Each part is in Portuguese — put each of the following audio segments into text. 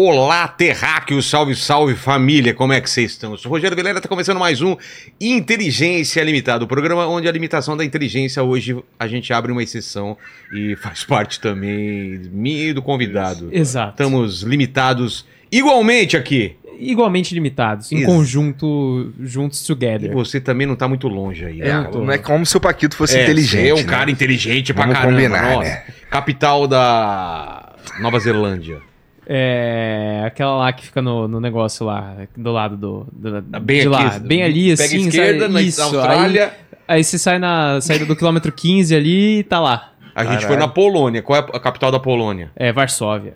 Olá, terráqueo, salve, salve família, como é que vocês estão? Eu sou o Rogério Vilera, está começando mais um Inteligência Limitada, o programa onde a limitação da inteligência, hoje a gente abre uma exceção e faz parte também minha e do convidado. Exato. Estamos limitados igualmente aqui. Igualmente limitados, em Ex- conjunto, juntos E together. você também não tá muito longe aí. É, né, não é como se o Paquito fosse É, inteligente. Você é um né? cara inteligente pra Vamos caramba. combinar, nossa. né? Capital da Nova Zelândia. É. Aquela lá que fica no, no negócio lá, do lado do. do Bem de aqui, lá, bem ali, pega assim. a esquerda, sabe? na Isso, Austrália. Aí, aí você sai na saída do quilômetro 15 ali e tá lá. A gente Caralho. foi na Polônia. Qual é a capital da Polônia? É, Varsóvia.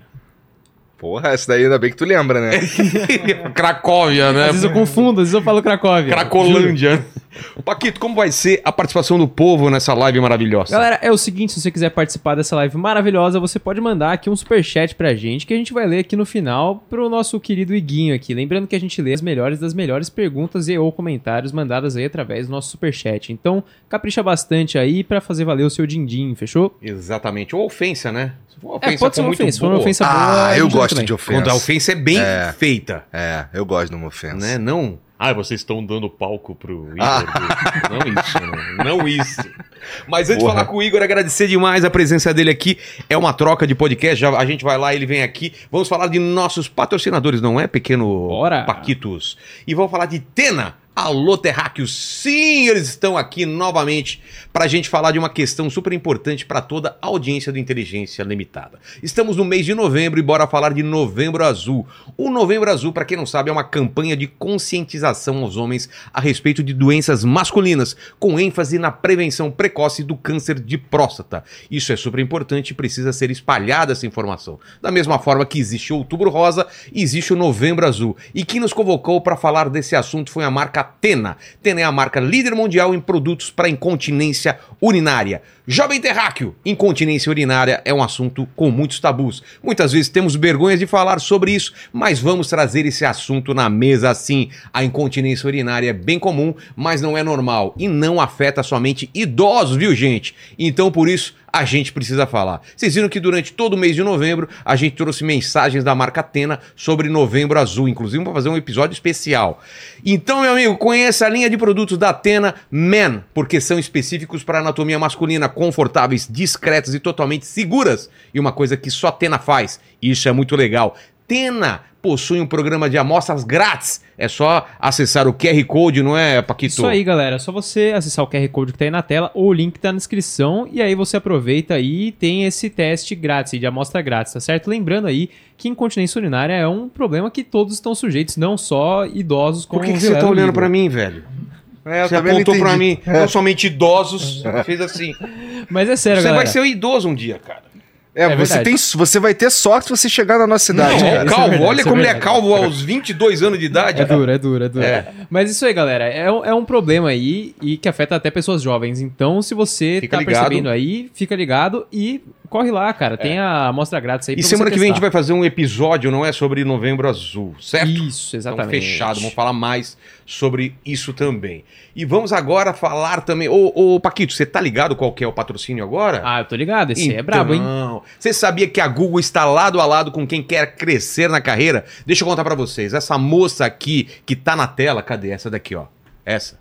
Porra, essa daí ainda bem que tu lembra, né? Cracóvia, né? Às vezes eu confundo, às vezes eu falo Cracóvia. Cracolândia. Paquito, como vai ser a participação do povo nessa live maravilhosa? Galera, é o seguinte, se você quiser participar dessa live maravilhosa, você pode mandar aqui um superchat pra gente, que a gente vai ler aqui no final pro nosso querido Iguinho aqui. Lembrando que a gente lê as melhores das melhores perguntas e ou comentários mandadas aí através do nosso superchat. Então, capricha bastante aí pra fazer valer o seu din-din, fechou? Exatamente. Ou ofensa, né? For uma É, pode ser uma muito ofensa. Se for uma boa, ofensa boa, ah, eu gosto também. de ofensa. Quando a ofensa é bem É. feita, É, eu gosto de uma ofensa. né? Não... Ah, vocês estão dando palco pro Igor. Ah. Não isso, não, não isso. Mas antes de Porra. falar com o Igor, agradecer demais a presença dele aqui. É uma troca de podcast. Já, a gente vai lá, ele vem aqui. Vamos falar de nossos patrocinadores, não é, pequeno Bora. Paquitos? E vamos falar de Tena. Alô, Terráqueos! Sim, eles estão aqui novamente para a gente falar de uma questão super importante para toda a audiência do Inteligência Limitada. Estamos no mês de novembro e bora falar de Novembro Azul. O Novembro Azul, para quem não sabe, é uma campanha de conscientização aos homens a respeito de doenças masculinas, com ênfase na prevenção precoce do câncer de próstata. Isso é super importante e precisa ser espalhada essa informação. Da mesma forma que existe o Outubro Rosa, existe o Novembro Azul. E quem nos convocou para falar desse assunto foi a marca Tena. Tena é a marca líder mundial em produtos para incontinência urinária. Jovem terráqueo, incontinência urinária é um assunto com muitos tabus. Muitas vezes temos vergonha de falar sobre isso, mas vamos trazer esse assunto na mesa assim. A incontinência urinária é bem comum, mas não é normal e não afeta somente idosos, viu, gente? Então, por isso, a gente precisa falar. Vocês viram que durante todo o mês de novembro a gente trouxe mensagens da marca Atena sobre Novembro Azul, inclusive para fazer um episódio especial. Então, meu amigo, conheça a linha de produtos da Atena Men, porque são específicos para anatomia masculina, confortáveis, discretas e totalmente seguras. E uma coisa que só a Atena faz, isso é muito legal. Tena possui um programa de amostras grátis. É só acessar o QR Code, não é, Paquito? Isso aí, galera. É só você acessar o QR Code que tá aí na tela ou o link que tá na descrição e aí você aproveita aí e tem esse teste grátis, de amostra grátis, tá certo? Lembrando aí que incontinência urinária é um problema que todos estão sujeitos, não só idosos como Por que, que você tá olhando pra mim, velho? É, Você não apontou pra mim, não somente idosos, fez assim. Mas é sério, Você galera. vai ser um idoso um dia, cara. É, É você, tem, você vai ter sorte se você chegar na nossa Não, cidade. é, isso é calvo, verdade, olha é como ele é calvo aos 22 anos de idade. É cara. duro, é duro, é duro. É. Mas isso aí, galera, é, um- é um problema aí e que afeta até pessoas jovens. Então, se você Fica tá ligado. percebendo aí, fica ligado e corre lá, cara. Tem a amostra grátis aí E semana que vem a gente vai fazer um episódio, não é sobre Novembro Azul, certo? Isso, Então, exatamente. fechado, vamos falar mais sobre isso também. E vamos agora falar também. Ô, ô Paquito, você tá ligado qual que é o patrocínio agora? Ah, eu tô ligado, esse é brabo, hein? Então, Você sabia que a Google está lado a lado com quem quer crescer na carreira? Deixa eu contar pra vocês. Essa moça aqui que tá na tela, cadê essa daqui, ó? Essa.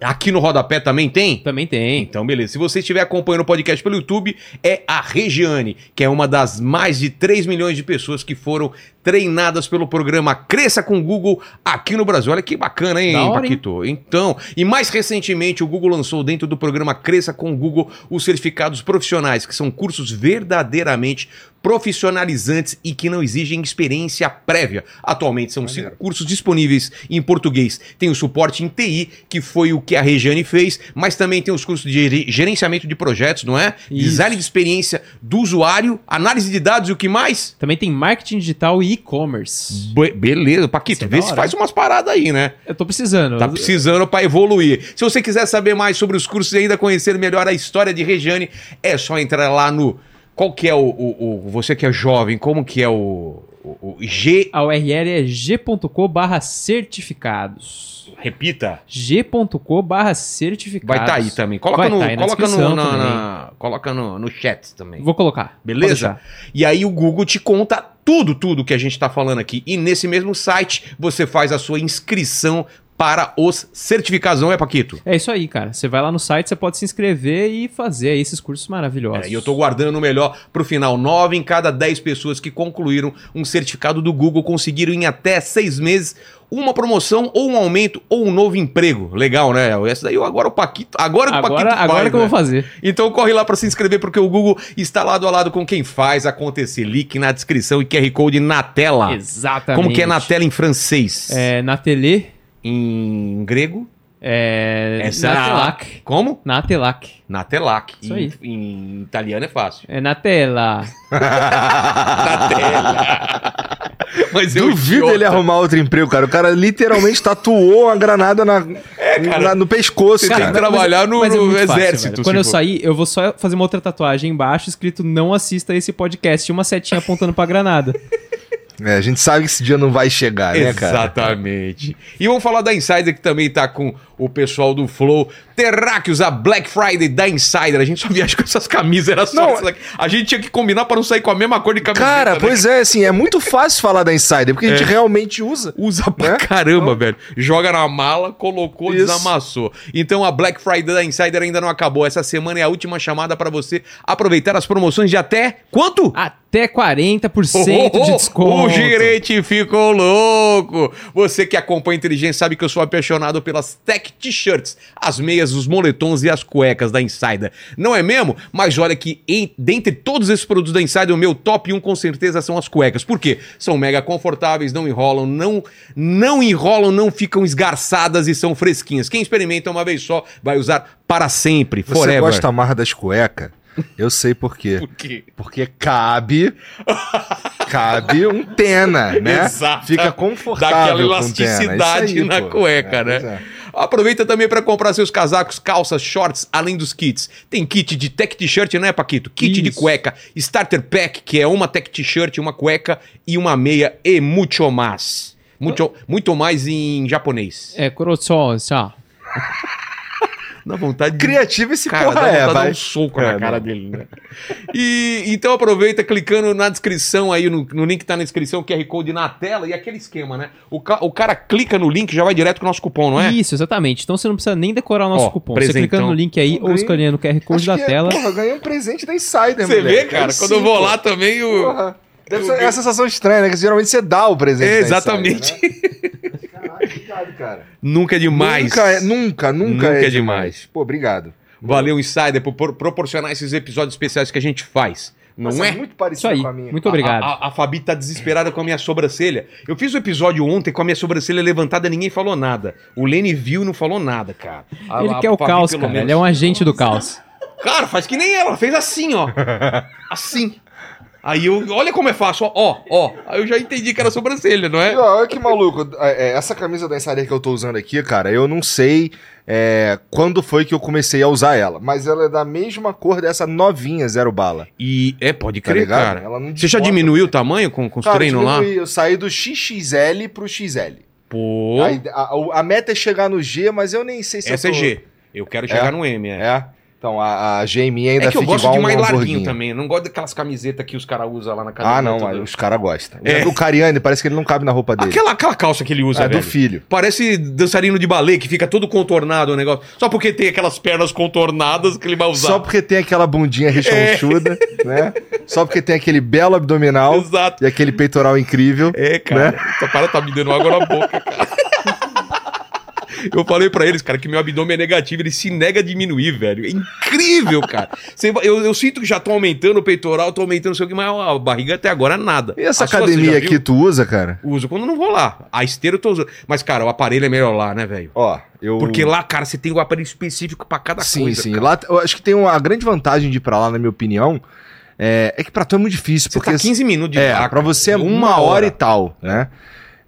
Aqui no rodapé também tem? Também tem. Então, beleza. Se você estiver acompanhando o podcast pelo YouTube, é a Regiane, que é uma das mais de 3 milhões de pessoas que foram treinadas pelo programa Cresça com Google aqui no Brasil. Olha que bacana, hein, hora, hein? Paquito? Então, e mais recentemente, o Google lançou dentro do programa Cresça com Google os certificados profissionais, que são cursos verdadeiramente profissionalizantes e que não exigem experiência prévia. Atualmente são cinco cursos disponíveis em português. Tem o suporte em TI, que foi o que a Regiane fez, mas também tem os cursos de gerenciamento de projetos, não é? Isso. Design de experiência do usuário, análise de dados e o que mais? Também tem marketing digital e e-commerce. Be- beleza, Paquito, é vê se faz umas paradas aí, né? Eu tô precisando. Tá precisando para evoluir. Se você quiser saber mais sobre os cursos e ainda conhecer melhor a história de Regiane, é só entrar lá no. Qual que é o. o- o- você que é jovem, como que é o. o, o G. A URL é g.co barra certificados. Repita. g.co barra certificados. Vai estar aí também. Coloca Vai no, tá aí na coloca no, na- na- coloca no, no chat também. Vou colocar. Beleza? E aí o Google te conta tudo, tudo que a gente está falando aqui. E nesse mesmo site você faz a sua inscrição para os certificados, não é, Paquito? É isso aí, cara. Você vai lá no site, você pode se inscrever e fazer aí esses cursos maravilhosos. É, e eu tô guardando o melhor pro final. Nove em cada dez pessoas que concluíram um certificado do Google conseguiram em até seis meses uma promoção ou um aumento ou um novo emprego. Legal, né? Essa daí eu agora o Paquito. Agora, que o Paquito Agora, faz, agora que eu né? vou fazer. Então corre lá para se inscrever porque o Google está lado a lado com quem faz acontecer. Link na descrição e QR Code na tela. Exatamente. Como que é na tela em francês? É, na tele, Em grego? é, Essa- na telac. Como? Na telac. Na telac. Isso Em, aí. em italiano é fácil. É na tela. na tela. Mas eu Duvido idiota. ele arrumar outro emprego, cara. O cara literalmente tatuou uma granada na, na- no pescoço, Você tem cara. que trabalhar no, Mas é no fácil, exército. velho. Quando eu for. sair, eu vou só fazer uma outra tatuagem embaixo escrito não assista esse podcast e uma setinha apontando pra granada. É, a gente sabe que esse dia não vai chegar, né, cara? Exatamente. E vamos falar da Insider, que também tá com o pessoal do Flow. Terráqueos, a Black Friday da Insider. A gente só viaja com essas camisas, era só Não, isso daqui. A gente tinha que combinar pra não sair com a mesma cor de camiseta. Cara, né? pois é, assim, é muito fácil falar da Insider, porque a gente realmente usa. Usa pra Né? caramba, velho. Joga na mala, colocou, Isso. desamassou. Então a Black Friday da Insider ainda não acabou. Essa semana é a última chamada pra você aproveitar as promoções de até quanto? Até 40% de desconto. Gerente ficou louco. Você que acompanha a Inteligência sabe que eu sou apaixonado pelas tech t-shirts, as meias, os moletons e as cuecas da Insider. Não é mesmo? Mas olha que em- dentre todos esses produtos da Insider, o meu top 1 com certeza são as cuecas. Por quê? São mega confortáveis, não enrolam, não não enrolam, não ficam esgarçadas e são fresquinhas. Quem experimenta uma vez só vai usar para sempre, Você forever. gosta mais das cuecas? Eu sei por quê. Por quê? Porque cabe. cabe um tena, né? Exato. Fica Dá confortável. aquela com elasticidade aí, na pô. cueca, É, né? é. Aproveita também para comprar seus casacos, calças, shorts, além dos kits. Tem kit de tech t-shirt, né, Paquito? Kit de Isso. cueca, starter pack, que é uma tech t-shirt, uma cueca e uma meia e muito mais. Muito, muito mais em japonês. É, Kuroso, só. Dá vontade de Criativo esse Cara, porra dá é, de dar vai. um soco É, na cara não. dele, né? E então aproveita clicando na descrição aí, no, no link que tá na descrição, QR Code na tela e aquele esquema, né? O, ca- o cara clica no link e já vai direto com o nosso cupom, não é? Isso, exatamente. Então você não precisa nem decorar o nosso Ó, cupom. presentão. Você clicando no link aí ou escaneando o QR Code Acho da que, tela. Porra, ganhei um presente da Insider, Você vê, cara? Quando sim, eu vou lá também, o. Porra. Deve ser é a sensação estranha, né? Que geralmente você dá o presente. É, exatamente. Né? Obrigado, cara. Nunca é demais. Nunca, é, nunca, nunca, Nunca é, é demais. Pô, obrigado. Valeu, Insider, por por proporcionar esses episódios especiais que a gente faz. Não Nossa, é? muito Isso parecido aí. com a minha. Muito obrigado. A, a, a Fabi tá desesperada com a minha sobrancelha. Eu fiz o episódio ontem com a minha sobrancelha levantada, ninguém falou nada. O Lene viu e não falou nada, cara. A- Ele a quer o Fabi, caos, cara. menos- Ele é um agente do caos. Cara, faz que nem ela, fez assim, ó. Assim. Aí eu, olha como é fácil, ó, ó, ó. Aí eu já entendi que era sobrancelha, não é? Ó, Olha que maluco. É, é, Essa camisa da Insider que eu tô usando aqui, cara, eu não sei é, quando foi que eu comecei a usar ela. Mas ela é da mesma cor dessa novinha Zero Bala. E é, pode Tá crer, ligado? cara. Não Você já diminuiu o tamanho com, com os treinos lá? eu saí do XXL pro XL. Pô, Aí, a, a- meta é chegar no G, mas eu nem sei se essa eu é tô... G. Eu quero chegar É? no M, é. É? Então, a, a G minha ainda É que eu gosto igual de um mais larguinho também. Eu não gosto daquelas camisetas que os caras usam lá na academia. Ah, não, toda. os caras gostam. É. O Cariani parece que ele não cabe na roupa dele. Aquela, aquela calça que ele usa, é velho. do filho. Parece dançarino de balé, que fica todo contornado o negócio. Só porque tem aquelas pernas contornadas que ele vai usar. Só porque tem aquela bundinha rechonchuda, né? Só porque tem aquele belo abdominal Exato. e aquele peitoral incrível. É, cara. Né? Essa parada tá me dando água na boca, cara. Eu falei pra eles, cara, que meu abdômen é negativo, ele se nega a diminuir, velho. É incrível, cara. Eu, eu sinto que já tô aumentando o peitoral, tô aumentando não sei o que, mas a barriga até agora nada. E essa A academia aqui tu usa, cara? Uso quando não vou lá. A esteira eu tô usando. Mas, cara, o aparelho é melhor lá, né, velho? Ó, eu. Porque lá, cara, você tem um aparelho específico pra cada Sim, coisa. sim. cara. Lá, eu acho que tem uma grande vantagem de ir pra lá, na minha opinião, é, é que pra tu é muito difícil. Você porque tá 15 minutos de É, lá, pra você é uma, hora e tal, né?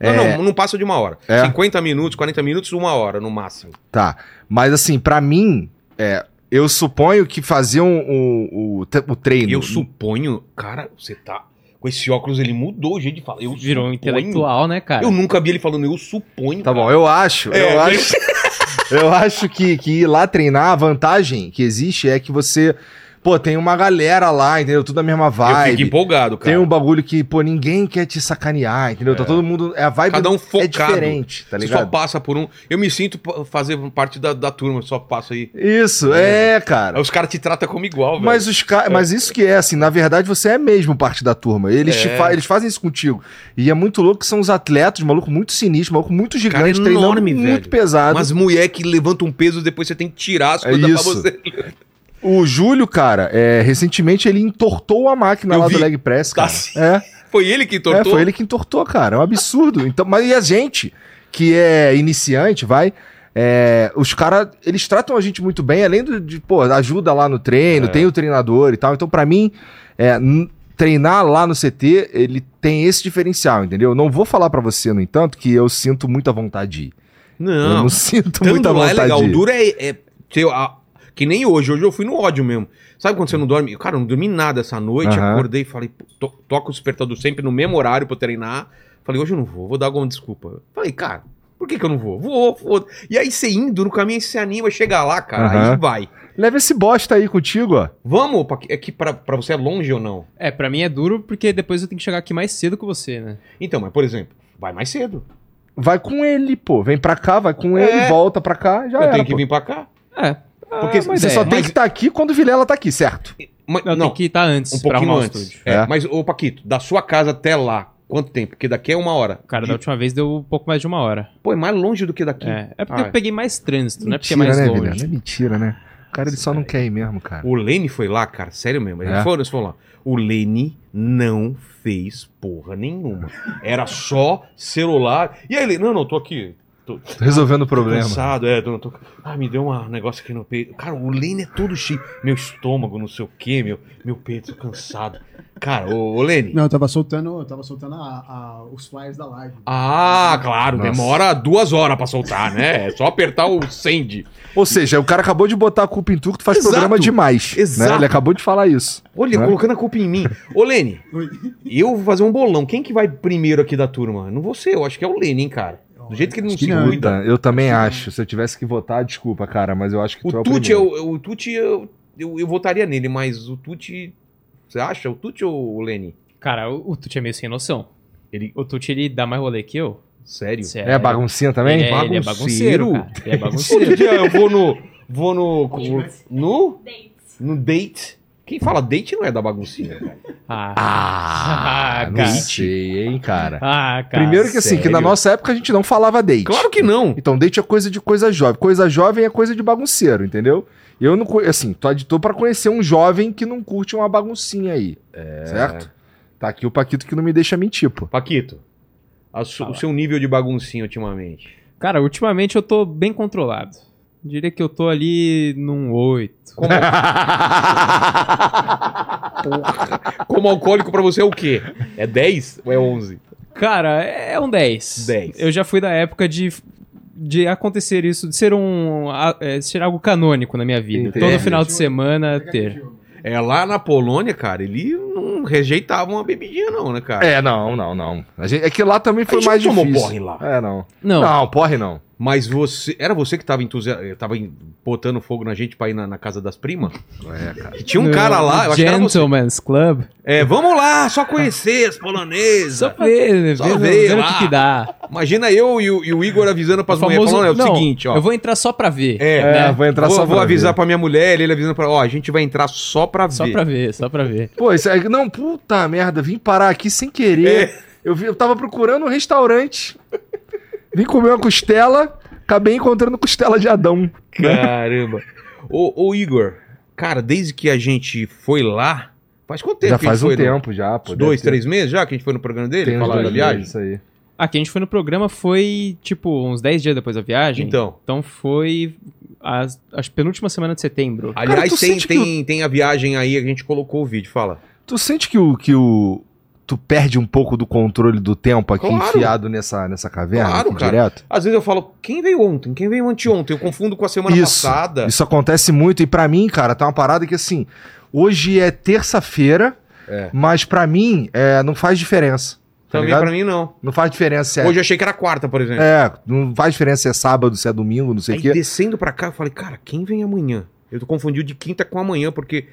Não, não, não passa de uma hora. É. 50 minutos, 40 minutos, uma hora no máximo. Tá. Mas assim, pra mim, é, eu suponho que faziam o, o, o treino. Eu suponho, cara, você tá. Com esse óculos ele mudou o jeito de falar. Eu Virou um suponho. intelectual, né, cara? Eu nunca vi ele falando, eu suponho. Tá cara. bom, eu acho. É, eu acho, eu acho que, que ir lá treinar, a vantagem que existe é que você pô, tem uma galera lá, entendeu? Tudo a mesma Eu vibe. fico empolgado, cara. Tem um bagulho que, pô, ninguém quer te sacanear, entendeu? Tá todo mundo. É a vibe Cada um é focado. diferente, tá Você ligado? só passa por um. Eu me sinto fazer parte da, da turma, só passo aí. Isso, é, cara. Aí os caras te tratam como igual, velho. Mas, os ca... mas isso que é, assim, na verdade você é mesmo parte da turma. Eles, te É. fa- eles fazem isso contigo. E é muito louco que são os atletas, maluco muito sinistro, maluco muito Cara, gigante, é treinando enorme, muito velho. pesado. Umas mulher que levantam um peso, depois você tem que tirar as É coisas pra isso. você. O Júlio, cara, é, recentemente ele entortou a máquina Eu lá vi. do leg press, Tá cara. sim. É, Foi ele que é, tortou? foi ele que entortou, cara. É um absurdo. Então, mas e a gente, que é iniciante, vai. é, os caras, eles tratam a gente muito bem, além do, de, pô, ajuda lá no treino, É. tem o treinador e tal. Então, pra mim, é, treinar lá no CT, ele tem esse diferencial, entendeu? Eu não vou falar pra você, no entanto, que eu sinto muita vontade de ir. eu Não. não sinto muita lá vontade é legal. O duro é, é ter a- que nem hoje. Hoje eu fui no ódio mesmo. Sabe quando você não dorme? Cara, eu não dormi nada essa noite. Aham. Acordei e falei, to, toca o despertador sempre no mesmo horário pra eu treinar. Falei, hoje eu não vou, vou dar alguma desculpa. Falei, cara, por que, que eu não vou? Vou, vou. E aí você indo no caminho, você se anima, chega lá, cara, aí Aham. vai. Leva esse bosta aí contigo, ó. Vamos? É que pra, pra você é longe ou não? É, pra mim é duro porque depois eu tenho que chegar aqui mais cedo que você, né? Então, mas por exemplo, vai mais cedo. Vai com ele, pô. Vem pra cá, vai com É. ele, volta pra cá, já eu era, tenho que pô. vir pra cá. É. Porque Ah, mas Você é, só tem mas- que estar aqui quando o Vilela tá aqui, certo? Mas, Eu não, tenho que estar antes um pouquinho antes. estúdio. É, É. Mas, ô Paquito, da sua casa até lá, quanto tempo? Porque daqui é uma hora. Cara, De- da última vez deu um pouco mais de uma hora. Pô, é mais longe do que daqui. É, é porque Ah, eu peguei mais trânsito, não é porque é Mentira, mais né, longe. Vilela? É mentira, né? O cara ele só não quer ir mesmo, cara. O Lene foi lá, cara, sério mesmo. Ele É. foi, eles foram lá. O Lene não fez porra nenhuma. Era só celular. E aí ele, não, não, tô aqui. Tô, Tô resolvendo o problema. cansado, é, tô, tô... Ah, me deu um negócio aqui no peito. Cara, o Lene é todo cheio. Meu estômago, não sei o quê, meu, meu peito, tô cansado. Cara, ô, ô Lene. Não, eu tava soltando, eu tava soltando a- a- os flyers da live. Ah, claro, Nossa. demora duas horas pra soltar, né? É só apertar o send. Ou seja, o cara acabou de botar a culpa em tu que tu faz Exato. programa demais. Exato. Né? Ele acabou de falar isso. Olha, Né? colocando a culpa em mim. Ô, Lene, eu vou fazer um bolão. Quem que vai primeiro aqui da turma? Não vou ser, eu acho que é o Lene, hein, cara. Do jeito que ele não se não. cuida. Puta, eu também acho. Se eu tivesse que votar, desculpa, cara, mas eu acho que O tu é o Tuti, primeiro. eu, eu- o Tuti eu, eu, eu votaria nele, mas o Tuti. Você acha? O Tuti ou o Lene? Cara, o, o Tuti é meio sem noção. Ele. O Tuti, ele dá mais rolê que eu. Sério? Sério. É baguncinha também? Ele é, ele é Bagunceiro? cara. Ele é bagunceiro. eu vou no. Vou no. No? No date. Quem fala date não é da baguncinha, cara. Ah, Ah, Ah, não cara. sei, hein, cara. ah, cara. Primeiro que assim, que na nossa época a gente não falava date. Claro que não. Então, date é coisa de coisa jovem. Coisa jovem é coisa de bagunceiro, entendeu? Eu não, assim, tô editor pra conhecer um jovem que não curte uma baguncinha aí. Certo? Tá aqui o Paquito que não me deixa mentir, pô. Paquito, a su- o seu nível de baguncinha ultimamente. Cara, ultimamente eu tô bem controlado. Diria que eu tô ali num 8. Como, Porra. Como alcoólico pra você é o quê? É 10 ou é 11? Cara, é um 10. 10. Eu já fui da época de, de acontecer isso, de ser um. a- é, ser algo canônico na minha vida. Entendi. Todo final de semana ter. É, lá na Polônia, cara, ele não rejeitava uma bebidinha não, né, cara? É, não, não, não. A gente, é que lá também foi gente mais tomou difícil. porre lá. É, não. Não, Não, porre não. Mas você... Era você que tava, entusia... tava em- botando fogo na gente pra ir na, na casa das primas? É, cara. Tinha um no cara lá, eu acho que era você. Gentleman's Club. É, vamos lá, só conhecer as polonesas. Só ver, Só ver, ver ver o que, que dá. Imagina eu e o, e o Igor avisando pras O mulheres, famoso- falando, é o não, seguinte, ó. Eu vou entrar só pra ver. É, É, né? vou entrar vou, só vou pra avisar ver. pra minha mulher, ele avisando pra... Ó, a gente vai entrar só pra Só ver. pra ver, só pra ver. Pô, isso é... Não, puta merda, vim parar aqui sem querer. É. Eu, vi, eu tava procurando um restaurante. Vim comer uma costela, acabei encontrando costela de Adão. Caramba. ô, ô, Igor, cara, desde que a gente foi lá... Faz quanto tempo já que faz um foi, né? tempo já, pô. Dois, ter- três meses já que a gente foi no programa dele? Falar da viagem? meses Isso aí. Aqui a gente foi no programa, foi tipo uns 10 dias depois da viagem. Então. Então foi as, as penúltima semana de setembro. Aliás, tu tem, que tem, tem a viagem aí, a gente colocou o vídeo, fala. Tu sente que o, que o. Tu perde um pouco do controle do tempo aqui Claro. enfiado nessa, nessa caverna Claro, cara. direto? Às vezes eu falo, quem veio ontem? Quem veio anteontem? Eu confundo com a semana Isso. passada. Isso acontece muito. E pra mim, cara, tá uma parada que assim. Hoje é terça-feira, É. mas pra mim é, não faz diferença. Tá Também ligado? pra mim não. Não faz diferença se é. Hoje eu achei que era quarta, por exemplo. É, não faz diferença se é sábado, se é domingo, não sei o quê. descendo pra cá, eu falei, cara, quem vem amanhã? Eu tô confundido de quinta com amanhã, porque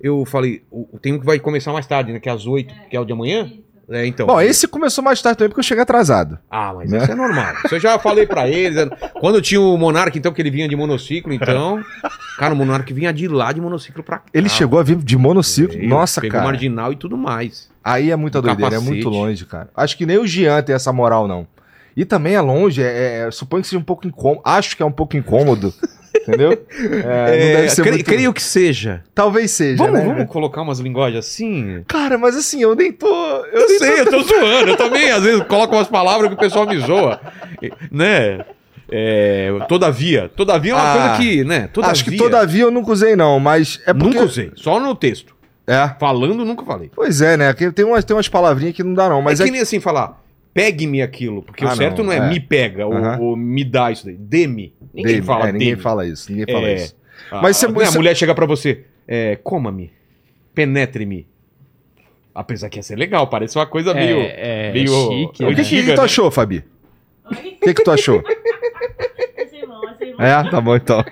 eu falei, o- tem um que vai começar mais tarde, né? Que é às 8, que é o de amanhã. É, então. Bom, esse começou mais tarde também porque eu cheguei atrasado. Ah, mas Né? isso é normal. Isso eu já falei pra eles. é- Quando tinha o Monark, então, que ele vinha de monociclo, então. Cara, o Monark vinha de lá de monociclo pra cá. Ele chegou a vir de monociclo. Veio, Nossa, pegou cara. marginal e tudo mais. Aí é muita Um doideira, é capacete. muito longe, cara. Acho que nem o Jean tem essa moral, não. E também é longe, é, é- suponho que seja um pouco incômodo. Acho que é um pouco incômodo. entendeu? É, não deve ser cre- muito... Creio que seja. Talvez seja, Vamos, né? vamos colocar umas linguagens assim? Cara, mas assim, eu nem tô... Eu, Eu nem sei, eu tô zoando. Eu também, às vezes, coloco umas palavras que o pessoal me zoa. Né? É, todavia. Todavia é uma Ah, coisa que, né? Todavia. Acho que todavia eu nunca usei, não, mas é porque... Nunca usei. Só no texto. É. Falando, nunca falei. Pois é, né? Tem umas, tem umas palavrinhas que não dá, não. Mas é é, que nem assim falar, pegue-me aquilo. Porque Ah, o certo não, não, é, é. me pega ou, ou me dá isso daí. Dê-me. Ninguém Dele, fala é, ninguém fala isso. Ninguém fala É. isso. Ah, Mas você- né, você- a mulher chega pra você, é, coma-me, penetre-me. Apesar que ia ser legal, parece uma coisa meio... é, meio- chique. O que, né? que, que tu né? achou, Fabi? O que, que tu achou? Achei bom, achei bom. É, tá bom então.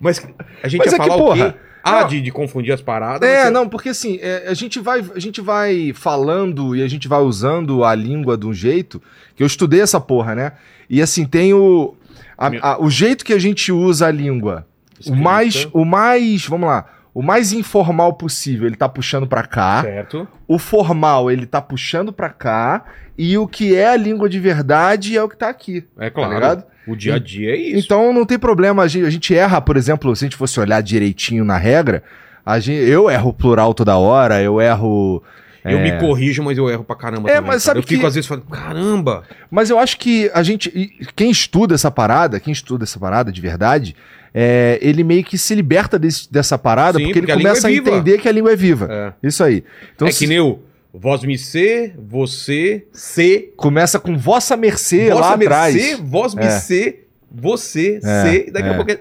Mas a gente Mas ia é que, falar o porra, quê? Ah, não. de, de confundir as paradas. É, você- não, porque assim, é, a, gente vai, a gente vai falando e a gente vai usando a língua de um jeito que eu estudei essa porra, né? E assim, tem o. a- a- o jeito que a gente usa a língua. O mais, o mais. Vamos lá. O mais informal possível, ele tá puxando pra cá. Certo. O formal, ele tá puxando pra cá. E o que é a língua de verdade é o que tá aqui. É Tá claro. ligado? o dia a dia é isso. Então não tem problema, a gente, a gente erra, por exemplo, se a gente fosse olhar direitinho na regra, a gente, eu erro plural toda hora, eu erro. eu é, me corrijo, mas eu erro pra caramba É, também, mas cara. sabe Eu fico que- às vezes falando, caramba. Mas eu acho que a gente. Quem estuda essa parada, quem estuda essa parada de verdade, é, ele meio que se liberta desse- dessa parada, Sim, porque, porque ele língua começa é a viva. entender que a língua é viva. É, Isso aí. Então é se- que nem o vós me ser, você, se, começa com vossa mercê lá vossa atrás. mercê, vós me É. ser, você, É, se, daqui é. a pouco é...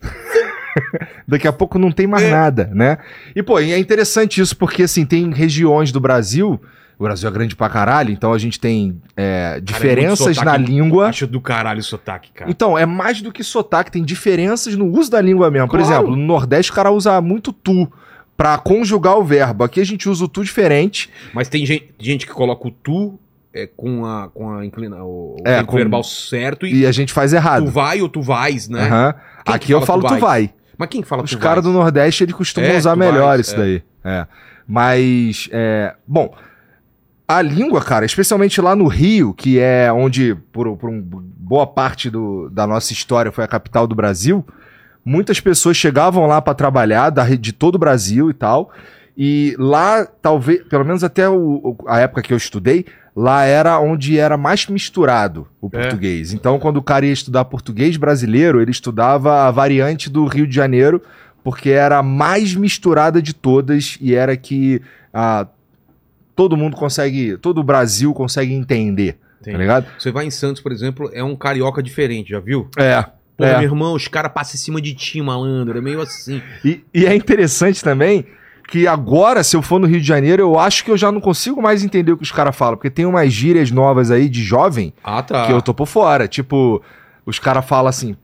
Daqui a pouco não tem mais É. nada, né? E, pô, é interessante isso porque, assim, tem regiões do Brasil. O Brasil é grande pra caralho, então a gente tem é, diferenças sotaque. na língua. Acho do caralho o sotaque, cara. Então, é mais do que sotaque, tem diferenças no uso da língua mesmo. Por Claro. exemplo, no Nordeste o cara usa muito tu pra conjugar o verbo. Aqui a gente usa o tu diferente. Mas tem gente, gente que coloca o tu é, com a, com a inclina, o, É, com- verbal certo e, E a gente faz tu errado. vai ou tu vais, né? Quem Aqui eu falo tu tu vai. Mas quem fala Os tu caras do? Nordeste eles costumam É, usar tu melhor vais, isso é. daí. É. Mas, é, bom, a língua, cara, especialmente lá no Rio, que é onde, por, por um- boa parte do- da nossa história, foi a capital do Brasil, muitas pessoas chegavam lá para trabalhar da, de todo o Brasil e tal. E lá, talvez, pelo menos até o- a época que eu estudei, lá era onde era mais misturado o É. português. Então, quando o cara ia estudar português brasileiro, ele estudava a variante do Rio de Janeiro, porque era a mais misturada de todas e era que ah, todo mundo consegue, todo o Brasil consegue entender, Tem. tá ligado? Você vai em Santos, por exemplo, é um carioca diferente, já viu? É. Pô, É. meu irmão, os caras passam em cima de ti, malandro. É meio assim. E, e é interessante também que agora, se eu for no Rio de Janeiro, eu acho que eu já não consigo mais entender o que os caras falam, porque tem umas gírias novas aí de jovem Ah, tá. que eu tô por fora. Tipo, os caras falam assim,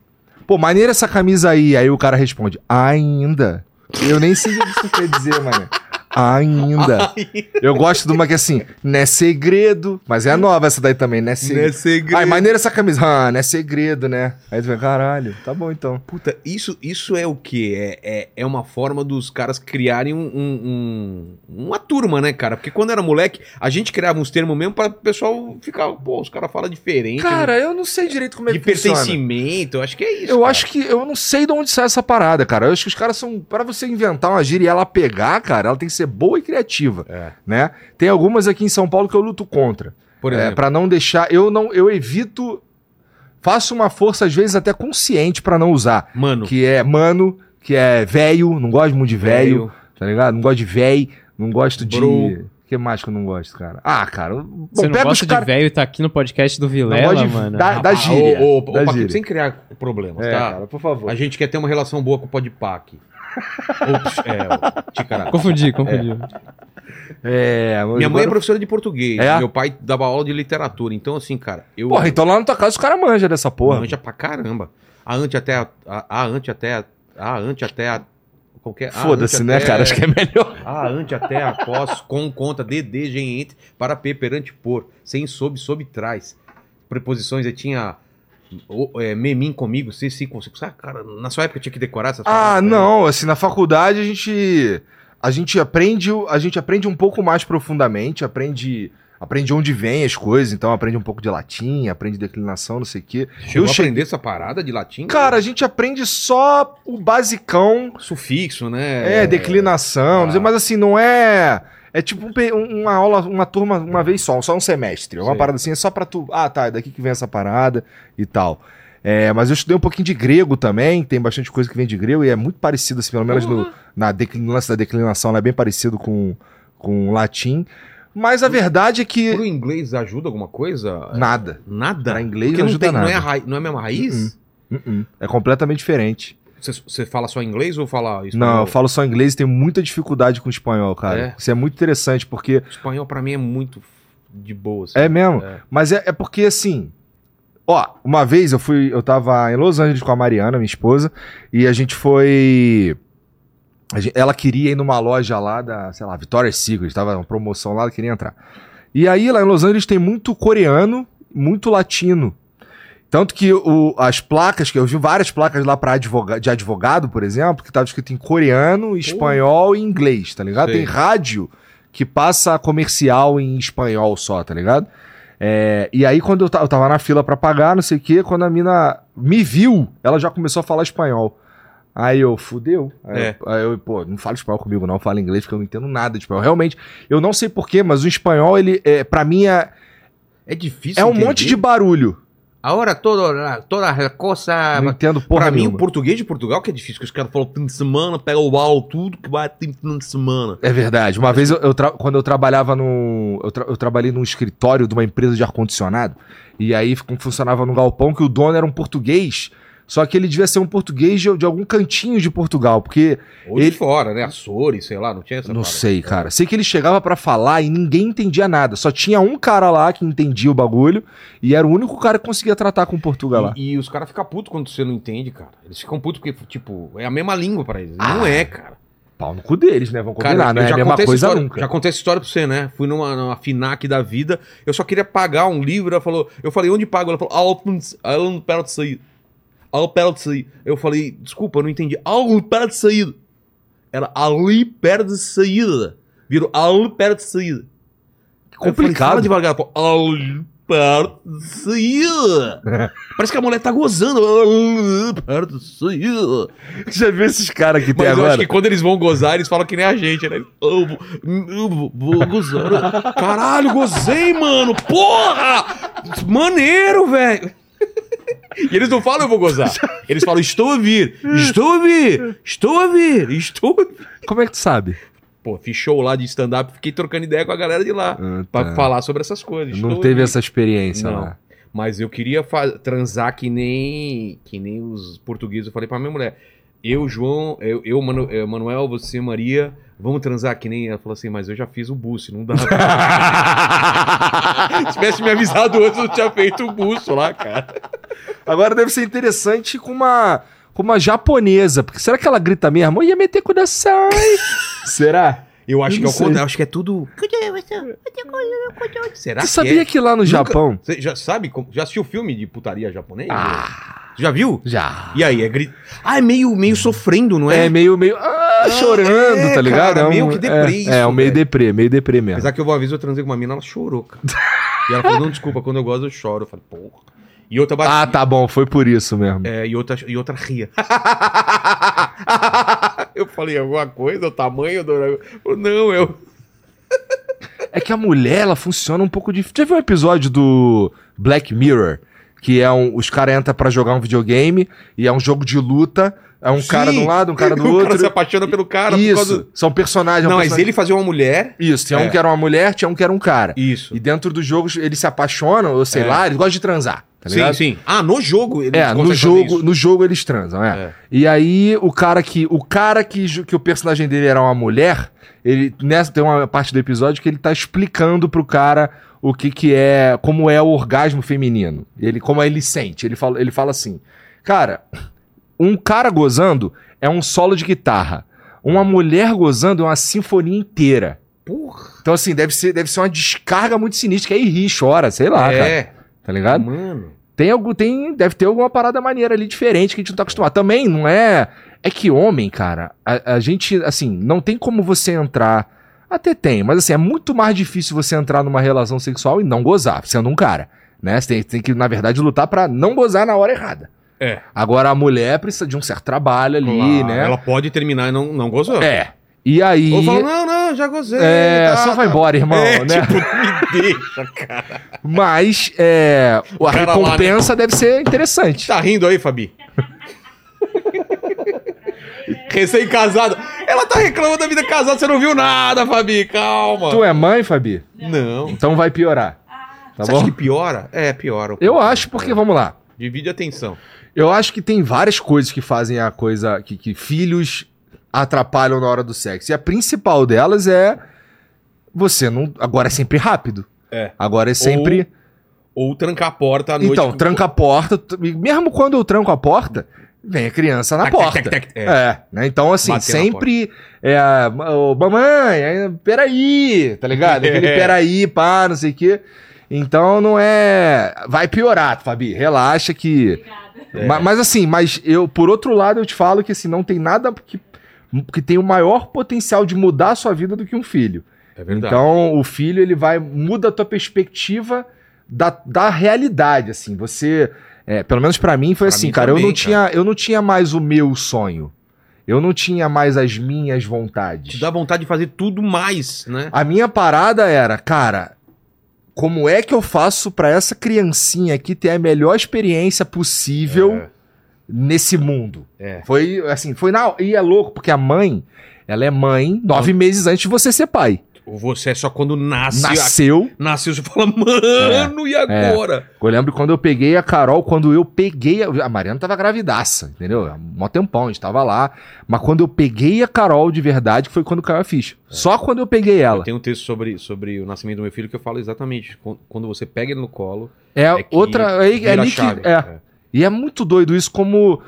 pô, maneira essa camisa aí. Aí o cara responde, ainda. Eu nem sei o que isso quer dizer, mano. Ainda. Eu gosto de uma que é assim, não é segredo. Mas é nova essa daí também, não é Não é segredo. segredo. Ai, maneira essa camisa. Ah, não é segredo, né? Aí tu vê, caralho, tá bom então. Puta, isso, isso é o quê? É, é, é uma forma dos caras criarem um, um- um- uma turma, né, cara? Porque quando era moleque, a gente criava uns termos mesmo pra o pessoal ficar, pô, os caras falam diferente. Cara, eu não sei direito como é de que funciona. pertencimento, eu acho que é isso. Eu cara. acho que eu não sei de onde sai essa parada, cara. Eu acho que os caras são. Pra você inventar uma gíria e ela pegar, cara, ela tem que ser boa e criativa, É. né? Tem algumas aqui em São Paulo que eu luto contra. Por É, exemplo, para não deixar. Eu não. Eu evito. Faço uma força, às vezes, até consciente pra não usar. mano, Que é mano, que é velho, não gosto muito de velho, tá ligado? Não gosto de véi, não gosto de. Bro. O que mais que eu não gosto, cara? Ah, cara. Bom, Você não pega os gosta de cara- velho e tá aqui no podcast do Não Vilela, gosto de- mano. da- da Ah, gíria, ô, ô, ô, da Paquito, gíria. sem criar problemas, É, tá? cara, por favor. A gente quer ter uma relação boa com o Podpac. Ops, é, Ticaracá. Confundi, confundi. É, mas Minha mãe é professora de português, É? meu pai dava aula de literatura. Então, assim, cara, eu. Porra, então lá na tua casa os caras manjam dessa porra. Manja pra caramba. A ante até a, a, a ante até a, a ante até a, Qualquer, Foda-se, né, até- cara? Acho que é melhor. Ah, ante até, após, com, conta, de, de, gen, entre, para, p, perante, por, sem, sob, sob, trás. Preposições, eu tinha o, é, memim comigo, se, se, com, sabe, cara, na sua época tinha que decorar essas Ah, não, assim, na faculdade a gente a gente aprende, a gente aprende um pouco mais profundamente, aprende aprende onde vem as coisas, então aprende um pouco de latim, aprende declinação, não sei o quê. Chegou eu a cheguei- aprender essa parada de latim? Cara, a gente aprende só o basicão, Sufixo, né? é, declinação, ah. mas assim, não é é tipo um um- uma aula, uma turma uma vez só, só um semestre. Uma Sei. parada assim, é só pra tu, ah, tá, é daqui que vem essa parada e tal. É, mas eu estudei um pouquinho de grego também, tem bastante coisa que vem de grego e é muito parecido, assim, pelo menos no, na declin- lance da declinação, ela é bem parecido com, com o latim. Mas a verdade é que Pro inglês ajuda alguma coisa? nada. Nada? Pra inglês Porque não ajuda tem, não, é a nada. raiz- não é a mesma raiz? Uh-uh. É completamente diferente. Você, fala só inglês ou fala espanhol? Não, eu falo só inglês e tenho muita dificuldade com espanhol, cara. É? Isso é muito interessante, porque. Espanhol pra mim é muito de boa. assim. É mesmo? É. Mas é, é porque assim. Ó, uma vez eu fui. Eu tava em Los Angeles com a Mariana, minha esposa, e a gente foi. a gente- ela queria ir numa loja lá da, sei lá, Victoria's Secret, tava uma promoção lá, ela queria entrar. E aí lá em Los Angeles tem muito coreano, muito latino. Tanto que o- as placas, que eu vi várias placas lá pra advoga, de advogado, por exemplo, que tava escrito em coreano, espanhol e inglês, tá ligado? Sei. Tem rádio que passa comercial em espanhol só, tá ligado? É, e aí, quando eu, eu tava na fila pra pagar, não sei o quê, quando a mina me viu, ela já começou a falar espanhol. Aí eu, fudeu. Aí, É. eu, aí eu, pô, não fala espanhol comigo, não, fala inglês, porque eu não entendo nada de espanhol. Realmente, eu não sei porquê, mas o espanhol, ele, é, pra mim, é, É difícil é um entender. monte de barulho. Agora toda, toda a coisa... não entendo porra pra mim, nenhuma. o português de Portugal que é difícil, porque os caras falam fim de semana, pega o bal, tudo que vai ter fim de semana. É verdade. Uma vez, eu, eu tra- quando eu trabalhava no. Eu, tra- eu trabalhei num escritório de uma empresa de ar-condicionado. E aí fun- funcionava num galpão que o dono era um português. Só que ele devia ser um português de, de algum cantinho de Portugal. Porque. Ou Ele- de fora, né? Açores, sei lá, não tinha essa não parada. sei, cara. Sei que ele chegava pra falar e ninguém entendia nada. Só tinha um cara lá que entendia o bagulho. E era o único cara que conseguia tratar com Portugal lá. E, os caras ficam putos quando você não entende, cara. Eles ficam putos porque, tipo, é a mesma língua pra eles. Ah. Não é, cara. Pau no cu deles, né? Vamos combinar. Cara, não eu é a já mesma coisa história, nunca. Já contei essa história pra você, né? Fui numa, numa FINAC da vida, eu só queria pagar um livro, ela falou, eu falei, onde pago? Ela falou, Alpen perto de sair. Al perto de sair. Eu falei, desculpa, eu não entendi. Al perto de saída. Era ali perto de saída. Virou ali perto de saída. Falei, Complicado. fala devagar, pô. Ali perto de saída. Parece que a mulher tá gozando. Perto de saída. Já viu esses caras que tem Mas eu agora? acho que quando eles vão gozar, eles falam que nem a gente, né? Eu vou, eu vou, vou gozar. Caralho, gozei, mano! Porra! Maneiro, velho! E eles não falam eu vou gozar. Eles falam estou a vir, estou a vir, estou a vir, estou a vir. Como é que tu sabe? Pô, fiz show lá de stand-up, fiquei trocando ideia com a galera de lá. Ah, Pra tá. falar sobre essas coisas. Não Estou teve essa experiência Não. lá. Mas eu queria transar que nem que nem os portugueses. Eu falei pra minha mulher, eu, João, eu, eu Manu- eh, Manuel, você, Maria, vamos transar que nem. Ela falou assim, mas eu já fiz o buço, não dá. Se tivesse me avisado antes, eu tinha feito o buço lá, cara. Agora deve ser interessante com uma, com uma japonesa. Porque será que ela grita mesmo? Ia meter kudasai. será? Eu acho Eu que é o contrário, acho que é tudo. Será que sabia é? que lá no Nunca- Japão... Você já sabe? Já assistiu filme de putaria japonês? Ah, Já viu? já. E aí, é grit... Ah, é meio, meio sofrendo, não é? É meio, meio... Ah, chorando, é, tá ligado? cara, é um, meio que deprê é, isso, É, um meio velho. deprê, meio deprê mesmo. Apesar que eu uma vez eu transei com uma mina, ela chorou, cara. e ela falou, não, desculpa, quando eu gosto eu choro. Eu falei, porra. E outra bate... Ah, tá bom, foi por isso mesmo. É, e outra, e outra ria. eu falei, alguma coisa? O tamanho do... Não, eu... É que a mulher, ela funciona um pouco diferente. Já viu um episódio do Black Mirror? Que é um. Os caras entram pra jogar um videogame e é um jogo de luta. É um Sim. cara de um lado, um cara do o outro. cara se apaixona pelo cara Isso. causa... São personagens. é um Não, mas personagem- ele fazia uma mulher... Isso, tinha É. um que era uma mulher, tinha um que era um cara. Isso. E dentro dos jogos eles se apaixonam, ou sei É. lá, eles gostam de transar. Tá sim, ligado? sim. Ah, no jogo ele É, no jogo, no jogo eles transam, é. É. E aí o cara que o cara que, que o personagem dele era uma mulher, ele nessa tem uma parte do episódio que ele tá explicando pro cara o que que é, como é o orgasmo feminino. Ele como ele sente. Ele fala, ele fala assim: "Cara, um cara gozando é um solo de guitarra, Uma mulher gozando é uma sinfonia inteira. Porra. Então, assim, deve ser, deve ser uma descarga muito sinistra, que aí ri, chora, sei lá, cara. é. Tá ligado? Mano. Tem algo, tem, deve ter alguma parada maneira ali diferente que a gente não tá acostumado. Também não é. É que homem, cara, a, a gente, assim, não tem como você entrar. Até tem, mas assim, é muito mais difícil você entrar numa relação sexual e não gozar, sendo um cara. Né? Você tem, tem que, na verdade, lutar pra não gozar na hora errada. É. Agora a mulher precisa de um certo trabalho ali, Claro, né? Ela pode terminar e não, não gozou. É. E aí. Ou fala, não, não, já gozei. É, tá, só vai tá. embora, irmão, É, né? tipo, me deixa, cara. Mas é, a cara lá, recompensa deve ser interessante. Tá rindo aí, Fabi? Recém-casado. Ela tá reclamando da vida casada, você não viu nada, Fabi. Calma. Tu é mãe, Fabi? Não. Então vai piorar. Tá você bom? acha que piora? É, piora. Eu acho porque, vamos lá. Divide a atenção. Eu acho que tem várias coisas que fazem a coisa. que, que filhos atrapalham na hora do sexo. E a principal delas é. Você não. Agora é sempre rápido. É. Agora é sempre. Ou trancar a porta à noite. então, tranca a porta. Mesmo quando eu tranco a porta, vem a criança na Tac, porta. tac, tac. É. É, né? Então, assim, sempre é. Ô, mamãe, aí, peraí, tá ligado? Aquele É. peraí, pá, não sei o quê. Então não é. Vai piorar, Fabi. Relaxa que. Obrigada. É. Ma- Mas, assim, mas eu, por outro lado, eu te falo que assim, não tem nada que, que tem o maior potencial de mudar a sua vida do que um filho. É verdade. Então, o filho, ele vai. muda a tua perspectiva da, da realidade, assim. Você. é, pelo menos pra mim foi Pra assim, mim cara. eu, também, não tinha, eu não tinha mais o meu sonho. Eu não tinha mais as minhas vontades. Te dá vontade de fazer tudo mais, né? A minha parada era, cara, como é que eu faço pra essa criancinha aqui ter a melhor experiência possível É. nesse mundo? É. Foi assim, foi na. E é louco, porque a mãe, ela é mãe nove meses antes de você ser pai. Ou você é só quando nasce. Nasceu. Nasceu, você fala, mano, e agora? Eu lembro quando eu peguei a Carol, quando eu peguei. A, a Mariana tava gravidaça, entendeu? Há Mó tempão, a gente tava lá. Mas quando eu peguei a Carol de verdade, foi quando caiu a ficha. Só quando eu peguei ela. Tem um texto sobre, sobre o nascimento do meu filho que eu falo exatamente. Quan- Quando você pega ele no colo. É, É outra. É, é a ali que. É. E é muito doido isso, como.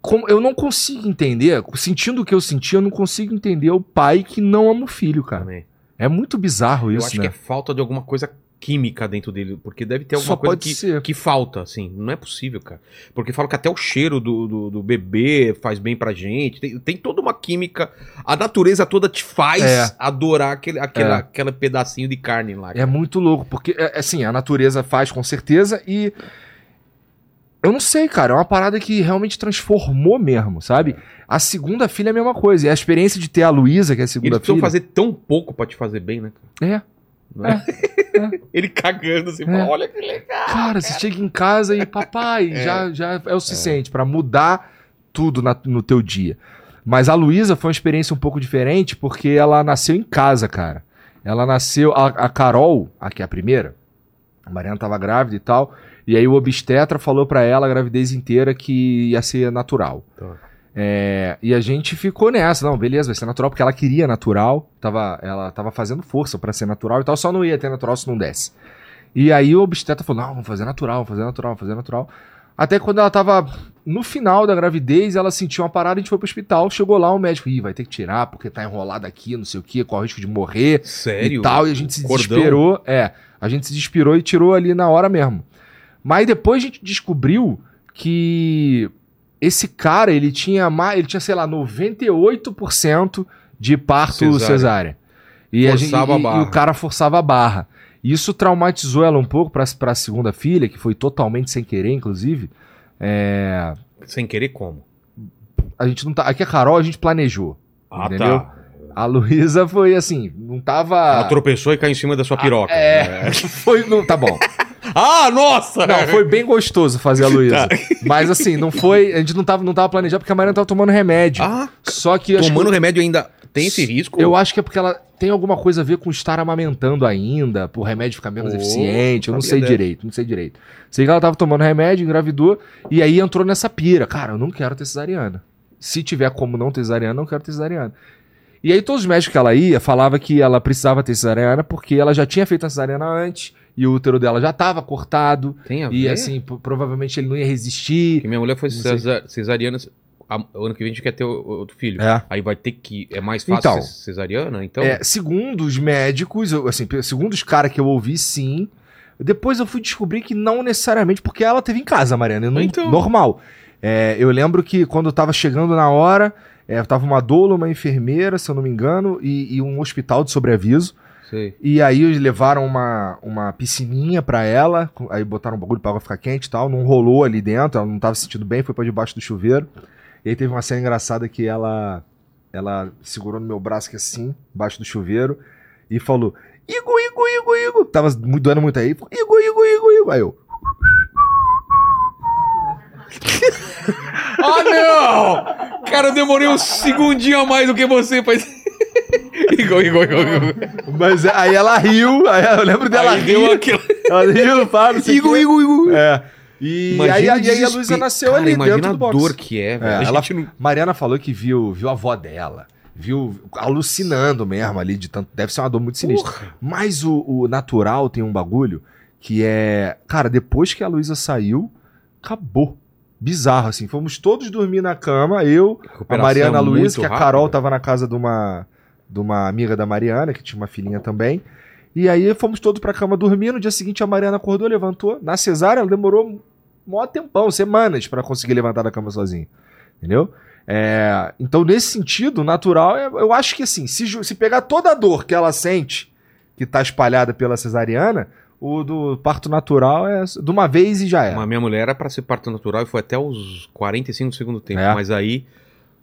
como eu não consigo entender, sentindo o que eu senti, eu não consigo entender o pai que não ama o filho, cara. Também. É muito bizarro Eu isso, acho né? que é falta de alguma coisa química dentro dele. Porque deve ter Só alguma coisa pode que, ser. que falta, assim. Não é possível, cara. Porque falam que até o cheiro do, do, do bebê faz bem pra gente. Tem, tem toda uma química. A natureza toda te faz É. adorar aquele, aquela, É. aquele pedacinho de carne lá. É muito louco, porque, é, assim, a natureza faz com certeza e. Eu não sei, cara, é uma parada que realmente transformou mesmo, sabe? A segunda filha é a mesma coisa. E a experiência de ter a Luísa, que é a Eles segunda precisam filha. fazer tão pouco pra te fazer bem, né? É. Não é? Ele cagando assim, fala, olha que legal. Cara, você chega em casa e, papai, É. já, já é o suficiente pra mudar tudo na- no teu dia. Mas a Luísa foi uma experiência um pouco diferente porque ela nasceu em casa, cara. Ela nasceu. A, a Carol, aqui é a primeira, a Mariana tava grávida e tal. E aí o obstetra falou pra ela a gravidez inteira que ia ser natural. Tá. É, e a gente ficou nessa, não, beleza, vai ser natural, porque ela queria natural, tava, ela tava fazendo força pra ser natural e tal, só não ia ter natural se não desse. E aí o obstetra falou, não, vamos fazer natural, vamos fazer natural, vamos fazer natural. Até quando ela tava no final da gravidez, ela sentiu uma parada, a gente foi pro hospital, chegou lá o médico, ih, vai ter que tirar, porque tá enrolado aqui, não sei o que, corre o risco de morrer Sério? e tal, e a gente se Cordão? desesperou. É, a gente se desesperou e tirou ali na hora mesmo. Mas depois a gente descobriu que esse cara, ele tinha mais, ele tinha, sei lá, 98% de parto Cesárea. cesárea. E, a gente, Forçava a e- barra. e o cara forçava a barra. E Isso traumatizou ela um pouco pra, pra segunda filha, que foi totalmente sem querer, inclusive. É, Sem querer como? a gente não tá. Aqui a Carol a gente planejou. Ah, Entendeu? tá. A Luísa foi assim, não tava. Ela tropeçou e caiu em cima da sua piroca. É. Foi. Não, tá bom. Ah, nossa! Não, foi bem gostoso fazer a Luísa. Tá. Mas assim, não foi. A gente não tava, não tava planejando porque a Mariana tava tomando remédio. Ah, Só que acho tomando que, remédio ainda tem esse risco? eu acho que é porque ela tem alguma coisa a ver com estar amamentando ainda, por remédio ficar menos Oh, eficiente. Eu não sei dessa. direito, não sei direito. Sei que ela tava tomando remédio, engravidou, e aí entrou nessa pira. Cara, eu não quero ter cesariana. Se tiver como não ter cesariana, não quero ter cesariana. E aí todos os médicos que ela ia falava que ela precisava ter cesariana porque ela já tinha feito a cesariana antes e o útero dela já estava cortado Tem a e ver? assim, p- provavelmente ele não ia resistir. Porque minha mulher foi Não sei. cesa- cesariana o ano que vem a gente quer ter outro filho. É. Aí vai ter que. É mais fácil Então. ser cesariana? Então. É, segundo os médicos, assim, segundo os caras que eu ouvi, sim. Depois eu fui descobrir que não necessariamente, porque ela teve em casa, Mariana, e não- Então. normal. É, eu lembro que quando eu tava chegando na hora, é, tava uma doula, uma enfermeira, se eu não me engano, e, e um hospital de sobreaviso. Sei. E aí eles levaram uma, uma piscininha pra ela, aí botaram um bagulho pra água ficar quente e tal, não rolou ali dentro, ela não tava se sentindo bem, foi pra debaixo do chuveiro. E aí teve uma cena engraçada que ela ela segurou no meu braço aqui assim, embaixo do chuveiro, e falou: Igor, Igor, Igor, Igor. Tava muito- doendo muito aí. falou, Igor, Igor, Igor, Igor. Aí eu. Ah, não! Cara, eu demorei um segundinho a mais do que você pra. Igual, igual, igual, igual. Mas aí ela riu, aí eu lembro dela Aí deu rir. aquela. Ela riu, fala, não sei o Igor. Igor, Igor. É. E Imagina aí, aí a. Luísa nasceu Cara, ali imagina dentro do a box. dor que é, velho. É, a ela- não... Mariana falou que viu, viu a avó dela. Viu alucinando mesmo ali de tanto. Deve ser uma dor muito sinistra. Porra. Mas o, o natural tem um bagulho que é. Cara, depois que a Luísa saiu, acabou. Bizarro, assim. Fomos todos dormir na cama, eu, a Mariana Luiz, que a. Carol tava na casa de uma, de uma amiga da Mariana, que tinha uma filhinha também. E aí fomos todos pra cama dormir. No dia seguinte a Mariana acordou, levantou. Na cesárea, ela demorou mó tempão, semanas, pra conseguir levantar da cama sozinha. Entendeu? É, então, nesse sentido, natural, é- eu acho que assim, se, se pegar toda a dor que ela sente, que tá espalhada pela cesariana, o do parto natural é de uma vez e já é. Mas minha mulher era pra ser parto natural e foi até os 45 do segundo tempo. É. Mas aí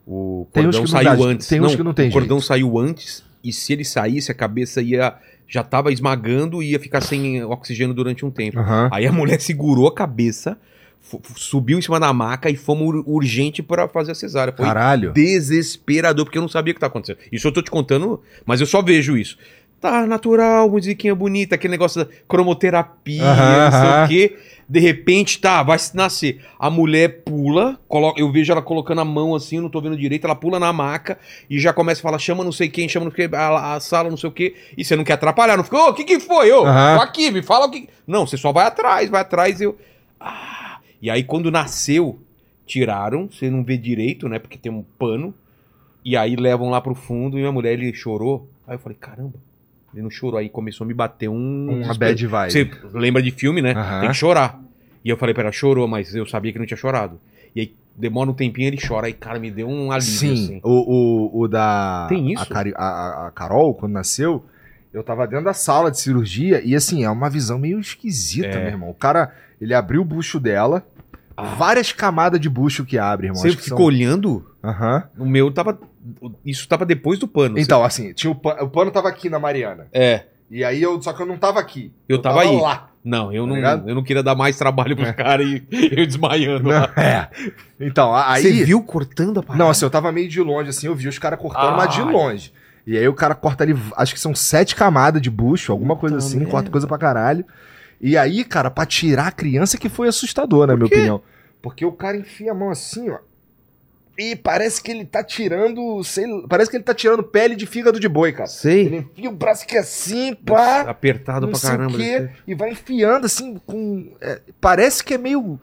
o cordão não saiu dá- antes. tem uns que não tem O cordão saiu antes e se ele saísse, a cabeça ia. Já tava esmagando e ia ficar sem oxigênio durante um tempo. Aham. Aí a mulher segurou a cabeça, subiu em cima da maca e fomos ur- urgente pra fazer a cesárea. Foi Caralho. desesperador, porque eu não sabia o que tá acontecendo. Isso eu tô te contando, mas eu só vejo isso. Tá natural, musiquinha bonita, aquele negócio da cromoterapia, Aham, não sei o quê. De repente, tá, vai nascer. A mulher pula, coloca, eu vejo ela colocando a mão assim, eu não tô vendo direito, ela pula na maca e já começa a falar, chama não sei quem, chama não sei quem, a, a sala não sei o quê. E você não quer atrapalhar, não fica, ô, o que que foi? Ô, Aham. tô aqui, me fala o que... Não, você só vai atrás, vai atrás e eu... Ah. E aí quando nasceu, tiraram, você não vê direito, né, porque tem um pano. E aí levam lá pro fundo e a mulher, ele chorou. Aí eu falei, caramba, não chorou. Aí começou a me bater um... Uma bad vibe. Você lembra de filme, né? Aham. Tem que chorar. E eu falei pra ela, chorou, mas eu sabia que não tinha chorado. E aí demora um tempinho, ele chora. Aí, cara, me deu um alívio, Sim, assim. o, o, o da. Tem isso? A, a- a- Carol, quando nasceu, eu tava dentro da sala de cirurgia e assim, é uma visão meio esquisita, É. meu irmão. O cara, ele abriu o bucho dela, várias camadas de bucho que abre, irmão. Ah. Você ficou são- olhando? Aham. O meu tava... Isso tava depois do pano. Então, assim, tinha o, pano, o pano tava aqui na Mariana. É. E aí eu. Só que eu não tava aqui. Eu tava aí. lá. Não, eu Tá não, ligado? eu não queria dar mais trabalho pros caras e eu desmaiando lá. É. Então, aí. Você viu cortando a parada? Não, assim, eu tava meio de longe, assim, eu vi os caras cortando, mas de longe. E aí o cara corta ali, acho que são sete camadas de bucho, alguma coisa assim, merda. corta coisa pra caralho. E aí, cara, pra tirar a criança que foi assustador, na minha opinião. Porque o cara enfia a mão assim, ó. E parece que ele tá tirando, sei parece que ele tá tirando pele de fígado de boi, cara. Sei. Ele enfia o braço aqui assim, pá, Apertado pra caramba. quê, né? e vai enfiando assim com... é, parece que é meio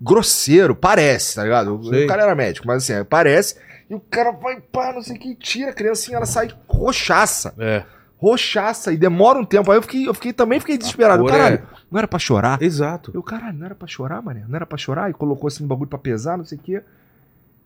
grosseiro, parece, tá ligado? O- Sei. O cara era médico, mas assim, é, parece. E o cara vai, pá, não sei o que, tira a criancinha, ela sai roxaça. É. Roxaça, e demora um tempo. Aí eu fiquei, eu fiquei também fiquei desesperado. Caralho, é- não era pra chorar? Exato. Eu, caralho, não era pra chorar, mané? Não era pra chorar? E colocou assim um bagulho pra pesar, não sei o quê.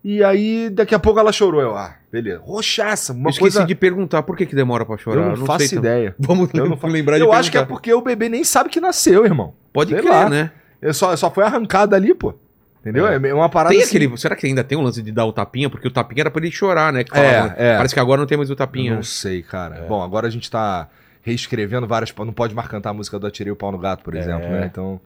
E aí, daqui a pouco ela chorou. Eu, ah, beleza. Roxaça, uma eu esqueci coisa. de perguntar por que, que demora pra chorar. eu não, faço sei ideia. Vamos Eu não faço- lembrar de Eu acho que é perguntar. porque o bebê nem sabe que nasceu, irmão. Pode sei crer, lá. né? Ele só, só foi arrancado ali, pô. Entendeu? É. É, uma parada Tem assim. aquele. Será que ainda tem o lance de dar o tapinha? Porque o tapinha era pra ele chorar, né? Que É, né? é. Parece que agora não tem mais o tapinha. Não né? sei, cara. Bom, agora a gente tá reescrevendo várias. Não pode mais cantar a música do Atirei o Pau no Gato, por exemplo, né? Então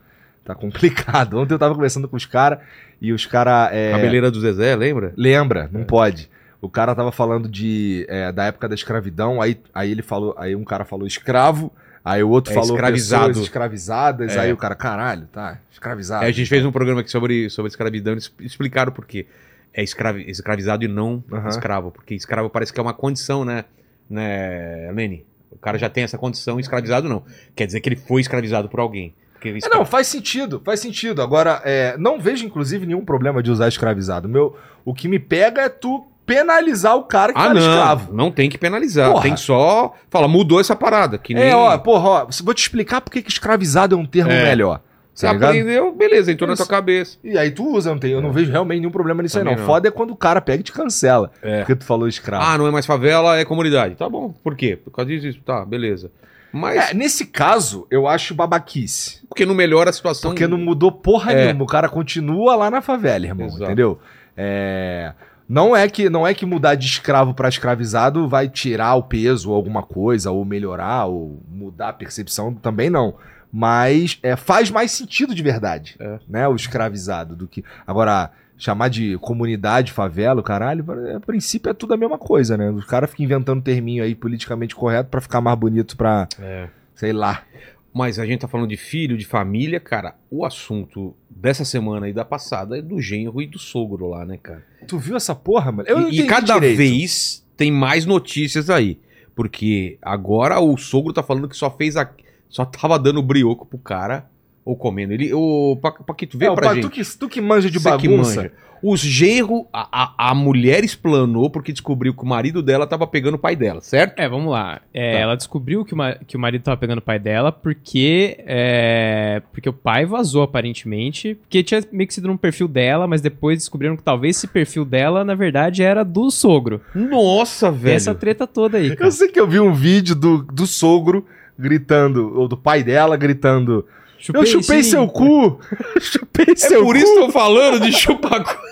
tá complicado. Ontem eu tava conversando com os caras e os caras. É... Cabeleira do Zezé, lembra? Lembra? Não pode. O cara tava falando de é, da época da escravidão, aí, aí ele falou, aí um cara falou escravo, aí o outro É, falou escravizado. escravizadas, É. aí o cara, caralho, tá, escravizado. É, a gente fez um programa aqui sobre, sobre escravidão, eles explicaram por quê. É escravi- escravizado e não Aham. escravo. Porque escravo parece que é uma condição, né, né, Lene? O cara já tem essa condição, escravizado não. Quer dizer que ele foi escravizado por alguém. É, não, faz sentido, faz sentido. Agora, é, não vejo, inclusive, nenhum problema de usar escravizado. Meu, o que me pega é tu penalizar o cara que Ah, não. escravo. Não tem que penalizar. Porra. Tem só. Fala, mudou essa parada. Que nem. É, ó, porra, ó, vou te explicar por que escravizado é um termo É. melhor. Você Tá aprendeu, beleza, entrou na Isso. tua cabeça. E aí tu usa, não tem, eu não vejo realmente nenhum problema nisso aí, Também não. não. Foda é quando o cara pega e te cancela. É. Porque tu falou escravo. Ah, não é mais favela, é comunidade. Tá bom. Por quê? Por causa disso. Tá, beleza. Mas. É, nesse caso, eu acho babaquice. Porque não melhora a situação. Porque não mudou porra É. nenhuma. O cara continua lá na favela, irmão. Exato. Entendeu? É, Não é que não é que mudar de escravo pra escravizado vai tirar o peso ou alguma coisa, ou melhorar, ou mudar a percepção, também não. Mas é, faz mais sentido de verdade, É. né? O escravizado do que. Agora, chamar de comunidade, favela, caralho, a princípio é tudo a mesma coisa, né? Os caras ficam inventando terminho aí politicamente correto pra ficar mais bonito pra, É. sei lá. Mas a gente tá falando de filho, de família, cara. O assunto dessa semana e da passada é do genro e do sogro lá, né, cara? Tu viu essa porra, mano? Eu e, e cada direito. vez tem mais notícias aí. Porque agora o sogro tá falando que só fez a. Só tava dando brioco pro cara ou comendo. Ele. O Pa- Paquito, vê É, pra pá, gente. tu, que, tu que manja de bagunça. manja. Os genro, a, a, a mulher explanou porque descobriu que o marido dela tava pegando o pai dela, certo? É, vamos lá. É, Tá. Ela descobriu que o, que o marido tava pegando o pai dela porque, é, porque o pai vazou, aparentemente. Porque tinha meio que sido num perfil dela, mas depois descobriram que talvez esse perfil dela, na verdade, era do sogro. Nossa, velho. essa treta toda aí, cara. Eu sei que eu vi um vídeo do, do sogro gritando, ou do pai dela gritando: Eu chupei sim. seu cu! chupei É seu por cu! isso que eu tô falando de chupar. cu.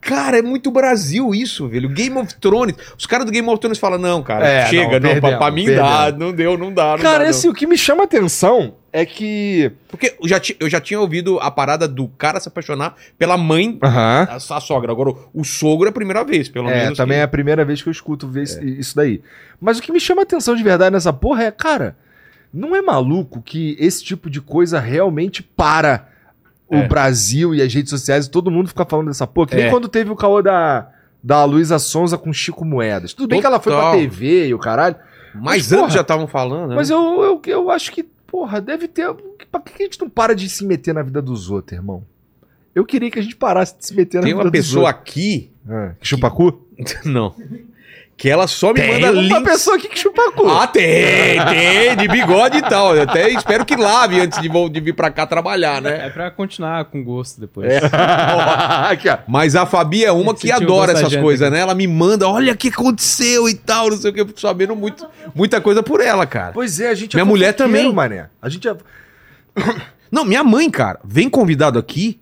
Cara, é muito Brasil isso, velho. Game of Thrones. Os caras do Game of Thrones falam: não, cara, É, chega, não, não, pra, pra mim dá, perdemos. não deu, não dá. Não Cara, dá, não. esse, o que me chama atenção é que. Porque eu já, eu já tinha ouvido a parada do cara se apaixonar pela mãe, Aham. a, a sogra. Agora, o, sogro é a primeira vez, pelo É, menos. também que- é a primeira vez que eu escuto ver isso- isso daí. Mas o que me chama atenção de verdade nessa porra é, cara, não é maluco que esse tipo de coisa realmente para o É. Brasil e as redes sociais e todo mundo fica falando dessa porra. Que nem É. quando teve o caô da, da Luísa Sonza com Chico Moedas. Tudo bem que ela foi pra Total. TV e o caralho, Mas Mas, antes porra, já estavam falando, né? mas eu, eu, eu acho que, porra, deve ter. Por que a gente não para de se meter na vida dos outros, irmão? Eu queria que a gente parasse de se meter na Tem vida uma dos pessoa outros. aqui. Ah, que chupa cu? Não. Que ela só me Tem manda uma links. pessoa aqui que chupa cu. Ah, tem, tem, de bigode e tal. Eu até espero que lave antes de, de vir pra cá trabalhar, né? É pra continuar com gosto depois. É. Mas a Fabi é uma que adora essas coisas, né? Ela me manda, olha o que aconteceu e tal, não sei o que. Eu fico sabendo muito, muita coisa por ela, cara. Pois é, a gente Minha mulher fofoqueiro, também. mané. A gente é... Não, minha mãe, cara, vem convidado aqui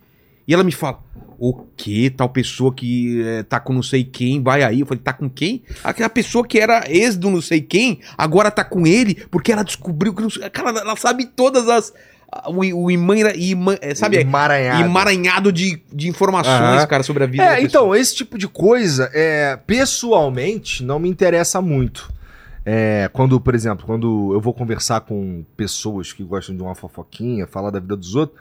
e ela me fala: o que? Tal pessoa que eh, tá com não sei quem vai aí. Eu falei: tá com quem? Aquela pessoa que era ex do não sei quem, agora tá com ele porque ela descobriu que não sei. Cara, ela- sabe todas as. O, o eh, sabe? Emaranhado. Emaranhado de, de informações, Aham. cara, sobre a vida. É, então, esse tipo de coisa, é, pessoalmente, não me interessa muito. É, quando, por exemplo, quando eu vou conversar com pessoas que gostam de uma fofoquinha, falar da vida dos outros,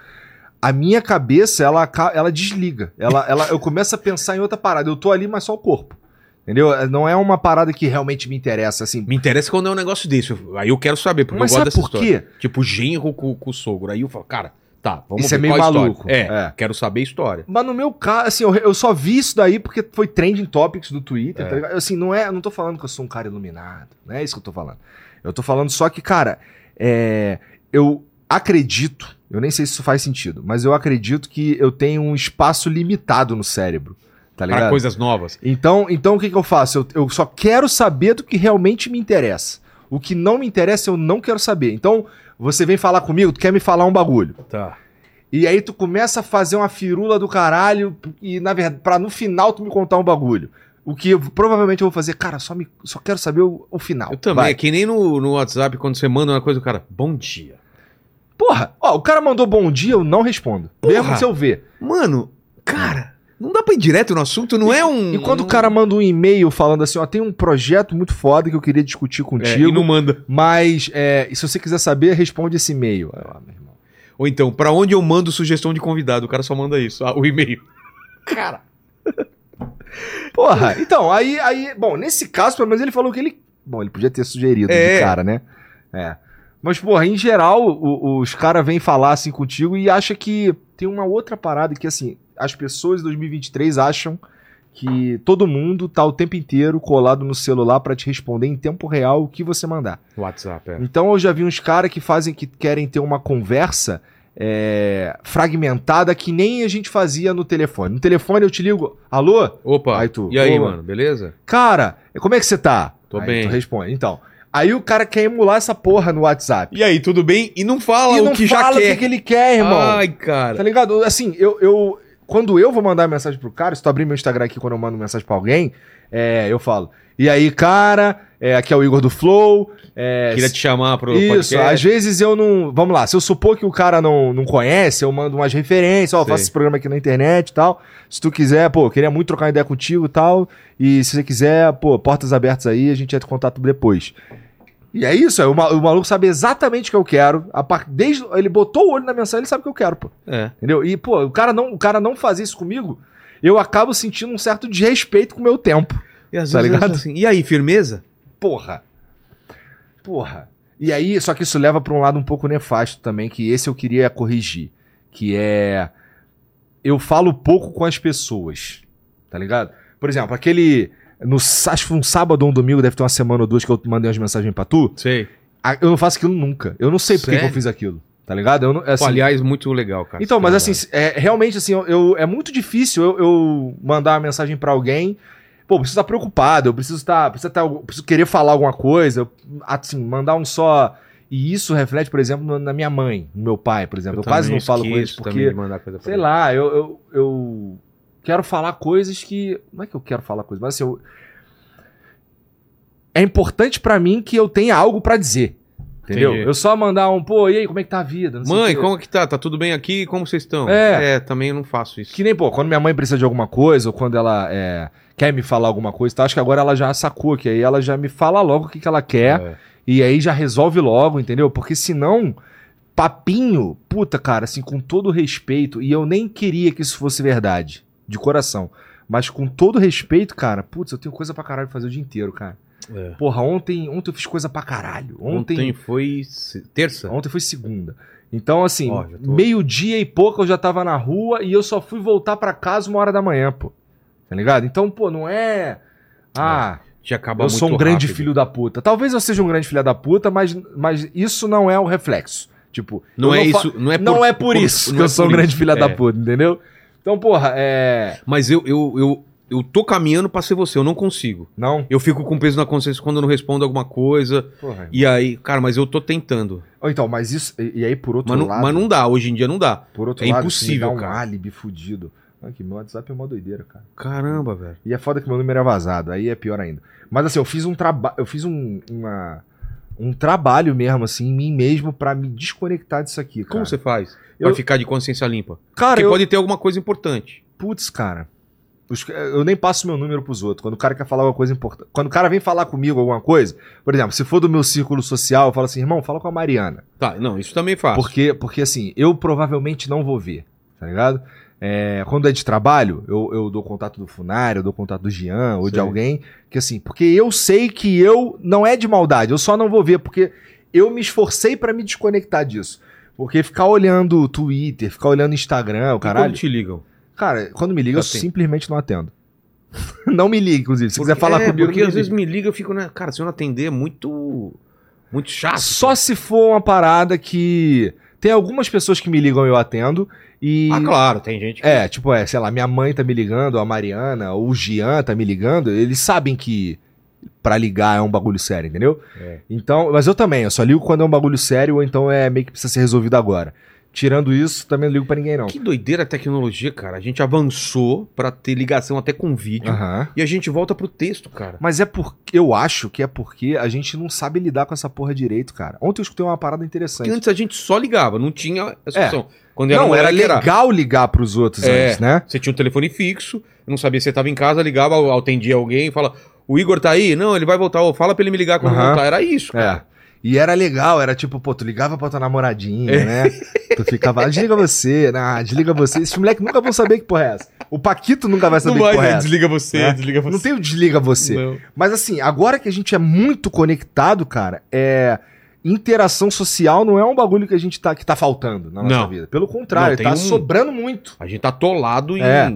a minha cabeça, ela, ela desliga. Ela, ela, eu começo a pensar em outra parada. Eu tô ali, mas só o corpo. Entendeu? Não é uma parada que realmente me interessa, assim. Me interessa quando é um negócio desse. Aí eu quero saber, porque Mas eu gosto dessa por história. quê? Tipo, genro com, com o sogro. Aí eu falo, cara, tá, vamos Isso é ver meio a história. maluco. É, É. quero saber a história. Mas no meu caso, assim, eu, eu só vi isso daí porque foi trending topics do Twitter, É. tá? Assim, não é, eu não tô falando que eu sou um cara iluminado, não é isso que eu tô falando. Eu tô falando só que, cara, é, eu acredito, eu nem sei se isso faz sentido, mas eu acredito que eu tenho um espaço limitado no cérebro, tá Para ligado? coisas novas. Então, então o que, que eu faço? Eu, eu só quero saber do que realmente me interessa. O que não me interessa, eu não quero saber. Então, você vem falar comigo, tu quer me falar um bagulho. Tá. E aí tu começa a fazer uma firula do caralho e na verdade, para no final tu me contar um bagulho. O que eu- provavelmente eu vou fazer, cara, só me só quero saber o, o final. Eu também. Vai. É que nem no, no WhatsApp, quando você manda uma coisa, o cara, bom dia. Porra, ó, o cara mandou bom dia, eu não respondo. Porra. Mesmo se eu ver. Mano, cara, não dá pra ir direto no assunto, não é um. E quando o cara manda um e-mail falando assim, ó, tem um projeto muito foda que eu queria discutir É, contigo, e não manda. mas é, se você quiser saber, responde esse e-mail. Ah, meu irmão. Ou então, pra onde eu mando sugestão de convidado? O cara só manda isso, ah, o e-mail. Cara. Porra, então, aí, aí, bom, nesse caso, pelo menos ele falou que ele. Bom, ele podia ter sugerido É. de cara, né? É. Mas, porra, em geral, o- os caras vêm falar assim contigo e acha que tem uma outra parada que, assim, as pessoas em 2023 acham que todo mundo tá o tempo inteiro colado no celular pra te responder em tempo real o que você mandar. WhatsApp, é. Então eu já vi uns caras que fazem que querem ter uma conversa é, fragmentada que nem a gente fazia no telefone. No telefone eu te ligo, alô? Opa, Aí tu, e aí, mano, beleza? Cara, como é que você tá? Tô aí bem. Tu responde. Então, aí o cara quer emular essa porra no WhatsApp. E aí, tudo bem? E não fala e o não que fala já o que, quer. que ele quer, irmão. Ai, Tá cara. ligado? Assim, eu, eu. Quando eu vou mandar mensagem pro cara, se tu abrir meu Instagram aqui quando eu mando mensagem pra alguém, é, eu falo. E aí, cara, é, aqui é o Igor do Flow. É, Queria te chamar pro Isso, podcast. às vezes eu não. Vamos lá, se eu supor que o cara não, não conhece, eu mando umas referências, ó, Sei. faço esse programa aqui na internet e tal. Se tu quiser, pô, queria muito trocar uma ideia contigo e tal. E se você quiser, pô, portas abertas aí, a gente entra em contato depois. E é isso, é, o, o maluco sabe exatamente o que eu quero. A par... Desde... Ele botou o olho na mensagem, ele sabe o que eu quero, pô. É. Entendeu? E, pô, o cara não, o cara não fazer isso comigo, eu acabo sentindo um certo desrespeito com o meu tempo. E às Tá vezes ligado? assim, e aí, firmeza? Porra. Porra. E aí, só que isso leva pra um lado um pouco nefasto também, que esse eu queria corrigir. Que é. Eu falo pouco com as pessoas. Tá ligado? Por exemplo, aquele. No, acho que foi um sábado ou um domingo, deve ter uma semana ou duas que eu mandei umas mensagens pra tu. Sei. Eu não faço aquilo nunca. Eu não sei por que eu fiz aquilo. Tá ligado? Eu não, assim, Pô, aliás, muito legal, cara. então, mas assim, é, realmente, assim, eu, eu- é muito difícil eu, eu mandar uma mensagem pra alguém. Pô, eu preciso estar preocupado, eu preciso estar. Preciso, eu preciso querer falar alguma coisa, eu, assim, mandar um só. E isso reflete, por exemplo, na minha mãe, no meu pai, por exemplo. Eu, quase também não falo com eles porque. Sei lá, eu, eu, eu quero falar coisas que. Não é que eu quero falar coisas, mas assim, eu- é importante pra mim que eu tenha algo pra dizer. Entendeu? Entendi. Eu só mandar um, pô, e aí, como é que tá a vida? Não Mãe, como que tá? Tá tudo bem aqui? Como vocês estão? É. também eu não faço isso. Que nem, pô, quando minha mãe precisa de alguma coisa, ou quando ela é, quer me falar alguma coisa, tá? acho que agora ela já sacou, que aí ela já me fala logo o que, que ela quer, É. e aí já resolve logo, entendeu? Porque senão, papinho, puta, cara, assim, com todo respeito, e eu nem queria que isso fosse verdade, de coração, mas com todo respeito, cara, putz, eu tenho coisa pra caralho pra fazer o dia inteiro, cara. É. Porra, ontem, ontem eu fiz coisa pra caralho. Ontem, Ontem, foi terça? Ontem foi segunda. Então, assim, já tô- meio-dia e pouco eu já tava na rua e eu só fui voltar pra casa uma hora da manhã, pô. Tá ligado? Então, pô, não é. Ah, Já acaba eu sou um grande rápido. filho da puta. Talvez eu seja um grande filho da puta, mas, mas isso não é o reflexo. Tipo, Não é fa- isso, não é não é por, isso que não eu é sou um por grande filho É. da puta, entendeu? Então, porra, é. Mas eu, eu, eu, eu tô caminhando pra ser você, eu não consigo. Não? Eu fico com peso na consciência quando eu não respondo alguma coisa. Porra. E aí, cara, mas eu tô tentando. Ou então, mas isso. E, aí, por outro Mas não, lado. mas não dá, hoje em dia não dá. Por outro é lado, impossível, me dá um cara. álibi fudido. Aqui, meu WhatsApp é uma doideira, cara. Caramba, velho. E é foda que meu número é vazado, aí é pior ainda. Mas assim, eu fiz um trabalho, eu fiz um, uma, um trabalho mesmo, assim, em mim mesmo pra me desconectar disso aqui, cara. Como você faz? Eu- Pra ficar de consciência limpa. Cara, Porque eu... pode ter alguma coisa importante. Putz, cara. Eu nem passo meu número pros outros. Quando o cara quer falar alguma coisa importante. Quando o cara vem falar comigo alguma coisa, por exemplo, se for do meu círculo social, eu falo assim, irmão, fala com a Mariana. Tá, não, isso também faço. Porque, porque assim, eu provavelmente não vou ver, tá ligado? É, quando é de trabalho, eu, eu dou contato do Funário, eu dou contato do Jean ou de alguém, que assim, porque eu sei que eu não é de maldade, eu só não vou ver, porque eu me esforcei pra me desconectar disso. Porque ficar olhando o Twitter, ficar olhando Instagram, o E caralho. quando te ligam? Cara, quando me liga, eu Tá simplesmente não atendo. não me ligue, inclusive. Se quiser falar é, comigo, porque às vezes me liga eu fico, né? Cara, se eu não atender é muito. Muito chato. Só se for uma parada que. Tem algumas pessoas que me ligam e eu atendo. E. Ah, claro, tem gente que. É, tipo, é, sei lá, minha mãe tá me ligando, a Mariana, ou o Gian tá me ligando, eles sabem que pra ligar é um bagulho sério, entendeu? É. Então, mas eu também, eu só ligo quando é um bagulho sério ou então é meio que precisa ser resolvido agora. Tirando isso, também não ligo pra ninguém não. Que doideira a tecnologia, cara. A gente avançou pra ter ligação até com vídeo. Aham. E a gente volta pro texto, cara. Mas é porque eu acho que é porque a gente não sabe lidar com essa porra direito, cara. Ontem eu escutei uma parada interessante. Porque antes a gente só ligava, não tinha essa opção. Quando era É. não, era moleque, legal ligar pros outros É. antes, né? Você tinha um telefone fixo, não sabia se você tava em casa, ligava, atendia alguém, fala: O Igor tá aí? Não, ele vai voltar. Ô, Fala pra ele me ligar quando Aham. voltar. Era isso, cara. É. E era legal, era tipo, pô, tu ligava pra tua namoradinha, É. né? Tu ficava, ah, desliga você, né? desliga você. Esses moleques nunca vão saber que porra é essa. O Paquito nunca vai saber Não que porra é né? essa. desliga você, É. desliga você. Não tem o desliga você. Não. Mas assim, agora que a gente é muito conectado, cara, é. interação social não é um bagulho que a gente tá, que tá faltando na nossa Não. vida. Pelo contrário, Não, tá um- sobrando muito. A gente tá atolado em. É.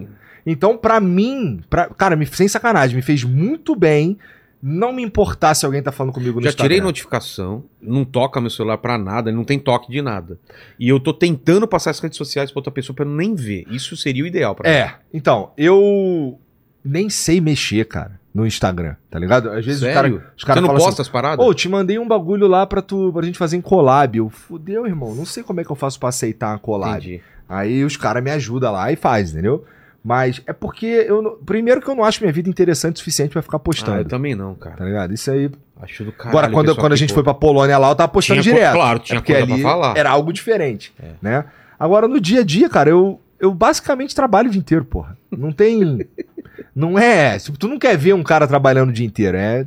Então, pra mim, pra, cara, me, sem sacanagem, me fez muito bem não me importar se alguém tá falando comigo no Já Instagram. tirei notificação, não toca meu celular pra nada, não tem toque de nada. E eu tô tentando passar as redes sociais pra outra pessoa pra eu nem ver. Isso seria o ideal pra mim. É, então, eu nem sei mexer, cara, no Instagram, tá ligado? Às vezes Sério? os caras os cara Você não falam posta assim, as paradas? Ô, te mandei um bagulho lá pra, tu, pra gente fazer em collab. Eu, fudeu, irmão, não sei como é que eu faço pra aceitar uma collab. Entendi. Aí os caras me ajudam lá e faz, entendeu? Mas é porque eu. Primeiro que eu não acho minha vida interessante o suficiente pra ficar Ah, eu postando. também não, cara. Tá ligado? Isso aí. Acho do caralho. Agora, quando, quando a gente pô- foi pra Polônia lá, eu tava postando Tinha direto. claro, tinha É porque ali falar. Era algo diferente. É. Né? Agora, no dia a dia, cara, eu, eu basicamente trabalho o dia inteiro, porra. Não tem. não é. Tu não quer ver um cara trabalhando o dia inteiro, é.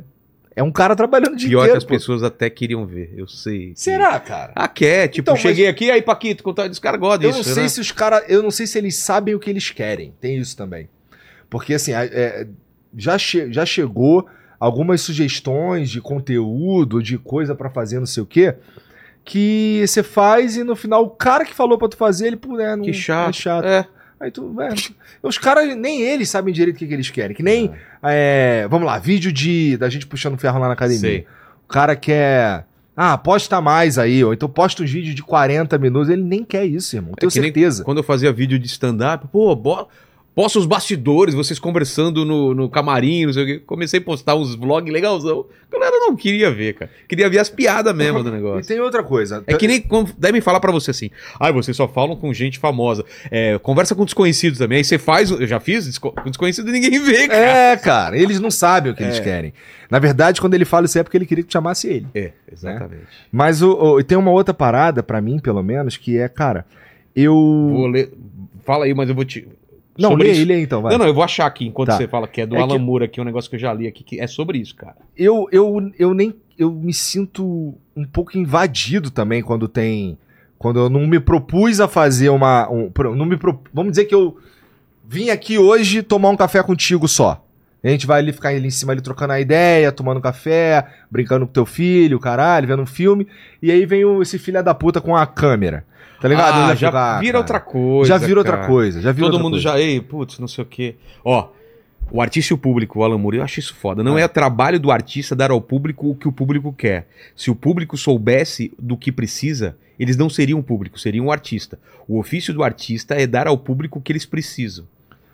É um cara trabalhando dia Pior que as pô. pessoas até queriam ver, eu sei. Será, cara? Ah, quer, tipo, Então, mas- cheguei aqui, aí, Paquito, contar dos caras gostam Eu disso, não sei né? se os caras. Eu não sei se eles sabem o que eles querem. Tem isso também. Porque, assim, a- é, já, che- já chegou algumas sugestões de conteúdo, de coisa pra fazer, não sei o quê, que você faz e no final o cara que falou pra tu fazer, ele, pô, né, não, Que chato. é chato. É. Aí tu, é, os caras, nem eles sabem direito o que, que eles querem. Que nem, é, vamos lá, vídeo de da gente puxando ferro lá na academia. Sei. O cara quer. Ah, posta mais aí, ou então posta uns vídeos de 40 minutos. Ele nem quer isso, irmão. Tenho É nem certeza. Quando eu fazia vídeo de stand-up, pô, bo... posta os bastidores, vocês conversando no, no camarim, não sei o quê. Comecei a postar uns vlogs legalzão. A galera não queria ver, cara. Queria ver as piadas mesmo do E negócio. tem outra coisa. É que nem devem falar pra você assim, ai, vocês só falam com gente famosa. É, conversa com desconhecidos também. Aí você faz, eu já fiz, com desconhecido e ninguém vê, cara. É, cara, eles não sabem o que eles É. querem. Na verdade, quando ele fala isso é porque ele queria que chamasse ele. É, exatamente. Mas o, o- tem uma outra parada, pra mim, pelo menos, que é, cara, eu. Vou ler. Fala aí, mas eu vou te. Não, sobre lê, isso- lê então, vai. Não, não, eu vou achar aqui enquanto Tá. você fala que é do É Alan que- Moore aqui, um negócio que eu já li aqui, que é sobre isso, cara. eu, eu, eu nem eu me sinto um pouco invadido também quando tem quando eu não me propus a fazer uma um, não me pro- vamos dizer que eu vim aqui hoje tomar um café contigo só a gente vai ali ficar ali em cima ali trocando a ideia tomando café brincando com teu filho caralho vendo um filme e aí vem o- esse filho da puta com a câmera tá ligado Ah, já fico, ah, vira cara, outra coisa. já vira outra cara. coisa já vira Todo outra mundo coisa. já, ei, putz, não sei o quê. Ó, o artista e o público, o Alan Moore, eu acho isso foda. Não é. trabalho do artista dar ao público o que o público quer. Se o público soubesse do que precisa, eles não seriam o público, seriam o artista. O ofício do artista é dar ao público o que eles precisam.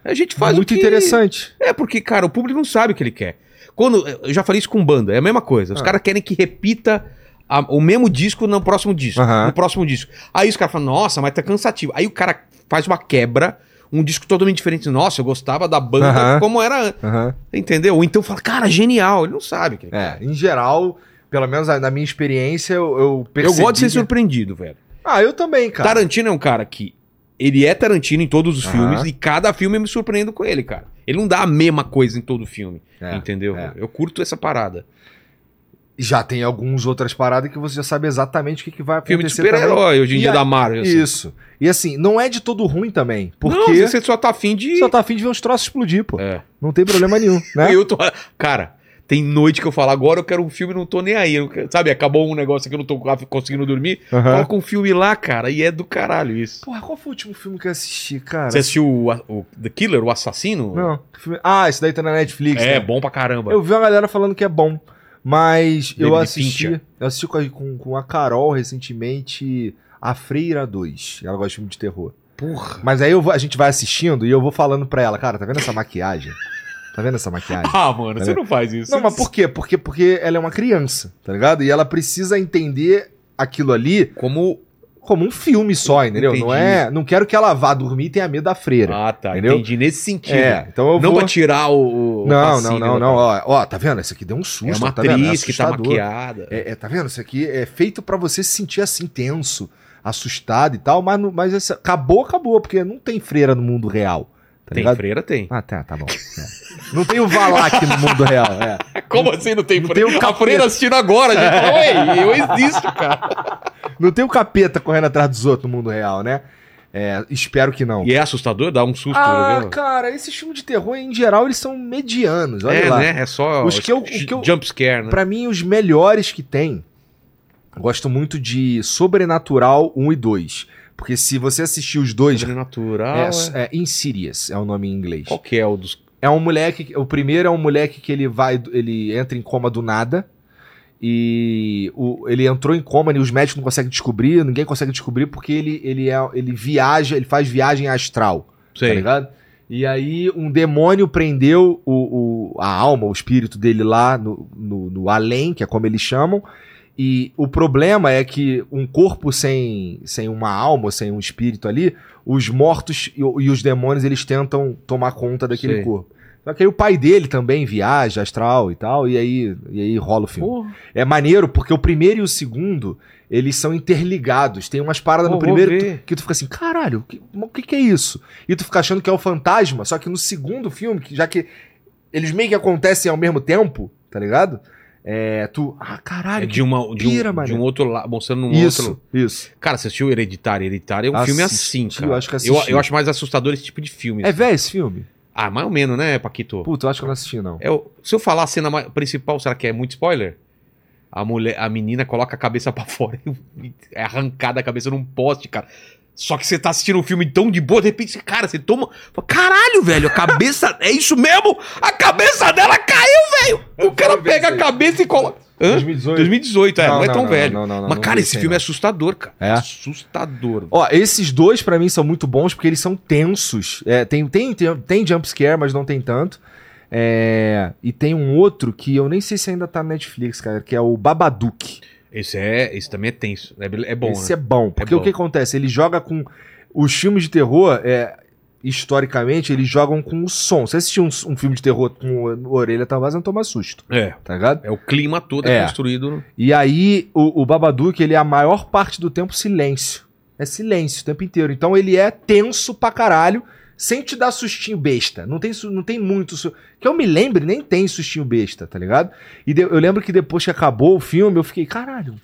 A gente faz muito o que... interessante É, porque, cara, o público não sabe o que ele quer. Quando, eu já falei isso com banda, é a mesma coisa. Os Ah. caras querem que repita a- o mesmo disco no próximo disco. Aham. No próximo disco. Aí os caras falam, nossa, mas tá cansativo. Aí o cara faz uma quebra, um disco totalmente diferente. Nossa, eu gostava da banda Aham. como era antes. Aham. Entendeu? Ou então fala, cara, genial. Ele não sabe. que quer. é em geral pelo menos na minha experiência eu, eu Eu percebi gosto de ser surpreendido, velho. Ah, eu também, cara. Tarantino é um cara que. Ele é Tarantino em todos os Aham. filmes e cada filme eu me surpreendo com ele, cara. Ele não dá a mesma coisa em todo filme. É, entendeu? é. Eu curto essa parada. Já tem algumas outras paradas que você já sabe exatamente o que, que vai Filme de acontecer super-herói hoje em E dia a- da Marvel. assim. Isso. E assim, não é de todo ruim também. Não, Porque você só tá afim de. só tá afim de ver uns troços explodir, pô. É. Não tem problema nenhum, né? Eu tô. Cara, tem noite que eu falo, agora eu quero um filme e não tô nem aí. Eu Sabe, acabou um negócio que eu não tô conseguindo dormir. Aham. Coloca um filme lá, cara, e é do caralho isso. Porra, qual foi o último filme que eu assisti, cara? Você assistiu o, o The Killer, o assassino? Não. Ah, esse daí tá na Netflix. É, né? bom pra caramba. Eu vi uma galera falando que é bom. Mas eu assisti. Eu assisti com a, com, com a Carol recentemente A Freira 2. Ela gosta de filme de terror. Porra. Mas aí vou- a gente vai assistindo e eu vou falando pra ela, cara, tá vendo essa maquiagem? Tá vendo essa maquiagem? Ah, mano, Tá você vendo? não faz isso. Não, mas por quê? Porque, porque ela é uma criança, tá ligado? E ela precisa entender aquilo ali Como. Como um filme só, entendeu? Não Entendi. é. Não quero que ela vá dormir e tenha medo da freira. Ah, tá. Entendeu? Entendi nesse sentido. é, então eu não vou. pra tirar o. o Não, não, não, não. Ó, ó, tá vendo? Esse aqui deu um susto. É uma tá vendo? atriz que tá maquiada. É, é, tá vendo? Isso aqui é feito pra você se sentir assim, tenso, assustado e tal, mas, não- mas essa, acabou, acabou, porque não tem freira no mundo real. Tá tem ligado? freira, tem. Ah, tá, tá bom. É. Não tem o Valak no mundo real, é. Como assim não tem não freira? tem o a freira assistindo agora, gente fala, Ué, eu existo, cara. Não tem o capeta correndo atrás dos outros no mundo real, né? É, espero que não. E é assustador? Dá um susto, Ah, né? cara, esses filmes de terror, em geral, eles são medianos. Olha É, lá. né? É só Os que eu- que eu- jump scare, né? Pra mim, os melhores que tem Gosto muito de Sobrenatural 1 e 2. Porque se você assistir os dois. Sobrenatural. É, é... é Insidious é o nome em inglês. Qual que é o dos. É um moleque. O primeiro é um moleque que ele vai. Ele entra em coma do nada. E o, ele entrou em coma e os médicos não conseguem descobrir, ninguém consegue descobrir porque ele, ele, é, ele viaja, ele faz viagem astral. Tá Sei. ligado? E aí um demônio prendeu o, o- a alma, o espírito dele lá no, no, no além, que é como eles chamam. E o problema é que um corpo sem, sem uma alma, sem um espírito ali, os mortos e, e os demônios eles tentam tomar conta daquele Sei. corpo. Só que aí o pai dele também viaja astral e tal, e aí, e aí rola o filme. Porra. É maneiro porque o primeiro e o segundo, eles são interligados. Tem umas paradas no primeiro tu- que tu fica assim, caralho, o que, o que que é isso? E tu fica achando que é o fantasma, só que no segundo filme, que já que eles meio que acontecem ao mesmo tempo, tá ligado? É, tu, ah, caralho, É de, uma, de, um, pira, de mané. um outro lado, mostrando um isso, outro. isso. Cara, você assistiu Hereditário? Hereditário é um filme assim, Assisti, cara. eu acho eu, assisti. eu acho mais assustador esse tipo de filme. É velho esse filme? Ah, mais ou menos, né, Paquito? Puta, eu acho que eu não assisti, não. É se eu falar a cena principal, será que é muito spoiler? A mulher, a menina coloca a cabeça pra fora e é arrancada a cabeça num poste, cara. Só que você tá assistindo um filme tão de boa, de repente, você- cara, você toma. Caralho, velho, a cabeça. é isso mesmo? A cabeça dela caiu, velho! O cara pega a cabeça e coloca. Hã? 2018. 2018, é, não, Não, é tão não, velho. não, não, não, Mas, cara, esse filme é assustador, cara. É? Assustador. Ó, esses dois pra mim são muito bons porque eles são tensos. É, tem, tem, tem, tem jumpscare, mas não tem tanto. É, e tem um outro que eu nem sei se ainda tá na Netflix, cara, que é o Babadook. Esse é. Esse também é tenso. É, é bom, Esse né? é bom, porque bom. o que acontece? Ele joga com. Os filmes de terror, é, historicamente, eles jogam com o som. Você assistir um, um filme de terror com a orelha talvez não toma susto, É. tá ligado? É o clima todo É. é construído. E aí, o, o Babadook, ele é a maior parte do tempo silêncio. É silêncio o tempo inteiro. Então ele é tenso pra caralho, sem te dar sustinho besta. Não tem, não tem muito. Que eu me lembre, nem tem sustinho besta, tá ligado? E de- eu lembro que depois que acabou o filme, eu fiquei, caralho,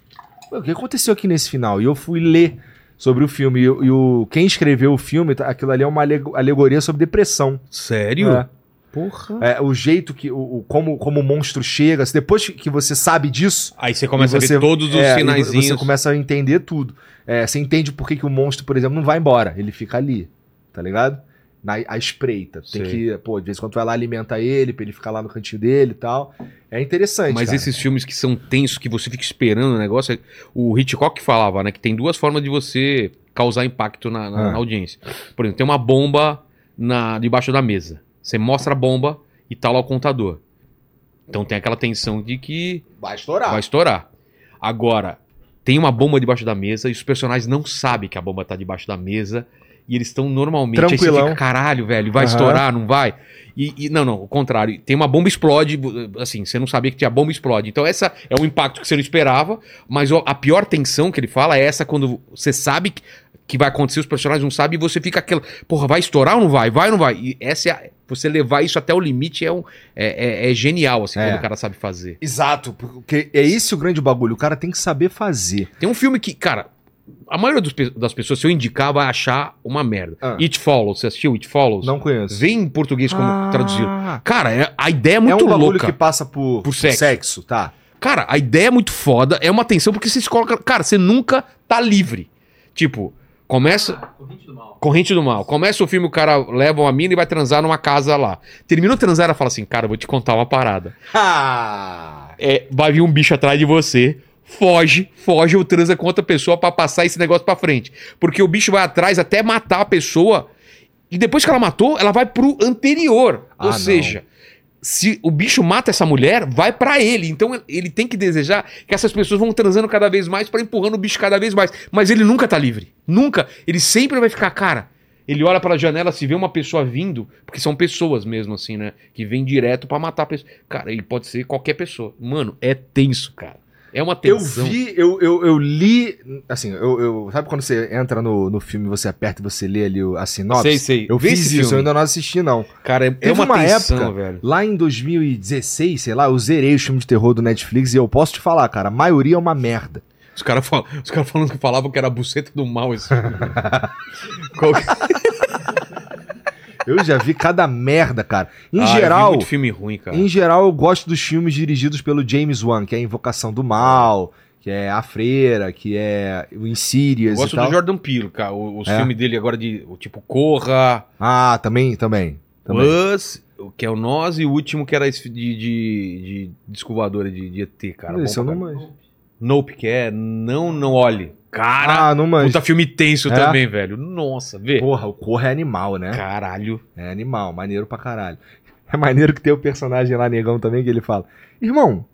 o que aconteceu aqui nesse final? E eu fui ler sobre o filme. E, e o, quem escreveu o filme, tá- aquilo ali é uma alego- alegoria sobre depressão. Sério? É. Porra. É, o jeito que. O, o- como, como o monstro chega. Depois que você sabe disso. Aí você começa E a ver todos os é, sinaizinhos. Você começa a entender tudo. É, você entende por que, que o monstro, por exemplo, não vai embora. Ele fica ali, tá ligado? Na, à espreita. Tem Sei. que, pô, de vez em quando vai lá alimentar ele, pra ele ficar lá no cantinho dele e tal. É interessante. Mas cara. esses filmes que são tensos, que você fica esperando o negócio, é- o Hitchcock falava, né, que tem duas formas de você causar impacto na, na- Ah. na audiência. Por exemplo, tem uma bomba na, debaixo da mesa. Você mostra a bomba e tá lá o contador. Então tem aquela tensão de que Vai estourar. vai estourar. Agora, tem uma bomba debaixo da mesa e os personagens não sabem que a bomba tá debaixo da mesa e eles estão normalmente. Aí você Tranquilão. fica, caralho, velho, vai Aham. estourar, não vai? E, e- não, não, o contrário. Tem uma bomba explode, assim, você não sabia que tinha bomba explode. Então essa é um impacto que você não esperava, mas a pior tensão que ele fala é essa quando você sabe que, que vai acontecer, os personagens não sabem e você fica aquela, porra, vai estourar ou não vai? Vai ou não vai? E essa é a- você levar isso até o limite é, um, é, é- é genial, assim, É. quando o cara sabe fazer. Exato, porque é esse o grande bagulho. O cara tem que saber fazer. Tem um filme que, cara, a maioria dos das pessoas, se eu indicar, vai achar uma merda. Ah. It Follows, você assistiu It Follows? Não conheço. Vem em português como Ah, traduzido. Cara, é- a ideia é É muito um bagulho louca. que passa por, Por sexo. tá? Cara, a ideia é muito foda, é uma tensão, porque você se coloca. Cara, você nunca tá livre. Tipo, começa. Corrente do mal. Corrente do mal. Começa o filme, o cara leva uma mina e vai transar numa casa lá. Termina o transar, ela fala assim: Cara, eu vou te contar uma parada. Ah! É, vai vir um bicho atrás de você, foge, foge ou transa com outra pessoa pra passar esse negócio pra frente. Porque o bicho vai atrás até matar a pessoa. E depois que ela matou, ela vai pro anterior. Ah, ou não. seja, se o bicho mata essa mulher, vai pra ele. Então ele tem que desejar que essas pessoas vão transando cada vez mais pra empurrando o bicho cada vez mais. Mas ele nunca tá livre. Nunca. Ele sempre vai ficar, cara. Ele olha pela janela, se vê uma pessoa vindo, porque são pessoas mesmo, assim, né? Que vem direto pra matar a pessoa. Cara, ele pode ser qualquer pessoa. Mano, é tenso, cara. É uma Eu tensão. vi, eu, eu, eu li. Assim, eu, eu- Sabe quando você entra no, no filme, você aperta e você lê ali o- a sinopse? Sei, sei. Eu Vê fiz esse isso, eu filme. ainda não assisti, não. Cara, é, é Teve uma, uma tensão, época- velho. Lá em 2016, sei lá, eu zerei os filmes de terror do Netflix e eu posso te falar, cara, a maioria é uma merda. Os caras fal... Os cara falando que falavam que era a buceta do mal esse filme. Qual que- Eu já vi cada merda, cara. Em Ah, eu vi geral, muito filme ruim, cara. em geral, eu gosto dos filmes dirigidos pelo James Wan, que é a Invocação do Mal, que é A Freira, que é o Eu Insidious gosto e tal. do Jordan Peele, cara. O- Os É. filmes dele agora de, o tipo, Corra, Ah, também, também. também. Us, que é o Nós, e o último que era esse de, de, de descovadora de, de ET, cara. Esse eu não manjo. Nope, que é Não, Não Olhe. Cara, Ah, não manjo. puta filme tenso É? também, velho. Nossa, vê. Porra, o Corra é animal, né? Caralho. É animal, maneiro pra caralho. É maneiro que tem o personagem lá, negão, também, que ele fala: Irmão,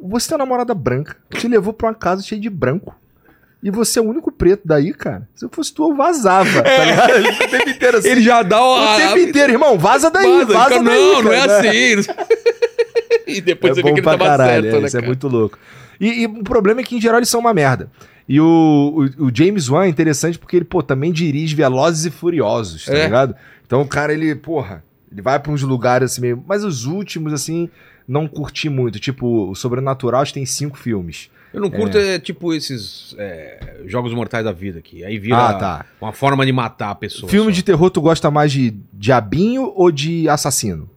você tem uma namorada branca, te levou pra uma casa cheia de branco. E você é o único preto daí, cara. Se eu fosse tu, eu vazava, tá ligado? Ele o tempo inteiro assim. Ele já dá o. o tempo inteiro, irmão, vaza daí, Vaza, vaza, fica, daí. Não, não é cara. assim. e depois é você bom vê que ele tava caralho, certo, é, né, isso é cara? muito louco. E, e o problema é que, em geral, eles são uma merda. E o, o, o James Wan é interessante porque ele, pô, também dirige Velozes e Furiosos, tá É. ligado? Então o cara, ele, porra, ele vai pra uns lugares assim meio... Mas os últimos, assim, não curti muito. Tipo, o Sobrenatural, tem cinco filmes. Eu não curto, é, tipo esses é, jogos mortais da vida aqui. Aí vira Ah, tá. uma forma de matar a pessoa. Filme só. de terror, tu gosta mais de diabinho ou de assassino?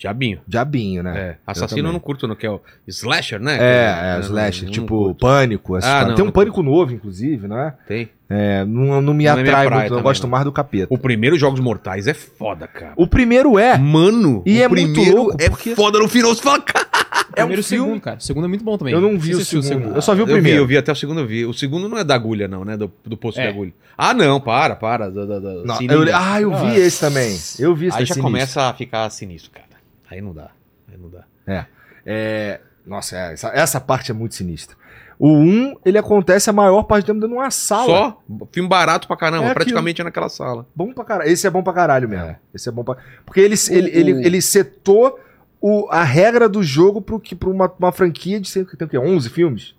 Diabinho. Diabinho, né? É. Assassino eu, não curto, não, que é o Slasher, né? É, é, Eu Slash, não- não tipo, curto. Pânico. essas Ah, não, tem um não Pânico novo, inclusive, não é? Tem. É, não, não me Não é minha atrai praia muito, eu também, gosto não. mais do capeta. O primeiro Jogos Mortais é foda, cara. O primeiro é. Mano, E o é muito primeiro louco, é porque- foda no final. Você fala, cara. É um Primeiro e o filme- segundo, cara. O segundo é muito bom também. Eu não vi o se assistiu segundo. Eu só vi o eu vi, primeiro. eu vi até o segundo, eu vi. O segundo não é da agulha, não, né? Do, do posto É. de agulha. Ah, não, para, para. Da, da, da Não, eu- ah, eu vi Ah, esse também. Eu vi esse Aí já sinistro. começa a ficar sinistro, cara. Aí não dá. Aí não dá. É, nossa, é, essa, essa parte é muito sinistra. O 1, ele acontece a maior parte do tempo dentro de uma sala. Só filme barato pra caramba, É praticamente é naquela sala. Bom pra caralho. Esse é bom pra caralho mesmo. É. Esse é bom pra... Porque ele, ele, ele, o- ele setou o, a regra do jogo pro que, pra uma, uma franquia de sei- tem o quê? 11 filmes?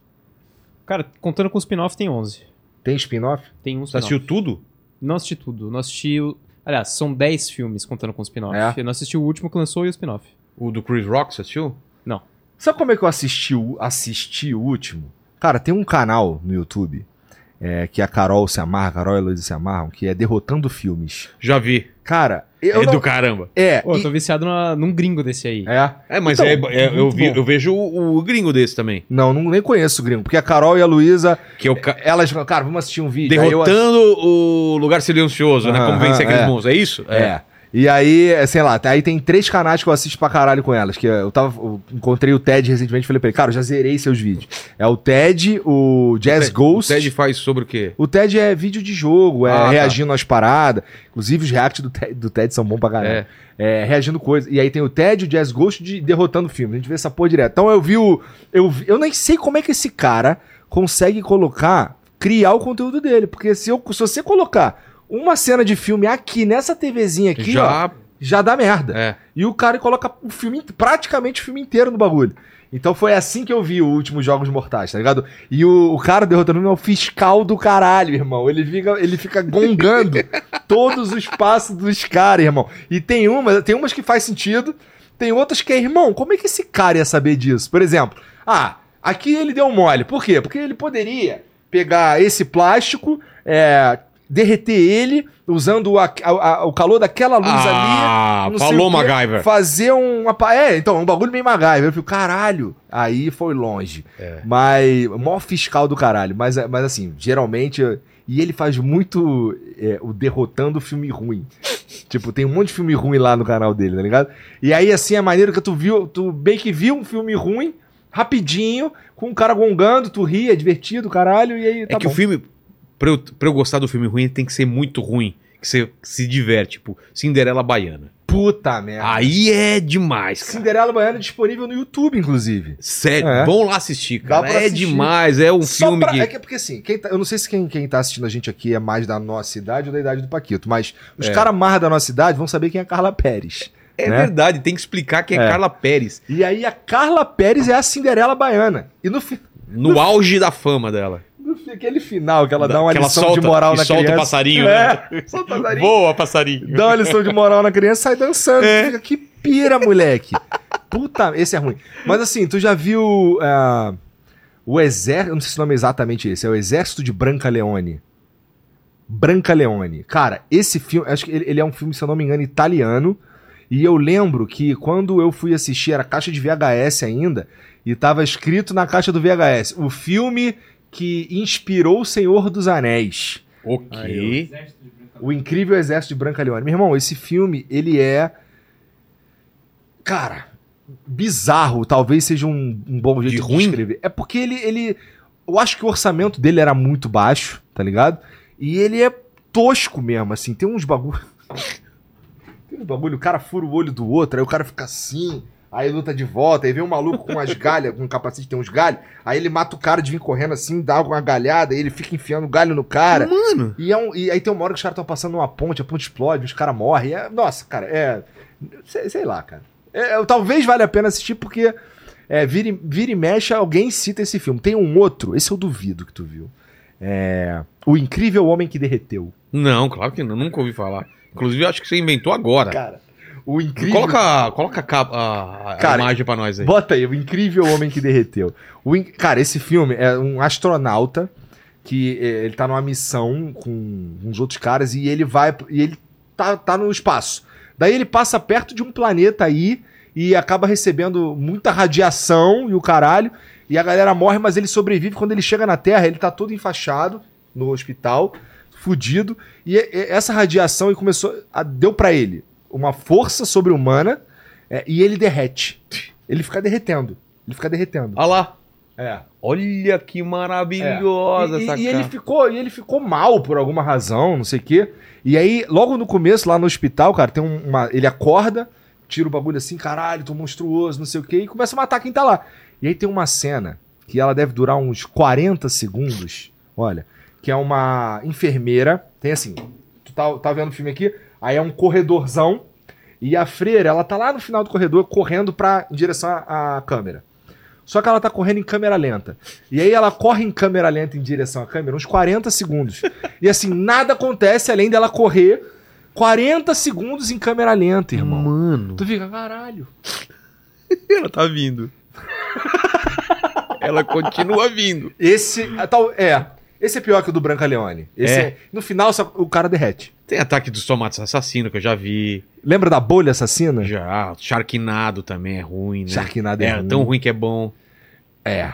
Cara, contando com o spin-off, tem 11. Tem spin-off? Tem um Você spin-off. assistiu tudo? Não assisti tudo. Não assisti... o- Aliás, são 10 filmes contando com o spin-off. É? Eu não assisti o último que lançou e o spin-off. O do Chris Rock, você assistiu? Não. Sabe como é que eu assisti o, assisti o último? Cara, tem um canal no YouTube é, que a Carol se amarra, a Carol e a Luísa se amarram, que é Derrotando Filmes. Já vi. Cara, eu é não... do caramba. É, Pô, eu e- tô viciado numa- num gringo desse aí. é. É, mas Então, é, é- eu, vi- eu vejo o, o gringo desse também. Não, não nem conheço o gringo, porque a Carol e a Luísa, Que é o ca- elas falam, cara, vamos assistir um vídeo. Aí eu derrotando o lugar silencioso, né? Como Aham, vencer aqueles é. monstros. É isso? É. E aí, é, sei lá, aí tem três canais que eu assisto pra caralho com elas. Que eu tava. eu encontrei o Ted recentemente e falei pra ele, cara, eu já zerei seus vídeos. É o Ted, o Jazz O Ghost. Ted faz sobre o quê? O TED é vídeo de jogo, é Ah, tá. reagindo às paradas. Inclusive, os reacts do TED, do TED são bons pra caralho. É. reagindo coisas. E aí tem o TED o Jazz Ghost de derrotando filme. A gente vê essa porra direto. Então eu vi o. Eu, vi- eu nem sei como é que esse cara consegue colocar, criar o conteúdo dele. Porque se, eu, se você colocar uma cena de filme aqui, nessa TVzinha aqui, ó, Já. já dá merda. É. E o cara coloca o filme, praticamente o filme inteiro no bagulho. Então foi assim que eu vi o último Jogos Mortais, tá ligado? E o, o cara derrotando o é o fiscal do caralho, irmão. Ele fica, ele fica gongando todos os passos dos caras, irmão. E tem uma, tem umas que faz sentido, tem outras que é, irmão, como é que esse cara ia saber disso? Por exemplo, ah, aqui ele deu mole. Por quê? Porque ele poderia pegar esse plástico, é, derreter ele usando a- a- a- o calor daquela luz Ah, ali. falou MacGyver. Fazer pa- É, então, um bagulho meio MacGyver. Eu fico, caralho. Aí foi longe. É. Mas. Mó fiscal do caralho. Mas, mas assim, geralmente. E ele faz muito é, o derrotando filme ruim. tipo, tem um monte de filme ruim lá no canal dele, tá ligado? E aí, assim, é maneiro que tu viu. Tu bem que viu um filme ruim, rapidinho, com um cara gongando, tu ri, é divertido, caralho, e aí É tá que bom. o filme, pra eu, pra eu gostar do filme ruim, tem que ser muito ruim. Que você se diverte, tipo, Cinderela Baiana. Puta merda. Aí é demais, cara. Cinderela Baiana disponível no YouTube, inclusive. Sério, É. vão lá assistir, cara. É assistir. demais, é um Só filme pra- que... É que é porque assim, tá- eu não sei se quem, quem tá assistindo a gente aqui é mais da nossa idade ou da idade do Paquito, mas os É. caras mais da nossa idade vão saber quem é a Carla Pérez. É né? verdade, tem que explicar quem é, É. Carla Pérez. E aí a Carla Pérez é a Cinderela Baiana. E no, fi- No auge da fama dela. Aquele final que ela dá uma Que lição solta- de moral na solta o criança. passarinho, é, né? solta o passarinho. Boa, passarinho. Dá uma lição de moral na criança e sai dançando. É. Fica, que pira, moleque. Puta, esse é ruim. Mas assim, tu já viu ah, o Exército, não sei se o nome é exatamente esse, é o Exército de Branca Leone. Branca Leone. Cara, esse filme, acho que ele, ele é um filme, se eu não me engano, italiano. E eu lembro que quando eu fui assistir, era caixa de VHS ainda, E tava escrito na caixa do VHS: o filme que inspirou o Senhor dos Anéis. Ok. O Incrível Exército de Branca Leone. Meu irmão, esse filme, ele é. Cara, bizarro. Talvez seja um, um bom jeito De de, ruim? descrever. É porque ele, ele. Eu acho que o orçamento dele era muito baixo, tá ligado? E ele é tosco mesmo, assim. Tem uns bagulho. Tem uns bagulho, o cara fura o olho do outro, aí o cara fica assim. Aí luta de volta, aí vem um maluco com umas galhas, com um capacete tem uns galhos, aí ele mata o cara de vir correndo assim, dá uma galhada, aí ele fica enfiando galho no cara. Mano. E, é um- e aí tem uma hora que os caras estão passando uma ponte, a ponte explode, os caras morrem. É- nossa, cara, é. Sei, sei lá, cara. É, talvez valha a pena assistir porque é, vira, e- vira e mexe, alguém cita esse filme. Tem um outro, esse eu duvido que tu viu. É. O Incrível Homem que Derreteu. Não, claro que não. Nunca ouvi falar. Inclusive, eu acho que você inventou agora. Cara, o Incrível. Coloca, coloca a, a- a Cara, imagem pra nós aí. Bota aí, o incrível homem que derreteu. O in- Cara, esse filme é um astronauta que eh, ele tá numa missão com uns outros caras e ele vai. E ele tá, tá no espaço. Daí ele passa perto de um planeta aí e acaba recebendo muita radiação e o caralho. E a galera morre, mas ele sobrevive. Quando ele chega na Terra, ele tá todo enfaixado no hospital, fudido. E, e- essa radiação ele começou. a- deu pra ele uma força sobre-humana é, e ele derrete. Ele fica derretendo. Ele fica derretendo. Olha lá. É. Olha que maravilhosa E, essa e- e ele ficou, e ele ficou mal por alguma razão, não sei o quê. E aí, logo no começo, lá no hospital, cara, tem um- uma. Ele acorda, tira o bagulho assim, caralho, tô monstruoso, não sei o quê, e começa a matar quem tá lá. E aí tem uma cena que ela deve durar uns 40 segundos. Olha, que é uma enfermeira. Tem assim, tu tá, tá vendo o filme aqui? Aí é um corredorzão. E a freira, ela tá lá no final do corredor, correndo pra, em direção à, à câmera. Só que ela tá correndo em câmera lenta. E aí ela corre em câmera lenta em direção à câmera uns 40 segundos. E assim, nada acontece além dela correr 40 segundos em câmera lenta, irmão. Mano. Tu fica, caralho. Ela tá vindo. Ela continua vindo. Esse. tal, é. Esse é pior que o do Branca Leone. Esse É. é- no final, só- o cara derrete. Tem ataque dos tomates assassino que eu já vi. Lembra da bolha assassina? Já. Sharknado também é ruim, né? Sharknado é, É, ruim. tão ruim que é bom. É.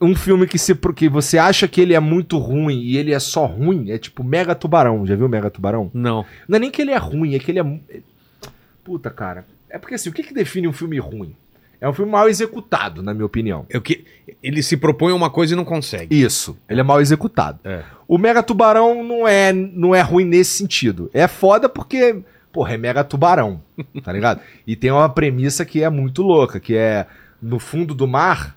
Um filme que se que você acha que ele é muito ruim e ele é só ruim, é tipo Mega Tubarão. Já viu Mega Tubarão? Não. Não é nem que ele é ruim, é que ele é. é- Puta, cara. É porque assim, o que, que define um filme ruim? É um filme mal executado, na minha opinião. É o que ele se propõe a uma coisa e não consegue. Isso, ele é mal executado. É. O Mega Tubarão não é, não é ruim nesse sentido. É foda porque, porra, é Mega Tubarão, tá ligado? E tem uma premissa que é muito louca, que é no fundo do mar,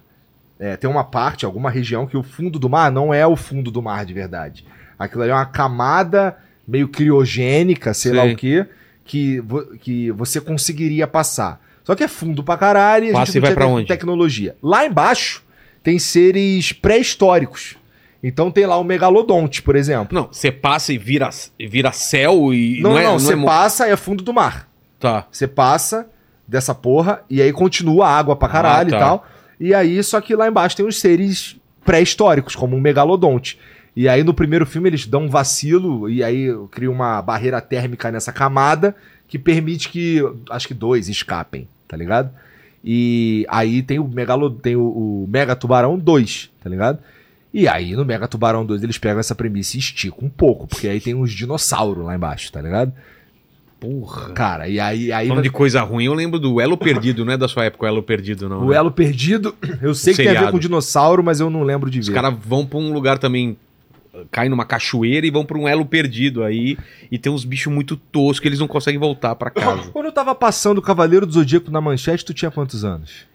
é, tem uma parte, alguma região que o fundo do mar não é o fundo do mar de verdade. Aquilo ali é uma camada meio criogênica, sei lá Sei. o quê, que, que você conseguiria passar. Só que é fundo pra caralho e a gente e não vai pra onde? tecnologia. Lá embaixo tem seres pré-históricos. Então tem lá o megalodonte, por exemplo. Não, você passa e vira, vira céu e Não, não, é, você é mo- passa é fundo do mar. Tá. Você passa dessa porra e aí continua a água pra caralho Ah, tá. e tal. E aí, só que lá embaixo tem os seres pré-históricos, como um megalodonte. E aí no primeiro filme eles dão um vacilo e aí cria uma barreira térmica nessa camada que permite que, acho que dois escapem, tá ligado? E aí tem o megalo, tem o, o Mega Tubarão 2, tá ligado? E aí no Mega Tubarão 2 eles pegam essa premissa e esticam um pouco, porque aí tem uns dinossauros lá embaixo, tá ligado? Porra. Cara, e aí, aí Falando de coisa ruim, eu lembro do Elo Perdido, não é da sua época o Elo Perdido, não. o né? Elo Perdido, eu sei que tem a ver seriado. com dinossauro, mas eu não lembro de Os ver. caras vão pra um lugar também, caem numa cachoeira e vão pra um elo perdido aí. E tem uns bichos muito toscos que eles não conseguem voltar pra casa. Quando eu tava passando o Cavaleiro do Zodíaco na manchete, tu tinha quantos anos?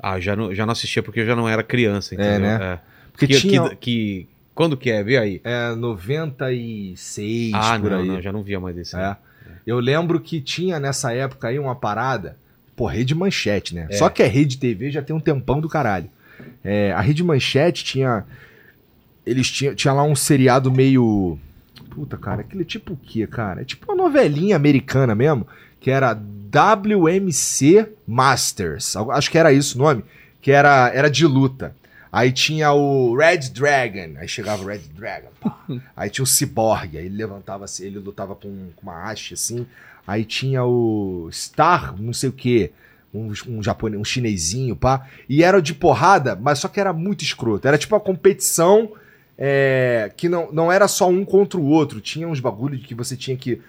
Ah, já não, já não assistia porque eu já não era criança, entendeu? É, né? É. Porque que, tinha... que, que- Quando que é? Vê aí. É, 96, ah, por não, aí. não, já não via mais desse. É. Eu lembro que tinha nessa época aí uma parada, pô, rede manchete, né? É. Só que a rede TV já tem um tempão do caralho. É, a rede manchete tinha. Eles tinham tinha lá um seriado meio. Puta, cara, aquele é tipo o quê, cara? É tipo uma novelinha americana mesmo, que era WMC Masters. Acho que era isso o nome, que era, era de luta. Aí tinha o Red Dragon, aí chegava o Red Dragon, pá. Aí tinha o Cyborg, aí ele levantava assim, ele lutava com, com uma haste assim. Aí tinha o Star, não sei o que, um, um japonês, um chinesinho, pá. E era de porrada, mas só que era muito escroto. Era tipo uma competição é, que não, não era só um contra o outro. Tinha uns bagulho de que você tinha que.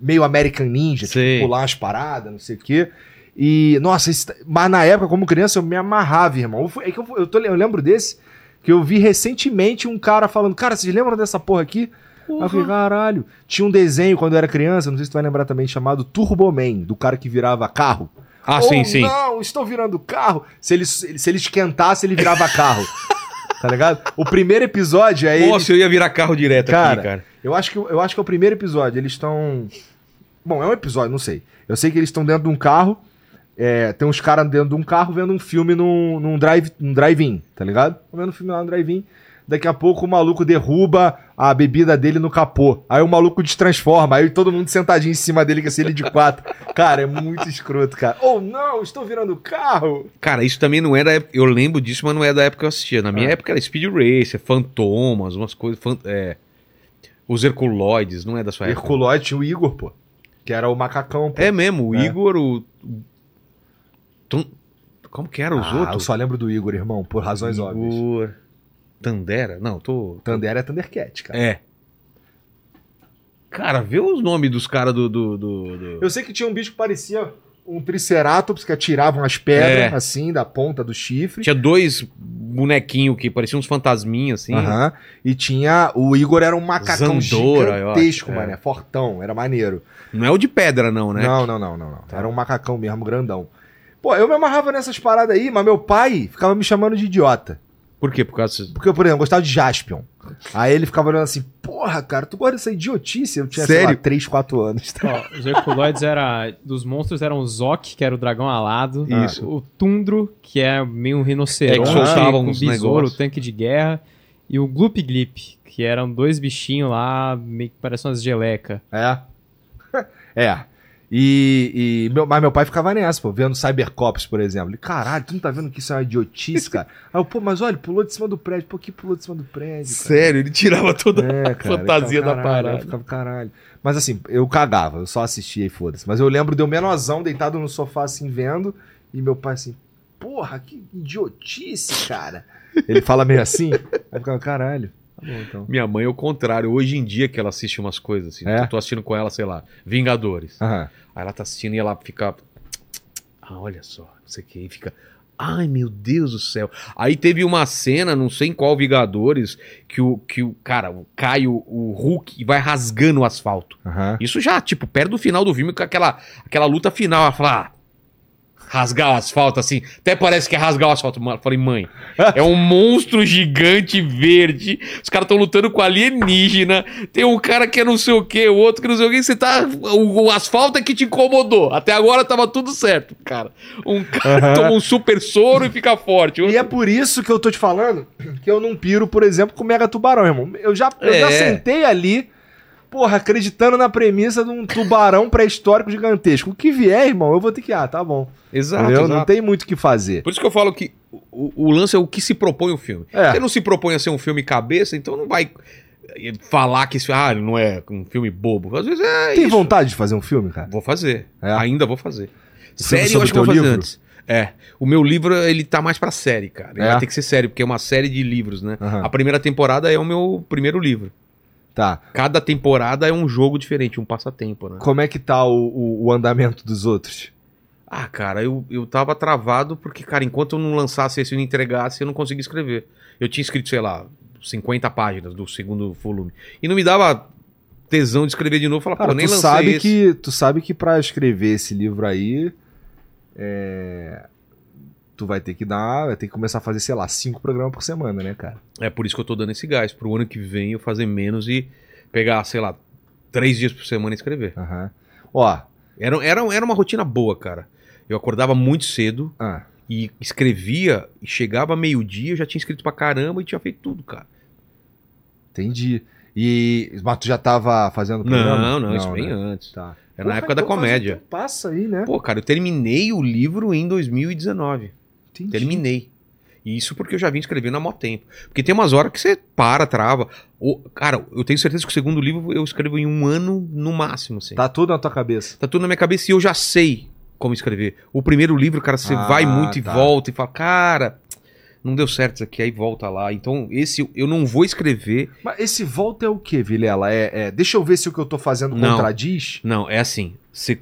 Meio American Ninja, tipo, pular umas paradas, não sei o quê. E, nossa, esse- mas na época, como criança, eu me amarrava, irmão. Eu, fui- é que eu, eu, tô- eu lembro desse, que eu vi recentemente um cara falando, cara, vocês lembram dessa porra aqui? Aí eu falei, caralho. Tinha um desenho quando eu era criança, não sei se tu vai lembrar também, chamado Turbo Man, do cara que virava carro. Ah, Ou sim, sim. Não, estou virando carro. Se ele, se ele esquentasse, ele virava carro. tá ligado? O primeiro episódio é ele. Nossa, eu ia virar carro direto Cara, aqui, cara. Eu acho, que, eu acho que é o primeiro episódio. Eles estão. Bom, é um episódio, não sei. Eu sei que eles estão dentro de um carro. é, tem uns caras dentro de um carro vendo um filme num, num drive- num drive-in, tá ligado? Vendo um filme lá no drive-in. Daqui a pouco o maluco derruba a bebida dele no capô. Aí o maluco destransforma. Aí todo mundo sentadinho em cima dele, que assim, ele de quatro. Cara, é muito escroto, cara. Oh, não, estou virando carro. Cara, isso também não era. Eu lembro disso, mas não é da época que eu assistia. Na minha Ah. época era Speed Racer, Fantomas, umas coisas. fan- é, os Herculoides, não é da sua época. Herculoide tinha o Igor, pô. Que era o macacão, pô. É mesmo, o É. Igor, o. Como que eram os Ah, eu outros? só lembro do Igor, irmão, por razões óbvias. Tandera? Não, tô. Tandera é Thundercat, cara. É. Cara, vê os nomes dos caras do, do, do- do- Eu sei que tinha um bicho que parecia um triceratops que atirava umas pedras, É. assim, da ponta do chifre. Tinha dois bonequinhos que pareciam uns fantasminhas, assim. Aham. E tinha. O Igor era um macacão Zandora, gigantesco, acho, é. mané. Fortão, era maneiro. Não é o de pedra, não, né? Não, não, não, não, não. Era um macacão mesmo, grandão. Pô, eu me amarrava nessas paradas aí, mas meu pai ficava me chamando de idiota. Por quê? Por causa. Porque eu, por exemplo, gostava de Jaspion. Aí ele ficava olhando assim, porra, cara, tu gosta dessa idiotice? Eu tinha, sei lá, Sério? 3, 4 anos. Ó, os Herculoides era. Dos monstros eram o Zok, que era o dragão alado. Isso. O Tundro, que é meio um É, rinoceronte que soltava com uns besouro, tanque de guerra. E o Gloop Glip, que eram dois bichinhos lá, meio que parecem umas geleca. É. é. E, e meu, mas meu pai ficava nessa, pô, vendo Cybercops, por exemplo. Ele, caralho, tu não tá vendo que isso é uma idiotice, cara? Aí eu, pô, mas olha, pulou de cima do prédio. Pô, que pulou de cima do prédio, cara? Sério, ele tirava toda É, a cara, fantasia ficava, da caralho, parada. Ficava, caralho. Mas assim, eu cagava, eu só assistia e foda-se. Mas eu lembro de eu menorzão deitado no sofá assim, vendo, e meu pai assim, porra, que idiotice, cara. Ele fala meio assim, aí eu ficava, caralho. Bom, então. Minha mãe é o contrário. Hoje em dia que ela assiste umas coisas assim. É? Eu tô assistindo com ela, sei lá, Vingadores. Aham. Aí ela tá assistindo e ela fica. Ah, olha só, não sei o que. E fica. Ai, meu Deus do céu. Aí teve uma cena, não sei em qual Vingadores, que o, que o cara, o Caio, o Hulk, e vai rasgando o asfalto. Aham. Isso já, tipo, perto do final do filme, com aquela, aquela luta final. Ela fala, ah, rasgar o asfalto, assim. Até parece que é rasgar o asfalto. Eu falei, mãe, é um monstro gigante verde. Os caras estão lutando com alienígena. Tem um cara que é não sei o que, o outro que não sei o que. Você tá. O, o asfalto é que te incomodou. Até agora tava tudo certo, cara. Um cara Aham. toma um super soro e fica forte. E é por isso que eu tô te falando que eu não piro, por exemplo, com Mega Tubarão, irmão. Eu já, eu já É. sentei ali, porra, acreditando na premissa de um tubarão pré-histórico gigantesco. O que vier, irmão, eu vou ter que. Ah, tá bom. Exato, Entendeu? exato. Não tem muito o que fazer. Por isso que eu falo que o, o lance é o que se propõe o filme. É. Você não se propõe a ser um filme cabeça, então não vai falar que esse ah, não é um filme bobo. Às vezes é Tem isso. vontade de fazer um filme, cara? Vou fazer. É? Ainda vou fazer. Série eu acho que vou fazer livro? antes. É. O meu livro, ele tá mais pra série, cara. Ele É? vai ter que ser série, porque é uma série de livros, né? Aham. A primeira temporada é o meu primeiro livro. Tá. Cada temporada é um jogo diferente, um passatempo, né? Como é que tá o, o- o andamento dos outros? Ah, cara, eu, eu tava travado porque, cara, enquanto eu não lançasse esse e não entregasse, eu não conseguia escrever. Eu tinha escrito, sei lá, 50 páginas do segundo volume. E não me dava tesão de escrever de novo. Falar, Cara, pô, nem tu lancei sabe, esse. que, tu sabe que pra escrever esse livro aí, é, tu vai ter que dar, vai ter que começar a fazer, sei lá, cinco programas por semana, né, cara? É por isso que eu tô dando esse gás. Pro ano que vem eu fazer menos e pegar, sei lá, três dias por semana e escrever. Aham. Ó, Era, era, era uma rotina boa, cara. Eu acordava muito cedo ah, e escrevia, e chegava meio-dia, eu já tinha escrito pra caramba e tinha feito tudo, cara. entendi. E, mas tu já tava fazendo programa? Não, não, isso bem né? antes. Tá. Era na Porra, época da então comédia. Passa aí, né? Pô, cara, eu terminei o livro em 2019. Entendi. Terminei. E isso porque eu já vim escrevendo há mó tempo. Porque tem umas horas que você para, trava. O, cara, eu tenho certeza que o segundo livro eu escrevo em um ano no máximo, assim. Tá, Tá tudo na tua cabeça. tudo na minha cabeça e eu já sei como escrever. O primeiro livro, cara, você Ah, vai muito e tá. volta e fala, cara, não deu certo isso aqui, aí volta lá. Então, esse eu não vou escrever. Mas esse volta é o que, Vilela? É, é- deixa eu ver se o que eu tô fazendo Não. contradiz. Não, é assim. Você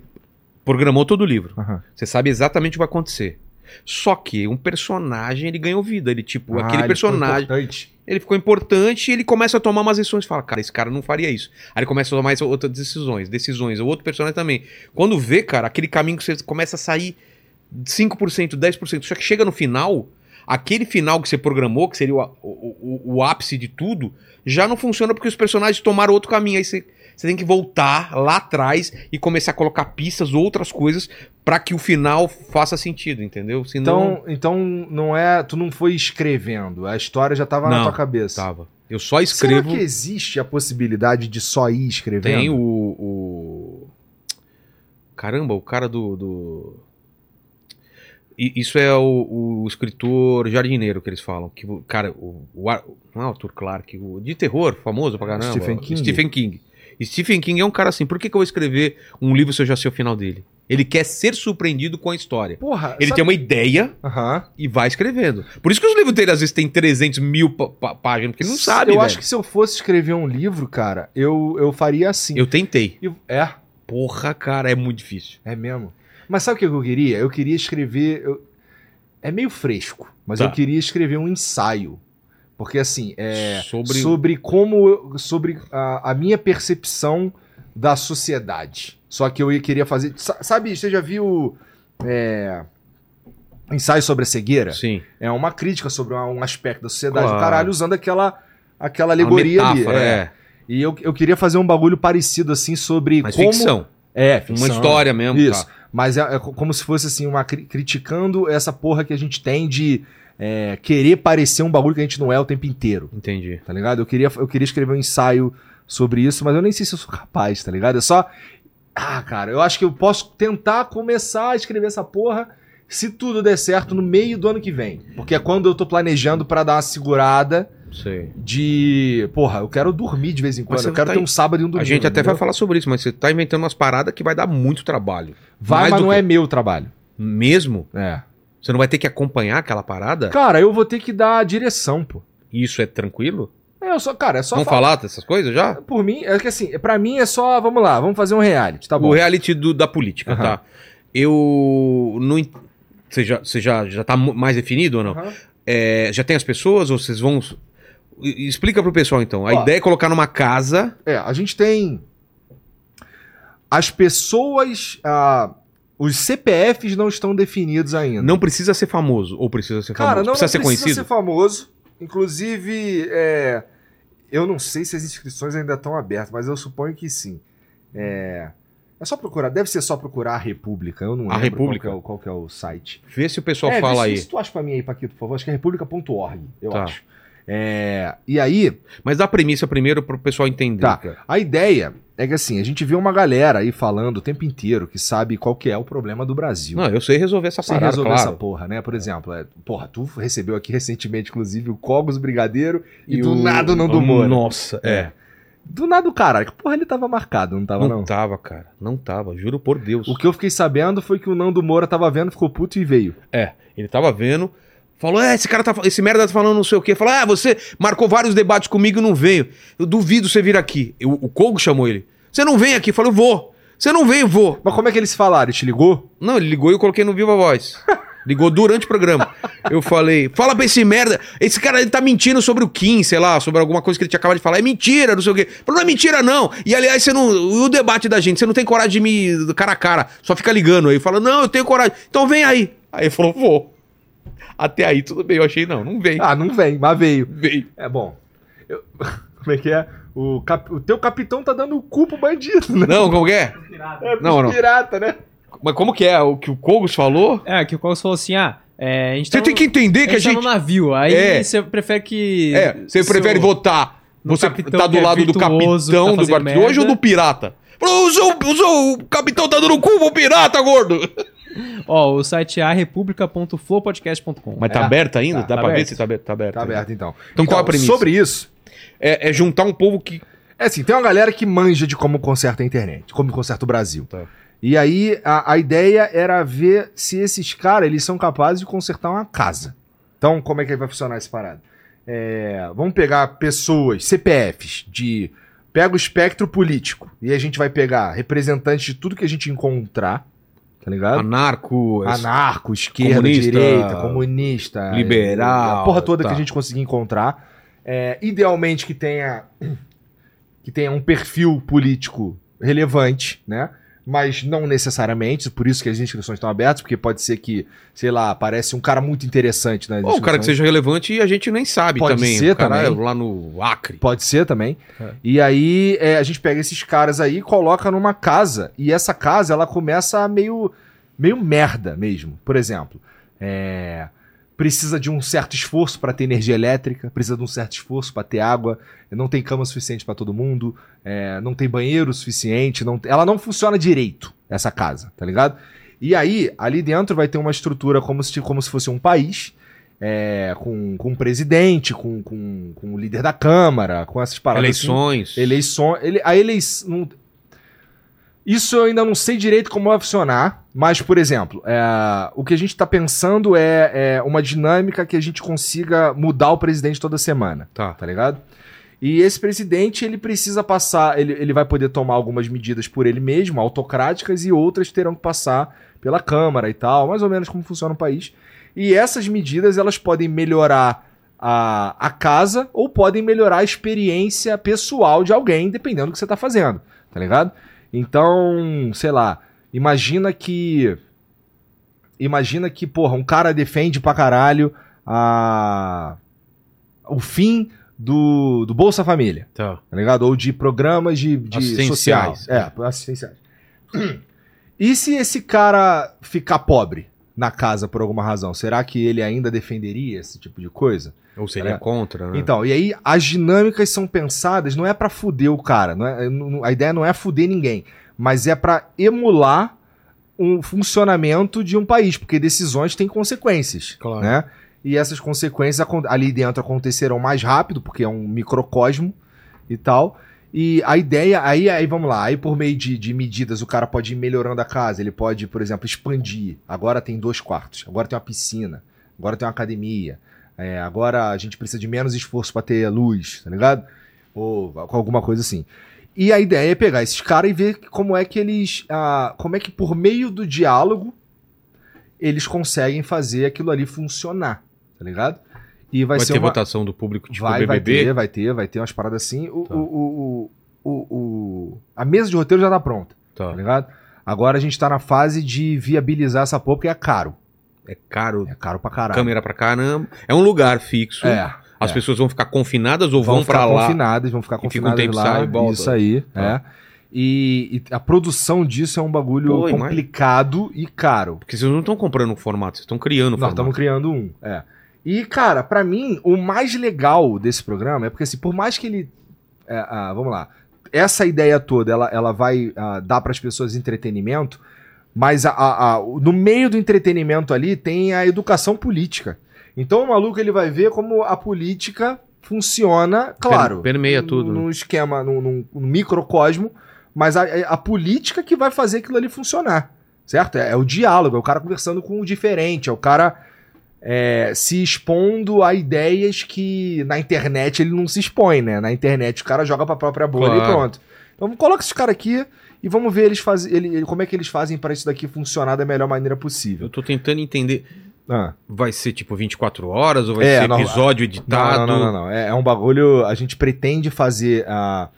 programou todo o livro. Aham. Você sabe exatamente o que vai acontecer. Só que um personagem, ele ganhou vida. Ele, tipo, Ah, aquele ele ficou personagem. importante. ele ficou importante e ele começa a tomar umas decisões. Fala, cara, esse cara não faria isso. Aí ele começa a tomar outras decisões, decisões. O outro personagem também. Quando vê, cara, aquele caminho que você começa a sair 5%, 10%. Só que chega no final, aquele final que você programou, que seria o, o, o- o ápice de tudo, já não funciona porque os personagens tomaram outro caminho. Aí você, você tem que voltar lá atrás e começar a colocar pistas, outras coisas, pra que o final faça sentido, entendeu? Senão. Então, então não é. Tu não foi escrevendo, a história já tava na Não, tua cabeça. Tava. Eu só escrevo. Será que existe a possibilidade de só ir escrevendo? Tem o, o- Caramba, o cara do. do- Isso é o, o escritor jardineiro que eles falam. Que, cara, o, o não é o Arthur Clarke, o de terror, famoso pra caramba. Stephen King. Stephen King. Stephen King é um cara assim. Por que, que eu vou escrever um livro se eu já sei o final dele? Ele quer ser surpreendido com a história. Porra, Ele sabe- tem uma ideia Aham. e vai escrevendo. Por isso que os livros dele às vezes tem 300 mil pá- pá- páginas, porque ele não sabe, Eu velho. acho que se eu fosse escrever um livro, cara, eu, eu faria assim. Eu tentei. Eu- É, Porra, cara, é muito difícil. é mesmo. Mas sabe o que eu queria? Eu queria escrever. eu- É meio fresco, mas Tá. eu queria escrever um ensaio. Porque assim, é. Sobre- Sobre, como. Sobre a, a minha percepção da sociedade. Só que eu ia- queria fazer. sa- Sabe, você já viu. É, ensaio sobre a cegueira? Sim. É uma crítica sobre um aspecto da sociedade Claro. do caralho, usando aquela, aquela alegoria ali. metáfora, é. é. E eu, eu queria fazer um bagulho parecido, assim, sobre Mas como... ficção. É, ficção. Uma história mesmo. Isso. Tá. Mas é, é co- como se fosse, assim, uma cri- criticando essa porra que a gente tem de é, querer parecer um bagulho que a gente não é o tempo inteiro, Entendi. tá ligado? Eu queria, eu queria escrever um ensaio sobre isso, mas eu nem sei se eu sou capaz, tá ligado? É só... Ah, cara, eu acho que eu posso tentar começar a escrever essa porra se tudo der certo no meio do ano que vem. Porque é quando eu tô planejando pra dar uma segurada Sei. de. Porra, eu quero dormir de vez em quando. Eu quero tá ter um sábado e um domingo. a gente até entendeu? vai falar sobre isso, mas você tá inventando umas paradas que vai dar muito trabalho. Vai, Mais mas não que- é meu trabalho. Mesmo? É. Você não vai ter que acompanhar aquela parada? Cara, eu vou ter que dar a direção, pô. Isso é tranquilo? É, eu só, cara, é só. Vamos fa- falar dessas coisas já? Por mim, é que assim, pra mim é só. Vamos lá, vamos fazer um reality, tá bom? o reality do- da política, Aham. tá? Eu não. Você já, você já, já tá mais definido ou não? Aham. É, já tem as pessoas ou vocês vão. Explica pro pessoal então. A Ó. ideia é colocar numa casa. É, a gente tem. As pessoas. ah, os CPFs não estão definidos ainda. Não precisa ser famoso. Ou precisa ser Cara, famoso? não precisa não ser precisa conhecido? ser famoso. Inclusive, é, eu não sei se as inscrições ainda estão abertas, mas eu suponho que sim. É, é só procurar, deve ser só procurar a República. Eu não A lembro República? Qual, que é o, qual que é o site. Vê se o pessoal é, fala aí. se, se tu acha pra mim aí, Paquito, por favor. Acho que é república.org, eu Tá. acho. É, e aí, Mas dá a premissa primeiro pro pessoal entender. Tá. cara. a ideia é que assim, a gente vê uma galera aí falando o tempo inteiro que sabe qual que é o problema do Brasil. Não, eu sei resolver essa parada, resolver claro. essa porra, né? Por exemplo, é, porra, tu recebeu aqui recentemente, inclusive, o Cogos Brigadeiro e, do o- nada o Nando Moura. Nossa, é. Do nada o cara, que porra ele tava marcado, não tava Não, não? tava, cara. Não tava, juro por Deus. O que eu fiquei sabendo foi que o Nando Moura tava vendo, ficou puto e veio. É, ele tava vendo, falou: é, esse cara tá. Esse merda tá falando não sei o quê. Falou: ah, você marcou vários debates comigo e não veio. Eu duvido você vir aqui. Eu- o Kogo chamou ele. Você não vem aqui? Eu vou. Você não vem, eu vou. Mas como é que eles falaram? Ele te ligou? Não, ele ligou e eu coloquei no Viva Voz. Ligou durante o programa. Eu falei, fala pra esse merda. Esse cara ele tá mentindo sobre o Kim, sei lá, sobre alguma coisa que ele tinha acabado de falar. É mentira, não sei o quê. Falei, não é mentira, não. E aliás, você não. O debate da gente, você não tem coragem de me. cara a cara, só fica ligando aí. Fala, não, eu tenho coragem. Então vem aí. Aí ele falou, vou. Até aí, tudo bem. Eu achei, não, não vem. Ah, não vem, mas veio. Veio. É bom. Eu- Como é que é? O, cap- o teu capitão tá dando o cu pro bandido, né? Não, como que é? É Não, não. pirata, né? Mas como que é? O que o Kogos falou? É, que o Cogos falou assim, ah, é, a gente Você tá tem no- que entender que a tá gente. no navio, aí É. você prefere que... É, você seu- prefere votar. Você tá do é lado do virtuoso, capitão tá do de hoje ou do pirata? Falou, o, seu, o, seu, o capitão tá dando cu pro pirata, gordo! Ó, o site é republica.flowpodcast.com. Mas tá É. aberto ainda? Tá, Dá tá pra ver aberto. se tá aberto? Tá aberto. Tá aberto, então. Então qual a premissa? Sobre isso, É, é juntar um povo que. é assim, tem uma galera que manja de como conserta a internet, como conserta o Brasil. Tá. E aí a, a ideia era ver se esses caras eles são capazes de consertar uma casa. Então, como é que vai funcionar essa parada? É, vamos pegar pessoas, CPFs, de. Pega o espectro político. E a gente vai pegar representantes de tudo que a gente encontrar. Tá ligado? Anarco, Anarco, esquerda, Comunista, direita, comunista, liberal, a porra toda tá. que a gente conseguir encontrar. É, idealmente que tenha que tenha um perfil político relevante, né? Mas não necessariamente, por isso que as inscrições estão abertas, porque pode ser que, sei lá, aparece um cara muito interessante nas Ou o cara que seja relevante e a gente nem sabe Pode também. ser o cara também. é lá no Acre. Pode ser também. É. E aí é, a gente pega esses caras aí e coloca numa casa. E essa casa ela começa meio, meio merda mesmo. Por exemplo, é, precisa de um certo esforço para ter energia elétrica, precisa de um certo esforço para ter água, não tem cama suficiente para todo mundo, é, não tem banheiro suficiente, não, ela não funciona direito, essa casa, tá ligado? E aí, ali dentro vai ter uma estrutura como se, como se fosse um país, é, com, com um presidente, com, com, com o líder da Câmara, com essas paradas. assim. Eleições. Eleições. Ele, a eleição. Isso eu ainda não sei direito como vai funcionar, mas, por exemplo, é, o que a gente está pensando é, é uma dinâmica que a gente consiga mudar o presidente toda semana, Tá. tá ligado? E esse presidente, ele precisa passar, ele, ele vai poder tomar algumas medidas por ele mesmo, autocráticas, e outras terão que passar pela Câmara e tal, mais ou menos como funciona o país. E essas medidas, elas podem melhorar a, a casa ou podem melhorar a experiência pessoal de alguém, dependendo do que você tá fazendo, tá ligado? Então, sei lá, imagina que. Imagina que, porra, um cara defende pra caralho a, o fim do, do Bolsa Família, Tá. tá ligado? Ou de programas de, de sociais. É, assistenciais. E se esse cara ficar pobre na casa por alguma razão, será que ele ainda defenderia esse tipo de coisa? Ou seria É. contra, né? Então, e aí as dinâmicas são pensadas, não é pra fuder o cara, não é- não- a ideia não é fuder ninguém, mas é pra emular um funcionamento de um país, porque decisões têm consequências, Claro. né? E essas consequências ali dentro acontecerão mais rápido, porque é um microcosmo e tal. E a ideia, aí, aí vamos lá, aí por meio de, de medidas o cara pode ir melhorando a casa, ele pode, por exemplo, expandir. Agora tem dois quartos, agora tem uma piscina, agora tem uma academia, é, agora a gente precisa de menos esforço para ter luz, tá ligado? Ou alguma coisa assim. E a ideia é pegar esses caras e ver como é que eles. ah, como é que por meio do diálogo eles conseguem fazer aquilo ali funcionar, tá ligado? E vai, Vai, ser ter uma... votação do público tipo vai, vai BBB? ter, vai ter, vai ter umas paradas assim. O, Tá. o, o, o, a mesa de roteiro já tá pronta, Tá. tá ligado? Agora a gente tá na fase de viabilizar essa porra, porque é caro. É caro. É caro pra caralho. Câmera pra caramba. É um lugar fixo. É. As é. pessoas vão ficar confinadas ou vão, vão ficar lá? confinadas, vão ficar E fica um confinadas lá. sai e volta. Isso aí, Tá. é. E, e a produção disso é um bagulho Pô, complicado e caro. Porque vocês não estão comprando um formato, vocês estão criando um Nós formato. estamos criando um, é. E, cara, pra mim, o mais legal desse programa é porque, assim, por mais que ele. é, ah, vamos lá. Essa ideia toda, ela, ela vai ah, dar pras pessoas entretenimento, mas a- a- a- no meio do entretenimento ali tem a educação política. Então o maluco ele vai ver como a política funciona, claro. permeia tudo, né? Num esquema, num, num- num microcosmo, mas a, a política que vai fazer aquilo ali funcionar. Certo? É, é o diálogo, é o cara conversando com o diferente, é o cara é, se expondo a ideias que na internet ele não se expõe, né? Na internet o cara joga pra própria bolha Claro. e pronto. Então coloca esses caras aqui e vamos ver eles faz, ele, como é que eles fazem para isso daqui funcionar da melhor maneira Eu possível. tô tentando entender. Ah. Vai ser tipo 24 horas ou vai É, ser não, episódio Não, editado? não, não, não, não. É, é um bagulho. A gente pretende fazer ah,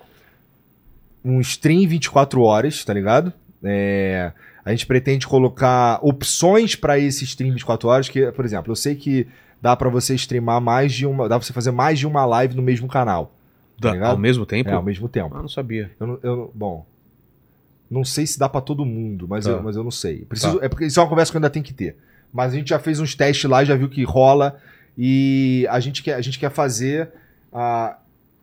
um stream 24 horas, tá ligado? É, a gente pretende colocar opções pra esse stream 24 horas, que, por exemplo, eu sei que dá pra você streamar mais de uma. Dá pra você fazer mais de uma live no mesmo canal. Ligado? ao mesmo tempo? É, ao mesmo tempo. Ah, não sabia. Eu, eu bom. Não sei se dá pra todo mundo, mas, Tá. eu, mas eu não sei. Preciso, É porque isso é uma conversa que eu ainda tenho que ter. Mas a gente já fez uns testes lá, já viu que rola. E a gente quer, a gente quer fazer. ah,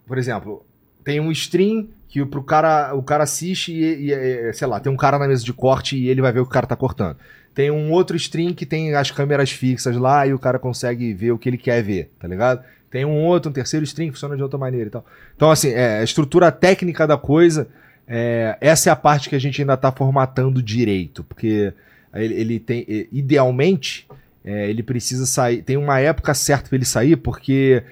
por exemplo, tem um stream que pro cara, o cara assiste e, e, é, sei lá, tem um cara na mesa de corte e ele vai ver o que o cara tá cortando. Tem um outro stream que tem as câmeras fixas lá e o cara consegue ver o que ele quer ver, tá ligado? Tem um outro, um terceiro stream que funciona de outra maneira e tal. Então, assim, é, a estrutura técnica da coisa É, essa é a parte que a gente ainda tá formatando direito, porque ele, ele tem, idealmente, é, ele precisa sair, tem uma época certa para ele sair, porque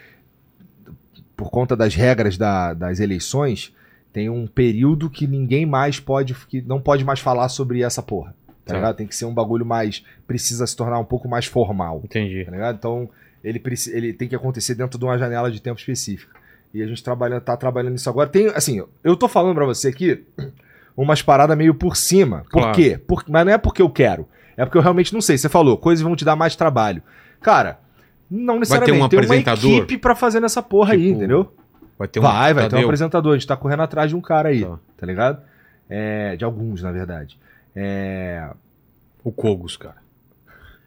por conta das regras da- das eleições, tem um período que ninguém mais pode, que não pode mais falar sobre essa porra. Tá Tá. ligado? Tem que ser um bagulho mais. Precisa se tornar um pouco mais formal. Entendi. Tá ligado? Então, ele, ele tem que acontecer dentro de uma janela de tempo específica. E a gente trabalha, tá trabalhando nisso agora. Tem, assim, eu tô falando pra você aqui umas paradas meio por cima. Por Claro. quê? Por- mas não é porque eu quero. É porque eu realmente não sei. Você falou, coisas vão te dar mais trabalho. Cara, não necessariamente. um tem apresentador? uma equipe pra fazer nessa porra aí, Tipo, entendeu? Vai ter um. vai, vai ter um apresentador. A gente tá correndo atrás de um cara aí, Tá. tá, ligado? É, de alguns, na verdade. É, O Cogos, cara.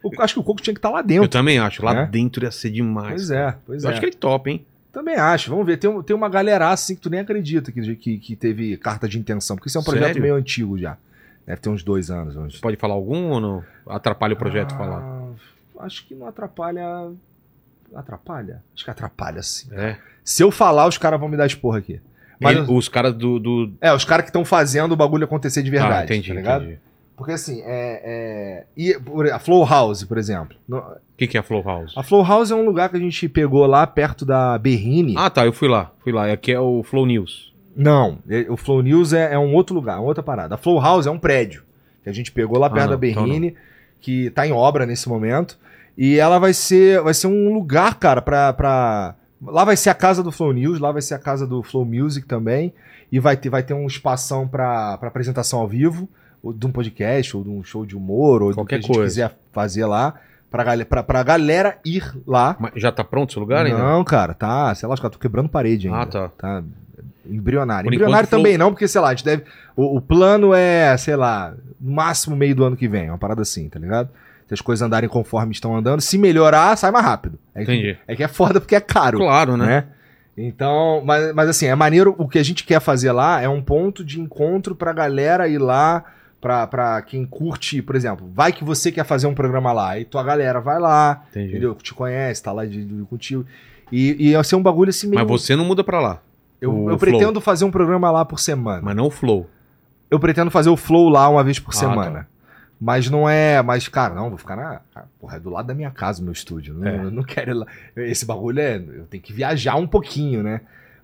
eu acho que o Coco tinha que estar lá Eu dentro. também acho. Lá Né? dentro ia ser demais. Pois é, pois Eu é. acho que ele top, hein? Também acho. Vamos ver. Tem, tem uma galera assim que tu nem acredita que, que, que teve carta de intenção. Porque isso é um projeto Sério? meio antigo já. Deve ter uns dois anos. Uns... Pode falar algum ou não? Atrapalha o projeto Ah, falar. Acho que não atrapalha. Atrapalha? Acho que atrapalha sim. É. Se eu falar, os caras vão me dar esporra aqui. Mas, Ele- os caras do. do... É, os caras que estão fazendo o bagulho acontecer de verdade. ah, entendi, tá ligado? entendi. Porque assim, é. é... E, a Flow House, por exemplo. O que, que é Flow House? A Flow House é um lugar que a gente pegou lá perto da Berrine. Ah, tá, eu fui lá. Fui lá. Aqui é o Flow News. Não, é- o Flow News é, é um outro lugar, outra parada. A Flow House é um prédio que a gente pegou lá Ah, perto não, da então Berrine, que tá em obra nesse momento. E ela vai ser, vai ser um lugar, cara, pra, pra. Lá vai ser a casa do Flow News, lá vai ser a casa do Flow Music também. E vai ter, vai ter um espação pra apresentação ao vivo, ou de um podcast, ou de um show de humor, ou Qualquer do que a gente coisa. quiser fazer lá. Pra, pra, pra galera ir lá. Mas já tá pronto esse lugar ainda? Não, cara, tá, sei lá, os caras tô quebrando parede ainda. Ah, tá. Tá embrionário. Por embrionário enquanto, também não, porque, sei lá, a gente deve. O, o plano é, sei lá, no máximo meio do ano que vem, uma parada assim, tá ligado? Se as coisas andarem conforme estão andando, se melhorar, sai mais rápido. É que, Entendi. é que é foda porque é caro, Claro, né? né? Então, mas, mas assim, é maneiro, o que a gente quer fazer lá é um ponto de encontro pra galera ir lá, pra, pra quem curte, por exemplo, vai que você quer fazer um programa lá, e tua galera vai lá, Entendi. entendeu? Te conhece, tá lá de, de- contigo. E, e ia ser um bagulho assim meio. Mas você não muda pra lá. Eu, eu pretendo fazer um programa lá por semana. Mas não o Flow. Eu pretendo fazer o Flow lá uma vez por Ah, semana. Mas não é. Mas, cara, não, vou ficar na. Porra, é do lado da minha casa o meu estúdio. Não, É. Eu não quero ir lá. Esse bagulho é. Eu tenho que viajar um pouquinho, né?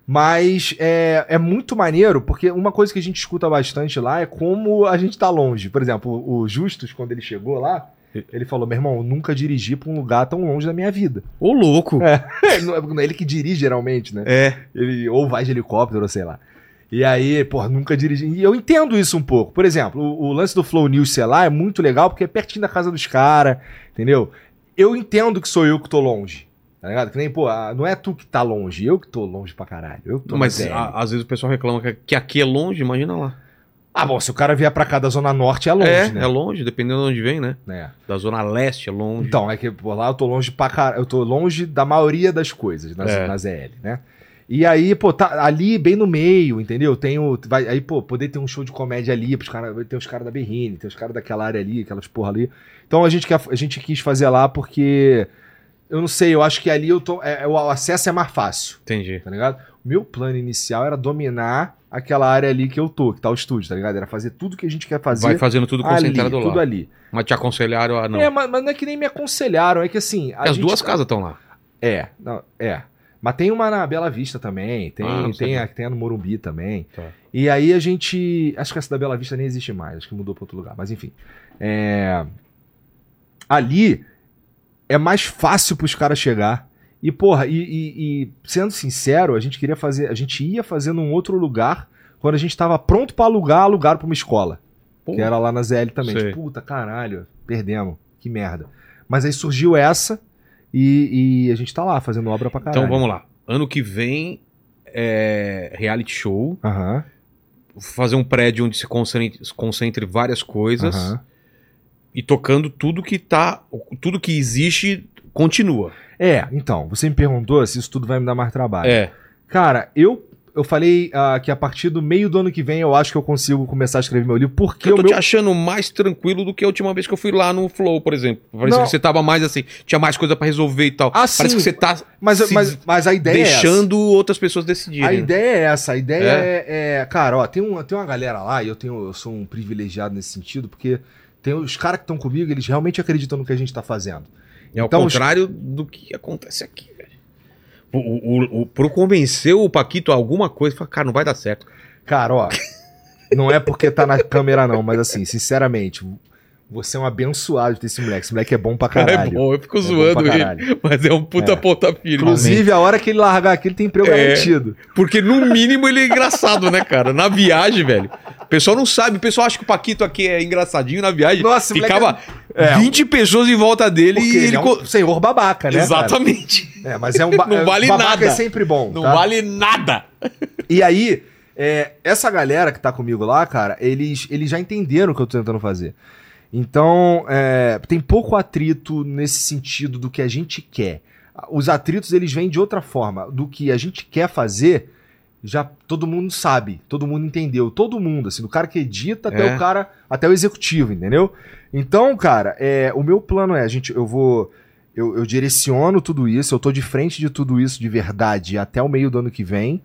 Mas é, é muito maneiro, porque uma coisa que a gente escuta bastante lá é como a gente tá longe. Por exemplo, o Justus, quando ele chegou lá, ele falou: meu irmão, eu nunca dirigi pra um lugar tão longe da minha vida. Ô, louco! É, não é ele que dirige geralmente, né? É. Ele ou vai de helicóptero, ou sei lá. E aí, pô, nunca dirigi. E eu entendo isso um pouco. Por exemplo, o, o lance do Flow News, sei lá, é muito legal porque é pertinho da casa dos caras, entendeu? Eu entendo que sou eu que tô longe. Tá ligado? Que nem, pô, não é tu que tá longe, eu que tô longe pra caralho. Eu que tô Mas a- às vezes o pessoal reclama que, aqui é longe, imagina lá. Ah, bom, se o cara vier pra cá da Zona Norte é longe, é, né? é longe, dependendo de onde vem, né? É. Da Zona Leste é longe. Então, é que por lá eu tô longe pra caralho. Eu tô longe da maioria das coisas na, É. na ZL, né? E aí, pô, tá ali bem no meio, entendeu? Tem o. Vai, aí, pô, poder ter um show de comédia ali, pros cara, ter os caras da Berrine, tem os caras daquela área ali, aquelas porra ali. Então a gente, quer, a gente quis fazer lá porque. Eu não sei, eu acho que ali eu tô. é- é- o acesso é mais fácil, Entendi. tá ligado? O meu plano inicial era dominar aquela área ali que eu tô, que tá o estúdio, tá ligado? Era fazer tudo que a gente quer fazer. Vai fazendo tudo ali, concentrado lá. tudo ali. Mas te aconselharam a não. É, mas, mas não é que nem me aconselharam, é que assim. as gente- duas casas estão lá. é, não, é. Mas tem uma na Bela Vista também, tem, Ah, tem, a, tem a no Morumbi também. Tá. E aí a gente. Acho que essa da Bela Vista nem existe mais, acho que mudou pra outro lugar, mas enfim. É, ali é mais fácil pros caras chegar. E, porra, e, e- e, sendo sincero, a gente queria fazer. A gente ia fazer num outro lugar quando a gente tava pronto pra alugar, alugar pra uma escola. Pô, Que era lá na ZL também. Tipo, puta, caralho, perdemos. Que merda. Mas aí surgiu essa e, e a gente tá lá fazendo obra pra caralho. Então vamos lá. Ano que vem é reality show. Aham, Fazer um prédio onde se concentre, se concentre várias coisas. aham. E tocando tudo que tá. Tudo que existe continua. É, então, você me perguntou se isso tudo vai me dar mais trabalho. É. Cara, eu, eu falei ah, que a partir do meio do ano que vem eu acho que eu consigo começar a escrever meu livro, porque eu o tô meu... te achando mais tranquilo do que a última vez que eu fui lá no Flow, por exemplo. Parece Não. que você tava mais assim, tinha mais coisa pra resolver e tal. Ah, Parece sim. que você tá Mas, mas, mas a ideia é deixando outras pessoas decidirem. A ideia é essa, a ideia é, é- cara, ó, tem, um, tem uma galera lá, e eu tenho, eu sou um privilegiado nesse sentido, porque tem os caras que estão comigo, eles realmente acreditam no que a gente tá fazendo. É o Então, os- contrário do que acontece aqui. O, o, o, o Paquito a alguma coisa, cara, não vai dar certo. Cara, ó, não é porque tá na câmera não, mas assim, sinceramente, você é um abençoado de ter esse moleque. Esse moleque é bom pra caralho. É bom, eu fico É zoando ele, mas é um puta É. Inclusive, a hora que ele largar aqui, ele tem emprego É. garantido. Porque no mínimo ele é engraçado, né, cara? Na viagem, velho. O pessoal não sabe, o pessoal acha que o Paquito aqui é engraçadinho na viagem. Nossa, Ficava é- 20 pessoas em volta dele Porque e ele, é um senhor babaca, né? cara? Exatamente. É, mas é um ba Não é- vale babaca nada. é sempre bom. Não tá? vale nada. E aí, é, essa galera que tá comigo lá, cara, eles, eles já entenderam o que eu tô tentando fazer. Então, é, tem pouco atrito nesse sentido do que a gente quer. Os atritos, eles vêm de outra forma. Do que a gente quer fazer, já todo mundo sabe, todo mundo entendeu. Todo mundo, assim, do cara que edita até É. o cara, até o executivo, entendeu? Então, cara, é, o meu plano é, a gente, eu vou... Eu, eu direciono tudo isso, eu tô de frente de tudo isso de verdade até o meio do ano que vem.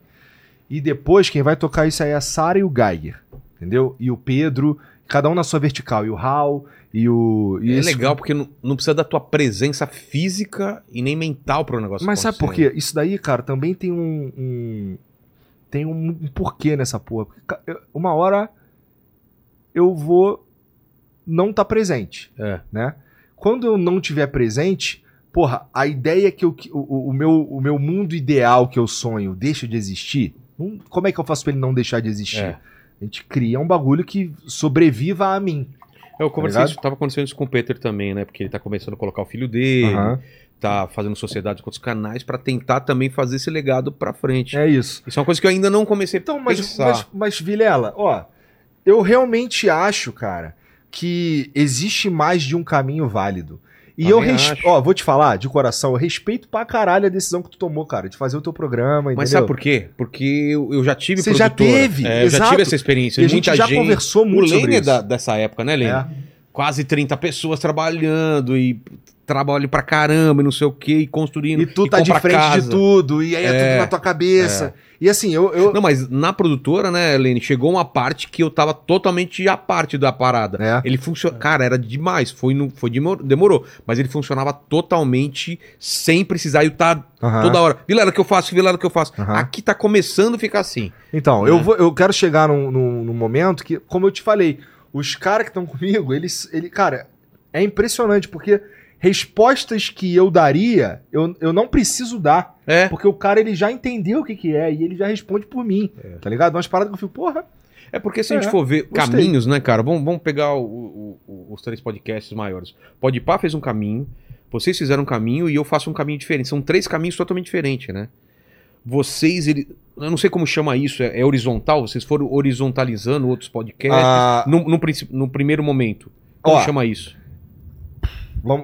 E depois quem vai tocar isso aí é a Sara e o Geiger, entendeu? E o Pedro, cada um na sua vertical. E o Hal, e o. E é esse- legal porque não, não precisa da tua presença física e nem mental pro negócio Mas sabe por quê? Isso daí, cara, também tem um. um- tem um, um porquê nessa porra. Porque, uma hora eu vou não estar presente, É. né? Quando eu não tiver presente, porra, a ideia que eu, o, o- o meu, o meu mundo ideal que eu sonho deixa de existir. não- como é que eu faço pra ele não deixar de existir? É. A gente cria um bagulho que sobreviva a mim. Eu conversei ligado? isso, tava acontecendo isso com o Peter também, né? Porque ele tá começando a colocar o filho dele, Aham. tá fazendo sociedade com outros canais pra tentar também fazer esse legado pra frente. É isso. Isso é uma coisa que eu ainda não comecei Então, a mas, pensar. mas, mas, Vilela, ó, eu realmente acho, cara, que existe mais de um caminho válido. E eu, res... ó, vou te falar, de coração, eu respeito pra caralho a decisão que tu tomou, cara, de fazer o teu programa, Mas entendeu? sabe por quê? Porque eu, eu já tive Você já teve, É, eu já tive essa experiência. E a gente já gente... conversou O muito sobre Lene é isso. da- dessa época, né, Lene? É. Quase 30 pessoas trabalhando e trabalho pra caramba e não sei o que, e construindo. E tu tá de frente casa. de tudo, e aí é, É, tudo na tua cabeça. E assim, eu... eu... Não, mas na produtora, né, Lene, chegou uma parte que eu tava totalmente à parte da parada. É. Ele funciona. Cara, era demais. Foi, no, foi demor- demorou. Mas ele funcionava totalmente sem precisar eu estar Aham. toda hora. Vilela que eu faço, Vilela que eu faço. Aqui tá começando a ficar assim. Então, É. eu, vou, eu quero chegar num, num- num momento que, como eu te falei, os caras que estão comigo, eles, ele, cara, é impressionante, porque respostas que eu daria, eu, eu não preciso dar. É. Porque o cara, ele já entendeu o que que é, e ele já responde por mim, tá ligado? Umas paradas que eu fico, porra, É porque se a gente É, for ver gostei. caminhos, né, cara? Vamos, vamos pegar o- o- os três podcasts maiores. Podpah fez um caminho, vocês fizeram um caminho e eu faço um caminho diferente. São três caminhos totalmente diferentes, né? Vocês, ele, eu não sei como chama isso, é, é horizontal? Vocês foram horizontalizando outros podcasts Ah, no, no, no primeiro momento. Como Ó, chama isso?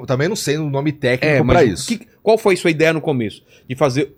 Também não sei o nome técnico É, pra mas isso. que- qual foi a sua ideia no começo? De fazer.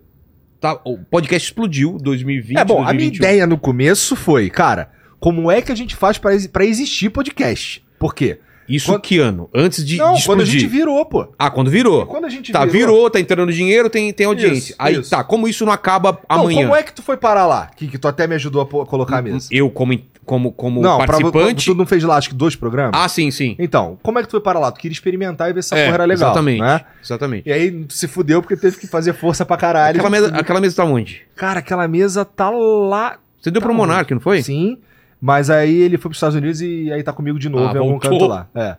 Tá, o podcast explodiu 2020. É bom, a minha 2021. ideia no começo foi, cara, como é que a gente faz pra existir podcast? Por quê? Isso Quando- que ano? Antes de, não, de quando a gente virou, pô. Ah, quando virou. Quando a gente Tá, virou, tá entrando dinheiro, tem, tem audiência. Isso, Aí isso. tá, como isso não acaba Não, amanhã? como é que tu foi parar lá? Que, que tu até me ajudou a colocar a mesa. Eu, como, como, como não, participante. tu não fez lá, acho que dois programas? Ah, sim, sim. Então, como é que tu foi parar lá? Tu queria experimentar e ver se essa É, porra era legal. Exatamente. Né? Exatamente. E aí se fudeu porque teve que fazer força pra caralho. Aquela mesa, aquela mesa tá onde? Cara, aquela mesa tá lá. Você deu Tá pro Monark, não foi? Sim. Mas aí ele foi pros Estados Unidos e aí tá comigo de novo Ah, em algum voltou. canto lá. É.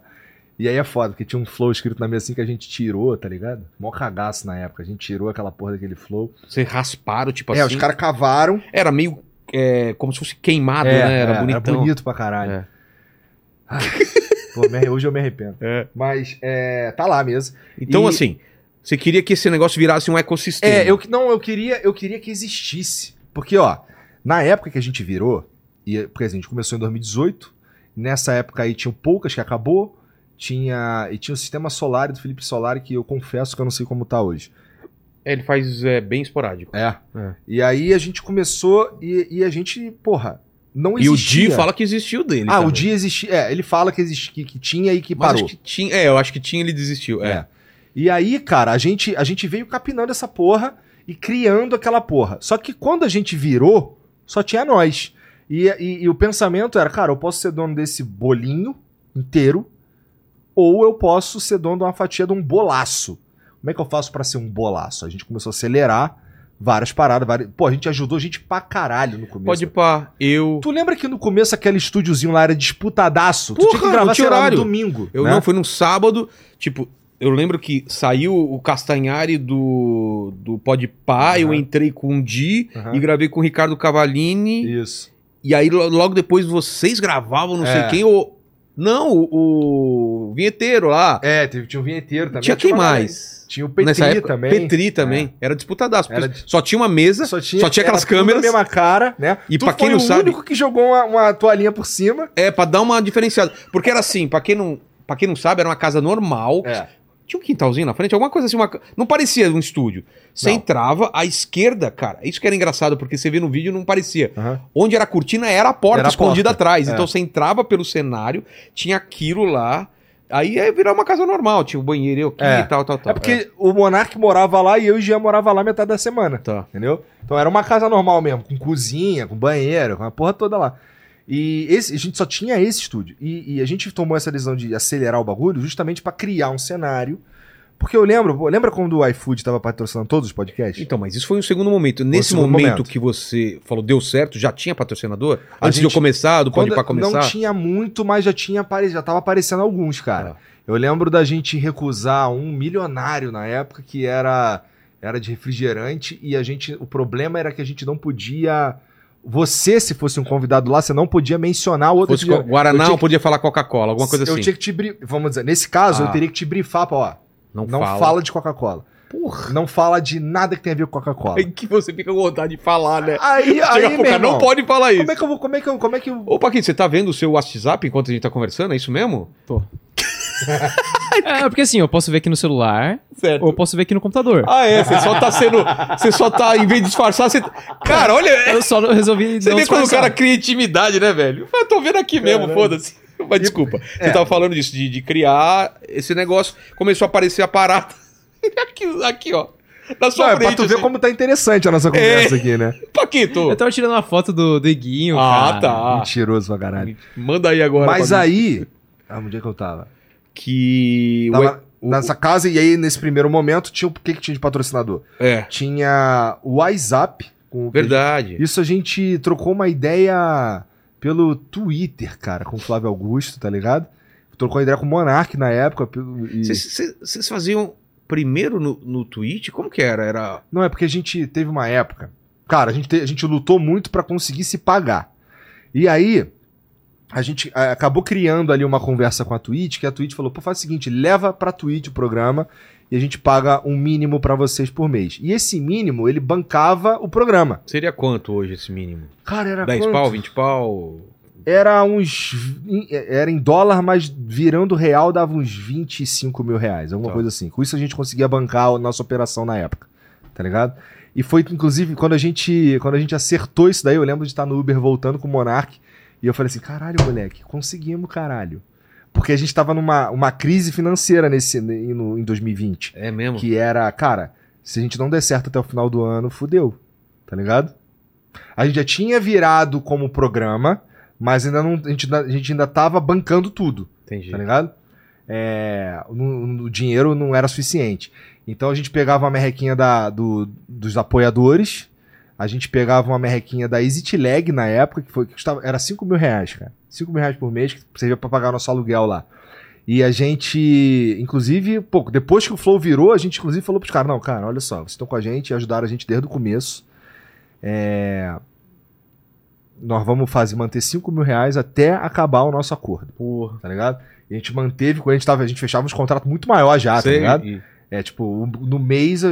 E aí é foda, porque tinha um flow escrito na mesa assim que a gente tirou, tá ligado? Mó cagaço na época. A gente tirou aquela porra daquele flow. Vocês rasparam, tipo é, assim. os caras cavaram. Era meio. É, como se fosse queimado, é, né? Era é, bonitão. bonito pra caralho. É. Pô, hoje eu me arrependo. É. Mas é, tá lá mesmo. Então, E- assim, você queria que esse negócio virasse um ecossistema. É, eu não, eu queria, eu queria que existisse. Porque, ó, na época que a gente virou, e, porque a gente começou em 2018, nessa época aí tinha o Poucas que acabou, tinha e tinha o Sistema Solar do Felipe Solari, que eu confesso que eu não sei como tá hoje. É, ele faz é, bem esporádico. É. É. E aí a gente começou e, e a gente, porra, não E o existia. Di fala que existiu dele. Ah, também. o Di existia. É, ele fala que, existia, que, que tinha e que Mas parou. acho que tinha. É, eu acho que tinha ele desistiu. É. É. E aí, cara, a gente, a gente veio capinando essa porra e criando aquela porra. Só que quando a gente virou, só tinha nós. E, e- e o pensamento era, cara, eu posso ser dono desse bolinho inteiro, ou eu posso ser dono de uma fatia de um bolaço. Como é que eu faço pra ser um bolaço? A gente começou a acelerar várias paradas. Várias... Pô, a gente ajudou gente pra caralho no começo. Pode pá, eu. Tu lembra que no começo aquele estúdiozinho lá era disputadaço? tu Porra, tinha que gravar, sei lá, no horário. domingo. Eu né? não, foi num sábado, tipo, eu lembro que saiu o Castanhari do, do Podpah, eu Aham. entrei com o Di Aham. e gravei com o Ricardo Cavallini, Isso. e aí lo- logo depois vocês gravavam, não É. sei quem, o... Não, o, o vinheteiro lá. É, teve, tinha um vinheteiro também. tinha quem uma galera- mais? Tinha o Petri época, também. Petri também. Era disputadaço. Era Só tinha uma mesa, só tinha, aquelas era tudo câmeras. a mesma cara, né? E pra quem foi não o sabe- único que jogou uma, uma toalhinha por cima. É, pra dar uma diferenciada. Porque era assim, pra quem não, pra quem não sabe, era uma casa normal. É. Tinha um quintalzinho na frente, alguma coisa assim. Uma... Não parecia um estúdio. Você Não. entrava, à esquerda, cara, isso que era engraçado, porque você vê no vídeo não parecia. Aham. Onde era a cortina era a porta Era a escondida porta, atrás. é. Então você entrava pelo cenário, tinha aquilo lá. Aí ia virar uma casa normal, tinha o banheiro aqui É. e tal, tal, tal. É porque o Monark morava lá e eu e Jean morava lá metade da semana. Tá. Entendeu? Então era uma casa normal mesmo, com cozinha, com banheiro, com a porra toda lá. E esse, a gente só tinha esse estúdio. E, e a gente tomou essa decisão de acelerar o bagulho justamente pra criar um cenário. Porque eu lembro, pô, lembra quando o iFood tava patrocinando todos os podcasts? Então, mas isso foi um segundo momento. Nesse segundo momento, momento. que você falou deu certo, já tinha patrocinador? A Antes de eu gente- começar, do Pode Pra começar? Não tinha muito, mas já tinha já tava aparecendo alguns, cara. Ah. Eu lembro da gente recusar um milionário na época que era era de refrigerante e a gente o problema era que a gente não podia você se fosse um convidado lá, você não podia mencionar o outro Fosse Guaraná, Eu eu tinha que- podia falar Coca-Cola, alguma coisa eu assim. tinha que te bri... vamos dizer, nesse caso Ah. eu teria que te brifar, pra, ó, Não, não fala. fala. de Coca-Cola. Porra. Não fala de nada que tenha a ver com Coca-Cola. Aí que você fica com vontade de falar, né? Aí, Chega aí, meu irmão, não pode falar isso. Como é que eu vou, como é que eu, como é que eu... Ô, Paquito, você tá vendo o seu WhatsApp enquanto a gente tá conversando? É isso mesmo? É, porque assim, eu posso ver aqui no celular, Certo. ou eu posso ver aqui no computador. Ah, é, você só tá sendo. Você só tá, em vez de disfarçar, você. Cara, olha. Eu só não- resolvi Você não vê quando o cara cria intimidade, né, velho? Eu tô vendo aqui mesmo, foda-se. Mas desculpa. É. Você tava falando disso, de, de criar esse negócio. Começou a aparecer a parada. aqui, aqui, ó. Na sua Não, é pra frente. tu ver assim. como tá interessante a nossa conversa aqui, né? Paquito. Eu tava tirando uma foto do, do Iguinho, Ah, cara. tá. Mentiroso pra caralho. Manda aí agora. Mas aí. Ah, onde é que eu tava? Que. Tava o- nessa casa, e aí, nesse primeiro momento, tinha o que, que tinha de patrocinador? É, Tinha o WhatsApp. Com o verdade. Isso a gente trocou uma ideia pelo Twitter, cara, com o Flávio Augusto, tá ligado? Trocou ideia com o Monark na época. e- Vocês- vocês faziam primeiro no, no Twitch? Como que era? Era. Não, é porque a gente teve uma época. Cara, a gente, te- a gente lutou muito pra conseguir se pagar. E aí, a gente acabou criando ali uma conversa com a Twitch, que a Twitch falou: pô, faz o seguinte, leva pra Twitch o programa e a gente paga um mínimo pra vocês por mês. E esse mínimo, ele bancava o programa. Seria quanto hoje esse mínimo? Cara, era 10 quanto? pau, 20 pau? Era uns. Era em dólar, mas virando real dava uns 25 mil reais, alguma Tá. coisa assim. Com isso a gente conseguia bancar a nossa operação na época, tá ligado? E foi, inclusive, quando a gente, quando a gente acertou isso daí, eu lembro de estar no Uber voltando com o Monark, e eu falei assim: caralho, moleque, conseguimos, caralho. Porque a gente tava numa uma crise financeira nesse, no, em 2020. É mesmo? Que era, cara, se a gente não der certo até o final do ano, fudeu. Tá ligado? A gente já tinha virado como programa, mas ainda não, a, gente, ainda- a gente ainda tava bancando tudo, Entendi. tá ligado? É, o, o dinheiro não era suficiente. Então a gente pegava uma merrequinha da, do- dos apoiadores, a gente pegava uma merrequinha da EasyTlag na época, que, foi, que custava, era 5 mil reais, cara. 5 mil reais por mês, que servia pra pagar nosso aluguel lá. E a gente, inclusive, pouco depois que o Flow virou, a gente inclusive falou pros caras, não, cara, olha só, vocês estão com a gente e ajudaram a gente desde o começo. É, Nós vamos fazer, manter 5 mil reais até acabar o nosso acordo, Porra. tá ligado? E a gente manteve, quando a gente tava, a gente fechava uns contratos muito maior já, tá ligado? e- É, tipo, no mês,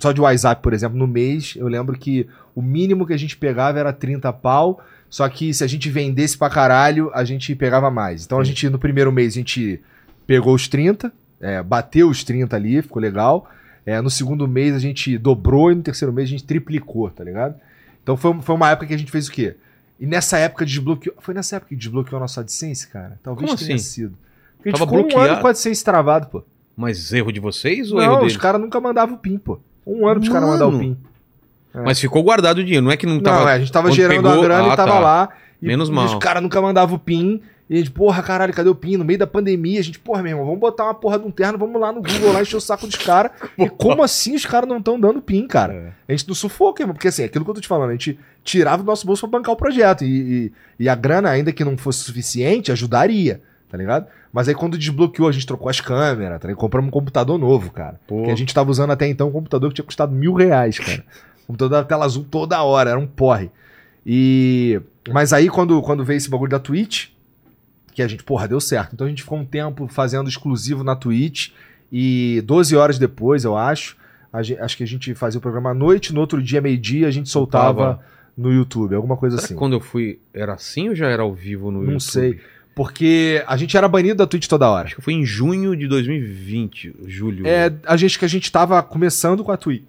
só de WhatsApp, por exemplo, no mês, eu lembro que o mínimo que a gente pegava era 30 pau, só que se a gente vendesse pra caralho, a gente pegava mais. Então a gente, no primeiro mês, a gente pegou os 30, é, bateu os 30 ali, ficou legal. É, no segundo mês a gente dobrou e no terceiro mês a gente triplicou, tá ligado? Então foi, foi uma época que a gente fez o quê? E nessa época desbloqueou. Foi nessa época que desbloqueou a nossa AdSense, cara? Talvez Como tenha assim? sido. Porque a gente Tava ficou um bloqueado? ano com a AdSense travado, pô. Mas erro de vocês ou erro Não, deles? os caras nunca mandavam o PIN, pô. Um ano pros caras Mano. mandar o PIN. Mas ficou guardado o dinheiro, não é que não tava... Não, é, a gente tava gerando pegou- a grana Ah, e tava tá. lá. E, Menos e mal. os caras nunca mandavam o PIN. E a gente, porra, caralho, cadê o PIN? No meio da pandemia, a gente, porra, meu irmão, vamos botar uma porra de um terno, vamos lá no Google lá encher o saco dos caras. e como assim os caras não estão dando PIN, cara? É. A gente não sufoca, irmão. Porque assim, aquilo que eu tô te falando, a gente tirava do nosso bolso pra bancar o projeto. E, e, e a grana, ainda que não fosse suficiente, ajudaria, tá ligado? Mas aí quando desbloqueou, a gente trocou as câmeras, tá ligado? compramos um computador novo, cara. Pô. Que a gente tava usando até então um computador que tinha custado mil reais, cara. computador da tela azul toda hora, era um porre. E. Mas aí, quando, quando veio esse bagulho da Twitch, que a gente, porra, deu certo. Então a gente ficou um tempo fazendo exclusivo na Twitch. E 12 horas depois, eu acho, a gen- acho que a gente fazia o programa à noite, no outro dia, meio-dia, a gente soltava Soltava. no YouTube, alguma coisa Será assim. quando eu fui era assim ou já era ao vivo no Não YouTube? sei. Porque a gente era banido da Twitch toda hora. Acho que foi em junho de 2020, julho. É, a gente que a gente tava começando com a Twitch.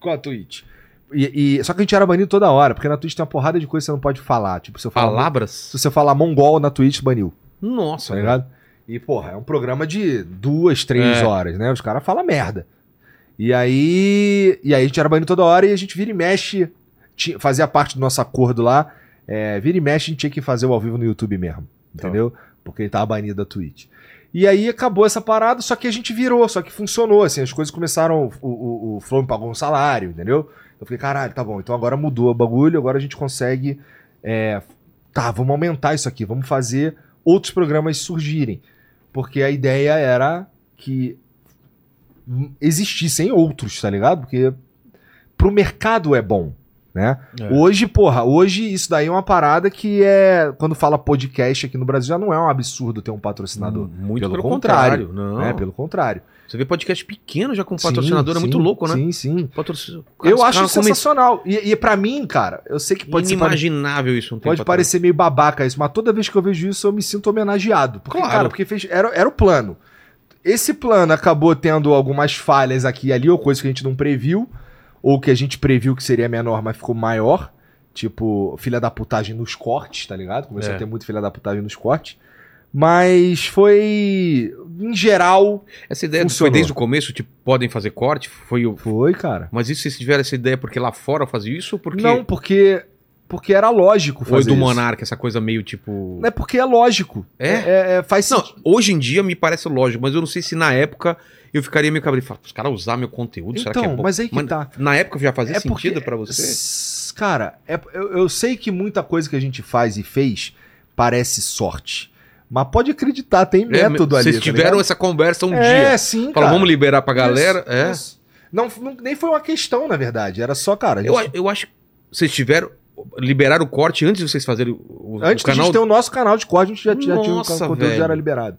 Com a Twitch. E, e- só que a gente era banido toda hora, porque na Twitch tem uma porrada de coisa que você não pode falar. Tipo, se eu falar, Palavras? se você falar mongol na Twitch, baniu, Nossa, tá ligado? E, porra, é um programa de duas, três É. horas, né? Os caras falam merda. E aí. E aí a gente era banido toda hora e a gente vira e mexe. ti- Fazia parte do nosso acordo lá. É, vira e mexe, a gente tinha que fazer o ao vivo no YouTube mesmo. Entendeu? Porque ele tava banido da Twitch. E aí acabou essa parada, só que a gente virou, só que funcionou, assim, as coisas começaram, o, o, o Flow me pagou um salário, entendeu? Eu falei, caralho, tá bom, então agora mudou o bagulho, agora a gente consegue, é, tá, vamos aumentar isso aqui, vamos fazer outros programas surgirem. Porque a ideia era que hum, existissem outros, tá ligado? Porque pro mercado é bom, né? É. Hoje, porra, hoje isso daí é uma parada que é. Quando fala podcast aqui no Brasil, já não é um absurdo ter um patrocinador. Muito pelo, Pelo contrário. contrário, Não. Né? Pelo contrário. Você vê podcast pequeno já com Sim, patrocinador, é muito sim, louco, né? Sim, sim. Patrocínio. Eu acho Cara, come- sensacional. E, e para mim, cara, eu sei que pode ser. Inimaginável isso um tempo Pode parecer meio babaca isso, mas toda vez que eu vejo isso eu me sinto homenageado. Porque, Claro. cara, porque fez, era, era o plano. Esse plano acabou tendo algumas falhas aqui e ali, ou coisa que a gente não previu, ou que a gente previu que seria menor, mas ficou maior. Tipo, filha da putagem nos cortes, tá ligado? Começou É. a ter muito filha da putagem nos cortes. Mas foi. Em geral, Essa ideia foi Funcionou. desde o começo, tipo, podem fazer corte? Foi o... foi, cara. Mas isso vocês tiveram essa ideia porque lá fora fazia isso ou porque... Não, porque. Porque era lógico é fazer do isso. Monarca, essa coisa meio tipo... É porque é lógico. É? É, é- faz Não, hoje em dia me parece lógico, mas eu não sei se na época eu ficaria meio cabreiro. Falar, Os caras usar meu conteúdo, será que é Então, bom? mas aí que tá. Na época já fazia É sentido pra você? Cara, é- eu, eu sei que muita coisa que a gente faz e fez parece sorte. Mas pode acreditar, tem É, método ali. Vocês tá tiveram ligado? essa conversa um É, dia. sim, Fala, cara. vamos liberar pra galera. Isso, é. isso. Não, não- nem foi uma questão, na verdade. Era só, cara. a Eu, gente- eu acho que vocês tiveram. Liberaram o corte antes de vocês fazerem o, o antes da canal. gente ter o nosso canal de corte, a gente já, já tinha o Nossa, conteúdo velho. já era liberado.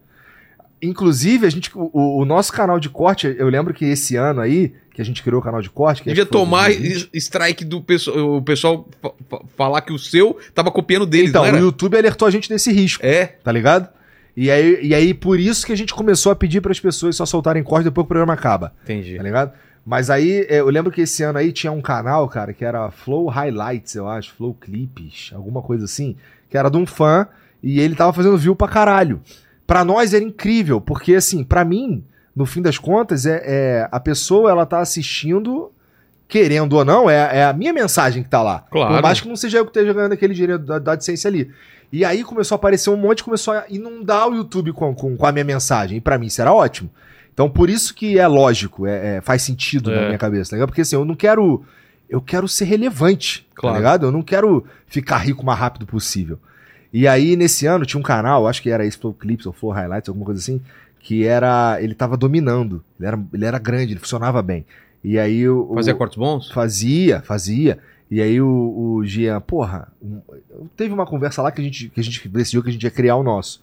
Inclusive, a gente, o, o- o nosso canal de corte, eu lembro que esse ano aí, que a gente criou o canal de corte. Que Devia tomar 2020. es- strike do pessoal, o pessoal fa- fa- falar que o seu tava copiando deles, Então, o YouTube alertou a gente desse risco. É. tá ligado? E aí, e aí, por isso que a gente começou a pedir para as pessoas só soltarem corte depois que o programa acaba, Entendi. tá ligado? Mas aí, é, eu lembro que esse ano aí tinha um canal, cara, que era Flow Highlights, eu acho, Flow Clips, alguma coisa assim, que era de um fã e ele tava fazendo view pra caralho. Pra nós era incrível, porque assim, pra mim, no fim das contas, é, é- a pessoa ela tá assistindo, querendo ou não, é, é a minha mensagem que tá lá. Claro. Por mais que não seja eu que esteja ganhando aquele dinheiro da, da AdSense ali. E aí começou a aparecer um monte, começou a inundar o YouTube com, com, com a minha mensagem. E pra mim isso era ótimo. Então por isso que é lógico, é, é- faz sentido É. na minha cabeça, tá ligado? Porque assim, eu não quero. Eu quero ser relevante, Claro. tá ligado? Eu não quero ficar rico o mais rápido possível. E aí, nesse ano, tinha um canal, acho que era Flow Clips ou Flow Highlights, alguma coisa assim, que era. Ele tava dominando. Ele era, ele era grande, ele funcionava bem. E aí o. Fazia cortes bons? Fazia, fazia. E aí o, o Jean, porra, teve uma conversa lá que a, gente, que a gente decidiu que a gente ia criar o nosso.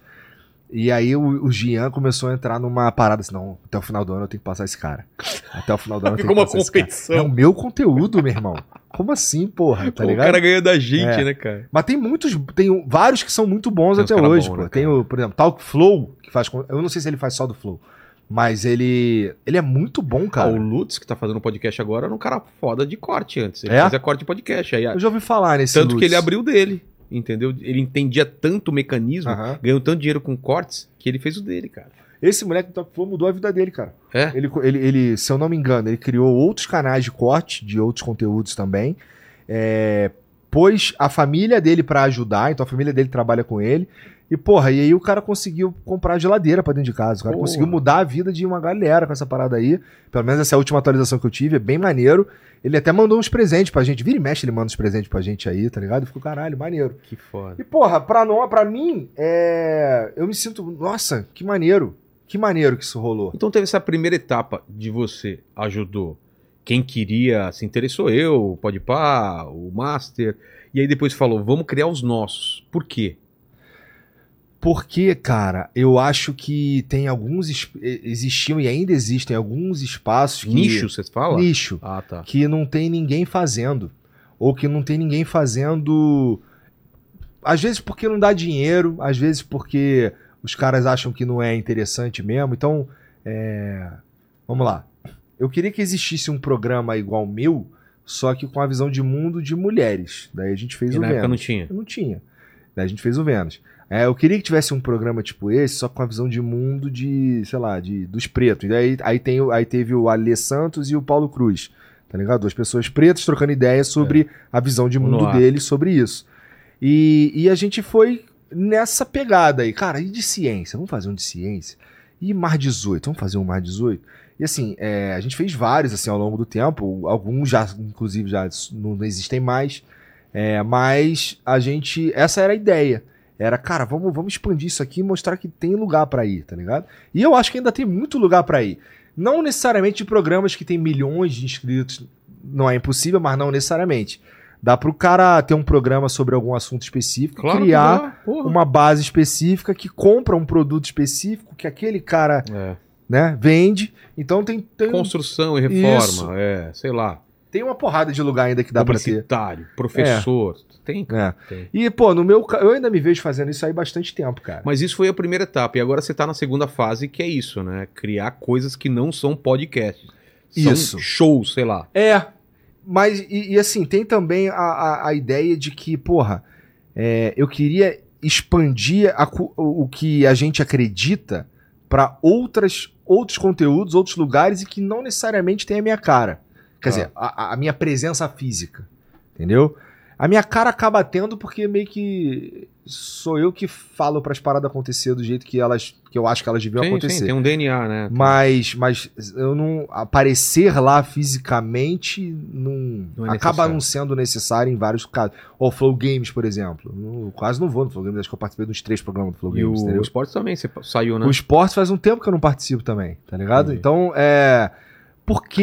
E aí o, o Jean começou a entrar numa parada assim, não, até o final do ano eu tenho que passar esse cara. Até o final do ano eu tenho uma que passar cara. competição. É o meu conteúdo, meu irmão. Como assim, porra, tá o ligado? cara ganha da gente, É. né, cara? Mas tem muitos, tem vários que são muito bons Tem até hoje, bom, pô. né, tem o, por exemplo, Talk Flow, que faz, eu não sei se ele faz só do Flow, Mas ele. Ele é muito bom, Ah, cara. o Lutz, que tá fazendo podcast agora, era um cara foda de corte antes. Ele É? fazia corte de podcast. Aí, Eu já ouvi falar nesse tanto que Lutz. ele abriu dele, entendeu? Ele entendia tanto o mecanismo, Aham. ganhou tanto dinheiro com cortes, que ele fez o dele, cara. Esse moleque do Top Flow mudou a vida dele, cara. É? Ele, ele, ele, se eu não me engano, ele criou outros canais de corte, de outros conteúdos também. É, pôs a família dele pra ajudar, então a família dele trabalha com ele. E, porra, e aí o cara conseguiu comprar geladeira pra dentro de casa. O cara Porra. conseguiu mudar a vida de uma galera com essa parada aí. Pelo menos essa é a última atualização que eu tive, é bem maneiro. Ele até mandou uns presentes pra gente. Vira e mexe, ele manda uns presentes pra gente aí, tá ligado? Ficou caralho, maneiro. Que foda. E, porra, pra, nós, pra mim, é... eu me sinto. Nossa, que maneiro. Que maneiro que isso rolou. Então teve essa primeira etapa de você ajudou. Quem queria se interessou eu, o Podpah, o Master. E aí depois falou, vamos criar os nossos. Por quê? Porque, cara, eu acho que tem alguns. Existiam e ainda existem alguns espaços que. Nicho, você fala? Nicho. Ah, tá. Que não tem ninguém fazendo. Ou que não tem ninguém fazendo. Às vezes porque não dá dinheiro, às vezes porque os caras acham que não é interessante mesmo. Então, é... vamos lá. Eu queria que existisse um programa igual o meu, só que com a visão de mundo de mulheres. Daí a gente fez E o na época Vênus. não tinha. Não tinha. Daí a gente fez o Vênus. É, eu queria que tivesse um programa tipo esse, só com a visão de mundo de, sei lá, de, dos pretos. E daí aí, tem, aí teve o Alê Santos e o Paulo Cruz. Tá ligado? Duas pessoas pretas trocando ideias sobre a visão de mundo deles sobre isso. E, e a gente foi nessa pegada aí. Cara, e de ciência? Vamos fazer um de ciência? E Mar 18? Vamos fazer um Mar 18? E assim, é, a gente fez vários assim ao longo do tempo. Alguns já, inclusive, já não existem mais. É, mas a gente. Essa era a ideia. Era, cara, vamos, vamos expandir isso aqui e mostrar que tem lugar pra ir, tá ligado? E eu acho que ainda tem muito lugar pra ir. Não necessariamente de programas que tem milhões de inscritos, não é impossível, mas não necessariamente. Dá pro cara ter um programa sobre algum assunto específico, Claro criar uma base específica que compra um produto específico que aquele cara, É. né, vende. Então tem, tem, Construção e reforma, Isso. é, sei lá. Tem uma porrada de lugar ainda que dá pra ter. professor. Tem, É. tem. E, pô, no meu eu ainda me vejo fazendo isso aí bastante tempo, cara. Mas isso foi a primeira etapa. E agora você tá na segunda fase, que é isso, né? Criar coisas que não são podcasts. São Isso. shows, sei lá. É, mas e, e assim, tem também a, a, a ideia de que, porra, é, eu queria expandir a o, o que a gente acredita pra outras outros conteúdos, outros lugares e que não necessariamente tem a minha cara. Quer Tá. dizer, a, a minha presença física. Entendeu? A minha cara acaba tendo porque meio que sou eu que falo para as paradas acontecer do jeito que elas que eu acho que elas deviam Sim, acontecer. sim, tem um DNA, né? Mas, mas eu não aparecer lá fisicamente não, Não é acaba necessário. não sendo necessário em vários casos. Ou o Flow Games, por exemplo. Eu quase não vou no Flow Games, acho que eu participei dos três programas do Flow E Games, o, entendeu? esporte também, você saiu, né? O esporte faz um tempo que eu não participo também, tá ligado? Entendi. Então, é. Porque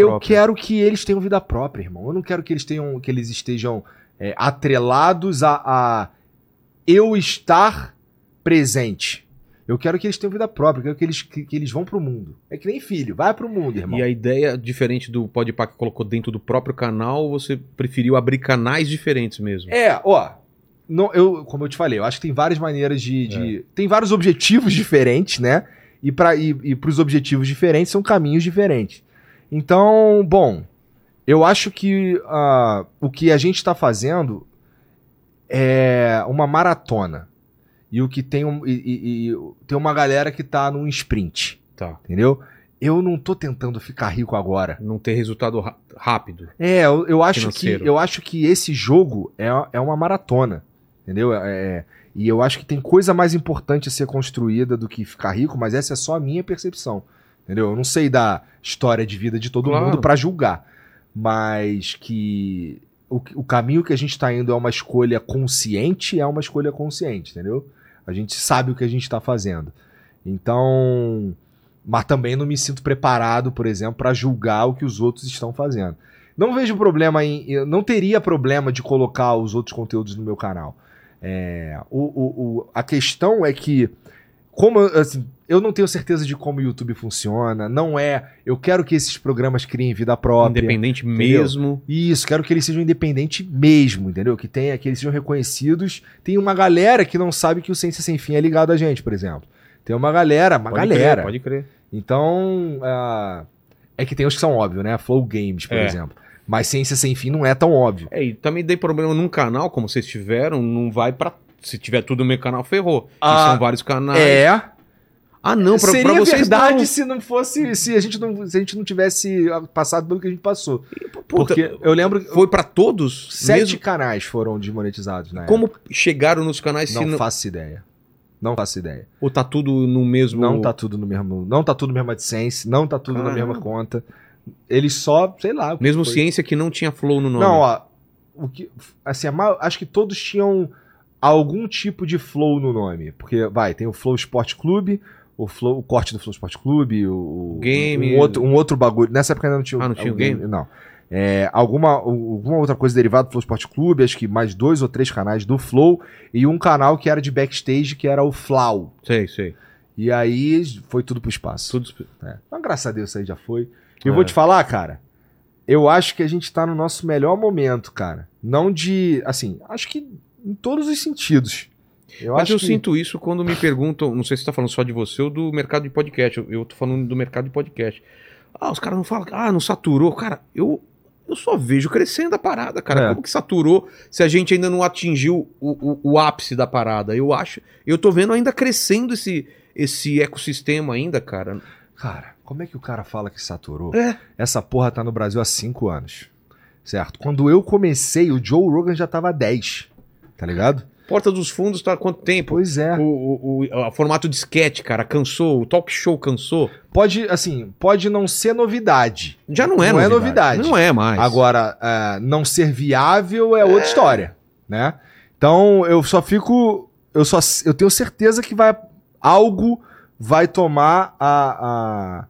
eu quero que eles tenham vida própria, irmão. Eu não quero que eles tenham, que eles estejam é, atrelados a, a eu estar presente. Eu quero que eles tenham vida própria, eu quero que eles, que, que eles vão pro mundo. É que nem filho, vai pro mundo, irmão. E a ideia, diferente do Podpah que colocou dentro do próprio canal, você preferiu abrir canais diferentes mesmo. É, ó. Não, eu, como eu te falei, eu acho que tem várias maneiras de. de- Tem vários objetivos diferentes, né? E para e, e pros objetivos diferentes são caminhos diferentes. Então, bom, eu acho que ah, o que a gente tá fazendo é uma maratona. E o que tem um, e, e- e tem uma galera que tá num sprint, Tá. entendeu? Eu não tô tentando ficar rico agora. Não ter resultado rápido. É, eu, eu acho que eu acho que esse jogo é, é uma maratona, entendeu? É, é- e eu acho que tem coisa mais importante a ser construída do que ficar rico, mas essa é só a minha percepção, entendeu? Eu não sei da história de vida de todo Claro. mundo pra julgar, mas que o, o caminho que a gente tá indo é uma escolha consciente, é uma escolha consciente, entendeu? A gente sabe o que a gente tá fazendo. Então, mas também não me sinto preparado, por exemplo, para julgar o que os outros estão fazendo. Não vejo problema em. Não teria problema de colocar os outros conteúdos no meu canal. É, o, o, o- a questão é que, como eu- assim, eu não tenho certeza de como o YouTube funciona, não é. Eu quero que esses programas criem vida própria. Independente entendeu? mesmo. Isso, quero que eles sejam independentes mesmo, entendeu? Que tenha, que eles sejam reconhecidos. Tem uma galera que não sabe que o Ciência Sem Fim é ligado a gente, por exemplo. Tem uma galera, uma Pode galera, crer, pode crer. Então, ah, é que tem os que são óbvios, né? Flow Games, por É. exemplo. Mas Ciência Sem Fim não é tão óbvio. É, e também dei problema num canal, como vocês tiveram, não vai pra. Se tiver tudo no meu canal, ferrou. Ah, e são vários canais. É, Ah, não, pra, seria pra vocês verdade não. se não fosse, se a gente não, se a gente não tivesse passado pelo que a gente passou. Puta, Porque eu lembro que Foi pra todos? sete mesmo? canais foram desmonetizados, né? Como chegaram nos canais se Não, não. faço ideia. Não faço ideia. Ou tá tudo no mesmo. Não tá tudo no mesmo, não tá tudo no mesmo AdSense, não tá tudo na Caramba. mesma conta. Eles só, sei lá. que Mesmo foi. ciência que não tinha flow no nome. Não, ó, o que, assim, acho que todos tinham algum tipo de flow no nome, porque vai, tem o Flow Sport Clube, o, flow, o corte do Flow Sport Clube, o, Game. um outro, um outro bagulho. Nessa época ainda não tinha, Ah, não tinha o game? Não. É, alguma, alguma outra coisa derivada do Flow Sport Clube, acho que mais dois ou três canais do Flow e um canal que era de backstage que era o Flau. Sei, sei. E aí foi tudo pro espaço. Tudo... É. Mas graças a Deus isso aí já foi. Eu É. vou te falar, cara. Eu acho que a gente tá no nosso melhor momento, cara. Não de. Assim, acho que em todos os sentidos. Eu Mas acho eu que... sinto isso quando me perguntam, não sei se você tá falando só de você ou do mercado de podcast. Eu, eu tô falando do mercado de podcast. Ah, os caras não falam, ah, não saturou. Cara, eu, eu só vejo crescendo a parada, cara. É. Como que saturou se a gente ainda não atingiu o, o, o ápice da parada? Eu acho. Eu tô vendo ainda crescendo esse, esse ecossistema ainda, cara. Cara, como é que o cara fala que saturou? É. Essa porra tá no Brasil há cinco anos. Certo? Quando eu comecei, o Joe Rogan já tava há 10. Tá ligado? Porta dos Fundos tá há quanto tempo? Pois é. O, o, o, o formato de sketch, cara, cansou. O talk show cansou. Pode, assim, pode não ser novidade. Já não é Não é novidade. novidade. Não é mais. Agora, é, não ser viável é outra história, né? Então, eu só fico. Eu só eu tenho certeza que vai algo vai tomar a, a-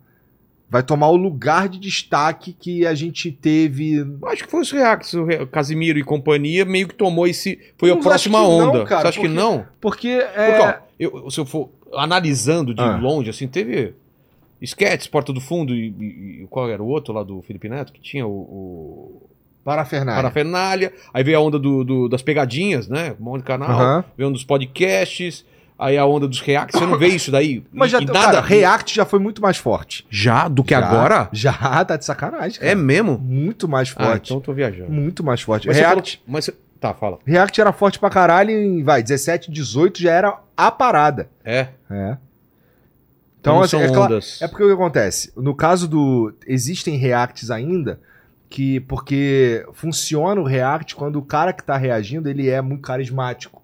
vai tomar o lugar de destaque que a gente teve. Acho que foi os Reacts, o Casimiro e companhia, meio que tomou esse. Foi a Mas próxima que não, onda. cara, Você acha que porque- não? Porque é Porque, ó, eu, se eu for analisando de Ah. longe, assim, teve sketches, Porta do Fundo e, e- qual era o outro lá do Felipe Neto, que tinha o, o parafernália. Parafernália, aí veio a onda do, do- das pegadinhas, né? Um monte de canal, Aham. veio a onda dos podcasts, aí a onda dos reacts, você não vê isso daí? Mas já, E cara, React já foi muito mais forte. Já? Do que Já- agora? Já, tá de sacanagem. cara. É mesmo? muito mais Ah, forte. então eu tô viajando. Muito mais forte. Mas React, falou- mas você- Tá, fala. React era forte pra caralho em, vai, 17, 18 já era a parada. É. É. Então, Então, assim, são é, ondas. é porque o que acontece? No caso do. Existem Reacts ainda, que. Porque funciona o React quando o cara que tá reagindo ele é muito carismático.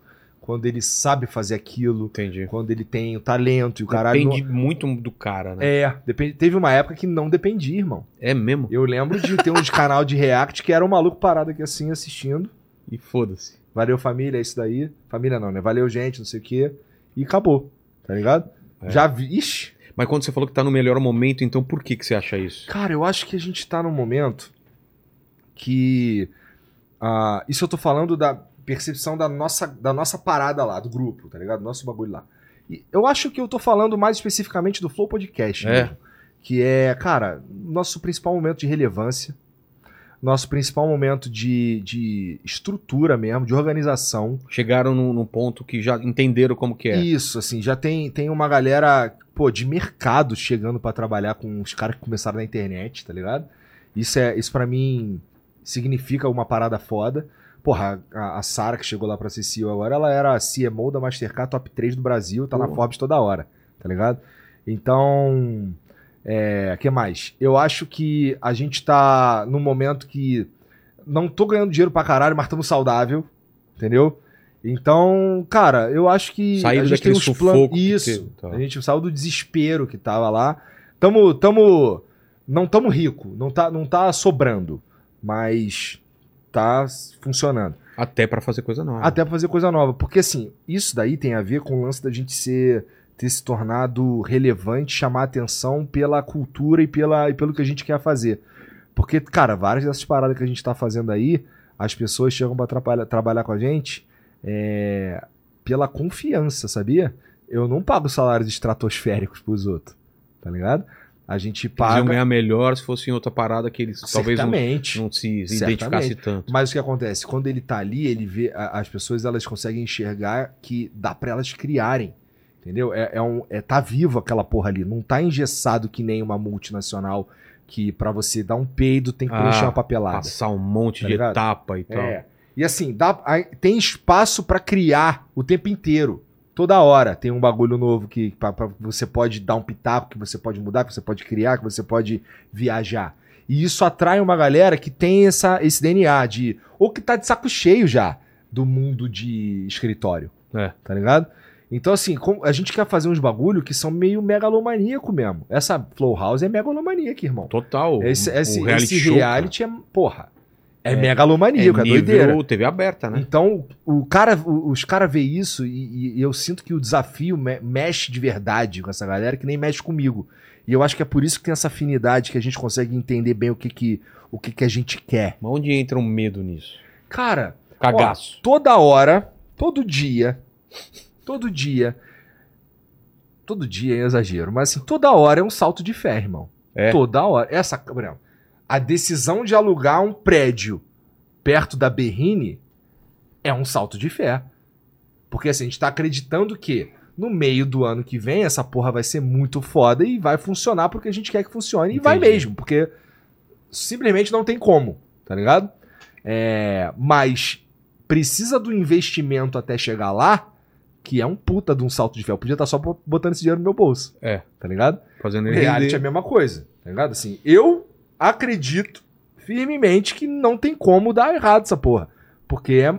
Quando ele sabe fazer aquilo, Entendi. quando ele tem o talento e o caralho. Depende muito do cara, né? É, depende, teve uma época que não dependia, irmão. É, mesmo? Eu lembro de ter um de canal de React que era um maluco parado aqui assim, assistindo. E foda-se. Valeu família, é isso daí. Família não, né? Valeu gente, não sei o quê. E acabou. Tá ligado? É. Já vi. Ixi. Mas quando você falou que tá no melhor momento, então por que, que você acha isso? Cara, eu acho que a gente tá num momento que. ah, isso eu tô falando da percepção da nossa, da nossa parada lá, do grupo, tá ligado? Nosso bagulho lá. E eu acho que eu tô falando mais especificamente do Flow Podcast, É. mesmo, que é, cara, nosso principal momento de relevância, nosso principal momento de, de estrutura mesmo, de organização. Chegaram num, num ponto que já entenderam como que é. Isso, assim, já tem, tem uma galera, pô, de mercado chegando pra trabalhar com os caras que começaram na internet, tá ligado? Isso é, isso para mim significa uma parada foda. Porra, a, a Sara que chegou lá pra CEO agora, ela era a CMO da Mastercard top 3 do Brasil, tá na. Forbes toda hora, tá ligado? Então, é, que mais? Eu acho que a gente tá num momento que não tô ganhando dinheiro pra caralho, mas estamos saudável, entendeu? Então, cara, eu acho que Saíram a gente tem uns planos. Isso. tá. A gente saiu do desespero que tava lá. Tamo, tamo, não tamo rico, não tá, não tá sobrando, mas tá funcionando. Até pra fazer coisa nova. Até pra fazer coisa nova, porque assim, isso daí tem a ver com o lance da gente ser ter se tornado relevante, chamar atenção pela cultura e, pela, e pelo que a gente quer fazer. Porque, cara, várias dessas paradas que a gente tá fazendo aí, as pessoas chegam pra trabalhar, trabalhar com a gente é, pela confiança, sabia? Eu não pago salários estratosféricos pros outros, tá ligado? A gente Eles iam paga. ganhar melhor se fosse em outra parada que eles talvez não, não se identificasse tanto. Mas o que acontece? Quando ele tá ali, ele vê. as pessoas elas conseguem enxergar que dá pra elas criarem. Entendeu? É, é um, é, tá vivo aquela porra ali. Não tá engessado que nem uma multinacional que pra você dar um peido tem que Ah, preencher uma papelada. Passar um monte Tá de ligado? etapa e tal. É. E assim, dá, tem espaço pra criar o tempo inteiro. Toda hora tem um bagulho novo que pra, pra- você pode dar um pitaco, que você pode mudar, que você pode criar, que você pode viajar. E isso atrai uma galera que tem essa, esse DNA de. Ou que tá de saco cheio já do mundo de escritório. É. Tá ligado? Então, assim, a gente quer fazer uns bagulho que são meio megalomaníaco mesmo. Essa Flow House é megalomaníaca, irmão. Total. Esse, esse, reality esse show, reality é. Porra. É, É- megalomaníaco, é, é doideira. TV aberta, né? Então, o cara, o- os caras vê isso e, e eu sinto que o desafio me- mexe de verdade com essa galera que nem mexe comigo. E eu acho que é por isso que tem essa afinidade que a gente consegue entender bem o que, que, o que, que a gente quer. Mas onde entra um medo nisso? Cara, Cagaço. toda hora, todo dia, todo dia, todo dia é exagero, mas assim, toda hora é um salto de fé, irmão. É. Toda hora. Essa, Gabriel, a decisão de alugar um prédio perto da Berrine é um salto de fé. Porque assim, a gente tá acreditando que no meio do ano que vem essa porra vai ser muito foda e vai funcionar porque a gente quer que funcione. E vai Entendi. mesmo, porque simplesmente não tem como, tá ligado? É, mas precisa do investimento até chegar lá, que é um puta de um salto de fé. Eu podia estar só botando esse dinheiro no meu bolso. É. Tá ligado? Fazendo ele Reality é a mesma coisa, tá ligado? Assim, eu acredito firmemente que não tem como dar errado essa porra. Porque é,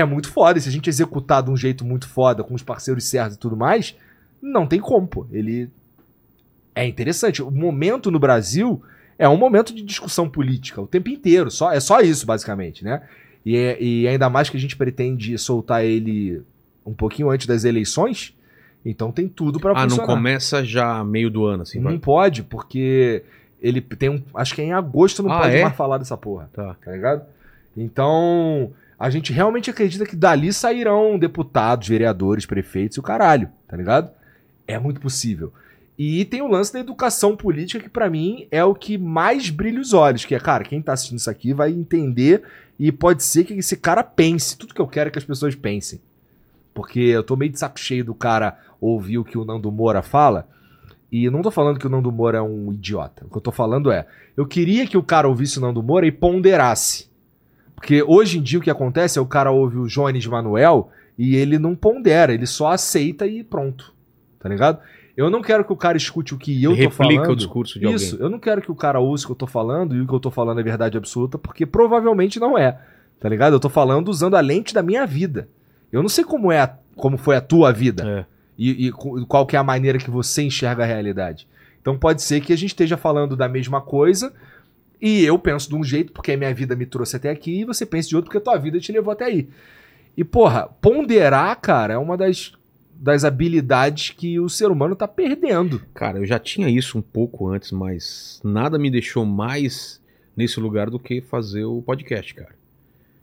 é muito foda. E se a gente executar de um jeito muito foda, com os parceiros certos e tudo mais, não tem como, pô. Ele é interessante. O momento no Brasil é um momento de discussão política o tempo inteiro. Só, é só isso, basicamente, né? E, é- e ainda mais que a gente pretende soltar ele um pouquinho antes das eleições. Então tem tudo pra Ah, não funcionar. começa já meio do ano, assim. Não vai. pode, porque ele tem um. Acho que é em agosto não Ah, pode é? mais falar dessa porra, Tá. tá ligado? Então, a gente realmente acredita que dali sairão deputados, vereadores, prefeitos e o caralho, tá ligado? É muito possível. E tem o lance da educação política, que pra mim é o que mais brilha os olhos. Que é, cara, quem tá assistindo isso aqui vai entender e pode ser que esse cara pense. Tudo que eu quero é que as pessoas pensem. Porque eu tô meio de saco cheio do cara ouvir o que o Nando Moura fala. E não tô falando que o Nando Moura é um idiota. O que eu tô falando é, eu queria que o cara ouvisse o Nando Moura e ponderasse. Porque hoje em dia o que acontece é o cara ouve o Jones Manuel e ele não pondera, ele só aceita e pronto. Tá ligado? Eu não quero que o cara escute o que eu tô Replica falando. o discurso de Isso, alguém. eu não quero que o cara ouça o que eu tô falando e o que eu tô falando é verdade absoluta, porque provavelmente não é. Tá ligado? Eu tô falando usando a lente da minha vida. Eu não sei como é a- como foi a tua vida É. e, e qual que é a maneira que você enxerga a realidade. Então pode ser que a gente esteja falando da mesma coisa e eu penso de um jeito porque a minha vida me trouxe até aqui e você pensa de outro porque a tua vida te levou até aí. E porra, ponderar, cara, é uma das, das habilidades que o ser humano tá perdendo. Cara, eu já tinha isso um pouco antes, mas nada me deixou mais nesse lugar do que fazer o podcast, cara.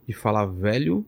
De falar, velho,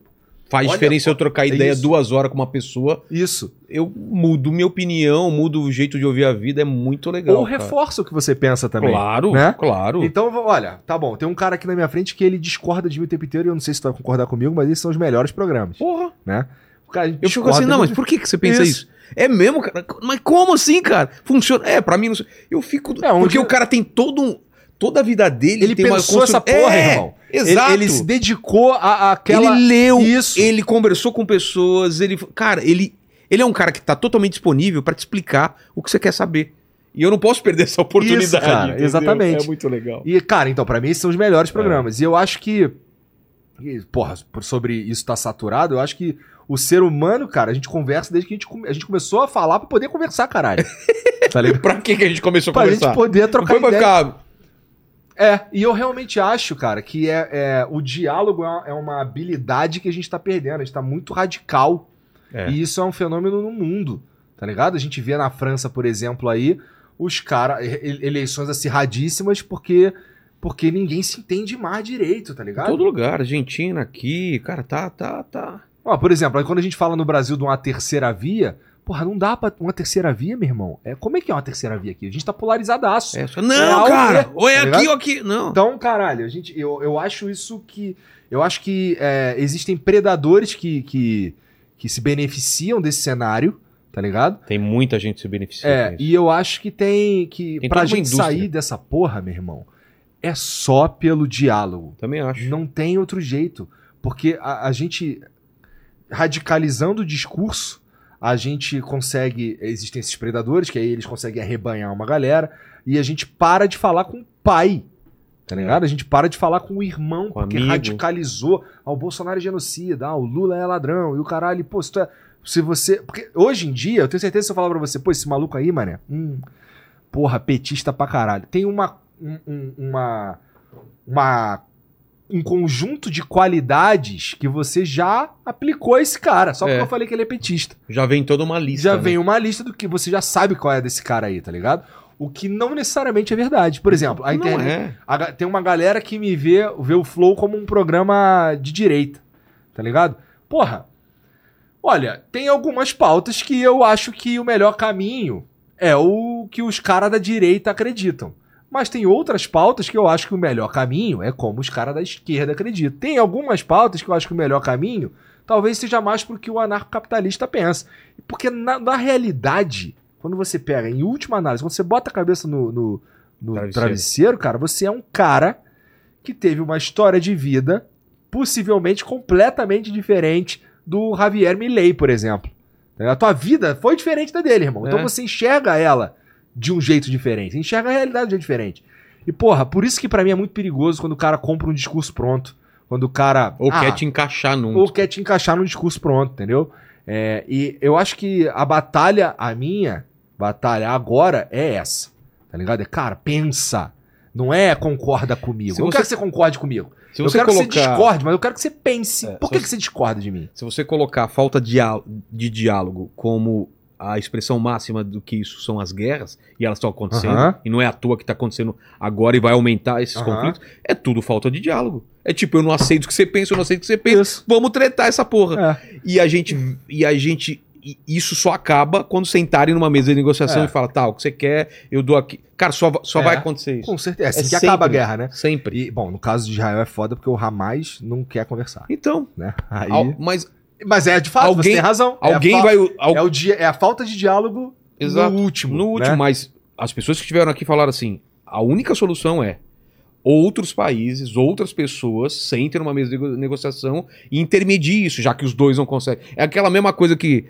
faz Olha, diferença eu trocar é ideia isso. duas horas com uma pessoa. Isso. Eu mudo minha opinião, mudo o jeito de ouvir a vida, é muito legal. Ou cara. reforça o que você pensa também. Claro, né? claro. Então, olha, tá bom, tem um cara aqui na minha frente que ele discorda de mim o tempo inteiro e eu não sei se tu vai concordar comigo, mas esses são os melhores programas, Porra. né? O cara Eu fico assim, não, mas por que, que você pensa isso? Isso. É mesmo, cara? Mas como assim, cara? Funciona. É, pra mim não sei. Eu fico. É, um porque o cara tem todo um. Toda a vida dele Ele tem uma pensou essa constru- porra, É, irmão. Exato. Ele, ele se dedicou a, a aquela. Ele leu, Isso. ele conversou com pessoas, ele. Cara, ele, ele é um cara que tá totalmente disponível pra te explicar o que você quer saber. E eu não posso perder essa oportunidade. Isso, cara, entendeu? exatamente. É muito legal. E, cara, então, pra mim, esses são os melhores programas. E eu acho que. Porra, por- sobre isso tá saturado, eu acho que o ser humano, cara, a gente conversa desde que a gente, a gente começou a falar pra poder conversar, caralho. tá ligado? Pra que, que a gente começou a Pra conversar? gente poder Não trocar foi pra ideia. ficar. É, e eu realmente acho, cara, que é, é- o diálogo é uma, é uma habilidade que a gente tá perdendo. A gente tá muito radical. É. E isso é um fenômeno no mundo, tá ligado? A gente vê na França, por exemplo, aí, os caras, eleições acirradíssimas porque, porque ninguém se entende mais direito, tá Em ligado? todo lugar, Argentina aqui, cara, tá, tá, tá. Ó, por exemplo, aí quando a gente fala no Brasil de uma terceira via, porra, não dá pra uma terceira via, meu irmão. É, como é que é uma terceira via aqui? A gente tá polarizadaço. É É não, ou cara, ou é tá aqui ligado? ou aqui. Não. Então, caralho, a gente, eu, eu acho isso que. Eu acho que é, existem predadores que, que, que se beneficiam desse cenário, tá ligado? Tem muita gente se beneficiando. É, disso. e eu acho que tem que Tem pra gente sair dessa porra, meu irmão, é só pelo diálogo. Também acho. Não tem outro jeito. Porque a, a gente, radicalizando o discurso, a gente consegue. Existem esses predadores, que aí eles conseguem arrebanhar uma galera, e a gente para de falar com o pai. Tá ligado? A gente para de falar com o irmão, Com porque amigo. radicalizou. Ah, o Bolsonaro é genocida, ah, o Lula é ladrão, e o caralho, pô, se, é- se você. Porque hoje em dia, eu tenho certeza que se eu falar pra você, pô, esse maluco aí, mané, hum, porra, petista pra caralho. Tem uma. um- um- uma. Uma um conjunto de qualidades que você já aplicou a esse cara. Só porque É. eu falei que ele é petista. Já vem toda uma lista. já né? vem uma lista do que você já sabe qual é desse cara aí, tá ligado? O que não necessariamente é verdade. Por exemplo, a internet. é. a tem uma galera que me vê, vê o Flow como um programa de direita. Tá ligado? Porra. Olha, tem algumas pautas que eu acho que o melhor caminho é o que os caras da direita acreditam. Mas tem outras pautas que eu acho que o melhor caminho é como os caras da esquerda acreditam. Tem algumas pautas que eu acho que o melhor caminho talvez seja mais pro que o anarcocapitalista pensa. Porque na, na realidade, quando você pega, em última análise, quando você bota a cabeça no, no- no Travesseiro. travesseiro, cara, você é um cara que teve uma história de vida possivelmente completamente diferente do Javier Milei, por exemplo. A tua vida foi diferente da dele, irmão. Então É. você enxerga ela de um jeito diferente. Enxerga a realidade de um jeito diferente. E, porra, por isso que pra mim é muito perigoso quando o cara compra um discurso pronto. Quando o cara. Ou Ah, quer te encaixar num. ou quer te encaixar num discurso pronto, entendeu? É, e eu acho que a batalha, a minha batalha agora é essa. Tá ligado? É, cara, pensa. Não é concorda comigo. Se eu não você- quero que você concorde comigo. Se eu você quero que você colocar. discorde, mas eu quero que você pense. É, Por que, você- que você discorda de mim? Se você colocar a falta de, diá- de diálogo como a expressão máxima do que isso são as guerras, e elas estão acontecendo, Aham. e não é à toa que está acontecendo agora e vai aumentar esses Aham. conflitos, é tudo falta de diálogo. É tipo, eu não aceito o que você pensa, eu não aceito o que você pensa, Isso. vamos tretar essa porra. É. E a gente. E a gente. e Isso só acaba quando sentarem numa mesa de negociação É. e fala, tá, o que você quer, eu dou aqui. Cara, só, só É. vai acontecer isso. Com certeza. É assim É que sempre. acaba a guerra, né? Sempre. E, bom, no caso de Israel é foda porque o Hamas não quer conversar, Então, né? Aí... al- mas Mas é, de fato, Alguém- você tem razão. É a alguém fa- vai. al- É, o dia, é a falta de diálogo Exato. no último. No último, né? mas as pessoas que estiveram aqui falaram assim: a única solução é outros países, outras pessoas sentem numa mesa de nego- negociação e intermediem isso, já que os dois não conseguem. É aquela mesma coisa que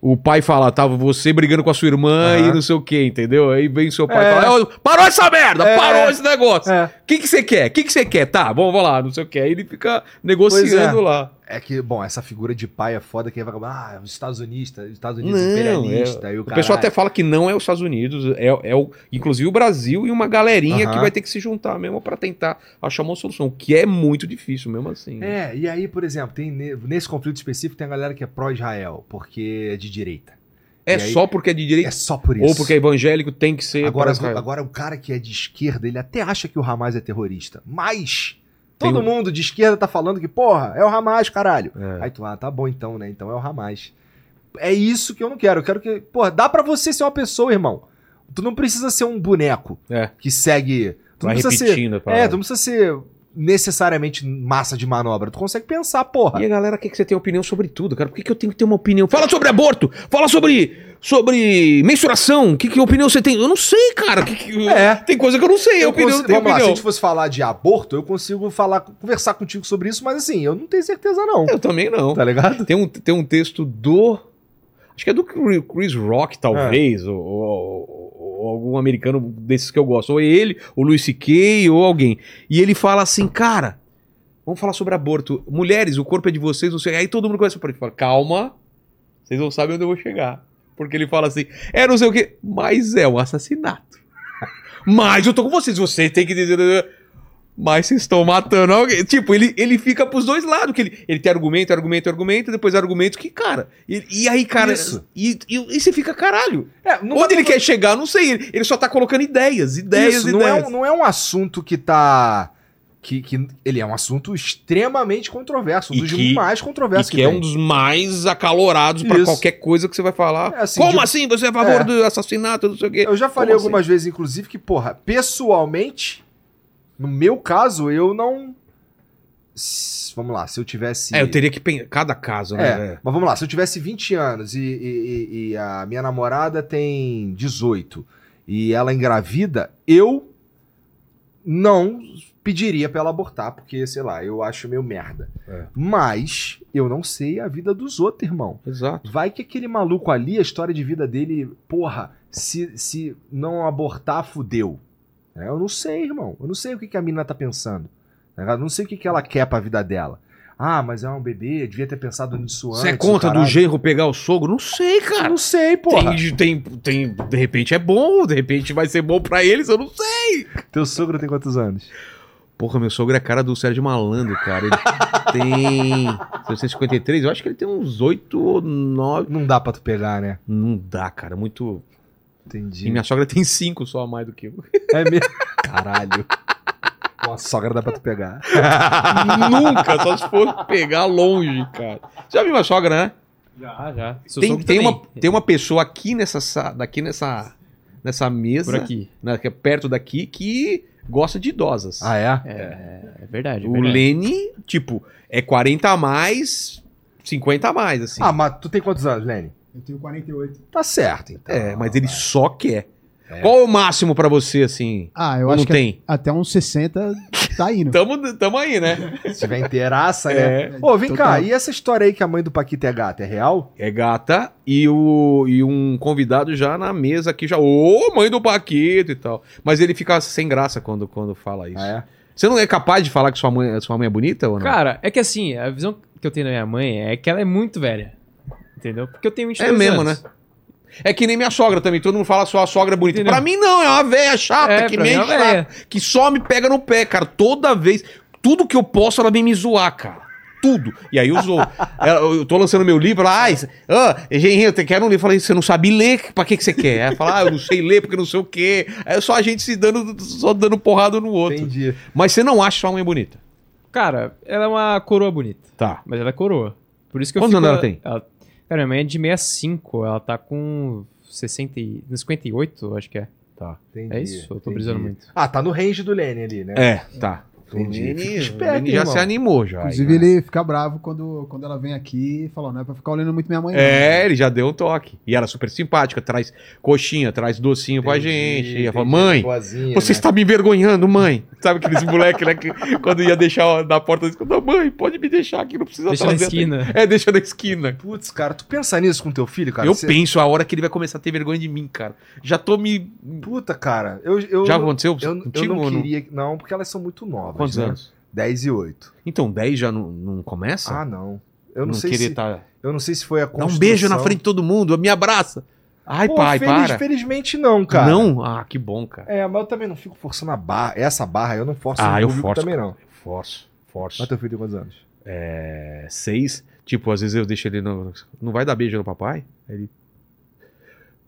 o pai fala, tava você brigando com a sua irmã Aham. e não sei o que, entendeu? Aí vem seu pai É. e fala: "Ó, parou essa merda, É. parou esse negócio. É. O que que você quer? O que que você quer? Tá, vamos, vamos lá, não sei o que. Aí ele fica negociando é. lá. É que, bom, essa figura de pai é foda que vai ah, os Estados Unidos, os Estados Unidos Não, imperialista. é- e o o pessoal até fala que não é os Estados Unidos, é, é o, inclusive o Brasil e uma galerinha Aham. que vai ter que se juntar mesmo pra tentar achar uma solução, o que é muito difícil mesmo assim. É, e aí, por exemplo, tem ne- nesse conflito específico tem a galera que é pró-Israel, porque é de direita. É aí- só porque é de direita É só por isso. ou porque é evangélico tem que ser Agora, para agora, o cara que é de esquerda, ele até acha que o Hamas é terrorista. Mas todo mundo de esquerda tá falando que, porra, é o Hamas, caralho. É. Aí tu, ah, tá bom então, né? Então é o Hamas. É isso que eu não quero. Eu quero que. Porra, dá pra você ser uma pessoa, irmão. Tu não precisa ser um boneco É. que segue. Tu Vai não precisa ser. repetindo a É, tu não precisa ser necessariamente massa de manobra. Tu consegue pensar, porra. E a galera quer que você tenha opinião sobre tudo, cara. Por que, que eu tenho que ter uma opinião? Fala sobre aborto! Fala sobre, sobre mensuração! Que, que opinião você tem? Eu não sei, cara. Que, que- É. Tem coisa que eu não sei. Eu opinião, consigo- vamos lá, se a opinião. gente fosse falar de aborto, eu consigo falar, conversar contigo sobre isso, mas assim, eu não tenho certeza, não. Eu também não. Tá ligado? Tem um, tem um texto do. Acho que é do Chris Rock, talvez, ou, ou- ou algum americano desses que eu gosto. Ou ele, o Luis C.K., ou alguém. E ele fala assim, cara, vamos falar sobre aborto. Mulheres, o corpo é de vocês, não sei. Aí todo mundo começa a falar, calma, vocês não sabem onde eu vou chegar. Porque ele fala assim, é não sei o quê, mas é um assassinato. mas eu tô com vocês, você tem que dizer. Mas vocês estão matando alguém. Tipo, ele, ele fica pros dois lados. Que ele, ele tem argumento, argumento, argumento, depois argumento que, cara. E, e aí, cara. Isso. E, e, e você fica caralho. É, Onde ele quer chegar, não sei. Ele, ele só tá colocando ideias, ideias, Isso, não é, ideias. um, não é um assunto que tá. Que, que ele é um assunto extremamente controverso, um dos que- mais E controversos que é um dos mais acalorados pra Isso. qualquer coisa que você vai falar. É, assim, Como de- assim? Você é a favor É. do assassinato, não sei o quê. Eu já falei Como assim? algumas vezes, inclusive, que, porra, pessoalmente, no meu caso, eu não. vamos lá, se eu tivesse. É, eu teria que pensar. Cada caso, É, né? mas vamos lá, se eu tivesse 20 anos e, e- e- a minha namorada tem 18 e ela engravida, eu não pediria pra ela abortar, porque, sei lá, eu acho meio merda. É. Mas eu não sei a vida dos outros, irmão. Exato. Vai que aquele maluco ali, a história de vida dele, porra, se, se não abortar, fudeu. É, eu não sei, irmão. Eu não sei o que, que a menina tá pensando. ligado? Eu não sei o que, que ela quer pra vida dela. Ah, mas é um bebê, devia ter pensado nisso antes. Você é contra do genro pegar o sogro? Não sei, Eu cara. não sei, porra. Tem, tem, tem, de repente é bom, de repente vai ser bom pra eles, eu não sei. Teu sogro tem quantos anos? Porra, meu sogro é cara do Sérgio Malandro, cara. Ele tem 653, eu acho que ele tem uns 8 ou 9. Não dá pra tu pegar, né? Não dá, cara, muito. Entendi. E minha sogra tem 5 só a mais do que eu. É mesmo? Caralho. Uma sogra dá pra tu pegar. Nunca, só se for pegar longe, cara. Já viu minha sogra, né? Já, já. Seu Tem, tem, também. uma, tem uma pessoa aqui nessa, sa- daqui nessa, nessa mesa, Por aqui. né, é perto daqui, que gosta de idosas. Ah, é? É, é verdade. é o verdade. Lene, tipo, é 40 a mais, 50 a mais, assim. Ah, mas tu tem quantos anos, Lenny? Eu tenho 48. Tá certo, então. é, mas ele só quer. É. Qual é o máximo pra você, assim? Ah, eu acho não que tem? até uns 60 tá indo. Tamo, tamo aí, né? Se tiver inteiraça, né? É. Ô, vem Total. cá, e essa história aí que a mãe do Paquito é gata, é real? É gata e, o, e um convidado já na mesa aqui, já, ô, mãe do Paquito e tal. Mas ele fica sem graça quando, quando fala isso. Ah, é? Você não é capaz de falar que sua mãe, sua mãe é bonita ou não? Cara, é que assim, a visão que eu tenho da minha mãe é que ela é muito velha. Entendeu? Porque eu tenho 22 É mesmo, anos. né? É que nem minha sogra também, todo mundo fala sua sogra é bonita. Entendeu? Pra mim não, é uma velha chata É, que pra me mim é véia. que só me pega no pé, cara. Toda vez, tudo que eu posso ela vem me zoar, cara. Tudo. E aí. Ela- eu tô lançando meu livro, ela, ai, ah, Genrinho, eu te quero um livro. Eu falei, você não sabe ler, pra que que você quer? Ela fala, ah, eu não sei ler porque não sei o quê. É só a gente se dando, só dando porrada no outro. Entendi. Mas você não acha sua mãe bonita? Cara, ela é uma coroa bonita. Tá. Mas ela é coroa. Por isso que eu Quantos anos ela tem? Cara, minha mãe é de 65. Ela tá com 60 e... 58, acho que é. Tá. Entendi, É isso? Eu tô entendi. brisando muito. Ah, tá no range do Lenny ali, né? É, tá. Entendi. O o esperto, Lene já irmão. se animou já. Inclusive, aí, né? ele fica bravo quando, quando ela vem aqui e fala, não é pra ficar olhando muito minha mãe. não." É, ele já deu um toque. E ela é super simpática, traz coxinha, traz docinho pra gente. E ela fala, mãe, Boazinha, você né? está me envergonhando, mãe. Sabe aqueles moleques, né, que quando ia deixar na porta, eles falavam, mãe, pode me deixar aqui, não precisa Deixa na trazer até- esquina. É, deixa na esquina. Putz, cara, tu pensa nisso com teu filho, cara? eu Você- penso a hora que ele vai começar a ter vergonha de mim, cara. Já tô me... Puta, cara, eu... eu Já não- aconteceu Eu, eu não não? queria... Não, porque elas são muito novas, Quantos né? anos? 10 e 8. Então, 10 já não, não começa? Ah, não. Eu não, sei querer se... tá... Eu não sei se foi a Dá construção... um beijo na frente de todo mundo, me abraça. Ai, Pô, pai, feliz- para. Felizmente não, cara. Não? Ah, que bom, cara. É, mas eu também não fico forçando a barra. Essa barra eu não forço Ah, eu forço. também não. Forço, forço. Mas teu filho tem quantos anos? é, seis, tipo, às vezes eu deixo ele no. Não vai dar beijo no papai? Ele.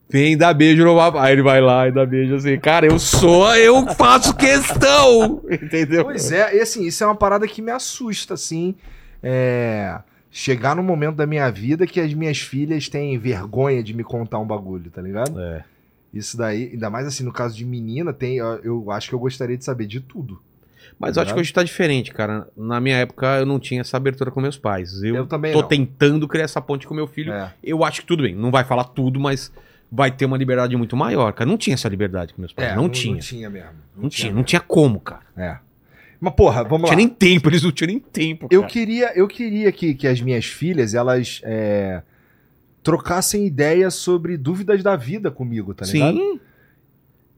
Vem dar beijo no papai. Aí ele vai lá e dá beijo assim. Cara, eu sou, eu faço questão! Entendeu? Pois é, e assim, isso é uma parada que me assusta, assim. É. Chegar no momento da minha vida que as minhas filhas têm vergonha de me contar um bagulho, tá ligado? É. Isso daí, ainda mais assim, no caso de menina, tem, eu, eu acho que eu gostaria de saber de tudo. Mas eu acho que hoje tá diferente, cara. Na minha época eu não tinha essa abertura com meus pais. Eu, Eu também tô não. tentando criar essa ponte com meu filho. É. Eu acho que tudo bem. Não vai falar tudo, mas vai ter uma liberdade muito maior, cara. Não tinha essa liberdade com meus pais. É, não, tinha. Não tinha mesmo. Não tinha, não tinha como, cara. É. Mas, porra, vamos Não lá. tinha nem tempo, eles não tinham nem tempo. Eu cara. queria, eu queria que, que as minhas filhas, elas é, trocassem ideias sobre dúvidas da vida comigo, tá ligado? Sim.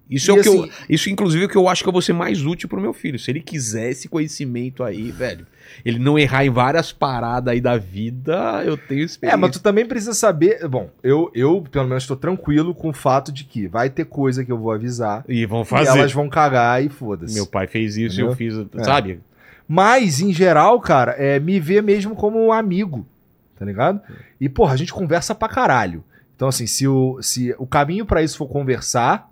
Isso E é o que eu, assim- isso inclusive é o que eu acho que eu vou ser mais útil pro meu filho. Se ele quiser esse conhecimento aí, velho, ele não errar em várias paradas aí da vida, eu tenho experiência. É, mas tu também precisa saber. Bom, eu, eu pelo menos, estou tranquilo com o fato de que vai ter coisa que eu vou avisar. E vão E fazer. elas vão cagar e foda-se. Meu pai fez isso, Entendeu? eu fiz, É. sabe? Mas, em geral, cara, é me ver mesmo como um amigo, tá ligado? E, porra, a gente conversa pra caralho. Então, assim, se o, se o caminho pra isso for conversar,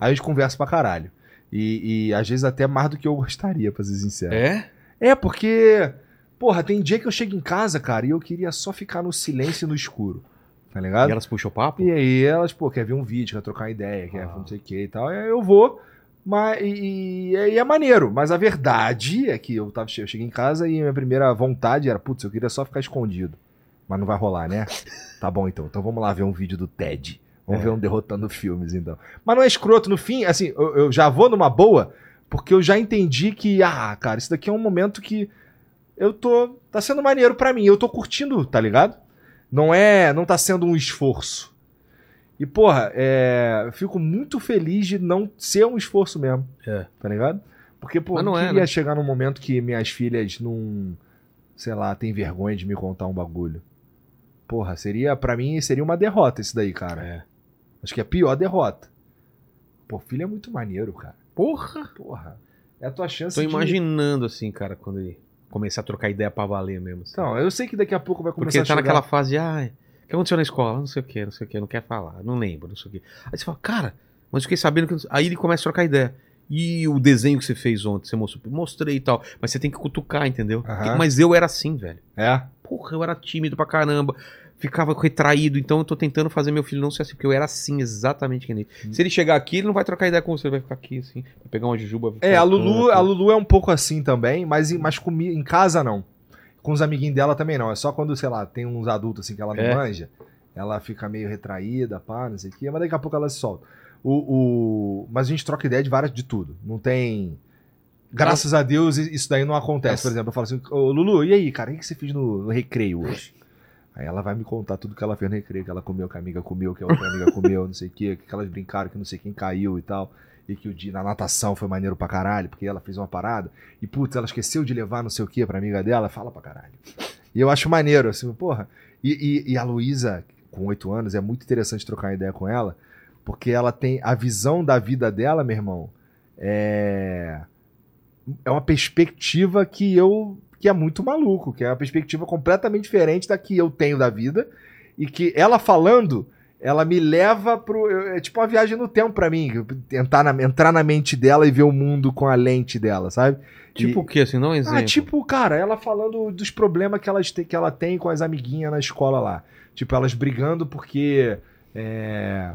aí a gente conversa pra caralho. E, e às vezes até mais do que eu gostaria, pra ser sincero. É? É, porque, porra, tem dia que eu chego em casa, cara, e eu queria só ficar no silêncio e no escuro. Tá ligado? E elas puxam papo? E aí elas, pô, quer ver um vídeo, quer trocar ideia, quer Ah. não sei o que e tal. Aí eu vou, Mas, e, e é maneiro, mas a verdade é que eu, tava, eu cheguei em casa e a minha primeira vontade era, putz, eu queria só ficar escondido. Mas não vai rolar, né? tá bom então. Então vamos lá ver um vídeo do Ted. Vamos É. ver um derrotando filmes, então. Mas não é escroto, no fim, assim, eu, eu já vou numa boa, porque eu já entendi que, ah, cara, isso daqui é um momento que eu tô. tá sendo maneiro pra mim. Eu tô curtindo, tá ligado? Não é. não tá sendo um esforço. E, porra, é, eu fico muito feliz de não ser um esforço mesmo. É. Tá ligado? Porque, pô, Mas não não é, queria né? chegar num momento que minhas filhas não. sei lá, tem vergonha de me contar um bagulho. Porra, seria. para mim, seria uma derrota isso daí, cara. É. Acho que é a pior derrota. Pô, filho é muito maneiro, cara. Porra! Porra. É a tua chance Tô de. imaginando assim, cara, quando ele começar a trocar ideia pra valer mesmo. assim. Então, eu sei que daqui a pouco vai Porque começar tá a chegar... naquela fase de, ai, o que aconteceu na escola? Não sei o que, não sei o que, não quer falar, não lembro, não sei o que. Aí você fala, cara, mas fiquei sabendo que. Aí ele começa a trocar ideia. E o desenho que você fez ontem, você mostrou, mostrei e tal. Mas você tem que cutucar, entendeu? Aham. Mas eu era assim, velho. É? Porra, eu era tímido pra caramba. Ficava retraído, então eu tô tentando fazer meu filho não ser assim, porque eu era assim, exatamente que nem. Hum. Se ele chegar aqui, ele não vai trocar ideia com você, ele vai ficar aqui, assim, vai pegar uma jujuba. É, a Lulu, a Lulu é um pouco assim também, mas, em- mas comi, em casa não. Com os amiguinhos dela também não. É só quando, sei lá, tem uns adultos assim que ela não É. manja, ela fica meio retraída, pá, não sei o quê, mas daqui a pouco ela se solta. O, o... Mas a gente troca ideia de várias de tudo. Não tem. Graças a Deus isso daí não acontece. Por exemplo, eu falo assim, ô Lulu, e aí, cara, o que que você fez no, no recreio hoje? Aí ela vai me contar tudo que ela fez no recreio, que ela comeu, que a amiga comeu, que a outra amiga comeu, não sei o quê, que elas brincaram, que não sei quem caiu e tal. E que o dia na natação foi maneiro pra caralho, porque ela fez uma parada. E, putz, ela esqueceu de levar não sei o que pra amiga dela, fala pra caralho. E eu acho maneiro, assim, porra. E, e- e a Luísa, com oito anos, é muito interessante trocar ideia com ela, porque ela tem a visão da vida dela, meu irmão, é. É uma perspectiva que eu. Que é muito maluco, que é uma perspectiva completamente diferente da que eu tenho da vida. E que ela falando, ela me leva pro. É tipo uma viagem no tempo pra mim. eu Tentar na- entrar na mente dela e ver o mundo com a lente dela, sabe? Tipo E- o quê, assim? Dá um exemplo. ah, tipo, cara, ela falando dos problemas que, elas te- que ela tem com as amiguinhas na escola lá. Tipo, elas brigando porque. é,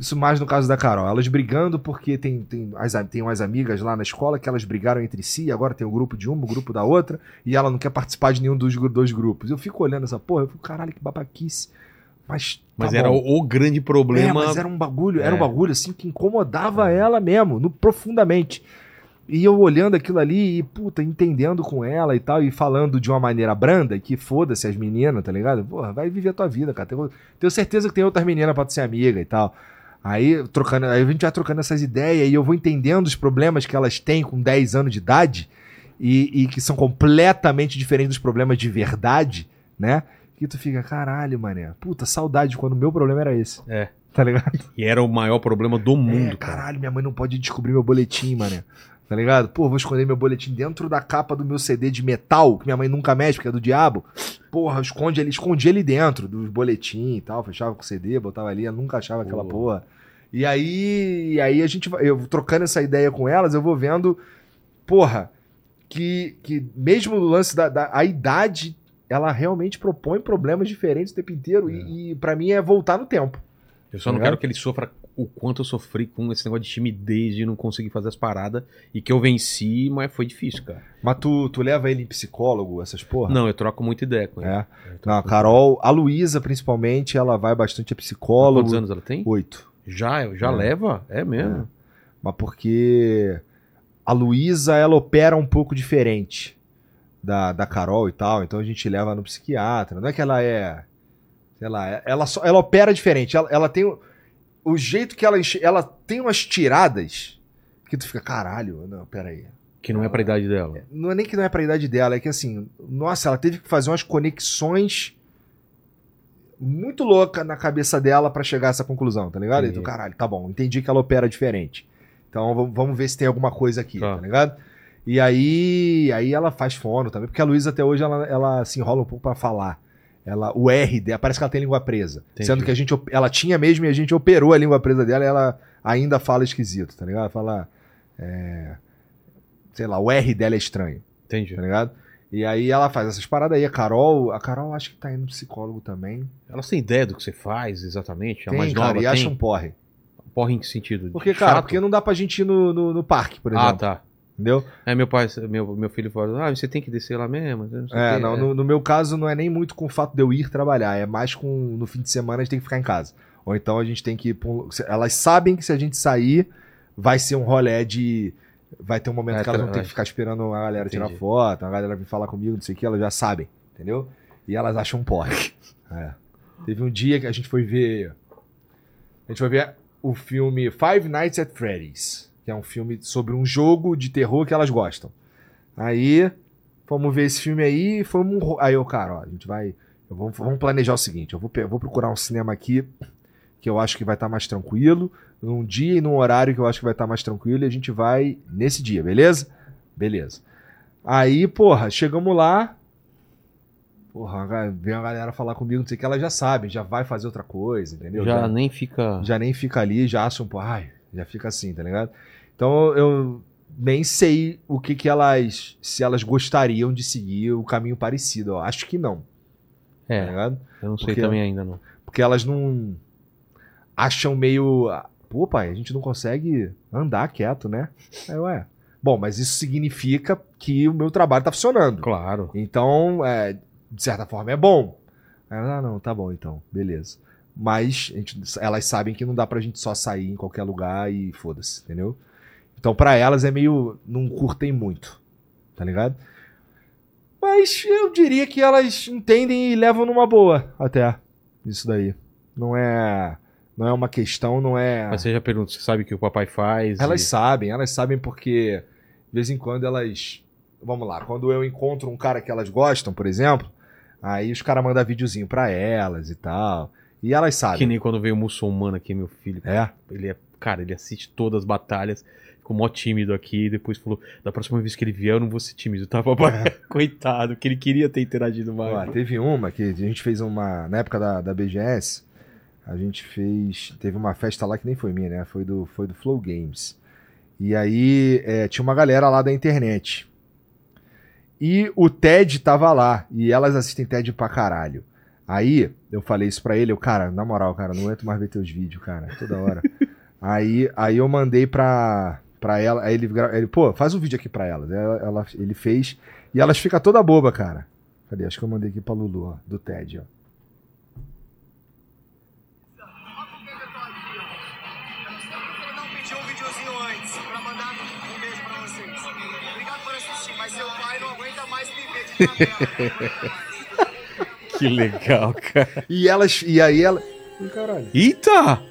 Isso mais no caso da Carol. Elas brigando porque tem, tem, as, tem umas amigas lá na escola que elas brigaram entre si, e agora tem o grupo de uma, o grupo da outra, e ela não quer participar de nenhum dos dois grupos. Eu fico olhando essa porra, eu fico, caralho, que babaquice. Mas. tá Mas era o, o grande É, problema. mas era um bagulho, era um É. bagulho assim que incomodava ela mesmo, no, profundamente. E eu olhando aquilo ali e, puta, entendendo com ela e tal, e falando de uma maneira branda, que foda-se as meninas, tá ligado? Porra, vai viver a tua vida, cara. Tenho, tenho certeza que tem outras meninas pra tu ser amiga e tal. Aí, trocando, aí a gente vai trocando essas ideias e eu vou entendendo os problemas que elas têm com 10 anos de idade e, e que são completamente diferentes dos problemas de verdade, né? Que tu fica, caralho, mané. Puta, saudade quando o meu problema era esse. É. Tá ligado? E era o maior problema do mundo, É, cara. caralho, minha mãe não pode descobrir meu boletim, mané. Tá ligado? Pô, vou esconder meu boletim dentro da capa do meu CD de metal, que minha mãe nunca mexe, porque é do diabo. Porra, esconde ele, escondia ele dentro dos boletim e tal, fechava com o CD, botava ali, eu nunca achava aquela porra. E aí, e aí a gente vai, eu trocando essa ideia com elas, eu vou vendo, porra, que, que mesmo no lance da, da a idade, ela realmente propõe problemas diferentes o tempo inteiro. E, e para mim é voltar no tempo. Eu só não Tá quero ligado? que ele sofra o quanto eu sofri com esse negócio de timidez de não conseguir fazer as paradas e que eu venci, mas foi difícil, cara. Mas tu, tu leva ele em psicólogo, essas porra? Não, eu troco muita ideia com ele. É. Não, a Carol, a Luísa principalmente, ela vai bastante a ideia. psicólogo. Quantos anos ela tem? Oito. Já, já É. leva? É mesmo. Mas porque a Luísa, ela opera um pouco diferente da, da Carol e tal, então a gente leva no psiquiatra. Não é que ela é. Sei lá, é- ela, só, ela opera diferente. Ela, ela tem. O, jeito que ela. Ela tem umas tiradas que tu fica, caralho, não, peraí. Que não é pra idade dela. Não é nem que não é pra idade dela, é que assim, nossa, ela teve que fazer umas conexões muito louca na cabeça dela pra chegar a essa conclusão, tá ligado? E tu, Entendi. caralho, tá bom, entendi que ela opera diferente. Então vamos- ver se tem alguma coisa aqui, Tá. tá, ligado? E aí, aí ela faz fono também, porque a Luísa até hoje ela, ela se enrola um pouco pra falar. Ela, o R dela, parece que ela tem língua presa. Entendi. Sendo que a gente, ela tinha mesmo e a gente operou a língua presa dela e ela ainda fala esquisito, tá ligado? Ela fala, é, sei lá, o R dela é estranho Entendi. tá ligado? E aí ela faz essas paradas aí. A Carol, a Carol acho que tá indo psicólogo também. Elas têm ideia do que você faz exatamente? A Tem, mais cara, nova e tem? acha um porre. Porra, em que sentido? Porque, cara, porque não dá pra gente ir no, no, no parque, por exemplo. Ah, tá. Entendeu? É, meu pai, meu, meu filho falou, ah, você tem que descer lá mesmo. Não É, não, no, no meu caso não é nem muito com o fato de eu ir trabalhar, é mais com no fim de semana a gente tem que ficar em casa. Ou então a gente tem que ir um- Elas sabem que se a gente sair, vai ser um rolê de. Vai ter um momento É, que elas vão ter que ficar esperando a galera tirar Entendi. foto, a galera vir falar comigo, não sei o que, elas já sabem, entendeu? E elas acham um porre. É. Teve um dia que a gente foi ver. A gente foi ver o filme Five Nights at Freddy's, que é um filme sobre um jogo de terror que elas gostam. Aí, fomos ver esse filme aí e fomos. Aí eu, cara, ó, a gente vai. vou- vamos planejar o seguinte: eu vou, eu vou procurar um cinema aqui que eu acho que vai estar mais tranquilo, num dia e num horário que eu acho que vai estar mais tranquilo, e a gente vai nesse dia, beleza? Beleza. Aí, porra, chegamos lá. Porra, vem a galera falar comigo, não sei o que, ela já sabe, já vai fazer outra coisa, entendeu? Já nem fica. já nem fica ali, já acham, pô, ai, já fica assim, tá ligado? Então eu nem sei o que que elas, se elas gostariam de seguir o caminho parecido, eu acho que não, tá É, ligado? eu não sei Porque- também ainda não. Porque elas não acham meio, pô pai, a gente não consegue andar quieto, né? Aí, ué, bom, mas isso significa que o meu trabalho tá funcionando. Claro. Então, é, de certa forma, é bom. Ela, ah, não, tá bom então, beleza. Mas gente- elas sabem que não dá pra gente só sair em qualquer lugar e foda-se, entendeu? Então, pra elas é meio. Não curtem muito, tá ligado? Mas eu diria que elas entendem e levam numa boa até. Isso daí. Não é. Não é uma questão, não é. Mas você já pergunta, você sabe o que o papai faz? Elas e- sabem, elas sabem porque de vez em quando elas. Vamos lá, quando eu encontro um cara que elas gostam, por exemplo, aí os caras mandam videozinho pra elas e tal. E elas Que sabem. nem quando veio o muçulmano aqui, meu filho. É. Ele é. Cara, ele assiste todas as batalhas. Ficou mó tímido aqui. E depois falou: da próxima vez que ele vier, eu não vou ser tímido, tá, papai? Coitado, que ele queria ter interagido mais. Teve uma que a gente fez uma. Na época da, da BGS, a gente fez. Teve uma festa lá que nem foi minha, né? Foi do, foi do Flow Games. E aí é, tinha uma galera lá da internet. E o Ted tava lá. E elas assistem Ted pra caralho. Aí eu falei isso pra ele, eu, cara, na moral, cara, não aguento mais ver teus vídeos, cara, toda hora. aí, aí eu mandei pra, pra ela, aí ele, ele, pô, faz um vídeo aqui pra elas. Ela, ela- ele fez, e elas ficam toda boba, cara. Cadê? Acho que eu mandei aqui pra Lulu, ó, do Ted, ó. Que legal, cara. E elas, e aí ela... Ih, caralho. Eita!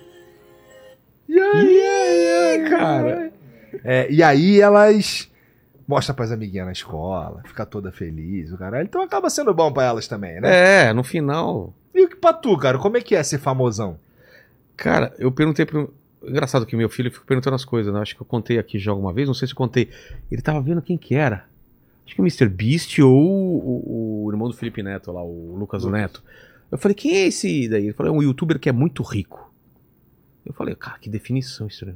E aí, E aí, cara? É, e aí elas mostram pras amiguinhas na escola, fica toda feliz, o caralho. Então acaba sendo bom pra elas também, né? É, no final. E o que pra tu, cara? Como é que é ser famosão? Cara, eu perguntei pro. Engraçado que meu filho fica perguntando as coisas, né? Acho que eu contei aqui já alguma vez, não sei se eu contei. Ele tava vendo quem que era. Acho que o Mr. Beast ou o, o irmão do Felipe Neto lá, o Lucas Neto. Eu falei, quem é esse daí? Ele falou, é um youtuber que é muito rico. Eu falei, cara, que definição isso, né?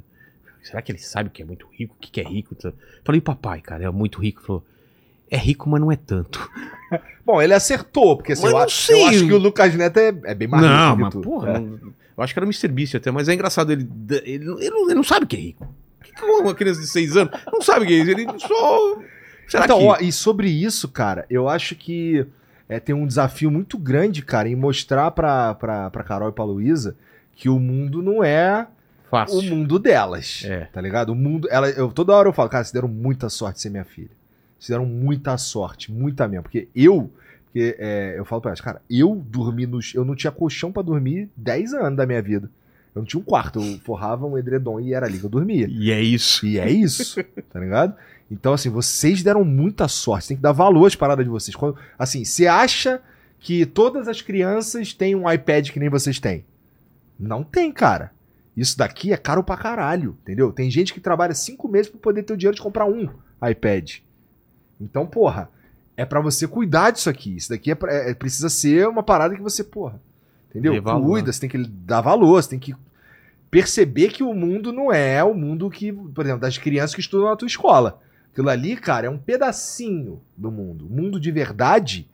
Será que ele sabe o que é muito rico? O que que é rico? Falei, papai, cara, é muito rico. Falou, é rico, mas não é tanto. Bom, ele acertou, porque assim, eu, acho, eu acho que o Lucas Neto é, é bem mais não, rico mas que tu. porra, É. não- eu acho que era o Mr. Beast até, mas é engraçado, ele, ele, ele não, ele não sabe que é rico. O que que uma criança de 6 anos não sabe que é isso? Ele só. Será então, que. ó, e sobre isso, cara, eu acho que é, tem um desafio muito grande, cara, em mostrar pra, pra, pra Carol e pra Luísa que o mundo não é Fácil. o mundo delas. É. Tá ligado? O mundo. Ela, eu, toda hora eu falo, cara, vocês deram muita sorte de ser minha filha. Vocês deram muita sorte, muita mesmo. Porque eu. Porque, é, eu falo pra elas, cara, eu dormi no. Eu não tinha colchão pra dormir 10 anos da minha vida. Eu não tinha um quarto, eu forrava um edredom e era ali que eu dormia. E é isso. E é isso, tá ligado? Então, assim, vocês deram muita sorte. Tem que dar valor às paradas de vocês. Quando- assim, você acha que todas as crianças têm um iPad que nem vocês têm? Não tem, cara. Isso daqui é caro pra caralho, entendeu? Tem gente que trabalha cinco meses pra poder ter o dinheiro de comprar um iPad. Então, porra, é pra você cuidar disso aqui. Isso daqui é, pra- é- precisa ser uma parada que você, porra, entendeu? Cuida, você tem que dar valor, você tem que perceber que o mundo não é o mundo que, por exemplo, das crianças que estudam na tua escola. Aquilo ali, cara, é um pedacinho do mundo. O mundo de verdade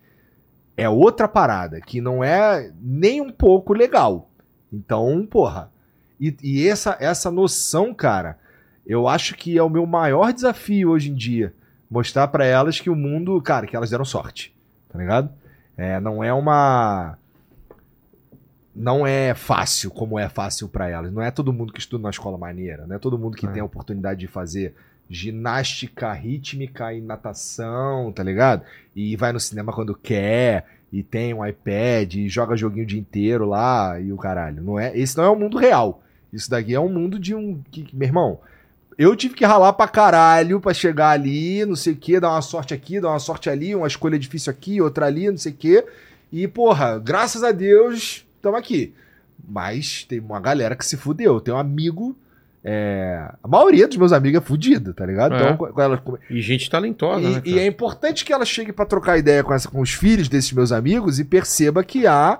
é outra parada, que não é nem um pouco legal. Então, porra, E, e essa, essa noção, cara, eu acho que é o meu maior desafio hoje em dia. Mostrar pra elas que o mundo, cara, que elas deram sorte. Tá ligado? É, não é uma. Não é fácil como é fácil pra elas. Não é todo mundo que estuda na escola maneira. Não é todo mundo que É. tem a oportunidade de fazer ginástica rítmica e natação, tá ligado? E vai no cinema quando quer, e tem um iPad, e joga joguinho o dia inteiro lá, e o caralho. Não é, esse não é o mundo real. Isso daqui é um mundo de um. Que, meu irmão, eu tive que ralar pra caralho pra chegar ali, não sei o que, dar uma sorte aqui, dar uma sorte ali, uma escolha difícil aqui, outra ali, não sei o que. E, porra, graças a Deus, estamos aqui. Mas tem uma galera que se fudeu. Tem um amigo. é, A maioria dos meus amigos é fudida, tá ligado? É. Então, com ela, E gente talentosa, e, né? e é importante que ela chegue pra trocar ideia com, essa, com os filhos desses meus amigos e perceba que há.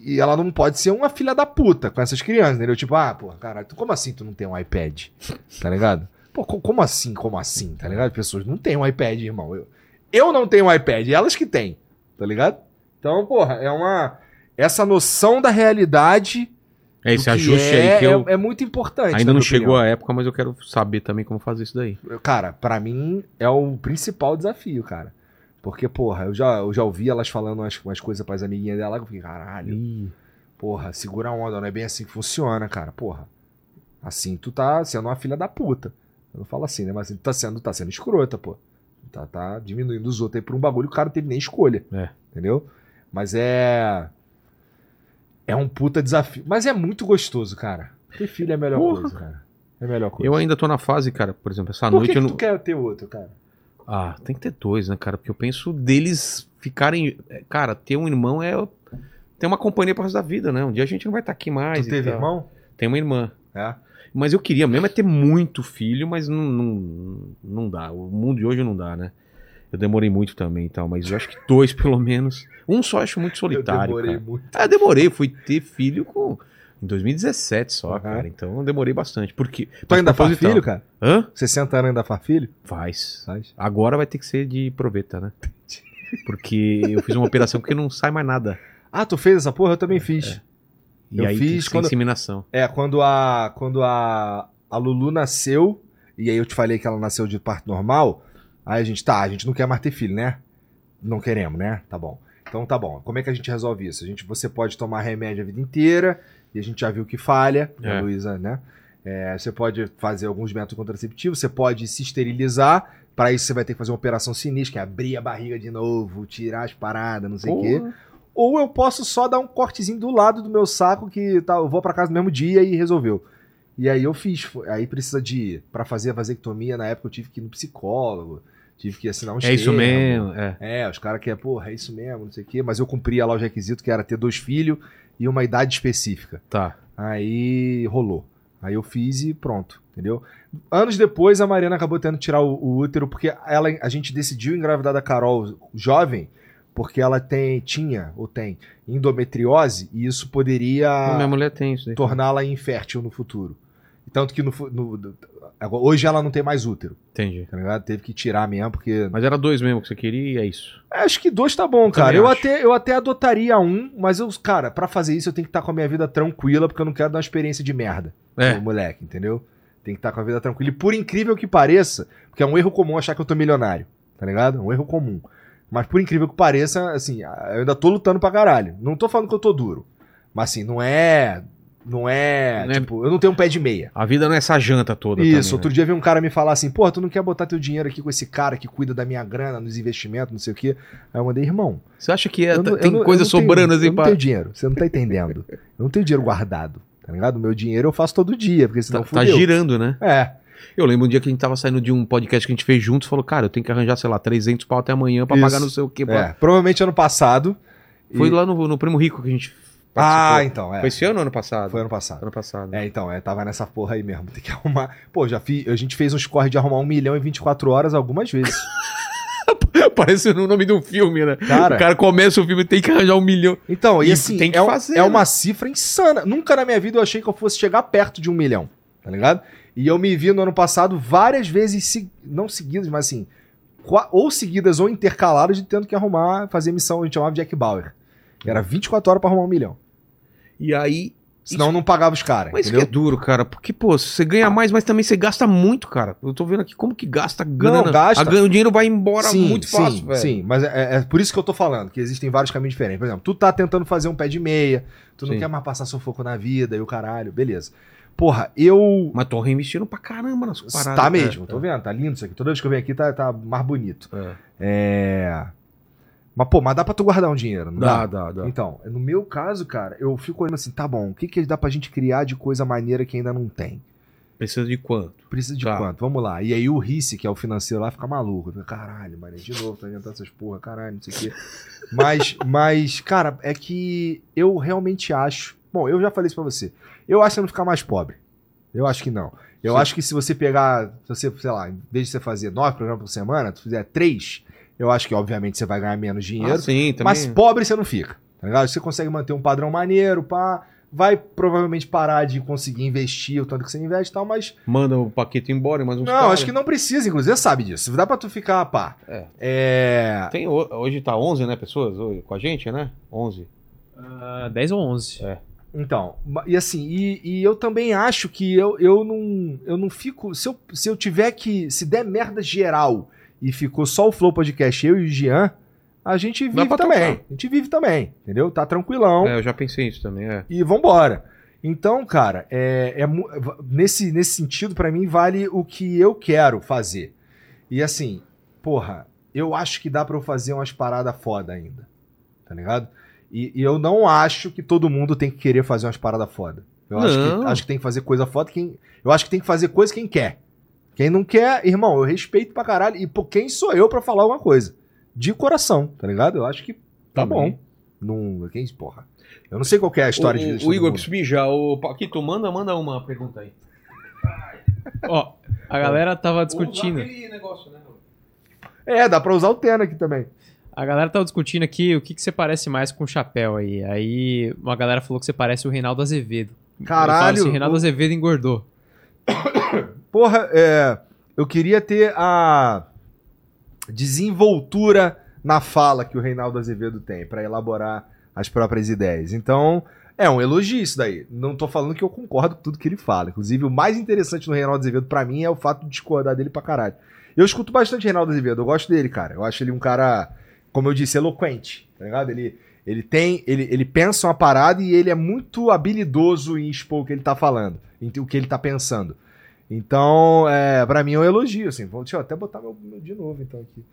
Que ela não pode ser uma filha da puta com essas crianças, entendeu? Tipo, ah, pô, caralho, tu- como assim tu não tem um iPad? Tá ligado? Pô, co- como assim, como assim, tá ligado? Pessoas não têm um iPad, irmão. Eu, eu não tenho um iPad, elas que têm, tá ligado? Então, porra, é uma. Essa noção da realidade. É esse ajuste é, aí que eu. é, é muito importante. Ainda não chegou opinião. a época, mas eu quero saber também como fazer isso daí. Cara, pra mim é o principal desafio, cara. Porque, porra, eu já, eu já ouvi elas falando umas, umas coisas pras amiguinhas dela eu fiquei, caralho, porra, segura a onda, não é bem assim que funciona, cara. Porra, assim tu tá sendo uma filha da puta. Eu não falo assim, né? Mas assim, tu tá sendo, tá sendo escrota, pô. Tá, tá diminuindo os outros aí por um bagulho que o cara não teve nem escolha. É. Entendeu? Mas é. É um puta desafio. Mas é muito gostoso, cara. Ter filho é a melhor Porra. coisa, cara. É a melhor coisa. Eu ainda tô na fase, cara, por exemplo, essa Por noite que, eu que não. tu quer ter outro, cara? Ah, tem que ter dois, né, cara? Porque eu penso deles ficarem. é, Cara, ter um irmão é. Tem uma companhia pro resto da vida, né? Um dia a gente não vai estar aqui mais. Tu teve tal. irmão? Tem uma irmã. É. Mas eu queria mesmo é ter muito filho, mas não, não, não dá. O mundo de hoje não dá, né? Eu demorei muito também e tal, mas eu acho que dois pelo menos. Um só eu acho muito solitário. eu demorei cara. muito. Ah, demorei, fui ter filho com. Em 2017 só, Aham. cara. Então eu demorei bastante. Porque. Tu ainda faz filho, cara? Hã? 60 anos ainda faz filho? Faz. Faz. Agora vai ter que ser de proveta, né? Porque eu fiz uma operação que não sai mais nada. Ah, tu fez essa porra? Eu também fiz. E Eu aí fiz quando- inseminação. É, quando a quando a, a Lulu nasceu, e aí eu te falei que ela nasceu de parto normal, aí a gente, tá, a gente não quer mais ter filho, né? Não queremos, né? Tá bom. Então tá bom. Como é que a gente resolve isso? A gente, você pode tomar remédio a vida inteira, e a gente já viu que falha, É. a Luísa, né? É, você pode fazer alguns métodos contraceptivos, você pode se esterilizar, Pra isso você vai ter que fazer uma operação sinistra, que é abrir a barriga de novo, tirar as paradas, não sei o quê. Ou eu posso só dar um cortezinho do lado do meu saco que tá, eu vou pra casa no mesmo dia e resolveu. E aí eu fiz. Aí precisa de. Pra fazer a vasectomia, na época eu tive que ir no psicólogo, tive que assinar um É isso mesmo. É. É, os caras que é, porra, é isso mesmo, não sei o quê. Mas eu cumpria lá os requisitos, que era ter dois filhos e uma idade específica. Tá. Aí rolou. Aí eu fiz e pronto, entendeu? Anos depois, a Mariana acabou tendo que tirar o, o útero, porque ela, a gente decidiu engravidar da Carol jovem, porque ela tem, tinha, ou tem, endometriose, e isso poderia A minha mulher tem isso daí. torná-la infértil no futuro. Tanto que no, no- agora, hoje ela não tem mais útero, Entendi. tá ligado? Teve que tirar mesmo, porque Mas era dois mesmo que você queria e é isso. Acho que dois tá bom, cara. Eu acho. até, eu até adotaria um, mas eu, cara, pra fazer isso eu tenho que estar com a minha vida tranquila, porque eu não quero dar uma experiência de merda É. moleque, entendeu? Tem que estar com a vida tranquila. E por incrível que pareça, porque é um erro comum achar que eu tô milionário, tá ligado? É um erro comum. Mas por incrível que pareça, assim, eu ainda tô lutando pra caralho. Não tô falando que eu tô duro. Mas assim, não é. Não é. Não é- tipo, eu não tenho um pé de meia. A vida não é essa janta toda Isso, também, né? outro dia veio um cara me falar assim, porra, tu não quer botar teu dinheiro aqui com esse cara que cuida da minha grana nos investimentos, não sei o quê. Aí eu mandei, irmão, Você acha que é- não- tem não- coisa sobrando assim Eu não tenho dinheiro, você não tá entendendo. Eu não tenho dinheiro guardado, tá ligado? O meu dinheiro eu faço todo dia, porque senão Tá, tá girando, né? É, Eu lembro um dia que a gente tava saindo de um podcast que a gente fez juntos, falou, cara, eu tenho que arranjar, sei lá, 300 pau até amanhã pra Isso. pagar não sei o quê. pra- é. Provavelmente ano passado. Foi E- lá no, no Primo Rico que a gente Ah, participou. então, é. Foi esse ano ou ano passado? Foi ano passado. Ano passado. É, então, é, tava nessa porra aí mesmo. Tem que arrumar. Pô, já fiz. A gente fez uns corre de arrumar um milhão em 24 horas algumas vezes. Parece no nome de um filme, né? Cara. O cara começa o filme e tem que arranjar um milhão. Então, e E assim, tem que é, fazer, é uma né? cifra insana. Nunca na minha vida eu achei que eu fosse chegar perto de um milhão, tá ligado? E eu me vi no ano passado várias vezes, não seguidas, mas assim, ou seguidas ou intercaladas, de tendo que arrumar, fazer missão, a gente chamava Jack Bauer. Era 24 horas pra arrumar um milhão. E aí, Senão não pagava os caras, Mas isso que é entendeu? duro, cara, porque, pô, você ganha mais, mas também você gasta muito, cara. Eu tô vendo aqui como que gasta grana. gasta. A o dinheiro vai embora muito fácil, sim, velho. Sim, mas é, é por isso que eu tô falando, que existem vários caminhos diferentes. Por exemplo, tu tá tentando fazer um pé de meia, tu não Sim. quer mais passar sufoco na vida e o caralho, beleza. Porra, eu... Mas tô reinvestindo pra caramba nas paradas. tá mesmo, tô vendo, tá lindo isso aqui. Toda vez que eu venho aqui tá, tá mais bonito. É. É... Mas, pô, mas dá pra tu guardar um dinheiro, não Dá, dá? dá, dá. Então, no meu caso, cara, eu fico olhando assim, tá bom, o que que dá pra gente criar de coisa maneira que ainda não tem? Precisa de quanto? Precisa de Tá. quanto? Vamos lá. E aí o Risse, que é o financeiro lá, fica maluco. Fica, Caralho, mano, de novo, tá inventando essas porra, caralho, não sei o quê. Mas, mas, cara, é que eu realmente acho. Bom, eu já falei isso pra você. Eu acho que você não ficar mais pobre. Eu acho que não. Eu Sim. acho que se você pegar, se você, sei lá, em vez de você fazer nove programas por semana, tu fizer três, eu acho que, obviamente, você vai ganhar menos dinheiro. Ah, sim, também. Mas pobre você não fica, tá ligado? Você consegue manter um padrão maneiro, pá. Vai provavelmente parar de conseguir investir o tanto que você investe e tal, mas. Manda o Paquito embora e mais uns Não, caras. acho que não precisa, inclusive, você sabe disso. Dá pra tu ficar, pá. É. É. Tem, ho- hoje tá 11, né, pessoas hoje, com a gente, né? 11. Ah, 10 ou 11. É. Então, e assim, e, e eu também acho que eu, eu não eu não fico. Se eu, se eu tiver que. Se der merda geral e ficou só o Flow Podcast, eu e o Jean, a gente vive também. tocar. A gente vive também, entendeu? Tá tranquilão. É, eu já pensei nisso também, é. e vambora. Então, cara, é, é nesse, nesse sentido, pra mim, vale o que eu quero fazer. E assim, porra, eu acho que dá pra eu fazer umas paradas foda ainda. Tá ligado? E, e eu não acho que todo mundo tem que querer fazer umas paradas foda. Eu acho que, acho que tem que fazer coisa foda quem. Eu acho que tem que fazer coisa quem quer. Quem não quer, irmão, eu respeito pra caralho. E pô, quem sou eu pra falar alguma coisa? De coração, tá ligado? Eu acho que tá Também. bom. Não, quem, porra. Eu não sei qual que é a história de o, de o Igor, mijar. O Paquito, manda, manda uma pergunta aí. Ó, a galera tava discutindo. Negócio, né? É, dá pra usar o Tena aqui também. A galera tava discutindo aqui o que, que você parece mais com o chapéu aí. Aí uma galera falou que você parece o Reinaldo Azevedo. Caralho. assim, Reinaldo Azevedo engordou. Porra, é, eu queria ter a desenvoltura na fala que o Reinaldo Azevedo tem pra elaborar as próprias ideias. Então, é um elogio isso daí. Não tô falando que eu concordo com tudo que ele fala. Inclusive, o mais interessante no Reinaldo Azevedo pra mim é o fato de discordar dele pra caralho. Eu escuto bastante Reinaldo Azevedo, eu gosto dele, cara. Eu acho ele um cara, como eu disse, eloquente, tá ligado? Ele, ele tem, ele, ele pensa uma parada e ele é muito habilidoso em expor o que ele tá falando, o que ele tá pensando. Então, é, pra mim é um elogio, assim. Vou, deixa eu até botar meu, meu de novo, então, aqui.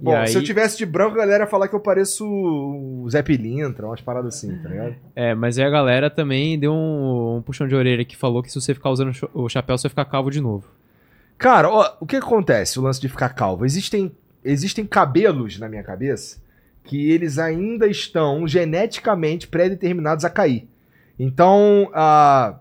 Bom, aí- se eu tivesse de branco, a galera ia falar que eu pareço o Zé Pilintra, umas paradas assim, tá ligado? É, mas aí a galera também deu um, um puxão de orelha que falou que se você ficar usando o chapéu, você vai ficar calvo de novo. Cara, ó, o que acontece, o lance de ficar calvo? Existem, existem cabelos na minha cabeça que eles ainda estão geneticamente pré-determinados a cair. Então, ah,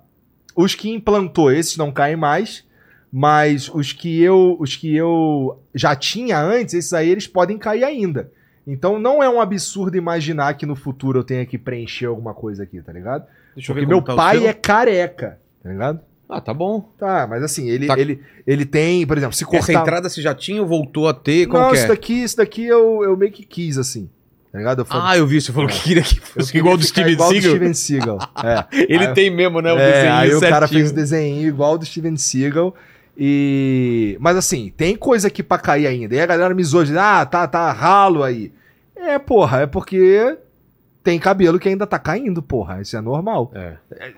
os que implantou, esses não caem mais, mas os que eu, os que eu já tinha antes, esses aí eles podem cair ainda. Então não é um absurdo imaginar que no futuro eu tenha que preencher alguma coisa aqui, tá ligado? Deixa eu Porque ver meu tá pai é careca, tá ligado? Ah, tá bom. Tá, mas assim, ele, Tá. ele, ele tem, por exemplo, se Essa cortar... entrada você já tinha ou voltou a ter? Como Não, isso é? daqui, isso daqui eu, eu meio que quis, assim. Tá ligado? Eu falei, Ah, eu vi. Você falou que queria que fosse igual do Steven igual do Seagal. Steven Seagal. É. Ele Aí- tem mesmo, né? O É, desenho aí o cara certinho. fez o desenho igual do Steven Seagal. E. Mas assim, tem coisa aqui pra cair ainda. E a galera me zoa de, ah, tá, tá ralo aí. É, porra, é porque tem cabelo que ainda tá caindo, porra. Isso é normal. É.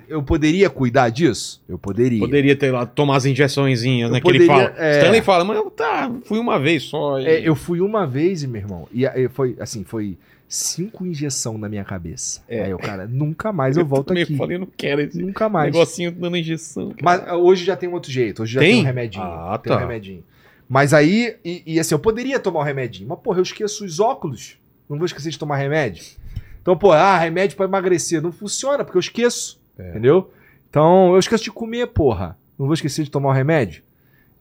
Eu poderia cuidar disso? Eu poderia. Poderia ter lá, tomar as injeçõezinhas, Eu né? Que ele poderia, fala. é. Stanley fala, mas eu tá, fui uma vez só. e- É, eu fui uma vez, meu irmão, e aí foi assim, foi cinco injeção na minha cabeça. É. Aí o cara, nunca mais eu volto também aqui. falei, eu não quero esse Nunca mais. negocinho dando injeção. cara. Mas ah, hoje já tem um outro jeito, hoje já Tem? tem, um remedinho. Ah, tem um tá. remedinho. Mas aí, e, e assim, eu poderia tomar o remedinho, mas porra, eu esqueço os óculos. Não vou esquecer de tomar remédio. Então, pô, ah, remédio pra emagrecer. Não funciona, porque eu esqueço. É. Entendeu? Então, eu esqueço de comer, porra. Não vou esquecer de tomar o remédio.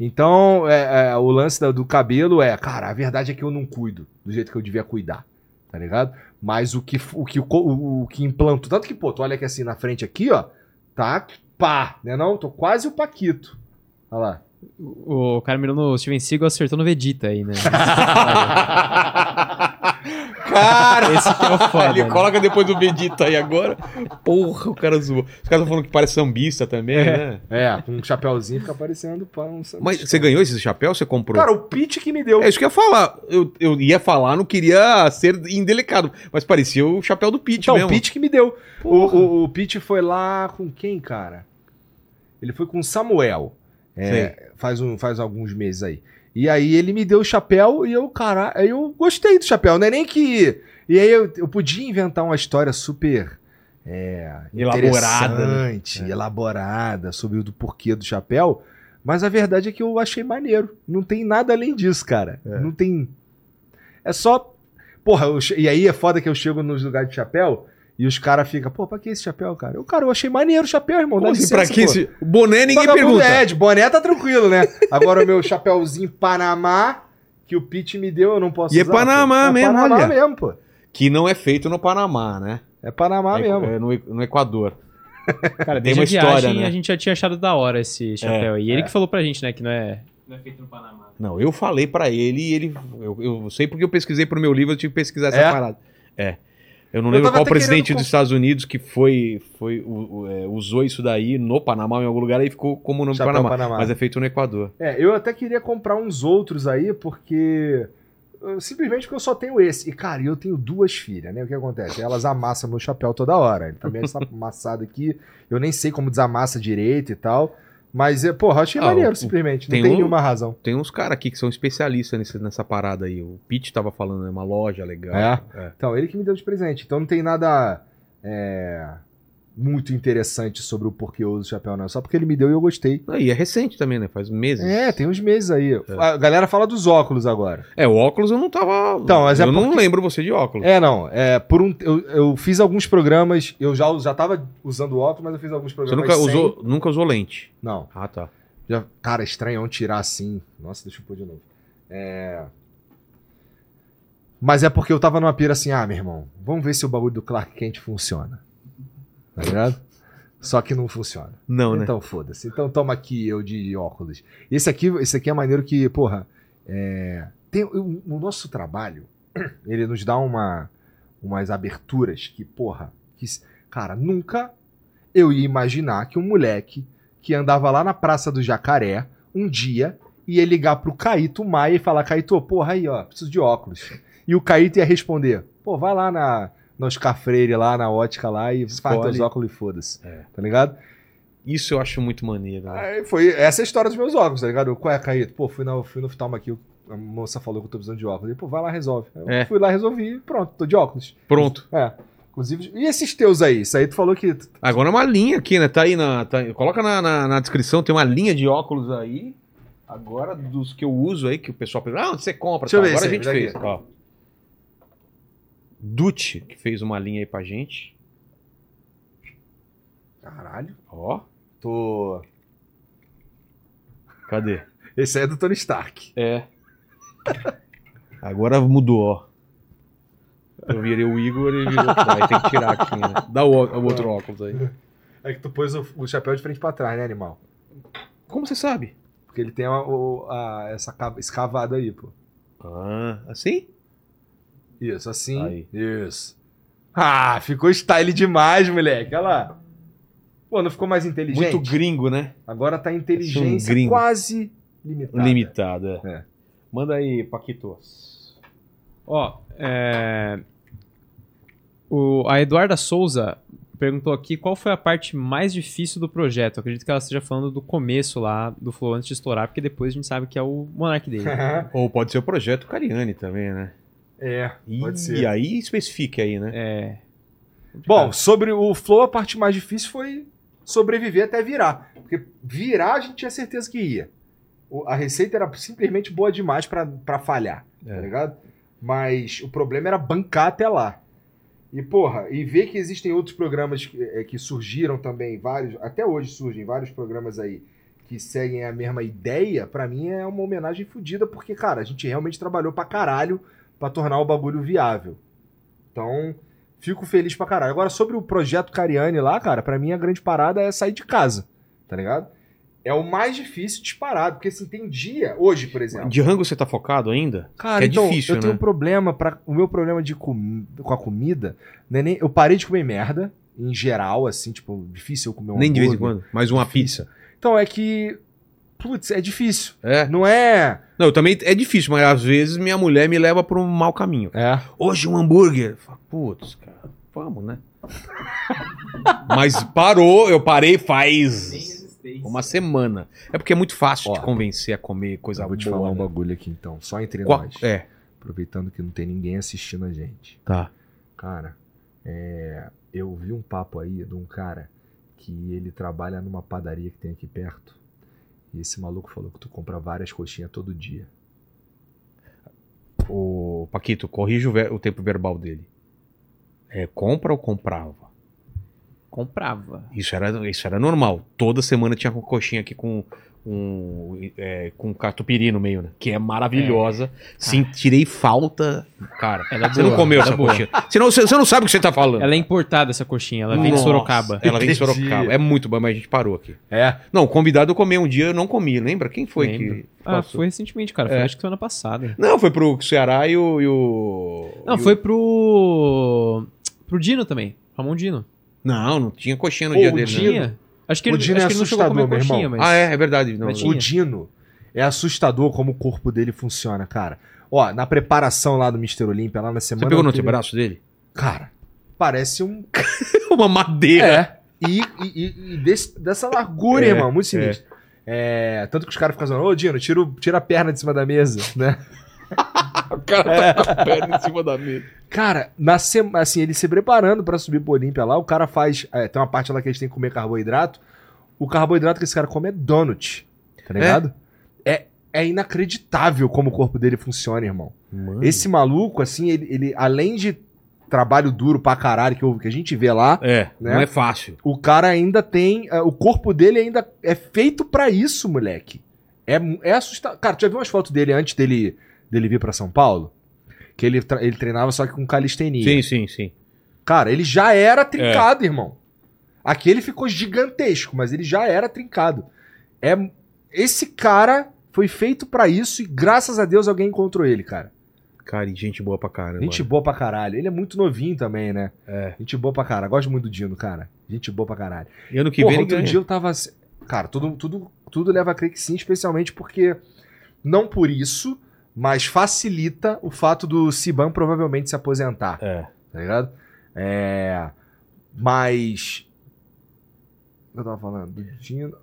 Então, é, é, o lance do cabelo é, cara, a verdade é que eu não cuido do jeito que eu devia cuidar. Tá ligado? Mas o que, o que, o, o, o que implanto. Tanto que, pô, tu olha aqui assim na frente aqui, ó. Tá pá, né? Não? Tô quase o Paquito. Olha lá. O cara mirou no Steven Seagal acertou no Vegeta aí, né? Cara, Esse que é o foda, Ele né? coloca depois do Vegeta aí agora. Porra, o cara zoou. Os caras estão falando que parece sambista também, né? É, com um chapéuzinho fica parecendo pão. Mas você ganhou esse chapéu você comprou? Cara, o Pete que me deu. É isso que eu ia falar. Eu, eu ia falar, não queria ser indelicado, mas parecia o chapéu do Pete Então, mesmo. o Pete que me deu. O, o, o Pete foi lá com quem, cara? Ele foi com o Samuel. É, faz, um, faz alguns meses aí. E aí ele me deu o chapéu e eu, cara, aí eu gostei do chapéu. Não é nem que. E aí eu, eu podia inventar uma história super. É, Elaborada, interessante, elaborada sobre o porquê do chapéu. Mas a verdade é que eu achei maneiro. Não tem nada além disso, cara. Não tem. É só. Porra, eu e aí é foda que eu chego nos lugares de chapéu e os caras ficam, pô, pra que esse chapéu, cara? Eu, cara, eu achei maneiro o chapéu, irmão. Assim, pra licença, que pô. esse... Boné ninguém Vagabundo pergunta. É, de boné tá tranquilo, né? Agora o meu chapéuzinho Panamá, que o Pete me deu, eu não posso E é usar. Panamá pô. mesmo, É Panamá olha. mesmo, pô. Que não é feito no Panamá, né? É Panamá é, mesmo. é no, no Equador. Cara, Tem uma a história, viagem né? a gente já tinha achado da hora esse chapéu. e ele é. que falou pra gente, né, que não é... Não é feito no Panamá. Não, eu falei pra ele e ele. Eu, eu sei porque eu pesquisei pro meu livro, eu tive que pesquisar essa É? parada. É. Eu não Eu lembro tava qual presidente querendo dos Estados Unidos que foi, foi o- o- é, usou isso daí no Panamá, em algum lugar, e ficou como nome Chapéu Panamá, Panamá. Mas é feito no Equador. É, eu até queria comprar uns outros aí, porque. Simplesmente porque eu só tenho esse. E, cara, eu tenho duas filhas, né? O que acontece? Elas amassam meu chapéu toda hora. Ele também está amassado aqui. Eu nem sei como desamassa direito e tal. Mas, é, porra, achei Ah, maneiro, o- simplesmente. Não tem tem, um- nenhuma razão. Tem uns caras aqui que são especialistas nesse- nessa parada aí. O Pete tava falando, é uma loja legal. É? É. Então, ele que me deu de presente. Então não tem nada é, muito interessante sobre o porquê eu uso o chapéu, não. Só porque ele me deu e eu gostei. Ah, E é recente também, né? Faz meses. É, tem uns meses aí. A galera fala dos óculos agora. É, o óculos eu não tava. Então, mas é eu não porque- lembro você de óculos. É, não. É, por um, eu, eu fiz alguns programas. Eu já, já tava usando óculos, mas eu fiz alguns Você programas. nunca sem. usou, nunca usou lente. Não. Ah, tá. Já, cara, estranho é tirar assim. Nossa, deixa eu pôr de novo. É. Mas é porque eu tava numa pira assim, ah, meu irmão, vamos ver se o bagulho do Clark Kent funciona. Tá ligado? Só que não funciona. Não, né? Então foda-se. Então toma aqui eu de óculos. Esse aqui, esse aqui é maneiro que, porra, é, tem, o, o nosso trabalho, ele nos dá uma, umas aberturas que, porra, que, cara, nunca eu ia imaginar que um moleque que andava lá na Praça do Jacaré, um dia, ia ligar pro Caíto Maia e falar, Caíto, porra, aí, ó, preciso de óculos. E o Caíto ia responder, pô, vai lá na, na Oscar Freire, lá na ótica lá e Escolhe. teus óculos e foda-se. É. Tá ligado? Isso eu acho muito maneiro. né? Foi essa é a história dos meus óculos, tá ligado? Eu, Qual é, Caíto? Pô, fui, na, fui no oftalmo aqui, a moça falou que eu tô precisando de óculos. Ele, pô, vai lá, resolve. Eu É. fui lá, resolvi e pronto, tô de óculos. Pronto. É. Inclusive, e esses teus aí? Isso aí tu falou que. Agora uma linha aqui, né? Tá aí na. tá- coloca na, na, na descrição, tem uma linha de óculos aí. Agora, dos que eu uso aí, que o pessoal pergunta, ah, onde você compra? Eu ver Agora a gente fez. Ó. Dutch, que fez uma linha aí pra gente. Caralho. Ó, Tô. cadê? Esse aí é do Tony Stark. É. Agora mudou, ó. Eu virei o Igor e ele virou. Aí tem que tirar aqui, né? Dá o, ó- o outro óculos aí. É que tu pôs o, o chapéu de frente pra trás, né, animal? Como você sabe? Porque ele tem a, o- a- essa ca- escavado aí, pô. Ah, assim? Isso, assim. Aí. Isso. Ah, ficou style demais, moleque. Olha lá. Pô, não ficou mais inteligente? Muito gringo, né? Agora tá Esse inteligência é um gringo. quase limitada. Limitada. É. Manda aí, Paquitos. Ó, é... O, a Eduarda Souza perguntou aqui qual foi a parte mais difícil do projeto. Eu acredito que ela esteja falando do começo lá do Flow antes de estourar, porque depois a gente sabe que é o monarca dele. Ou pode ser o projeto Cariani também, né? É, pode E ser. aí especifique aí, né? É. Bom, sobre o Flow, a parte mais difícil foi sobreviver até virar. Porque virar a gente tinha certeza que ia. A receita era simplesmente boa demais pra pra falhar, tá É. ligado? Mas o problema era bancar até lá. E, porra, e ver que existem outros programas que, eh, que surgiram também, vários, até hoje surgem vários programas aí que seguem a mesma ideia, pra mim é uma homenagem fodida, porque, cara, a gente realmente trabalhou pra caralho pra tornar o bagulho viável. Então, fico feliz pra caralho. Agora, sobre o projeto Cariani lá, cara, pra mim a grande parada é sair de casa, tá ligado? É o mais difícil disparado, porque assim, tem dia, hoje, por exemplo. De rango você tá focado ainda? Cara, é então, difícil, eu tenho né? um problema para o meu problema de com, com a comida, não é nem, eu parei de comer merda em geral, assim, tipo, difícil eu comer um Nem de vez em quando. Mais uma pizza. Então é que putz, é difícil. É. Não é, Não, eu também é difícil, mas às vezes minha mulher me leva por um mau caminho. é. Hoje um hambúrguer. Putz, cara, vamos, né? mas parou, eu parei faz uma semana. É porque é muito fácil Ó, te convencer a comer coisa Eu vou te boa. falar um né? bagulho aqui então, só entre Qual- nós. É, Aproveitando que não tem ninguém assistindo a gente. tá. Cara, é, eu vi um papo aí de um cara que ele trabalha numa padaria que tem aqui perto. E esse maluco falou que tu compra várias coxinhas todo dia. O Paquito, corrija o, ver- o tempo verbal dele. É, compra ou comprava? Comprava. Isso era, isso era normal. Toda semana tinha uma coxinha aqui com um, é, com catupiry no meio, né? Que é maravilhosa. Sim, tirei falta. Cara, Ela é você não boa, comeu ela essa é boa. coxinha. Senão você, você não sabe o que você tá falando. Ela é importada, essa coxinha. Ela vem de Sorocaba. Ela vem de. Sorocaba. É muito bom, mas a gente parou aqui. É? Não, o convidado eu comi um dia, eu não comi. Lembra? Quem foi Lembro. que. Ah, foi recentemente, cara. Foi É. acho que semana passada. Não, foi pro Ceará e o. E o Não, e o- foi pro. pro Dino também. Ramon Dino. Não, não tinha coxinha no Ô, dia o dele. Dino- Né? Acho que O ele, Dino acho é assustador, meu irmão. mas. Ah, é, é verdade. Não, O. Dino é assustador como o corpo dele funciona, cara. Ó, na preparação lá do Mr. Olímpia, lá na semana. Você pegou no antebraço dele? Cara, parece um. Uma madeira. É. E, e- e- desse- dessa largura, É, irmão, muito sinistro. É, tanto que os caras ficam falando, ô Dino, tira, o- tira a perna de cima da mesa, né? O cara tá com a perna em cima da mesa. Cara, na sema, assim, ele se preparando pra subir pro Olímpia lá, o cara faz. é, tem uma parte lá que eles têm que comer carboidrato. O carboidrato que esse cara come é donut. Tá ligado? É, é inacreditável como o corpo dele funciona, irmão. Mano. Esse maluco, assim, ele, ele, além de trabalho duro pra caralho que, eu- que a gente vê lá, É, Né? não é fácil. o cara ainda tem. é, o corpo dele ainda é feito pra isso, moleque. É, é assustador. Cara, tu já viu umas fotos dele antes dele, dele vir pra São Paulo? Que ele, ele treinava só que com calistenia. Sim, sim, sim. Cara, ele já era trincado, irmão. Aqui ele ficou gigantesco, mas ele já era trincado. É esse cara foi feito pra isso e graças a Deus alguém encontrou ele, cara. Cara, e gente boa pra caramba. Gente boa pra caralho. Ele é muito novinho também, né? É. Gente boa pra caralho. Gosto muito do Dino, cara. Gente boa pra caralho. E ano que Porra, vem outro ganha. dia eu tava. Cara, tudo, tudo, tudo leva a crer que sim, especialmente porque. Não por isso, mas facilita o fato do Siban provavelmente se aposentar É. tá ligado? É. Mas. O que eu tava falando? Do Dino.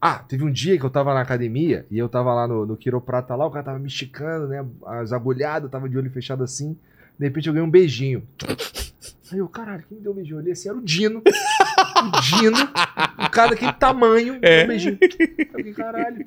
Ah, teve um dia que eu tava na academia e eu tava lá no, no quiroprata lá, o cara tava me esticando, né? As agulhadas, tava de olho fechado assim. De repente eu ganhei um beijinho. Aí eu, caralho, quem me deu um beijinho? Eu olhei assim, era o Dino. O Dino, o cara daquele tamanho, deu um beijinho. Eu fiquei, caralho.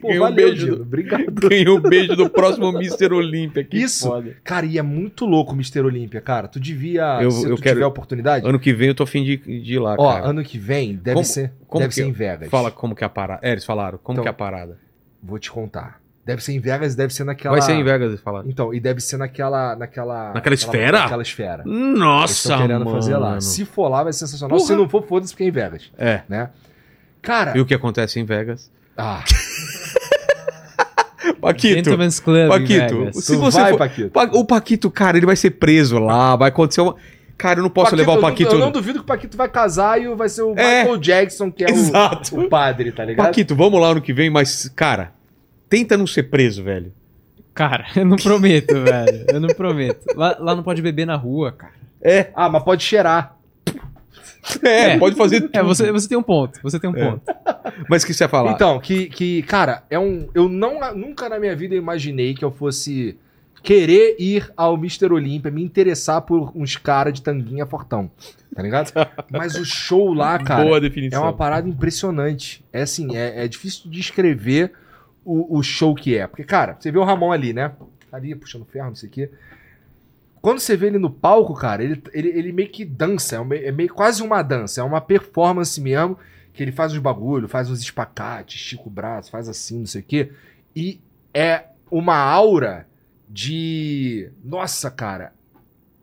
Pô, Ganhei um valeu, beijo Dino. do- Obrigado. Ganhou o beijo do próximo Mr. Olímpia. Que Isso. foda. Cara, e é muito louco o Mr. Olímpia, cara. Tu devia, Eu- se eu tu quero- tiver a oportunidade, Ano que vem eu tô afim de, de ir lá, Ó, cara. ano que vem deve Como- ser, como deve ser é? em Vegas. Fala como que é a parada. É, eles falaram. Como Então, que é a parada? Vou te contar. Deve ser em Vegas, deve ser naquela. Vai ser em Vegas, eles falaram. Então, e deve ser naquela, naquela. Naquela esfera? Naquela esfera. Eles Nossa, estão querendo mano. fazer lá. Se for lá, vai ser sensacional. Porra. Se não for, foda-se, porque é em Vegas, É. né? Cara. E o que acontece em Vegas? Ah, Paquito. Gentleman's Club. Paquito, se você vai, for- Paquito. Pa- O Paquito, cara, ele vai ser preso lá, vai acontecer uma. Cara, eu não posso levar o eu- Paquito. Eu, não duvido que o Paquito vai casar e vai ser o É. Michael Jackson, que é Exato. o, o padre, tá ligado? Paquito, vamos lá ano que vem, mas, cara, tenta não ser preso, velho. Cara, eu não prometo, velho. Eu não prometo. Lá, lá não pode beber na rua, cara. É, Ah, mas pode cheirar. É, É. pode fazer tudo. É, você, você tem um ponto. Você tem um É. ponto. Mas o que você ia falar? Então, que, que, cara, é um. Eu não, nunca na minha vida imaginei que eu fosse querer ir ao Mr. Olímpia, me interessar por uns caras de tanguinha fortão. Tá ligado? Mas o show lá, cara, Boa é definição. uma parada impressionante. É assim, é, é difícil de descrever o, o show que é. Porque, cara, você vê o Ramon ali, né? Ali puxando ferro, não sei o quê. Quando você vê ele no palco, cara, ele, ele, ele meio que dança. É, meio, é meio quase uma dança. É uma performance mesmo. Que ele faz uns bagulho, faz uns espacates, estica o braço, faz assim, não sei o quê. E é uma aura de. Nossa, cara.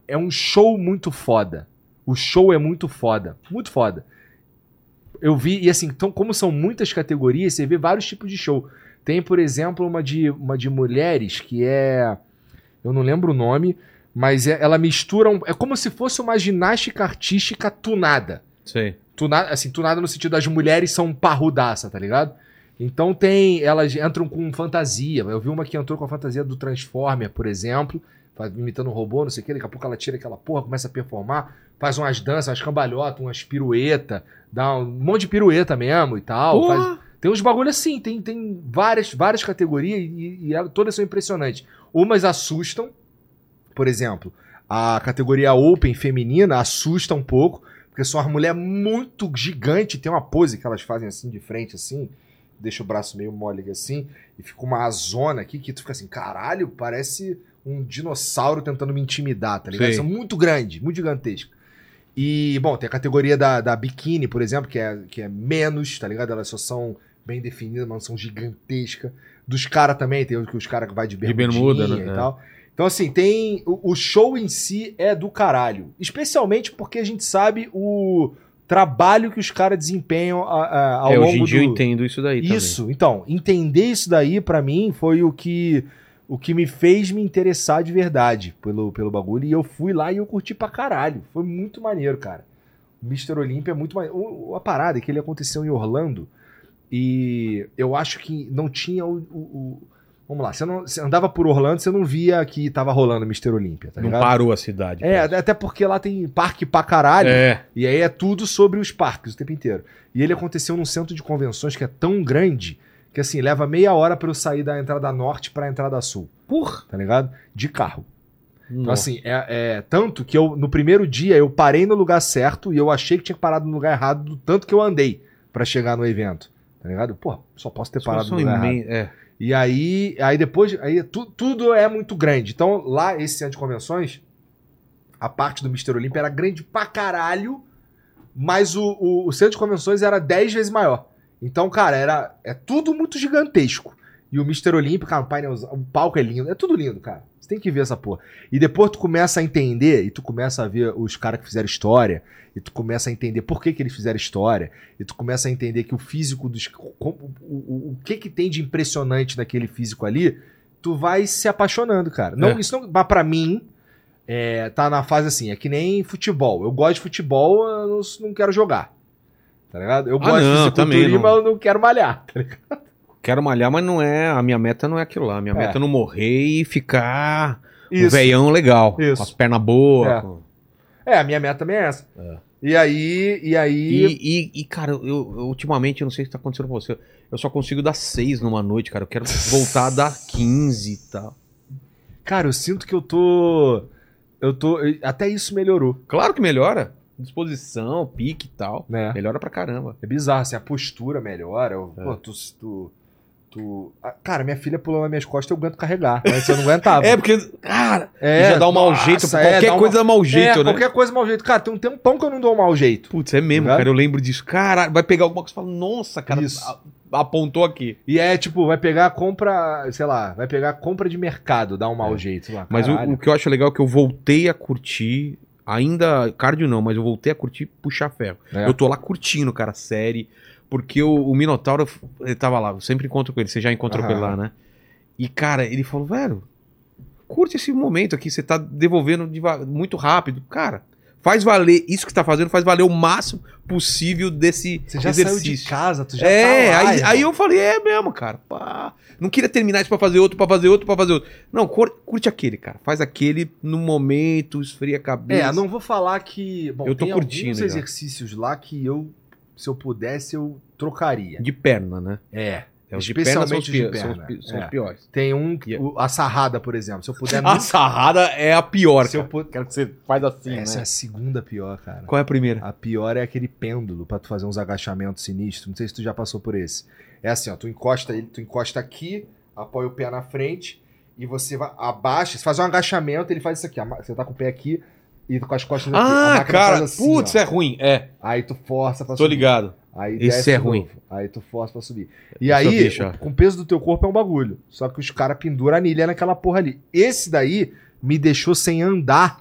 É um show muito foda. O show é muito foda. Muito foda. eu vi, e assim, então, como são muitas categorias, você vê vários tipos de show. Tem, por exemplo, uma de, uma de mulheres que é. Eu não lembro o nome, mas é- ela mistura. um- é como se fosse uma ginástica artística tunada. Sei. Tunada, assim, tunada no sentido das mulheres são parrudaça, tá ligado? Então tem. Elas entram com fantasia. Eu vi uma que entrou com a fantasia do Transformer, por exemplo, imitando um robô, não sei o que. Daqui a pouco ela tira aquela porra, começa a performar, faz umas danças, umas cambalhotas, umas pirueta, dá um monte de pirueta mesmo e tal. faz- tem uns bagulho assim, tem, tem várias, várias categorias e, e elas- todas são impressionantes. Umas assustam, por exemplo, a categoria Open feminina assusta um pouco, porque são uma mulher muito gigante, tem uma pose que elas fazem assim de frente, assim, deixa o braço meio mole assim, e fica uma zona aqui que tu fica assim, caralho, parece um dinossauro tentando me intimidar, tá ligado? São muito grande, muito gigantesca. E, bom, tem a categoria da, da biquíni, por exemplo, que é, que é menos, tá ligado? Elas só são bem definidas, mas são gigantescas. Dos caras também, tem que os caras que vai de bermuda, né? e É. Então, assim, tem. O, o show em si é do caralho. Especialmente porque a gente sabe o trabalho que os caras desempenham a- a- ao É, longo hoje em dia do... eu entendo isso daí também. Isso, então, entender isso daí pra mim foi o que o que me fez me interessar de verdade pelo, pelo bagulho. E eu fui lá e eu curti pra caralho. Foi muito maneiro, cara. O Mr. Olympia é muito maneiro. O- A parada é que ele aconteceu em Orlando e eu acho que não tinha o- o- Vamos lá, você, não, você andava por Orlando, você não via que tava rolando Mr. Olympia, tá Não ligado? parou a cidade. É, cara. até porque lá tem parque pra caralho. É. E aí é tudo sobre os parques o tempo inteiro. E ele aconteceu num centro de convenções que é tão grande que assim, leva meia hora pra eu sair da entrada norte pra entrada sul. Porra! Tá ligado? De carro. Então, Nossa. assim, é, é tanto que eu, no primeiro dia, eu parei no lugar certo e eu achei que tinha parado no lugar errado do tanto que eu andei pra chegar no evento. Tá ligado? Pô, só posso ter parado no lugar errado. é. E aí, aí depois, aí tu- tudo é muito grande. Então, lá, esse centro de convenções, a parte do Mr. Olympia era grande pra caralho, mas o, o, o centro de convenções era 10 vezes maior. Então, cara, era, é tudo muito gigantesco. E o Mr. Olympia, cara, o o palco é lindo, é tudo lindo, cara. Você tem que ver essa porra. E depois tu começa a entender, e tu começa a ver os caras que fizeram história, e tu começa a entender por que, que eles fizeram história, e tu começa a entender que o físico dos. o, o, o que que tem de impressionante naquele físico ali, tu vai se apaixonando, cara. Não, É. Isso não. Mas pra mim, é, tá na fase assim, é que nem futebol. Eu gosto de futebol, eu não, não quero jogar. Tá ligado? Eu Ah, gosto não, de fisiculturismo, não. mas eu não quero malhar. tá ligado? Quero malhar, mas não é. A minha meta não é aquilo lá. A minha É. meta é não morrer e ficar um Isso. veião legal. Isso. Com as pernas boas. É. com- É, a minha meta também é essa. É. E aí, e aí. E, e, e, cara, eu, eu ultimamente, eu não sei o que tá acontecendo com você. Eu só consigo dar 6 numa noite, cara. Eu quero voltar a dar 15 e tal. Cara, eu sinto que eu tô. Eu tô. Até isso melhorou, Claro que melhora. Disposição, pique e tal. né? Melhora pra caramba. É bizarro, assim, a postura melhora. É. Pô, tu. tu, ah, Cara, minha filha pulou nas minhas costas, eu aguento carregar. Mas eu não aguentava. É, porque, cara, É, já dá um mau nossa, jeito. é, qualquer uma- coisa dá mau É, jeito, né? qualquer coisa mau jeito. Cara, tem um tempão que eu não dou mau jeito. Putz, é mesmo, Tá? cara. Eu lembro disso. Cara, vai pegar alguma coisa e fala, nossa, cara, Isso. apontou aqui. E é tipo, vai pegar a compra, sei lá, vai pegar a compra de mercado, dá um mau jeito. sei lá, Mas o, caralho. o que eu acho legal é que eu voltei a curtir, ainda cardio não, mas eu voltei a curtir puxar ferro. É. Eu tô lá curtindo, cara, série, porque o, o Minotauro, ele tava lá, eu sempre encontro com ele, você já encontrou com ele lá, né? E, cara, ele falou, velho, curte esse momento aqui, você tá devolvendo muito rápido. Cara, faz valer, isso que tá fazendo, faz valer o máximo possível desse Você já exercício. saiu de casa, tu já é, tá lá, aí, aí eu falei, é mesmo, cara. Pá. Não queria terminar isso pra fazer outro, pra fazer outro, pra fazer outro. Não, cur- curte aquele, cara. Faz aquele no momento, esfria a cabeça. É, não vou falar que. Bom, Eu tô tem curtindo alguns já. exercícios lá que eu, se eu pudesse, eu trocaria. De perna, né? É. É, os de perna são os, Especialmente pi- de são os perna, pi- são os é. piores. Tem um, que- Yeah. o- a sarrada, por exemplo. Se eu puder. A sarrada é a pior, se eu cara. pu- Quero que você faz assim, Essa é né? a segunda pior, cara. Qual é a primeira? A pior é aquele pêndulo pra tu fazer uns agachamentos sinistros. Não sei se tu já passou por esse. É assim, ó, tu encosta ele, tu encosta aqui, apoia o pé na frente e você vai, abaixa, você faz um agachamento, ele faz isso aqui, ama- você tá com o pé aqui e com as costas Ah, máquina cara, assim, putz, ó. é ruim. É, Aí tu força pra tô subir. ligado. Aí Esse desce é ruim. novo. Aí tu força pra subir. E eu aí, já. com o peso do teu corpo é um bagulho. Só que os caras penduram a anilha naquela porra ali. Esse daí me deixou sem andar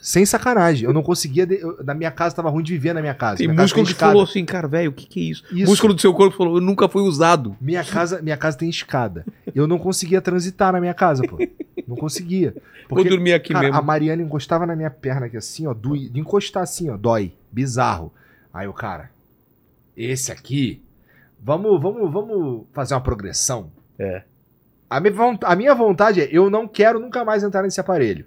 Sem sacanagem. Eu não conseguia. de- eu- na minha casa tava ruim de viver na minha casa. Minha casa músculo tem que falou assim, cara, velho, o que que é isso? Isso. Músculo do seu corpo falou, eu nunca fui usado. Minha casa, minha casa tem escada. Eu não conseguia transitar na minha casa, pô. Não conseguia. Vou dormir aqui cara, mesmo. a Mariana encostava na minha perna aqui assim, ó, doi- de encostar assim, ó, dói, bizarro. Aí o cara, esse aqui, vamos, vamos, vamos fazer uma progressão. É. A minha, von- a minha vontade é, eu não quero nunca mais entrar nesse aparelho.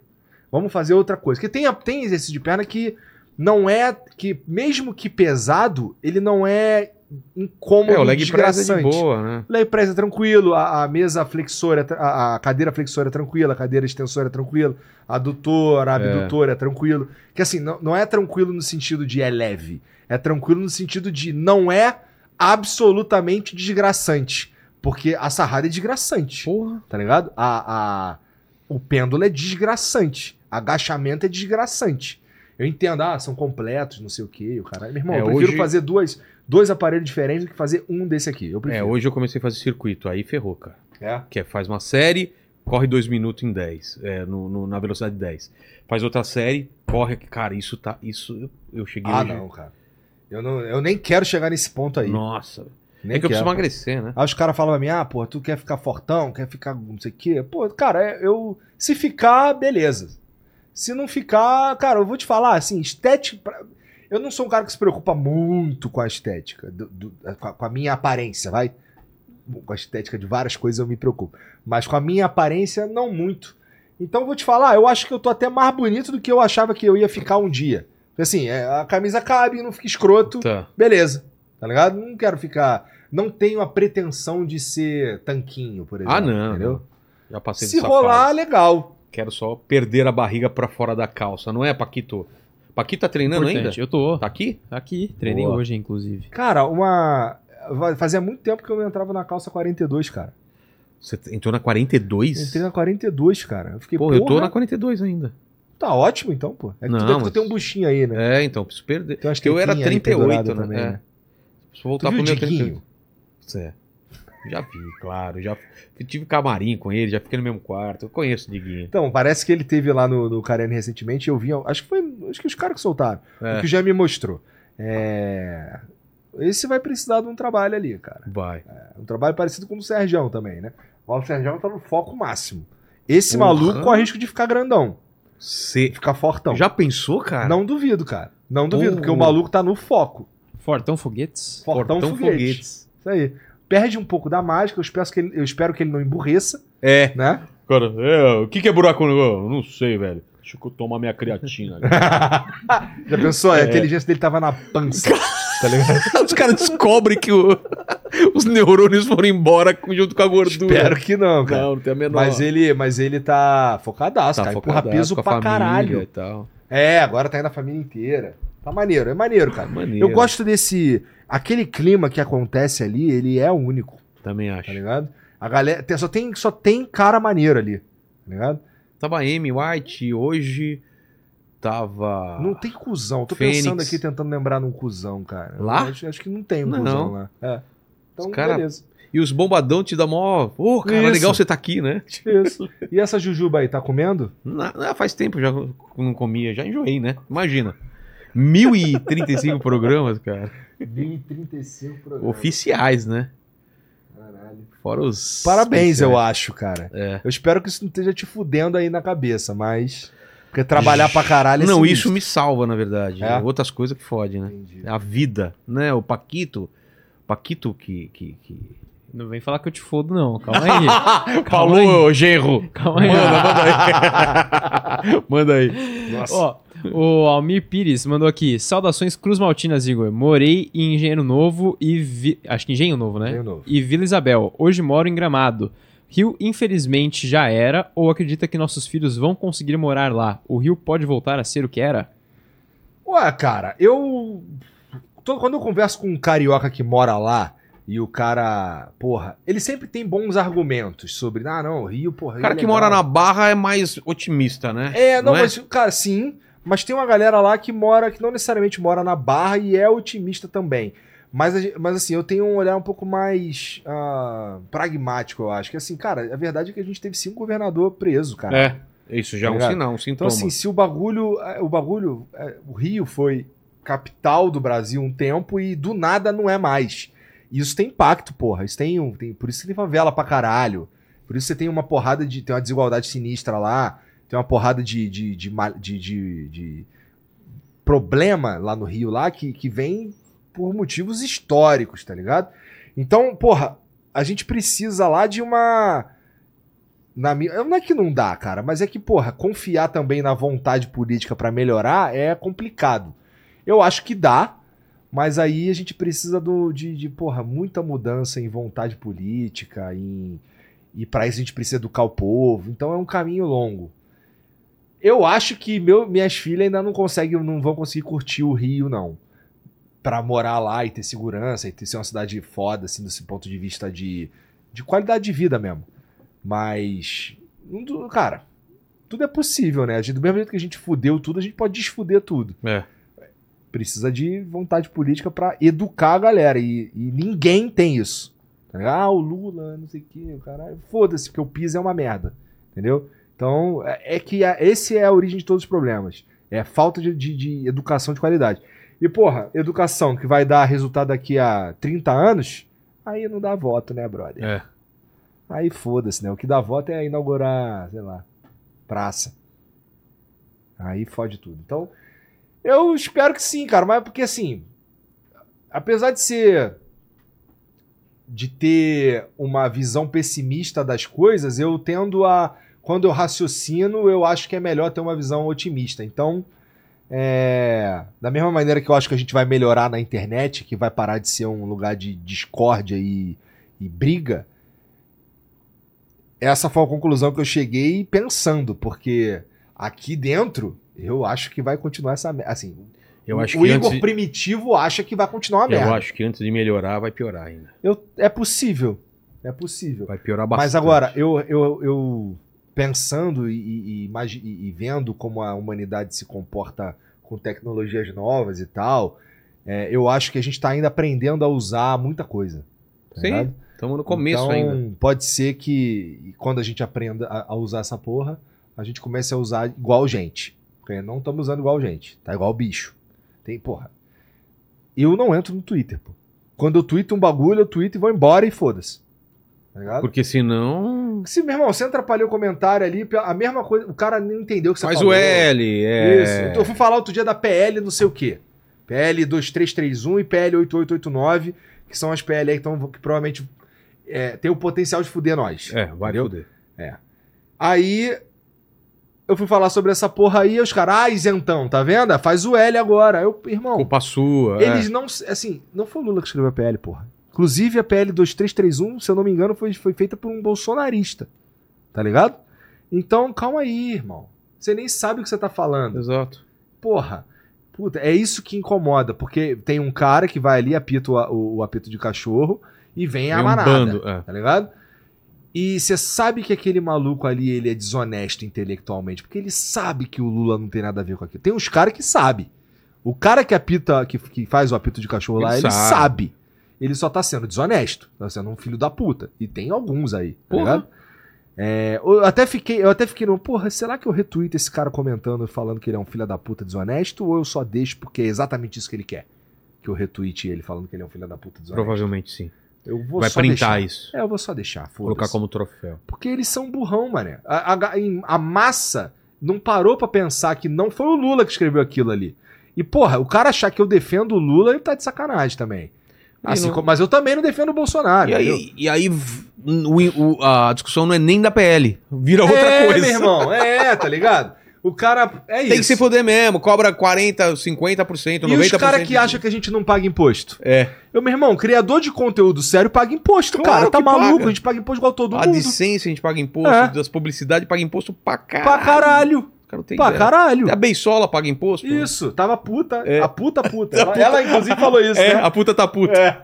Vamos fazer outra coisa. Porque tem, tem exercício de perna que não é, que mesmo que pesado, ele não é incômodo, É, o leg press é de boa, né? Leg press é tranquilo, a, a mesa flexora, é a, a cadeira flexora é tranquila, a cadeira extensora é tranquila, a adutora, a abdutora é, tranquilo. Que assim, não, não é tranquilo no sentido de é leve, é tranquilo no sentido de não é absolutamente desgraçante. Porque a sarrada é desgraçante, Porra. tá ligado? A, a, o pêndulo é desgraçante, agachamento é desgraçante. Eu entendo, ah, são completos, não sei o quê, o caralho. Meu irmão, É, eu prefiro hoje- fazer duas, dois aparelhos diferentes do que fazer um desse aqui. Eu É, prefiro. hoje eu comecei a fazer circuito, aí ferrou, cara. É. Que é, faz uma série, corre 2 minutos em 10, é, no, no- na velocidade 10. Faz outra série, corre, cara, isso tá, isso eu- eu cheguei Ah, hoje- não, cara. Eu, não, eu nem quero chegar nesse ponto aí. Nossa. nem é que eu preciso quero. emagrecer, né? Aí os caras falam pra mim, ah, pô, tu quer ficar fortão, quer ficar não sei o quê. Pô, cara, é- eu. Se ficar, beleza. Se não ficar, cara, eu vou te falar, assim, estética. Eu não sou um cara que se preocupa muito com a estética, do- do- com, a, minha aparência, vai. Com a estética de várias coisas eu me preocupo. Mas com a minha aparência, não muito. Então eu vou te falar, eu acho que eu tô até mais bonito do que eu achava que eu ia ficar um dia. Assim, é, a camisa cabe, não fica escroto Tá. beleza, tá ligado? Não quero ficar. Não tenho a pretensão de ser tanquinho, por exemplo. Ah, não. Entendeu? Já passei Se rolar, legal. Quero só perder a barriga pra fora da calça, não é, Paquito? Paquito tá treinando Importante. ainda? Eu tô. Tá aqui? Tá aqui. Treinei Boa. hoje, inclusive. Cara, uma. Fazia muito tempo que eu não entrava na calça 42, cara. Você entrou na 42? Entrei na 42, cara. Eu fiquei, Pô, porra, eu tô na 42 ainda. Tá ótimo então, pô. É que Não, tu, deve- tu mas- tem um buchinho aí, né? É, então, preciso perder. Tem umas Porque eu era tetinhas ali 38, penduradas né? também, é. né? Preciso voltar Tu viu pro meu Diguinho? 38. É. Já vi, claro. Já tive camarim com ele, já fiquei no mesmo quarto. Eu conheço o Diguinho. Então, parece que ele teve lá no, no Carene recentemente. Eu vi. Acho que foi. Acho que os caras que soltaram. É. O que já me mostrou. É. Esse vai precisar de um trabalho ali, cara. Vai. Um trabalho parecido com o do Sergião também, né? O Sergião tá no foco máximo. Esse Porra. maluco corre risco de ficar grandão, de ficar fortão. Já pensou, cara? Não duvido, cara. Não duvido, Porra. porque o maluco tá no foco. Fortão Foguetes. Fortão, Portão foguete. foguetes. Isso aí. Perde um pouco da mágica, eu espero que ele, eu espero que ele não emburreça, É. né? Cara, é, o que, que é buraco no. Eu não sei, velho. Deixa eu tomar minha creatina. Já pensou? A inteligência dele tava na pança. tá ligado? Os caras descobrem que o- os neurônios foram embora junto com a gordura. Espero que não, cara. Não, não tem a menor. Mas ele, mas ele tá focadaço, tá cara. Empurra focadaço peso com a pra família caralho. E tal. É, agora tá indo a família inteira. Tá maneiro, é maneiro, cara. Maneiro. Eu gosto desse. Aquele clima que acontece ali, ele é único, Também acho. tá ligado? A galera. tem- só, tem, só tem cara maneiro ali, tá ligado? Tava Amy White, hoje tava. Não tem cuzão. Tô Fênix. pensando aqui tentando lembrar num cuzão, cara. Lá? Acho, acho que não tem um Não. cuzão lá. É. Então, Os cara- beleza. E os bombadão te dão mó. Pô, cara, Isso. legal você tá aqui, né? Isso. E essa jujuba aí, tá comendo? Na- faz tempo já não comia, já enjoei, né? Imagina. 1035 programas, cara. 1035 programas. Oficiais, né? Caralho. Fora os. Parabéns, eu acho, cara. É. Eu espero que isso não esteja te fudendo aí na cabeça, mas. Porque trabalhar pra caralho é Não, sinistro. isso me salva, na verdade. É? Outras coisas que fodem, né? Entendi. A vida, né? O Paquito. Paquito que. que, que... Não vem falar que eu te fodo, não. Calma aí. Falou, genro! Calma aí. Manda, manda aí. manda aí. Nossa. Ó, o Almir Pires mandou aqui. Saudações Cruz Maltinas, Igor. Morei em Engenheiro Novo e... Vi... Acho que Engenho Novo, né? Engenho Novo. E Vila Isabel. Hoje moro em Gramado. Rio, infelizmente, já era. Ou acredita que nossos filhos vão conseguir morar lá? O Rio pode voltar a ser o que era? Ué, cara, eu. Quando eu converso com um carioca que mora lá e o cara. Porra, ele sempre tem bons argumentos sobre. Ah, não, Rio, porra. O Rio cara é que legal." mora na Barra é mais otimista, né? É, não, Não é? mas, cara, sim. Mas tem uma galera lá que mora, que não necessariamente mora na Barra e é otimista também. Mas, mas assim, eu tenho um olhar um pouco mais ah, pragmático, eu acho. Que assim, cara, a verdade é que a gente teve cinco governador preso, cara. É. Isso já é um Ligado? sinal, um Então, sintoma. assim, se o bagulho. é, O bagulho. é, O Rio foi capital do Brasil um tempo e do nada não é mais. E isso tem impacto, porra. Isso tem, um- tem- por isso que tem favela pra caralho. Por isso você tem uma porrada de. Tem uma desigualdade sinistra lá. Tem uma porrada de. de, de, de, de- problema lá no Rio, lá, que, que vem por motivos históricos, tá ligado? Então, porra, a gente precisa lá de uma. Na não é que não dá, cara, mas é que, porra, confiar também na vontade política pra melhorar é complicado. Eu acho que dá, mas aí a gente precisa do, de, de, porra, muita mudança em vontade política, em, e pra isso a gente precisa educar o povo. Então é um caminho longo. Eu acho que meu, minhas filhas ainda não conseguem, não vão conseguir curtir o Rio, não. Pra morar lá e ter segurança e ter ser uma cidade foda, assim, desse ponto de vista de, de qualidade de vida mesmo. Mas, cara, tudo é possível, né? Do mesmo jeito que a gente fudeu tudo, a gente pode desfuder tudo. É. Precisa de vontade política pra educar a galera. E, e ninguém tem isso. Tá? Ah, o Lula, não sei o que, o caralho. Foda-se, porque o PIS é uma merda. Entendeu? Então, é, é que a, esse é a origem de todos os problemas. É falta de, de- de educação de qualidade. E, porra, educação que vai dar resultado daqui a 30 anos, aí não dá voto, né, brother? É. Aí foda-se, né? O que dá voto é inaugurar, sei lá, praça. Aí fode tudo. Então, eu espero que sim, cara. Mas porque assim, apesar de ser. de ter uma visão pessimista das coisas, eu tendo a. Quando eu raciocino, eu acho que é melhor ter uma visão otimista. Então, é, da mesma maneira que eu acho que a gente vai melhorar na internet, que vai parar de ser um lugar de discórdia e, e briga, essa foi a conclusão que eu cheguei pensando, porque aqui dentro eu acho que vai continuar essa. Assim, Eu acho o Igor primitivo acha que vai continuar a eu merda. acho que antes de melhorar vai piorar ainda. Eu- é possível. É possível. Vai piorar bastante. Mas agora, eu, eu, eu pensando e, e- e vendo como a humanidade se comporta com tecnologias novas e tal, é, eu acho que a gente está ainda aprendendo a usar muita coisa. tá Sim, estamos no começo então, ainda. Pode ser que quando a gente aprenda a, a usar essa porra, a gente comece a usar igual gente. Porque não estamos usando igual gente. Tá igual bicho. Tem, porra. Eu não entro no Twitter, pô. Quando eu tweeto um bagulho, eu tweeto e vou embora e foda-se. Tá ligado? Porque senão. Se, meu irmão, você atrapalhou o comentário ali, a mesma coisa, o cara não entendeu o que você Faz falou. o L, é. Isso. Eu fui falar outro dia da PL não sei o quê. PL 2331 e PL 8889, que são as PL aí que, tão, que provavelmente é, tem o potencial de fuder nós. É, vai Entendeu? foder. Aí eu fui falar sobre essa porra aí, os caras, ah, isentão, tá vendo? Faz o L agora. Eu, irmão, Culpa sua. eles é. não. Assim, não foi o Lula que escreveu a PL, porra. Inclusive, a PL 2331, se eu não me engano, foi, foi feita por um bolsonarista. Tá ligado? Então, calma aí, irmão. Você nem sabe o que você tá falando. Exato. Porra. Puta, é isso que incomoda, porque tem um cara que vai ali, apita o, o- o apito de cachorro e vem a Vem um manada. bando, é. Tá ligado? E você sabe que aquele maluco ali, ele é desonesto intelectualmente, porque ele sabe que o Lula não tem nada a ver com aquilo. Tem uns caras que sabem. O cara que apita, que, que faz o apito de cachorro lá, Ele ele sabe. sabe. Ele só tá sendo desonesto. Tá sendo um filho da puta. E tem alguns aí, tá ligado? É, eu até fiquei, eu até fiquei, no, porra, será que eu retuito esse cara comentando, falando que ele é um filho da puta desonesto, ou eu só deixo porque é exatamente isso que ele quer? Que eu retuite ele falando que ele é um filho da puta desonesto. Provavelmente sim. Eu vou Vai só printar deixar. isso. É, eu vou só deixar, Colocar como troféu. Porque eles são burrão, mané. A, a- a massa não parou pra pensar que não foi o Lula que escreveu aquilo ali. E, porra, o cara achar que eu defendo o Lula, ele tá de sacanagem também. Assim não- como- mas eu também não defendo o Bolsonaro. E entendeu? aí, e aí o- o- a discussão não é nem da PL. Vira outra é, coisa. meu irmão, é, tá ligado? O cara. É isso. Tem que se foder mesmo. Cobra 40%, 50%, 90%. E os caras que acham que a gente não paga imposto? É. Eu, meu irmão, criador de conteúdo sério paga imposto, Claro cara. Tá maluco? paga. A gente paga imposto igual todo A mundo. licença a gente paga imposto, É. das publicidades paga imposto pra caralho. Pra caralho. Não têm Pra ideia. caralho. A Beisola paga imposto. Isso, tava puta. É. A puta puta. Ela, ela, inclusive, falou isso, É, né? a puta tá puta. É.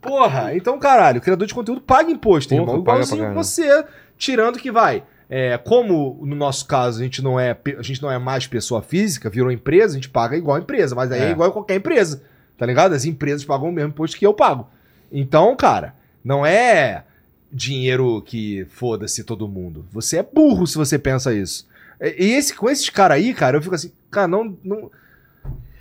Porra, então, caralho, o criador de conteúdo paga imposto, Porra, irmão. Igualzinho você, tirando que vai. É, como no nosso caso a gente não é a gente não é mais pessoa física, virou empresa, a gente paga igual a empresa, mas aí é, É. igual a qualquer empresa, tá ligado? As empresas pagam o mesmo imposto que eu pago. Então, cara, não é dinheiro que foda-se todo mundo. Você é burro se você pensa isso. E e esse, com esses caras aí, cara, eu fico assim, cara, não. não...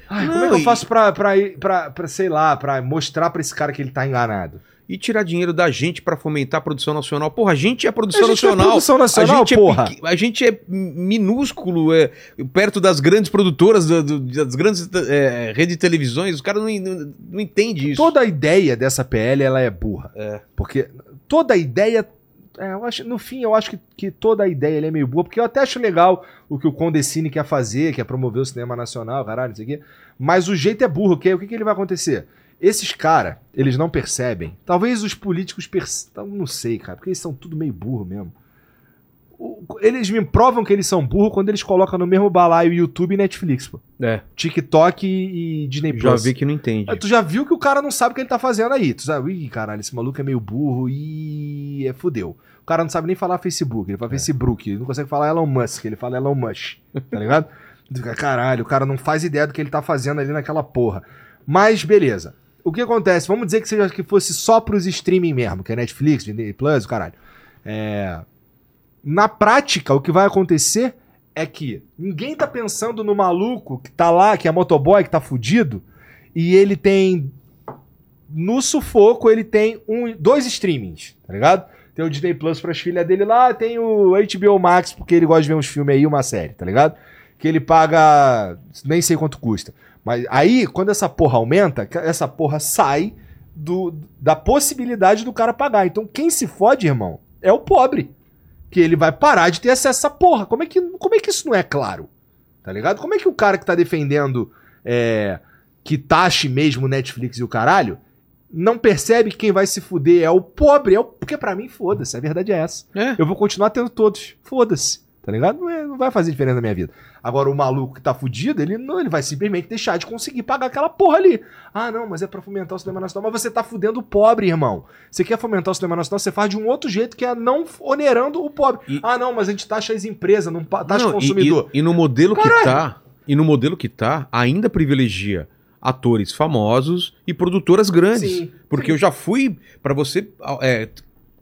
Ai, como é que Não, eu faço pra, pra, pra, pra, sei lá, pra mostrar pra esse cara que ele tá enganado? E tirar dinheiro da gente pra fomentar a produção nacional. Porra, a gente é produção A gente é nacional. produção nacional, a gente porra. É pequ- a gente é minúsculo, é, perto das grandes produtoras, do- do- das grandes é, redes de televisões. Os caras não, não, não entendem isso. Toda a ideia dessa PL, ela é burra. Porque toda a ideia. É, eu acho, no fim, eu acho que, que toda a ideia é meio burra, porque eu até acho legal o que o Condecine quer fazer, que é promover o cinema nacional, caralho, não sei o quê. Mas o jeito é burro, o que, que ele vai acontecer? Esses caras, eles não percebem. Talvez os políticos percebam. Não sei, cara, porque eles são tudo meio burro mesmo. Eles me provam que eles são burros quando eles colocam no mesmo balaio YouTube e Netflix, pô. É, TikTok e, e Disney já Plus. vi que não entende. Mas Tu já viu que o cara não sabe o que ele tá fazendo aí. Tu sabe, ih, caralho, esse maluco é meio burro e é fudeu. O cara não sabe nem falar Facebook, ele fala Facebook, ele não consegue falar Elon Musk, ele fala Elon Musk, tá ligado? Fica, Caralho, o cara não faz ideia do que ele tá fazendo ali naquela porra. Mas beleza. O que acontece? Vamos dizer que seja que fosse só pros streaming mesmo, que é Netflix, Disney Plus, o caralho. É... Na prática, o que vai acontecer é que ninguém tá pensando no maluco que tá lá, que é motoboy, que tá fudido, e ele tem. No sufoco, ele tem um, dois streamings, tá ligado? Tem o Disney Plus pras filhas dele lá, tem o HBO Max, porque ele gosta de ver uns filmes aí uma série, tá ligado? Que ele paga. Nem sei quanto custa. Mas aí, quando essa porra aumenta, essa porra sai do, da possibilidade do cara pagar. Então, quem se fode, irmão, é o pobre. Que ele vai parar de ter acesso a essa porra. Como é que, como é que isso não é claro? Tá ligado? Como é que o cara que tá defendendo é, que taxe mesmo Netflix e o caralho não percebe que quem vai se fuder é o pobre? É o, porque pra mim, foda-se. A verdade é essa. É. Eu vou continuar tendo todos. Foda-se. Tá ligado? Não, é- não vai fazer diferença na minha vida. Agora, o maluco que tá fudido, ele não, ele vai simplesmente deixar de conseguir pagar aquela porra ali. Ah, não, mas é pra fomentar o cinema nacional. Mas você tá fudendo o pobre, irmão. Você quer fomentar o cinema nacional, você faz de um outro jeito que é não onerando o pobre. E- Ah, não, mas a gente taxa as empresas, não taxa o Não, e- consumidor. E, e no modelo que tá, e no modelo que tá, ainda privilegia atores famosos e produtoras grandes. Sim, porque eu já fui para você é,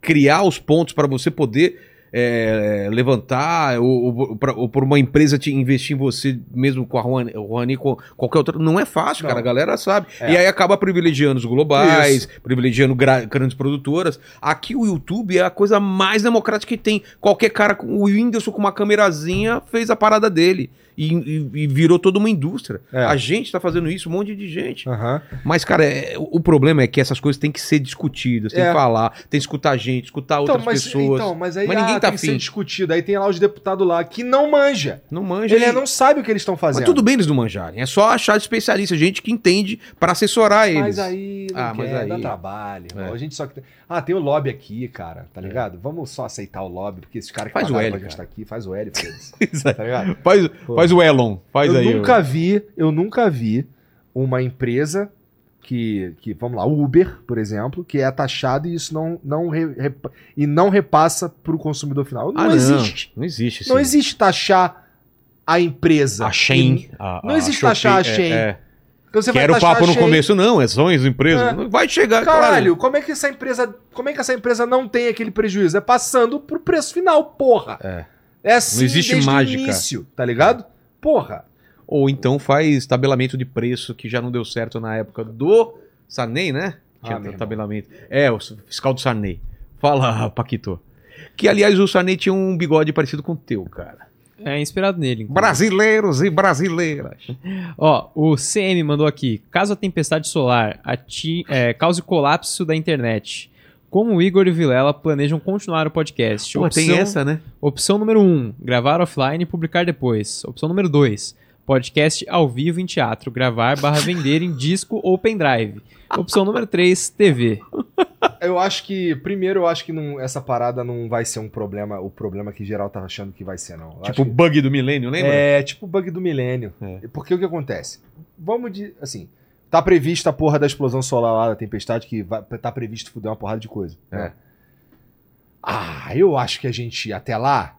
criar os pontos para você poder é, levantar ou, ou, pra- ou por uma empresa te investir em você mesmo com a Rouhani, com qualquer outra. Não é fácil, Não. cara. A galera sabe. É. E aí acaba privilegiando os globais, privilegiando gra- grandes produtoras. Aqui o YouTube é a coisa mais democrática que tem. Qualquer cara, com o Whindersson com uma câmerazinha fez a parada dele. E, e- e virou toda uma indústria. É. A gente tá fazendo isso, um monte de gente. Aham. Mas, cara, é- o o problema é que essas coisas têm que ser discutidas, tem É. que falar, tem que escutar a gente, escutar Então, outras mas, pessoas. então, mas aí Mas ninguém ah, tá tem que ser afim. discutido. Aí tem lá os deputados lá que não manja. Não manja. Ele e- não sabe o que eles estão fazendo. Mas tudo bem eles não manjarem. É só achar especialista, gente que entende pra assessorar eles. Mas aí não Ah, quer, mas aí- dá trabalho. É. A gente só. Ah, tem o lobby aqui, cara, tá ligado? Vamos só aceitar o lobby, porque esses caras que Faz o L, pra gente tá aqui, faz o L, tá ligado? faz, Pô. faz o Elon, faz eu aí. nunca vi, eu nunca vi uma empresa que, que, vamos lá, Uber, por exemplo, que é taxado e isso não, não, re- e não repassa pro consumidor final. Não Ah, existe. Não existe. Não sim. existe taxar a empresa. A Shein. a- Não a existe Shopee, taxar a é, Shein. É, Então você Que era o papo no começo, não, é sonhos, empresa. É. Não Vai chegar, Caralho, como é que essa empresa, como é que essa empresa não tem aquele prejuízo? É passando pro preço final, porra. É. É assim Não existe desde mágica. o início, tá ligado? Porra. Ou então faz tabelamento de preço que já não deu certo na época do Sarney, né? Ah, Tinha irmão. tabelamento. É, o fiscal do Sarney. Fala, Paquito. Que, aliás, o Sarney tinha um bigode parecido com o teu, cara. É inspirado nele. inclusive. Brasileiros e brasileiras. Ó, o CM mandou aqui. Caso a tempestade solar ati- é, cause colapso da internet, como o Igor e o Vilela planejam continuar o podcast? Pô, tem essa, né? Opção número 1, um, gravar offline e publicar depois. Opção número 2, podcast ao vivo em teatro, gravar barra vender em disco ou pendrive. Opção número 3, TV. Eu acho que, primeiro, eu acho que não- essa parada não vai ser um problema, o problema que geral tá achando que vai ser, não. Eu Tipo o bug do milênio, lembra? É, tipo o bug do milênio. É. Porque o que acontece? Vamos de. Assim, tá prevista a porra da explosão solar lá da tempestade, que vai, tá previsto fuder uma porrada de coisa. né? É. Ah, eu acho que a gente, até lá,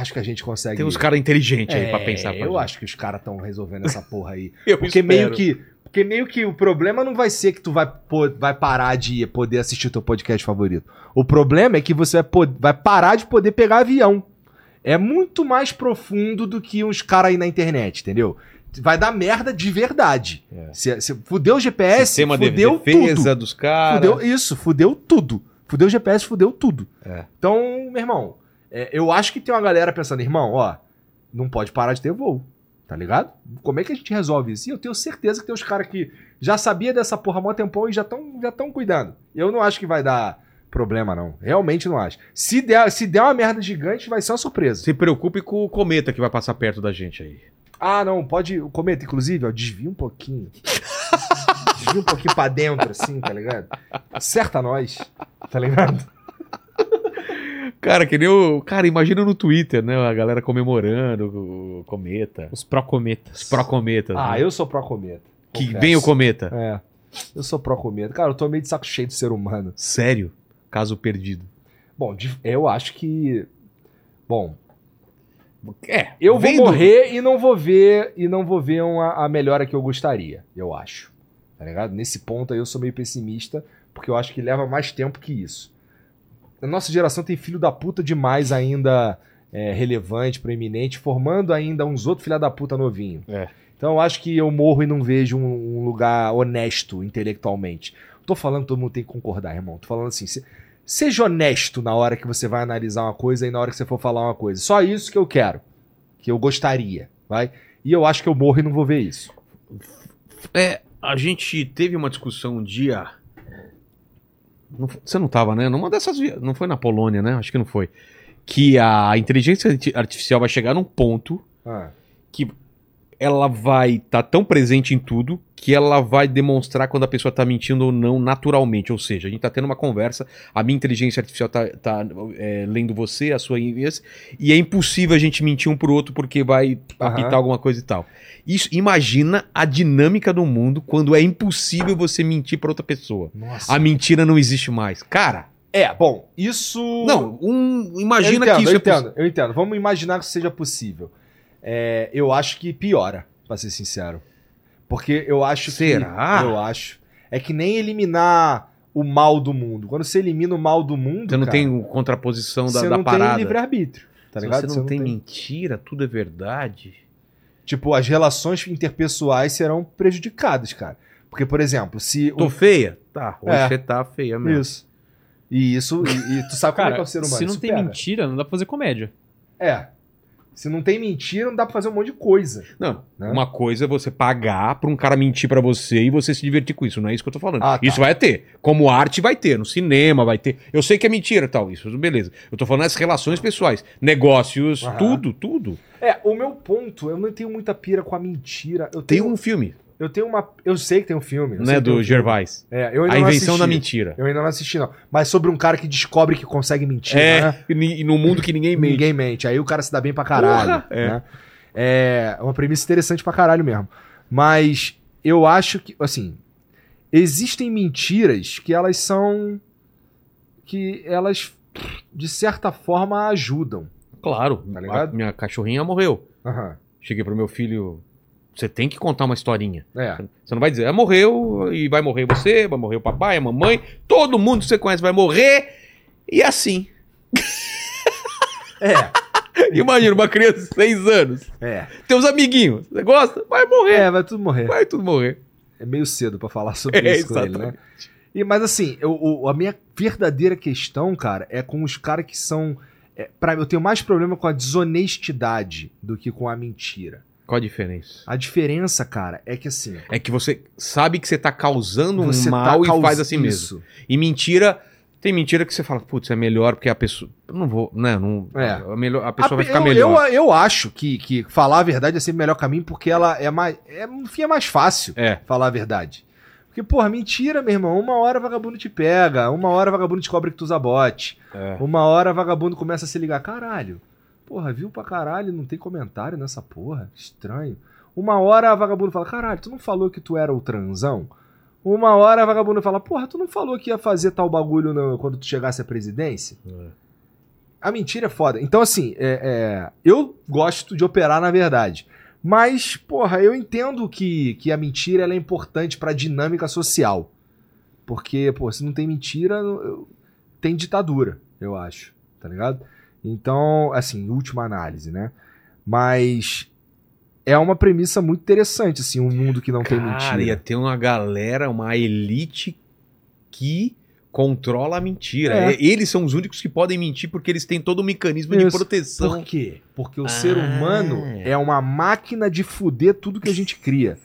acho que a gente consegue. Tem uns caras inteligentes aí É, pra pensar. pra Eu gente. acho que os caras estão resolvendo essa porra aí. Eu Porque espero. meio que. Porque meio que o problema não vai ser que tu vai, vai parar de poder assistir o teu podcast favorito. O problema é que você vai, vai parar de poder pegar avião. É muito mais profundo do que uns caras aí na internet, entendeu? Vai dar merda de verdade. É. Se, se fudeu o GPS, Sistema de fudeu defesa tudo. dos caras. Fudeu, isso, fudeu tudo. Fudeu o GPS, fudeu tudo. É. Então, meu irmão, é, eu acho que tem uma galera pensando, irmão, ó, não pode parar de ter voo. Tá ligado? Como é que a gente resolve isso? E eu tenho certeza que tem uns caras que já sabia dessa porra há mó tempão e já estão já tão cuidando. Eu não acho que vai dar problema, não. Realmente não acho. Se der, se der uma merda gigante, vai ser uma surpresa. Se preocupe com o cometa que vai passar perto da gente aí. Ah, não, pode. O cometa, inclusive, ó, desvia um pouquinho. desvia um pouquinho pra dentro, assim, tá ligado? Acerta nós, tá ligado? Cara, que nem o. Cara, imagina no Twitter, né? A galera comemorando o cometa. Os pró-cometas. Os pró-cometas. Ah, né? eu sou pró-cometa. Que vem o cometa. É. Eu sou pró-cometa. Cara, eu tô meio de saco cheio do ser humano. Sério? Caso perdido. Bom, de- eu acho que. Bom, É, eu vou morrer e não vou ver e não vou ver uma, a melhora que eu gostaria, eu acho. Tá ligado? Nesse ponto aí eu sou meio pessimista, porque eu acho que leva mais tempo que isso. A nossa geração tem filho da puta demais ainda é, relevante, proeminente, formando ainda uns outros filha da puta novinho. É. Então eu acho que eu morro e não vejo um, um lugar honesto intelectualmente. Tô falando que todo mundo tem que concordar, irmão. Tô falando assim, se- seja honesto na hora que você vai analisar uma coisa e na hora que você for falar uma coisa. Só isso que eu quero. Que eu gostaria, vai? E eu acho que eu morro e não vou ver isso. É, a gente teve uma discussão um dia. Não você não tava, né? Numa dessas. Não foi na Polônia, né? Acho que não foi. Que a inteligência arti- artificial vai chegar num ponto Ah, que ela vai estar tão presente em tudo que ela vai demonstrar quando a pessoa tá mentindo ou não naturalmente. Ou seja, a gente tá tendo uma conversa, a minha inteligência artificial tá, tá, é, lendo você, a sua esse, e é impossível a gente mentir um pro outro porque vai apitar alguma coisa e tal. Isso, imagina a dinâmica do mundo quando é impossível você mentir pra outra pessoa. nossa. A mentira não existe mais. Cara, É, bom, isso. não, um, imagina entendo, que isso eu é entendo, eu entendo. Vamos imaginar que seja possível. É, eu acho que piora, pra ser sincero. Porque eu acho Será? que. Eu acho. É que nem eliminar o mal do mundo. Quando você elimina o mal do mundo. Você não cara, tem contraposição da, você da não parada. tem livre-arbítrio. Tá ligado? você não, tem, mentira, tudo é verdade. Tipo, as relações interpessoais serão prejudicadas, cara. Porque, por exemplo, se. Tô feia? Tá, hoje É. você tá feia mesmo. Isso. E isso. E, e tu sabe como é que é Cara, o ser humano? se não tem pega. mentira, não dá pra fazer comédia. É. Se não tem mentira, não dá pra fazer um monte de coisa. Não, Né? uma coisa é você pagar pra um cara mentir pra você e você se divertir com isso. Não é isso que eu tô falando. Ah, tá. Isso vai ter. Como arte vai ter, no cinema vai ter. Eu sei que é mentira e tal, isso, beleza. Eu tô falando das relações pessoais, negócios, Aham. tudo, tudo. É, o meu ponto, eu não tenho muita pira com a mentira. Eu Tem tenho, um filme, eu tenho uma. Eu sei que tem um filme. que tem do um. Gervais. É, eu ainda A não invenção da mentira. Eu ainda não assisti, não. Mas sobre um cara que descobre que consegue mentir, É, né? e no mundo que ninguém mente. Ninguém mente. Aí o cara se dá bem pra caralho. Porra, é. né? É uma premissa interessante pra caralho mesmo. Mas eu acho que, assim, existem mentiras que elas são. que elas, de certa forma, ajudam. Claro, Tá minha cachorrinha morreu. Aham. Cheguei pro meu filho, você tem que contar uma historinha. É. Você não vai dizer, ah, morreu e vai morrer você, vai morrer o papai, a mamãe, todo mundo que você conhece vai morrer. E assim. É. Imagina uma criança de 6 anos, É. teus amiguinhos, você gosta? Vai morrer, É, vai tudo morrer. vai tudo morrer. É meio cedo pra falar sobre É, isso com ele, né? E, mas assim, eu, o- a minha verdadeira questão, cara, é com os caras que são. É, pra, eu tenho mais problema com a desonestidade do que com a mentira. Qual a diferença? A diferença, cara, é que assim. É que você sabe que você tá causando um você mal tá e faz caus- assim mesmo. isso. E mentira, tem mentira que você fala, putz, é melhor porque a pessoa. Não vou, né? Não, É. a, melhor, a pessoa A- vai ficar eu, melhor. Eu, eu acho que, que falar a verdade é sempre o melhor caminho porque ela é mais. É, no fim, é mais fácil É. falar a verdade. Porque, porra, mentira, meu irmão. Uma hora vagabundo te pega, uma hora vagabundo descobre que tu usa bot. É. Uma hora vagabundo começa a se ligar. Caralho. Porra, viu pra caralho, não tem comentário nessa porra. Estranho. Uma hora vagabundo fala, caralho, tu não falou que tu era o transão? Uma hora vagabundo fala, porra, tu não falou que ia fazer tal bagulho no- quando tu chegasse à presidência? É. A mentira é foda. Então, assim, é- é, eu gosto de operar na verdade. Mas, porra, eu entendo que, que a mentira é importante pra dinâmica social. Porque, pô, se não tem mentira, eu- tem ditadura, eu acho. Tá ligado? Então, assim, última análise, né? Mas é uma premissa muito interessante, assim, um mundo que não tem Cara, mentira. ia ter uma galera, uma elite que controla a mentira. É. Eles são os únicos que podem mentir porque eles têm todo o mecanismo de Isso. proteção. Por quê? Porque o Ah. ser humano é uma máquina de fuder tudo que a gente cria.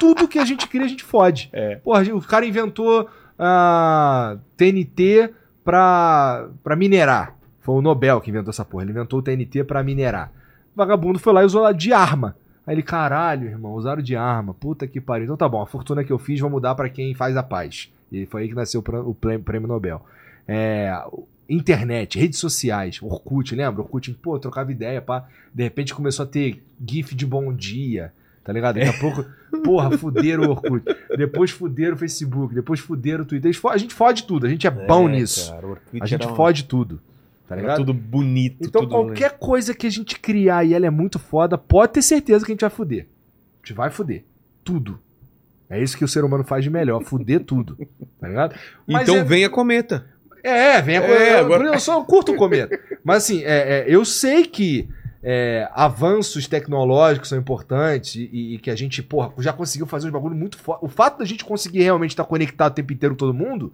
tudo que a gente cria, a gente fode. É. Porra, o cara inventou ah, TNT pra, pra minerar. Foi o Nobel que inventou essa porra. Ele inventou o TNT pra minerar. O vagabundo foi lá e usou lá de arma. Aí ele, caralho, irmão, usaram de arma. Puta que pariu. Então tá bom, a fortuna que eu fiz vou mudar pra quem faz a paz. E foi aí que nasceu o prê- o prêmio, Nobel. É, internet, redes sociais, Orkut, lembra? Orkut, pô, trocava ideia, pá. De repente começou a ter GIF de bom dia, tá ligado? Daqui a pouco, porra, fuderam o Orkut. Depois fuderam o Facebook, depois fuderam o Twitter. A gente fode tudo, a gente é bom É, nisso. cara, A gente um- fode tudo, tá era ligado? tudo bonito. Então tudo- qualquer coisa que a gente criar e ela é muito foda, pode ter certeza que a gente vai fuder. A gente vai fuder. Tudo. É isso que o ser humano faz de melhor, fuder tudo. Tá ligado? Mas Então é- venha cometa. É, vem a É, eu- agora- Eu só curto o cometa. Mas assim, é, é, eu sei que é, avanços tecnológicos são importantes e, e que a gente, porra, já conseguiu fazer uns bagulho muito foda. O fato da gente conseguir realmente estar conectado o tempo inteiro com todo mundo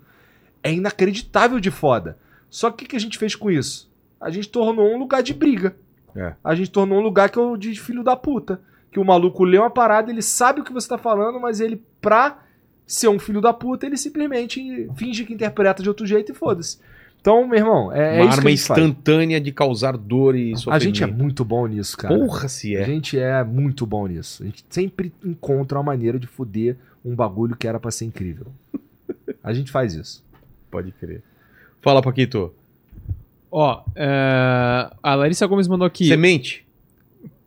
é inacreditável de foda. Só que o que, a gente fez com isso? A gente tornou um lugar de briga. É. A gente tornou um lugar que é o de filho da puta. Que o maluco lê uma parada, ele sabe o que você tá falando, mas ele, pra ser um filho da puta, ele simplesmente finge que interpreta de outro jeito e foda-se. Então, meu irmão, é, é Uma isso que arma a gente faz. instantânea de causar dor e A sofrimento. gente é muito bom nisso, cara. Porra, se A é. gente é muito bom nisso. A gente sempre encontra uma maneira de foder um bagulho que era pra ser incrível. A gente faz isso. Pode crer. Fala, Paquito. Ó, é, a Larissa Gomes mandou aqui. Semente.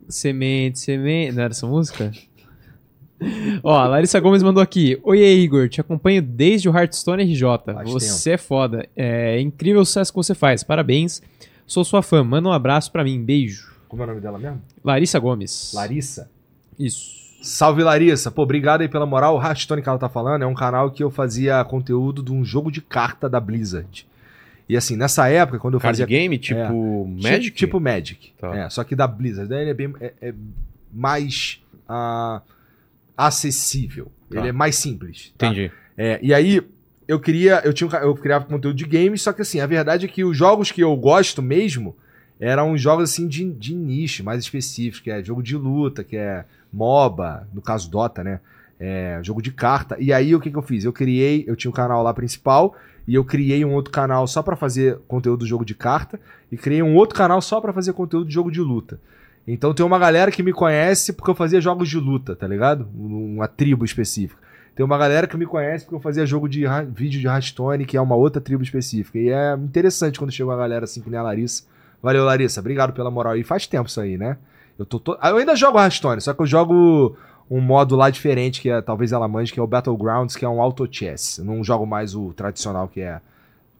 Semente, semente. Não era essa música? Ó, a Larissa Gomes mandou aqui. Oi, Igor, te acompanho desde o Hearthstone RJ. Faz você é foda. É incrível o sucesso que você faz. Parabéns. Sou sua fã. Manda um abraço pra mim. Beijo. Como é o nome dela mesmo? Larissa Gomes. Larissa. Isso. Salve Larissa, pô, obrigado aí pela moral. O Hearthstone que ela tá falando é um canal que eu fazia conteúdo de um jogo de carta da Blizzard. E assim, nessa época, quando eu Card fazia. game, tipo Magic? Tipo, Magic. Tá. É, só que da Blizzard. Ele é, bem, é, é mais ah, acessível. Tá. Ele é mais simples. tá? Entendi. É, e aí, eu queria. Eu, tinha, eu criava conteúdo de games, só que assim, a verdade é que os jogos que eu gosto mesmo eram jogos assim de, de nicho, mais específicos, que é jogo de luta, que é MOBA, no caso Dota, né? É, jogo de carta. E aí o que, que eu fiz? Eu criei, eu tinha um canal lá principal, e eu criei um outro canal só pra fazer conteúdo do jogo de carta, e criei um outro canal só pra fazer conteúdo de jogo de luta. Então tem uma galera que me conhece porque eu fazia jogos de luta, tá ligado? Uma tribo específica. Tem uma galera que me conhece porque eu fazia jogo de vídeo de Hearthstone, que é uma outra tribo específica. E é interessante quando chega uma galera assim que nem a Larissa. Valeu, Larissa. Obrigado pela moral. E faz tempo isso aí, né? Eu, tô eu ainda jogo Hearthstone, só que eu jogo um modo lá diferente, que é, talvez ela manje, que é o Battlegrounds, que é um auto chess. Eu não jogo mais o tradicional, que é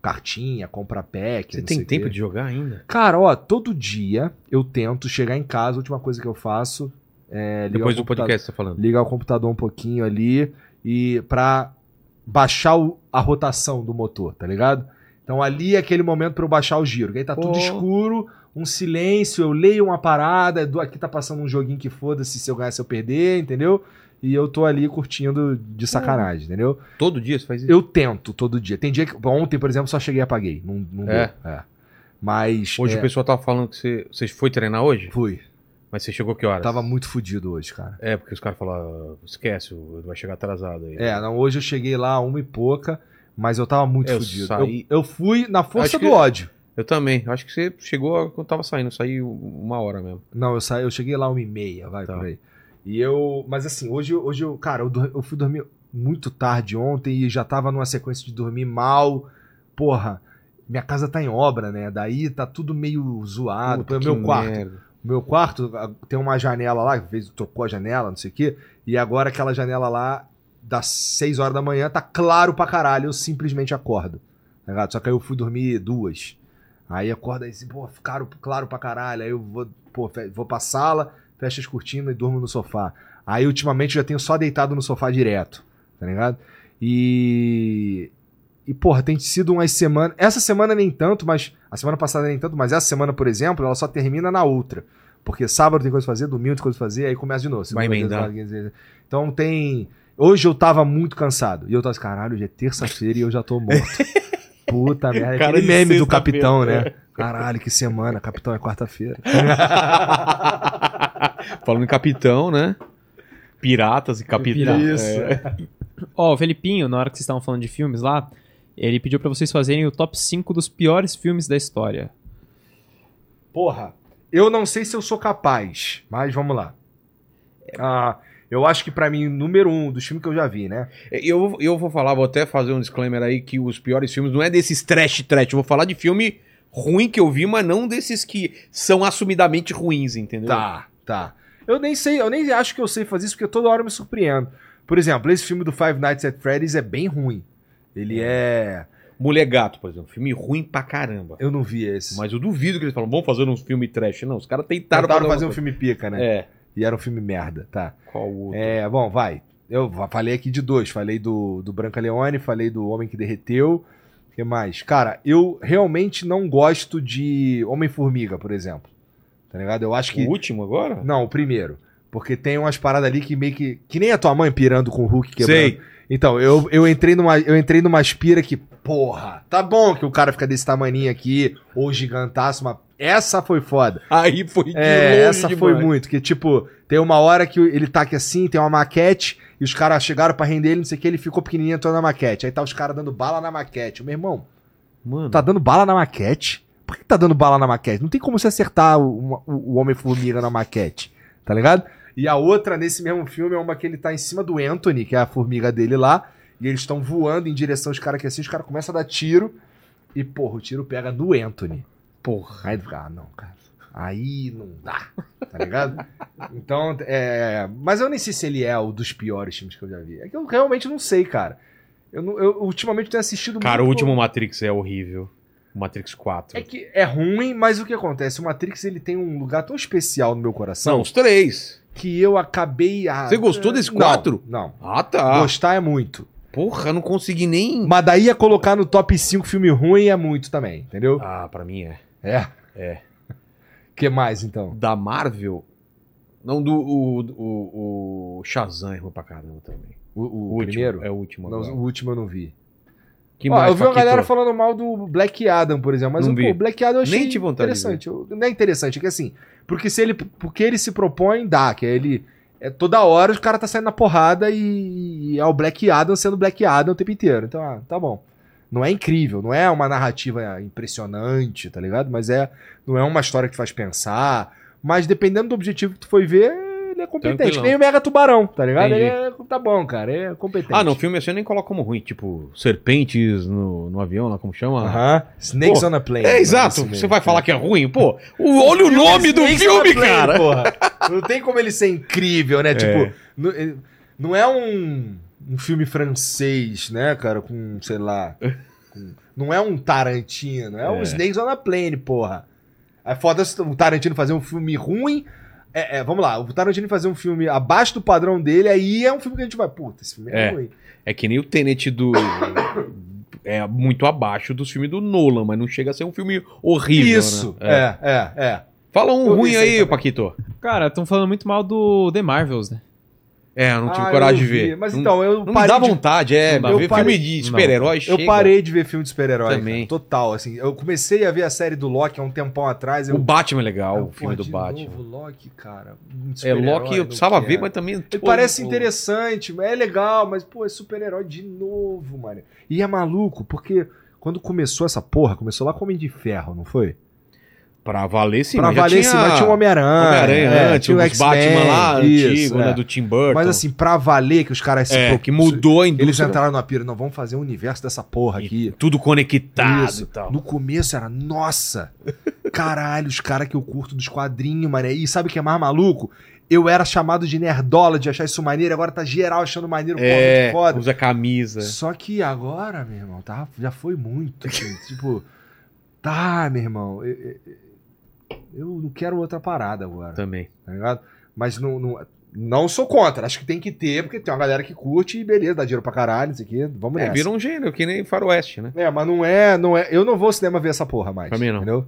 cartinha, compra pack. Você tem tempo quê. de jogar ainda? Cara, ó, todo dia eu tento chegar em casa, a última coisa que eu faço é ligar Depois do podcast, tá falando. ligar o computador um pouquinho ali e pra baixar o- a rotação do motor, tá ligado? Então ali é aquele momento pra eu baixar o giro. Aí tá tudo escuro, um silêncio, eu leio uma parada, do- aqui tá passando um joguinho que foda-se se eu ganhar, se eu perder, entendeu? E eu tô ali curtindo de sacanagem, entendeu? Todo dia você faz isso? Eu tento todo dia. Tem dia que. Ontem, por exemplo, só cheguei e apaguei. Não, não É? deu. É. Mas. Hoje é, o pessoal tava falando que você, você foi treinar hoje? Fui. Mas você chegou que horas? Tava muito fudido hoje, cara. É, porque os caras falaram, esquece, vai chegar atrasado aí. É, não, hoje eu cheguei lá uma e pouca, mas eu tava muito Eu fudido. saí- Eu, eu fui na força que- do ódio. Eu também. Acho que você chegou quando tava saindo. Eu saí uma hora mesmo. Não, eu saí, eu cheguei lá uma e meia, vai Tá. por aí. E eu, mas assim, hoje, hoje eu, cara, eu, eu fui dormir muito tarde ontem e já tava numa sequência de dormir mal. Porra, minha casa tá em obra, né? Daí tá tudo meio zoado. Puta, meu quarto, merda. meu quarto tem uma janela lá, fez, trocou a janela, não sei o quê, e agora aquela janela lá, das 6 horas da manhã, tá claro pra caralho, eu simplesmente acordo. tá ligado? Só que aí eu fui dormir duas. Aí acorda aí assim, pô, claro, claro pra caralho, aí eu vou, pô, vou pra sala, fecho as cortinas e durmo no sofá. Aí, ultimamente, eu já tenho só deitado no sofá direto, tá ligado? E. E, porra, tem sido umas semanas. Essa semana nem tanto, mas. A semana passada nem tanto, mas essa semana, por exemplo, ela só termina na outra. Porque sábado tem coisa pra fazer, domingo tem coisa pra fazer, aí começa de novo. Vai emendar. Então tem. Hoje eu tava muito cansado. E eu tava assim, caralho, hoje é terça-feira e eu já tô morto. Puta merda. É Cara aquele meme do capitão, é. né? Caralho, que semana. Capitão é quarta-feira. Falando em capitão, né? Piratas e capitão. Pirata. É. Ó, o Felipinho, na hora que vocês estavam falando de filmes lá, ele pediu pra vocês fazerem o top 5 dos piores filmes da história. Porra, eu não sei se eu sou capaz, mas vamos lá. Ah, eu acho que pra mim, número um dos filmes que eu já vi, né? Eu, eu vou falar, vou até fazer um disclaimer aí que os piores filmes não é desses trash trash. Eu vou falar de filme ruim que eu vi, mas não desses que são assumidamente ruins, entendeu? Tá, tá. Eu nem sei, eu nem acho que eu sei fazer isso porque toda hora eu me surpreendo. Por exemplo, esse filme do Five Nights at Freddy's é bem ruim. Ele é. Mulher Gato, por exemplo. Filme ruim pra caramba. Eu não vi esse. Mas eu duvido que eles falam, vamos fazer um filme trash. Não, os caras tentaram, Tentaram fazer um uma filme pica, né? É. E era um filme merda, tá. Qual o outro? É, bom, vai. Eu falei aqui de dois. Falei do, do Branca Leone, falei do Homem que Derreteu. O que mais? Cara, eu realmente não gosto de Homem-Formiga, por exemplo. Tá ligado? Eu acho que. O último agora? Não, o primeiro. Porque tem umas paradas ali que meio que. Que nem a tua mãe pirando com o Hulk quebrando. Sei. Então, eu, eu entrei numa. Eu entrei numa aspira que, porra, tá bom que o cara fica desse tamaninho aqui, ou gigantaço, mas essa foi foda. Aí foi de É, longe essa foi demais. muito. Que, tipo, tem uma hora que ele tá aqui assim, tem uma maquete, e os caras chegaram pra render ele, não sei o que, ele ficou pequenininho entrou na maquete. Aí tá os caras dando bala na maquete. Meu irmão, Mano, tá dando bala na maquete? Por que tá dando bala na maquete? Não tem como você acertar o, o, o Homem-Formiga na maquete, tá ligado? E a outra, nesse mesmo filme, é uma que ele tá em cima do Anthony, que é a formiga dele lá, e eles estão voando em direção aos caras que assim, os caras começam a dar tiro, e, porra, o tiro pega no Anthony. Porra. Aí fica, ah, não, cara. Aí não dá, tá ligado? Então, é. Mas eu nem sei se ele é o dos piores filmes que eu já vi. É que eu realmente não sei, cara. Eu, não- eu ultimamente tenho assistido Cara, o muito- último Matrix é horrível. O Matrix 4. É que é ruim, mas o que acontece? O Matrix ele tem um lugar tão especial no meu coração São os três. que eu acabei. Ah, Você gostou desse não, quatro? Não. Ah, tá. Gostar é muito. Porra, eu não consegui nem. Mas daí ia colocar no top 5 filme ruim é muito também, entendeu? Ah, pra mim é. É. É. que mais então? Da Marvel. Não, do. O, o, o Shazam é ruim pra caramba também. O, o O último, primeiro? É o último Não, o último eu não vi. Que Ó, eu vi uma galera falando mal do Black Adam, por exemplo, mas o pô, Black Adam eu achei Nem tive interessante. Eu- não é interessante, é que assim, porque se ele, porque ele se propõe, dá, que é ele é toda hora o cara tá saindo na porrada e, e é o Black Adam sendo Black Adam o tempo inteiro. Então, ah, tá bom. Não é incrível, não é uma narrativa impressionante, tá ligado? Mas é, não é uma história que faz pensar, mas dependendo do objetivo que tu foi ver, ele é competente. Tranquilão. Nem o Mega Tubarão, tá ligado? Ele é, tá bom, cara, é competente. Ah, não, filme assim eu nem coloco como ruim. Tipo, serpentes no, no avião, lá como chama? Aham. Snakes Pô, on a Plane. É, exato. Você vai falar que é ruim? Pô, o- olha o nome do filme, Plane, cara. porra. Não tem como ele ser incrível, né? É. Tipo, eh, não é um, um filme francês, né, cara, com, sei lá. com- não é um Tarantino, é, um É. Snakes on a Plane, porra. É foda se o Tarantino fazer um filme ruim. É, é, vamos lá, o Tarantino fazer um filme abaixo do padrão dele, aí é um filme que a gente vai, puta, esse filme é, É. ruim. É que nem o Tenet do. é muito abaixo dos filmes do Nolan, mas não chega a ser um filme horrível. Isso, né? é, é, é. Fala um Eu ruim aí, também. Paquito. Cara, estão falando muito mal do The Marvels, né? É, eu não tive Ah, coragem de vi, ver. Mas não, então, eu não parei dá de vontade, é. Não ver Eu filme parei- de Não. super-herói Eu chega. parei de ver filme de super-herói. Também. cara, Total, assim. Eu comecei a ver a série do Loki há um tempão atrás. Eu, O Batman é legal, eu, o filme pô, do de Batman. Novo, Loki, cara. um É, Loki eu precisava ver, mas também. Ele pô, parece pô, interessante, é legal, mas, pô, é super-herói de novo, mano. E é maluco, porque quando começou essa porra, começou lá com Homem de Ferro, não foi? Pra valer, sim. pra mas valer, tinha... sim, mas tinha o Homem-Aranha. Homem-Aranha é, antes, tinha o Batman lá, isso, antigo, é. né? Do Tim Burton. Mas assim, pra valer que os caras se é, pro- que mudou a Eles indústria. entraram na pira, não, vamos fazer um universo dessa porra aqui. Tudo conectado Isso. e tal. No começo era, nossa, caralho, os caras que eu curto dos quadrinhos, mano. E sabe o que é mais maluco? Eu era chamado de nerdola de achar isso maneiro, agora tá geral achando maneiro, É, foda. usa camisa. Só que agora, meu irmão, tá, já foi muito. assim, tipo, tá, meu irmão, eu, eu- eu não quero outra parada agora, Também. tá ligado? Mas não, não, não sou contra. Acho que tem que ter, porque tem uma galera que curte e beleza, dá dinheiro pra caralho, isso aqui. Vamos É, nessa. vira um gênero, que nem faroeste, né? É, mas não é, não é. Eu não vou ao cinema ver essa porra mais. Também não. Entendeu?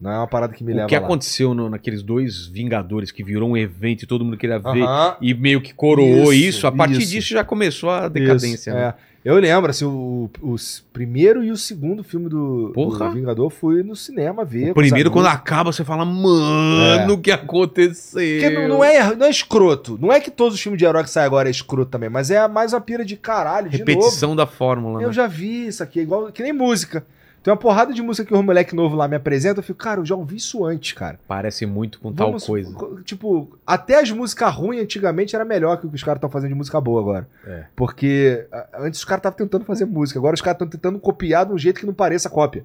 Não é uma parada que me leva o que lá. aconteceu no- naqueles dois Vingadores que virou um evento e todo mundo queria ver e meio que coroou Isso, isso, a partir isso. disso já começou a decadência. Isso, né? é. Eu lembro, assim, o, o s- primeiro e o segundo filme do, do Vingador fui no cinema ver. O os primeiro, quando acaba, você fala, mano, o que aconteceu? Porque não, não é, não é escroto. Não é que todos os filmes de herói que saem agora é escroto também, mas é mais uma pira de caralho, de Repetição da fórmula, novo. né? Eu já vi isso aqui, é igual que nem música. Tem uma porrada de música que o moleque novo lá me apresenta, eu fico, cara, eu já ouvi isso antes, cara. Parece muito com Vamos- tal coisa. co- Tipo, até as músicas ruins antigamente era melhor que o que os caras estão fazendo de música boa agora. É. Porque antes os caras estavam tentando fazer música, agora os caras estão tentando copiar de um jeito que não pareça cópia.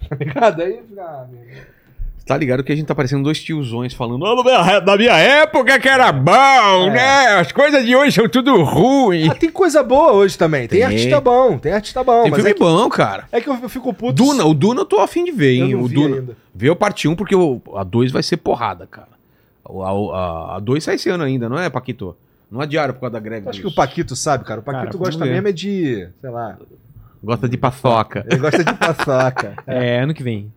Tá ligado? Aí, ah, meu. Tá ligado que a gente tá parecendo dois tiozões falando, "Ah, na minha- época que era bom, É. né? As coisas de hoje são tudo ruim. Ah, tem coisa boa hoje também. Tem, Tem. artista bom, tem artista bom. Tem mas filme é que, bom, cara. é que eu, eu fico puto. Duna, o Duna eu tô afim de ver, eu hein? não O Duna. ainda. Vê o parte 1 porque o, a 2 vai ser porrada, cara. A, a, a 2 sai esse ano ainda, não é, Paquito? Não adiaram por causa da greve. Acho que dos- o Paquito sabe, cara. O Paquito Cara, gosta mesmo é de, sei lá, Gosta de paçoca. ele gosta de paçoca. É, ano que vem.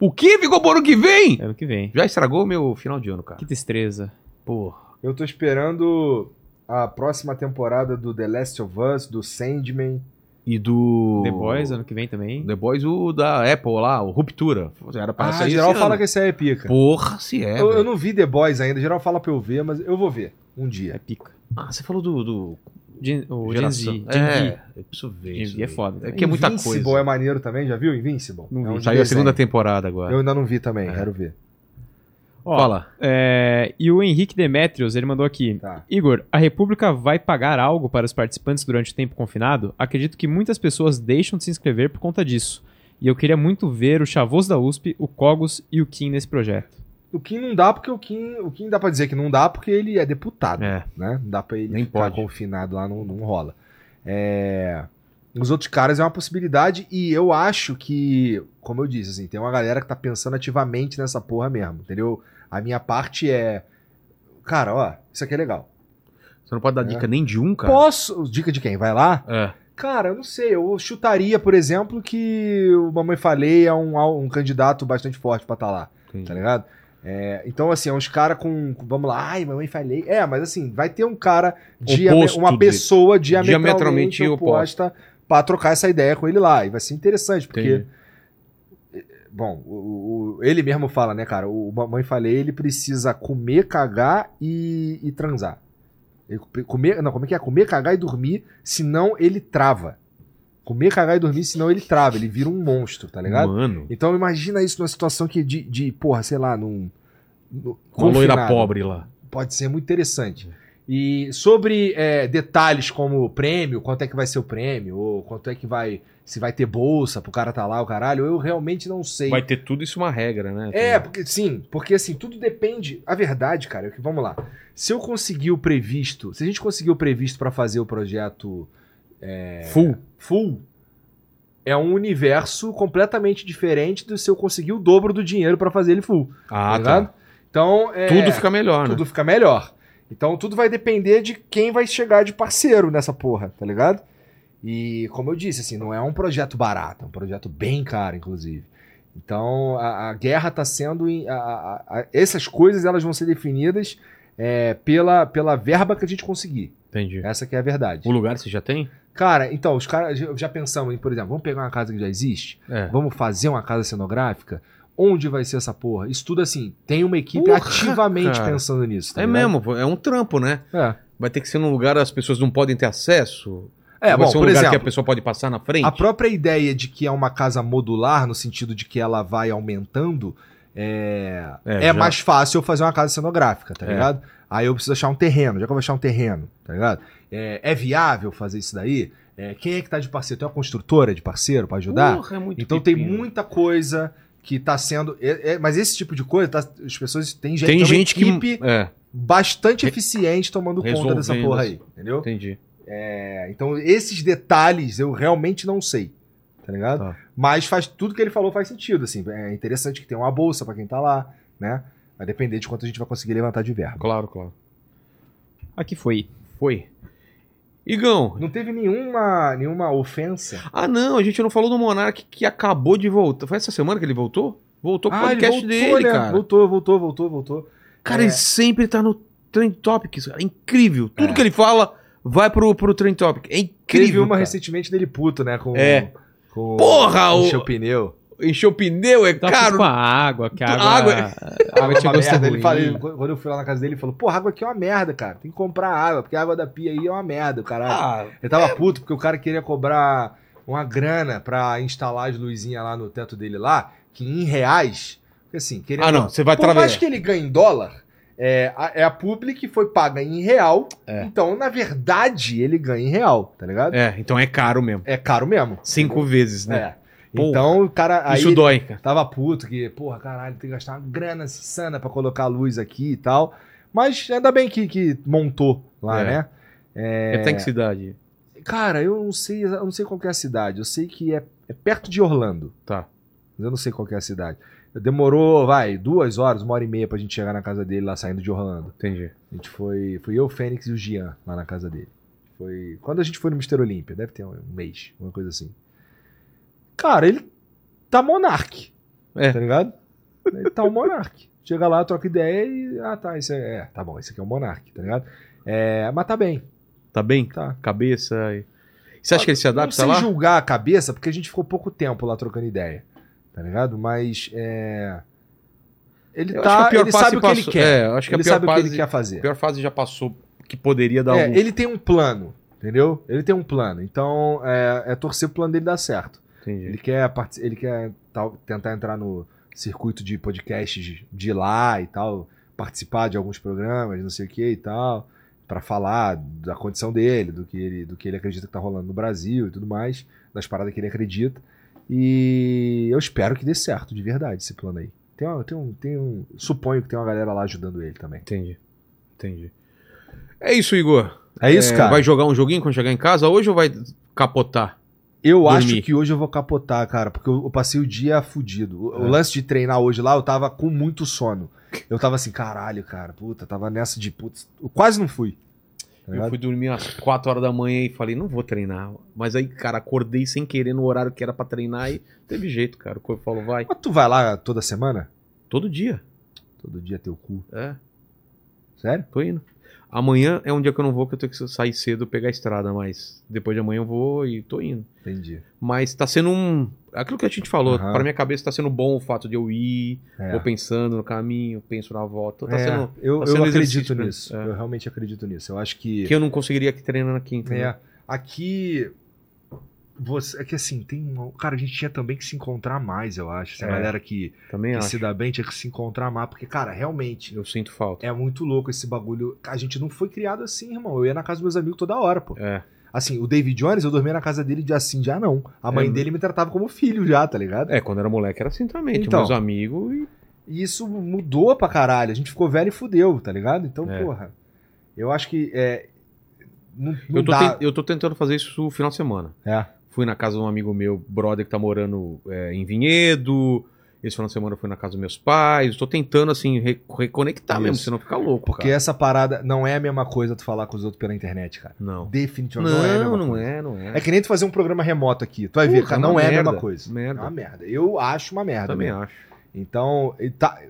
O que ficou pro ano que vem? Ano que vem. Já estragou o meu final de ano, cara. Que destreza. Porra. Eu tô esperando a próxima temporada do The Last of Us, do Sandman. E do. The Boys, ano que vem também. The Boys, o da Apple lá, o Ruptura. Era pra Ah, sair geral esse fala ano. que esse aí é pica. Porra, se é. eu, eu não vi The Boys ainda, geral fala pra eu ver, mas eu vou ver um É dia. pica. Ah, você falou do. do Gen, o Gen Z. é, eu preciso ver. Gen isso V é foda. É que é muita Invincible coisa. é maneiro também, já viu? Invincible? Não vi. É um Saiu a segunda temporada agora. Eu ainda não vi também, É. quero ver. Ó, Fala. é, e o Henrique Demetrios, ele mandou aqui. Tá. Igor, a República vai pagar algo para os participantes durante o tempo confinado? Acredito que muitas pessoas deixam de se inscrever por conta disso. E eu queria muito ver o Chavoso da USP, o Cogos e o Kim nesse projeto. O Kim não dá porque o Kim, o Kim dá pra dizer que não dá porque ele é deputado, É. né? Não dá pra ele Nem ficar pode. confinado lá, não, não rola. É... Os outros caras é uma possibilidade e eu acho que, como eu disse, assim, tem uma galera que tá pensando ativamente nessa porra mesmo, entendeu? A minha parte é, cara, ó, isso aqui é legal. Você não pode dar É. dica nem de um, cara? Posso? Dica de quem? Vai lá? É. Cara, eu não sei. Eu chutaria, por exemplo, que o Mamãe Falei é um, um candidato bastante forte pra estar lá. Entendi. Tá ligado? É, então, assim, é uns caras com, Vamos lá, ai, mamãe falei. É, mas assim, vai ter um cara, Oposto uma pessoa diametralmente, Diametralmente oposta pra trocar essa ideia com ele lá. E vai ser interessante, porque. Entendi. Bom, o, o- ele mesmo fala, né, cara? O Mamãe Falei, ele precisa comer, cagar e, e transar. Ele comer, não, como é que é? Comer, cagar e dormir, senão ele trava. Comer, cagar e dormir, senão ele trava. Ele vira um monstro, tá ligado? Mano. Então imagina isso numa situação que de, de porra, sei lá, num. num- Uma loira pobre lá. Pode ser muito interessante. E sobre é, detalhes como prêmio, quanto é que vai ser o prêmio, ou quanto é que vai. Se vai ter bolsa pro cara tá lá, o caralho, eu realmente não sei. Vai ter tudo isso uma regra, né? É, porque sim, porque assim, tudo depende. A verdade, cara, é que vamos lá. Se eu conseguir o previsto, se a gente conseguir o previsto pra fazer o projeto Full. full, é um universo completamente diferente do se eu conseguir o dobro do dinheiro pra fazer ele full. Ah, tá tá. Então, é, Tudo fica melhor, tudo né? fica melhor. Então tudo vai depender de quem vai chegar de parceiro nessa porra, tá ligado? E como eu disse, assim, não é um projeto barato, é um projeto bem caro, inclusive. Então a, a guerra tá sendo. a- a- essas coisas elas vão ser definidas é, pela, pela verba que a gente conseguir. Entendi. Essa que é a verdade. O lugar você já tem? Cara, então, os caras já- pensamos em, por exemplo, vamos pegar uma casa que já existe, É. vamos fazer uma casa cenográfica. Onde vai ser essa porra? Isso tudo assim, tem uma equipe Porra, ativamente cara. pensando nisso. tá É ligado? mesmo, é um trampo, né? É. Vai ter que ser num lugar as pessoas não podem ter acesso. É, vai bom, ser um por lugar que a exemplo, pessoa pode passar na frente. a própria ideia de que é uma casa modular, no sentido de que ela vai aumentando, é, É, é, mais fácil fazer uma casa cenográfica, tá É. ligado? Aí eu preciso achar um terreno, já que eu vou achar um terreno, tá ligado? É, é viável fazer isso daí? É, quem é que tá de parceiro? Tem uma construtora de parceiro pra ajudar? Porra, é muito então tem muita coisa que tá sendo. é- é- mas esse tipo de coisa, tá- as pessoas. Tem gente, Tem uma gente equipe que. É, bastante Re- eficiente tomando conta dessa porra aí, entendeu? entendi. É, então, esses detalhes eu realmente não sei. Tá ligado? Tá. Mas faz tudo que ele falou faz sentido, assim. É interessante que tem uma bolsa pra quem tá lá, né? Vai depender de quanto a gente vai conseguir levantar de verba. Claro, claro. Aqui foi. Foi. Igão. Não teve nenhuma, nenhuma ofensa. Ah, não, a gente não falou do Monark que acabou de voltar. Foi essa semana que ele voltou? Voltou com o Ah, podcast voltou, dele, né? cara. Voltou, voltou, voltou, voltou. Cara, É. ele sempre tá no Trend Topics. cara. É incrível. Tudo É. que ele fala vai pro, pro Trend Topic. É Teve incrível. uma cara. recentemente dele puto, né? Com, É. com Porra, o- encheu o pneu. Encheu o pneu, é Tá caro. com a água, que a A água, água- a água tinha é gosto. Ele quando eu fui lá na casa dele, ele falou: Porra, água aqui é uma merda, cara. Tem que comprar água, porque a água da pia aí é uma merda, caralho. Ah, Ele tava puto porque o cara queria cobrar uma grana pra instalar as luzinhas lá no teto dele lá, que em reais. Porque assim, querendo ah, não, você vai Por mais trabalhar. que ele ganhe em dólar, é a, é a publi que foi paga em real. É. Então, na verdade, ele ganha em real, tá ligado? É, É, então é caro mesmo. caro mesmo. Cinco vezes, né? É. Porra. Então, o cara. Aí Isso dói, cara. tava puto que, porra, caralho, tem que gastar uma grana insana pra colocar a luz aqui e tal. Mas ainda bem que, que montou lá, É. né? É. Tem que cidade. Cara, eu não sei, eu não sei qual que é a cidade. Eu sei que é, é perto de Orlando. Tá. Mas eu não sei qual que é a cidade. Demorou, vai, duas horas, uma hora e meia pra gente chegar na casa dele lá saindo de Orlando. Entendi. A gente foi. Fui eu, o Fênix e o Gian lá na casa dele. Foi. Quando a gente foi no Mr. Olímpia, deve ter um mês, uma coisa assim. Cara, ele tá monarque. É. Tá ligado? Ele tá um monarque. Chega lá, troca ideia e. Ah, tá, isso é. é, tá bom, esse aqui é um monarque, tá ligado? É, mas tá bem, Tá bem? tá. Cabeça. E... Você acha que ele se Não adapta lá? julgar a cabeça, porque a gente ficou pouco tempo lá trocando ideia. Tá ligado? Mas é. Ele Eu tá. acho que a pior ele fase sabe o que ele quer. É, acho que a ele pior sabe o que fase- ele quer fazer. A pior fase já passou que poderia dar É, algum. ele tem um plano, entendeu? Ele tem um plano. Então, é, é torcer pro plano dele dar certo. Entendi. Ele quer, parti- ele quer tal- tentar entrar no circuito de podcasts de, lá e tal, participar de alguns programas, não sei o que e tal, pra falar da condição dele, do que ele, do que ele acredita que tá rolando no Brasil e tudo mais, das paradas que ele acredita. E eu espero que dê certo, de verdade, esse plano aí. Tem uma, tem um, tem um, suponho que tem uma galera lá ajudando ele também. Entendi. Entendi. É isso, Igor. É isso, É, cara. Vai jogar um joguinho quando chegar em casa hoje ou vai capotar? Eu Dormir. acho que hoje eu vou capotar, cara, porque eu, eu passei o dia fudido. O, o É. lance de treinar hoje lá, eu tava com muito sono. Eu tava assim, caralho, cara, puta, tava nessa de putz. Eu quase não fui. Tá Eu fui dormir às 4 horas da manhã e falei, não vou treinar. Mas aí, cara, acordei sem querer no horário que era pra treinar e teve jeito, cara. O corpo falou, vai. Mas tu vai lá toda semana? Todo dia. Todo dia teu cu. É, Sério? tô indo. Amanhã é um dia que eu não vou, que eu tenho que sair cedo pegar a estrada, mas depois de amanhã eu vou e tô indo. Entendi. Mas tá sendo um. Aquilo que a gente falou, Aham. pra minha cabeça tá sendo bom o fato de eu ir, É. vou pensando no caminho, penso na volta. Tá É, sendo. eu tá eu sendo acredito nisso. É. Eu realmente acredito nisso. Eu acho que. Que eu não conseguiria aqui treinar na quinta. né? É, aqui. Você, é que assim, tem. uma- Cara, a gente tinha também que se encontrar mais, eu acho. Essa É. galera que, Também que se dá bem tinha que se encontrar mais. Porque, cara, realmente. Eu sinto falta. É muito louco esse bagulho. A gente não foi criado assim, irmão. Eu ia na casa dos meus amigos toda hora, pô. É. Assim, o David Jones, eu dormia na casa dele de assim, já não. A mãe É. dele me tratava como filho já, tá ligado? É, quando era moleque era assim também. Então. meus amigos e. E isso mudou pra caralho. A gente ficou velho e fudeu, tá ligado? Então, É. porra. Eu acho que. É, não, não Eu tô, dá. ten- eu tô tentando fazer isso no final de semana. É. Fui na casa de um amigo meu, brother, que tá morando é, em Vinhedo. Esse final de semana eu fui na casa dos meus pais. Tô tentando, assim, re- reconectar mesmo, Isso. senão fica louco. Porque cara. essa parada não é a mesma coisa tu falar com os outros pela internet, cara. Não. Definitivamente não, é a mesma Não, não coisa. é, não é. É que nem tu fazer um programa remoto aqui. Tu vai ver, cara, é não é a mesma coisa. merda. É uma merda. Eu acho uma merda. Também mesmo. acho. Então, tá,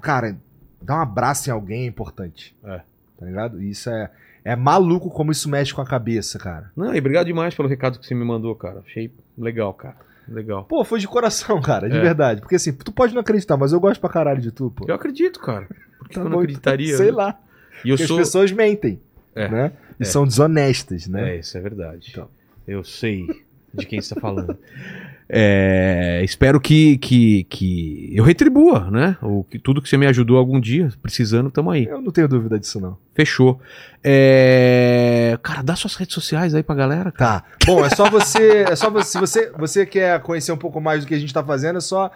cara, dar um abraço em alguém é importante. É. Tá ligado? Isso é, é maluco como isso mexe com a cabeça, cara. Não, e obrigado demais pelo recado que você me mandou, cara. Achei legal, cara. Legal. Pô, foi de coração, cara, de É. verdade. Porque assim, tu pode não acreditar, mas eu gosto pra caralho de tu, pô. Eu acredito, cara. Por que Tá eu não acreditaria? Sei né? lá. E eu Porque sou. as pessoas mentem, É. né? E É. são desonestas, né? É, isso é verdade. Então. Eu sei de quem você está falando. É, espero que, que, que eu retribua, né? O, que, tudo que você me ajudou algum dia, precisando, tamo aí. Eu não tenho dúvida disso, não. Fechou. É, Cara, dá suas redes sociais aí pra galera. cara. Tá. Bom, é só você. É só você. Se você, você quer conhecer um pouco mais do que a gente tá fazendo, é só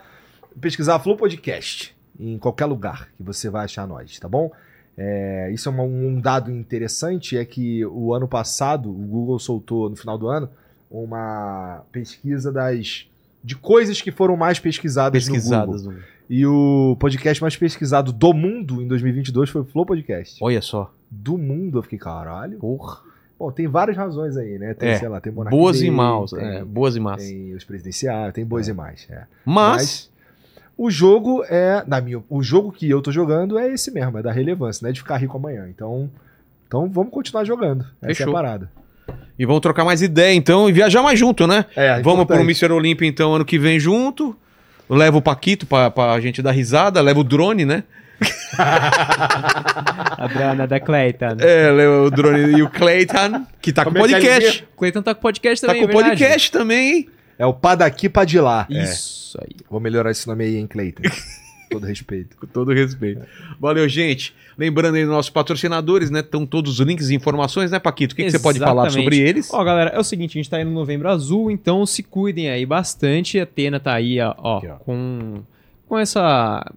pesquisar Flow Podcast em qualquer lugar que você vai achar nós, tá bom? É, isso é um dado interessante, é que o ano passado, o Google soltou, no final do ano, uma pesquisa das de coisas que foram mais pesquisadas, no Pesquisadas. Google. no- E o podcast mais pesquisado do mundo em 2022 foi o Flow Podcast. Olha só. Do mundo, eu fiquei, caralho. Porra. Bom, tem várias razões aí, né? Tem, É, sei lá, tem Monark Boas e maus. tem, É, boas e más. tem os presidenciais, tem boas e mais. É. Mas, O jogo é, na minha, o jogo que eu tô jogando é esse mesmo, é da relevância, não é de ficar rico amanhã. Então, então vamos continuar jogando. Essa é a parada. E vamos trocar mais ideia então e viajar mais junto, né? É, Vamos pro. Mr. Olímpia então ano que vem junto. Leva o Paquito pra, pra gente dar risada, leva o drone, né? A Brana da Clayton. É, leva o drone e o Clayton, que tá com Como é é podcast. Clayton tá com podcast Tá também, com é podcast também, hein? É o pá daqui pra de lá. Isso aí. Vou melhorar esse nome aí, hein, Cleiton. Todo respeito. Com todo respeito. Valeu, gente. Lembrando aí dos nossos patrocinadores, né? Estão todos os links e informações, né, Paquito? O que, que você pode falar sobre eles? Ó, galera, é o seguinte, a gente tá indo no novembro azul, então se cuidem aí bastante. A Atena tá aí, ó, ó, Aqui, ó. com com essa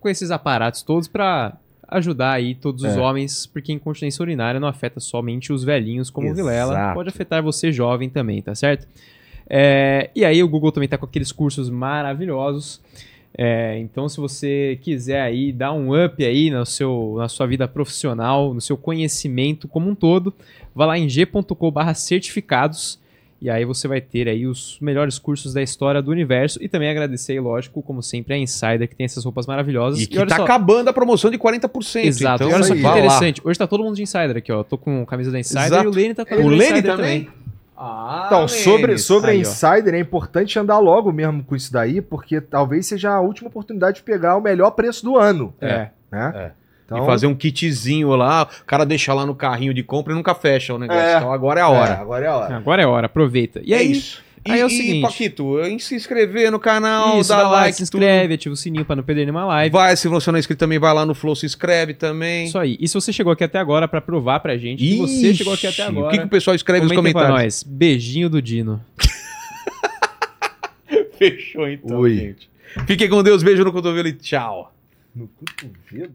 com esses aparatos todos pra ajudar aí todos os É. homens, porque incontinência urinária não afeta somente os velhinhos como o Exato. Vilela, pode afetar você jovem também, tá certo? É, e aí o Google também tá com aqueles cursos maravilhosos. É, então, se você quiser aí dar um up aí no seu, na sua vida profissional, no seu conhecimento como um todo, vá lá em g.com.br certificados e aí você vai ter aí os melhores cursos da história do universo e também agradecer, lógico, como sempre, a Insider que tem essas roupas maravilhosas. E que olha tá só- acabando a promoção de 40%. Exato. Então, e olha só que interessante. Hoje tá todo mundo de Insider aqui, ó. Tô com camisa da Insider Exato. e o Lene tá com a O camisa da Lene Insider também? Ah, Então, sobre, sobre Aí, a ó. Insider, é importante andar logo mesmo com isso daí, porque talvez seja a última oportunidade de pegar o melhor preço do ano. É. Né? É. Então, E fazer um kitzinho lá, o cara deixa lá no carrinho de compra e nunca fecha o negócio. É. Então agora é a é, hora. agora é a hora. Agora é hora, aproveita. E é aí, isso. E, aí é o e, seguinte. Paquito, em se inscrever no canal, isso, dá lá, like, se inscreve, ativa o sininho pra não perder nenhuma tudo. live. Vai, se você não é inscrito também, vai lá no Flow, se inscreve também. Isso aí. E se você chegou aqui até agora pra provar pra gente que você Ixi, chegou aqui até agora, O que, que o pessoal escreve nos comenta pra comentários? nós. Beijinho do Dino. Fechou então, Ui. gente. Fiquem com Deus, beijo no cotovelo e tchau. No cotovelo?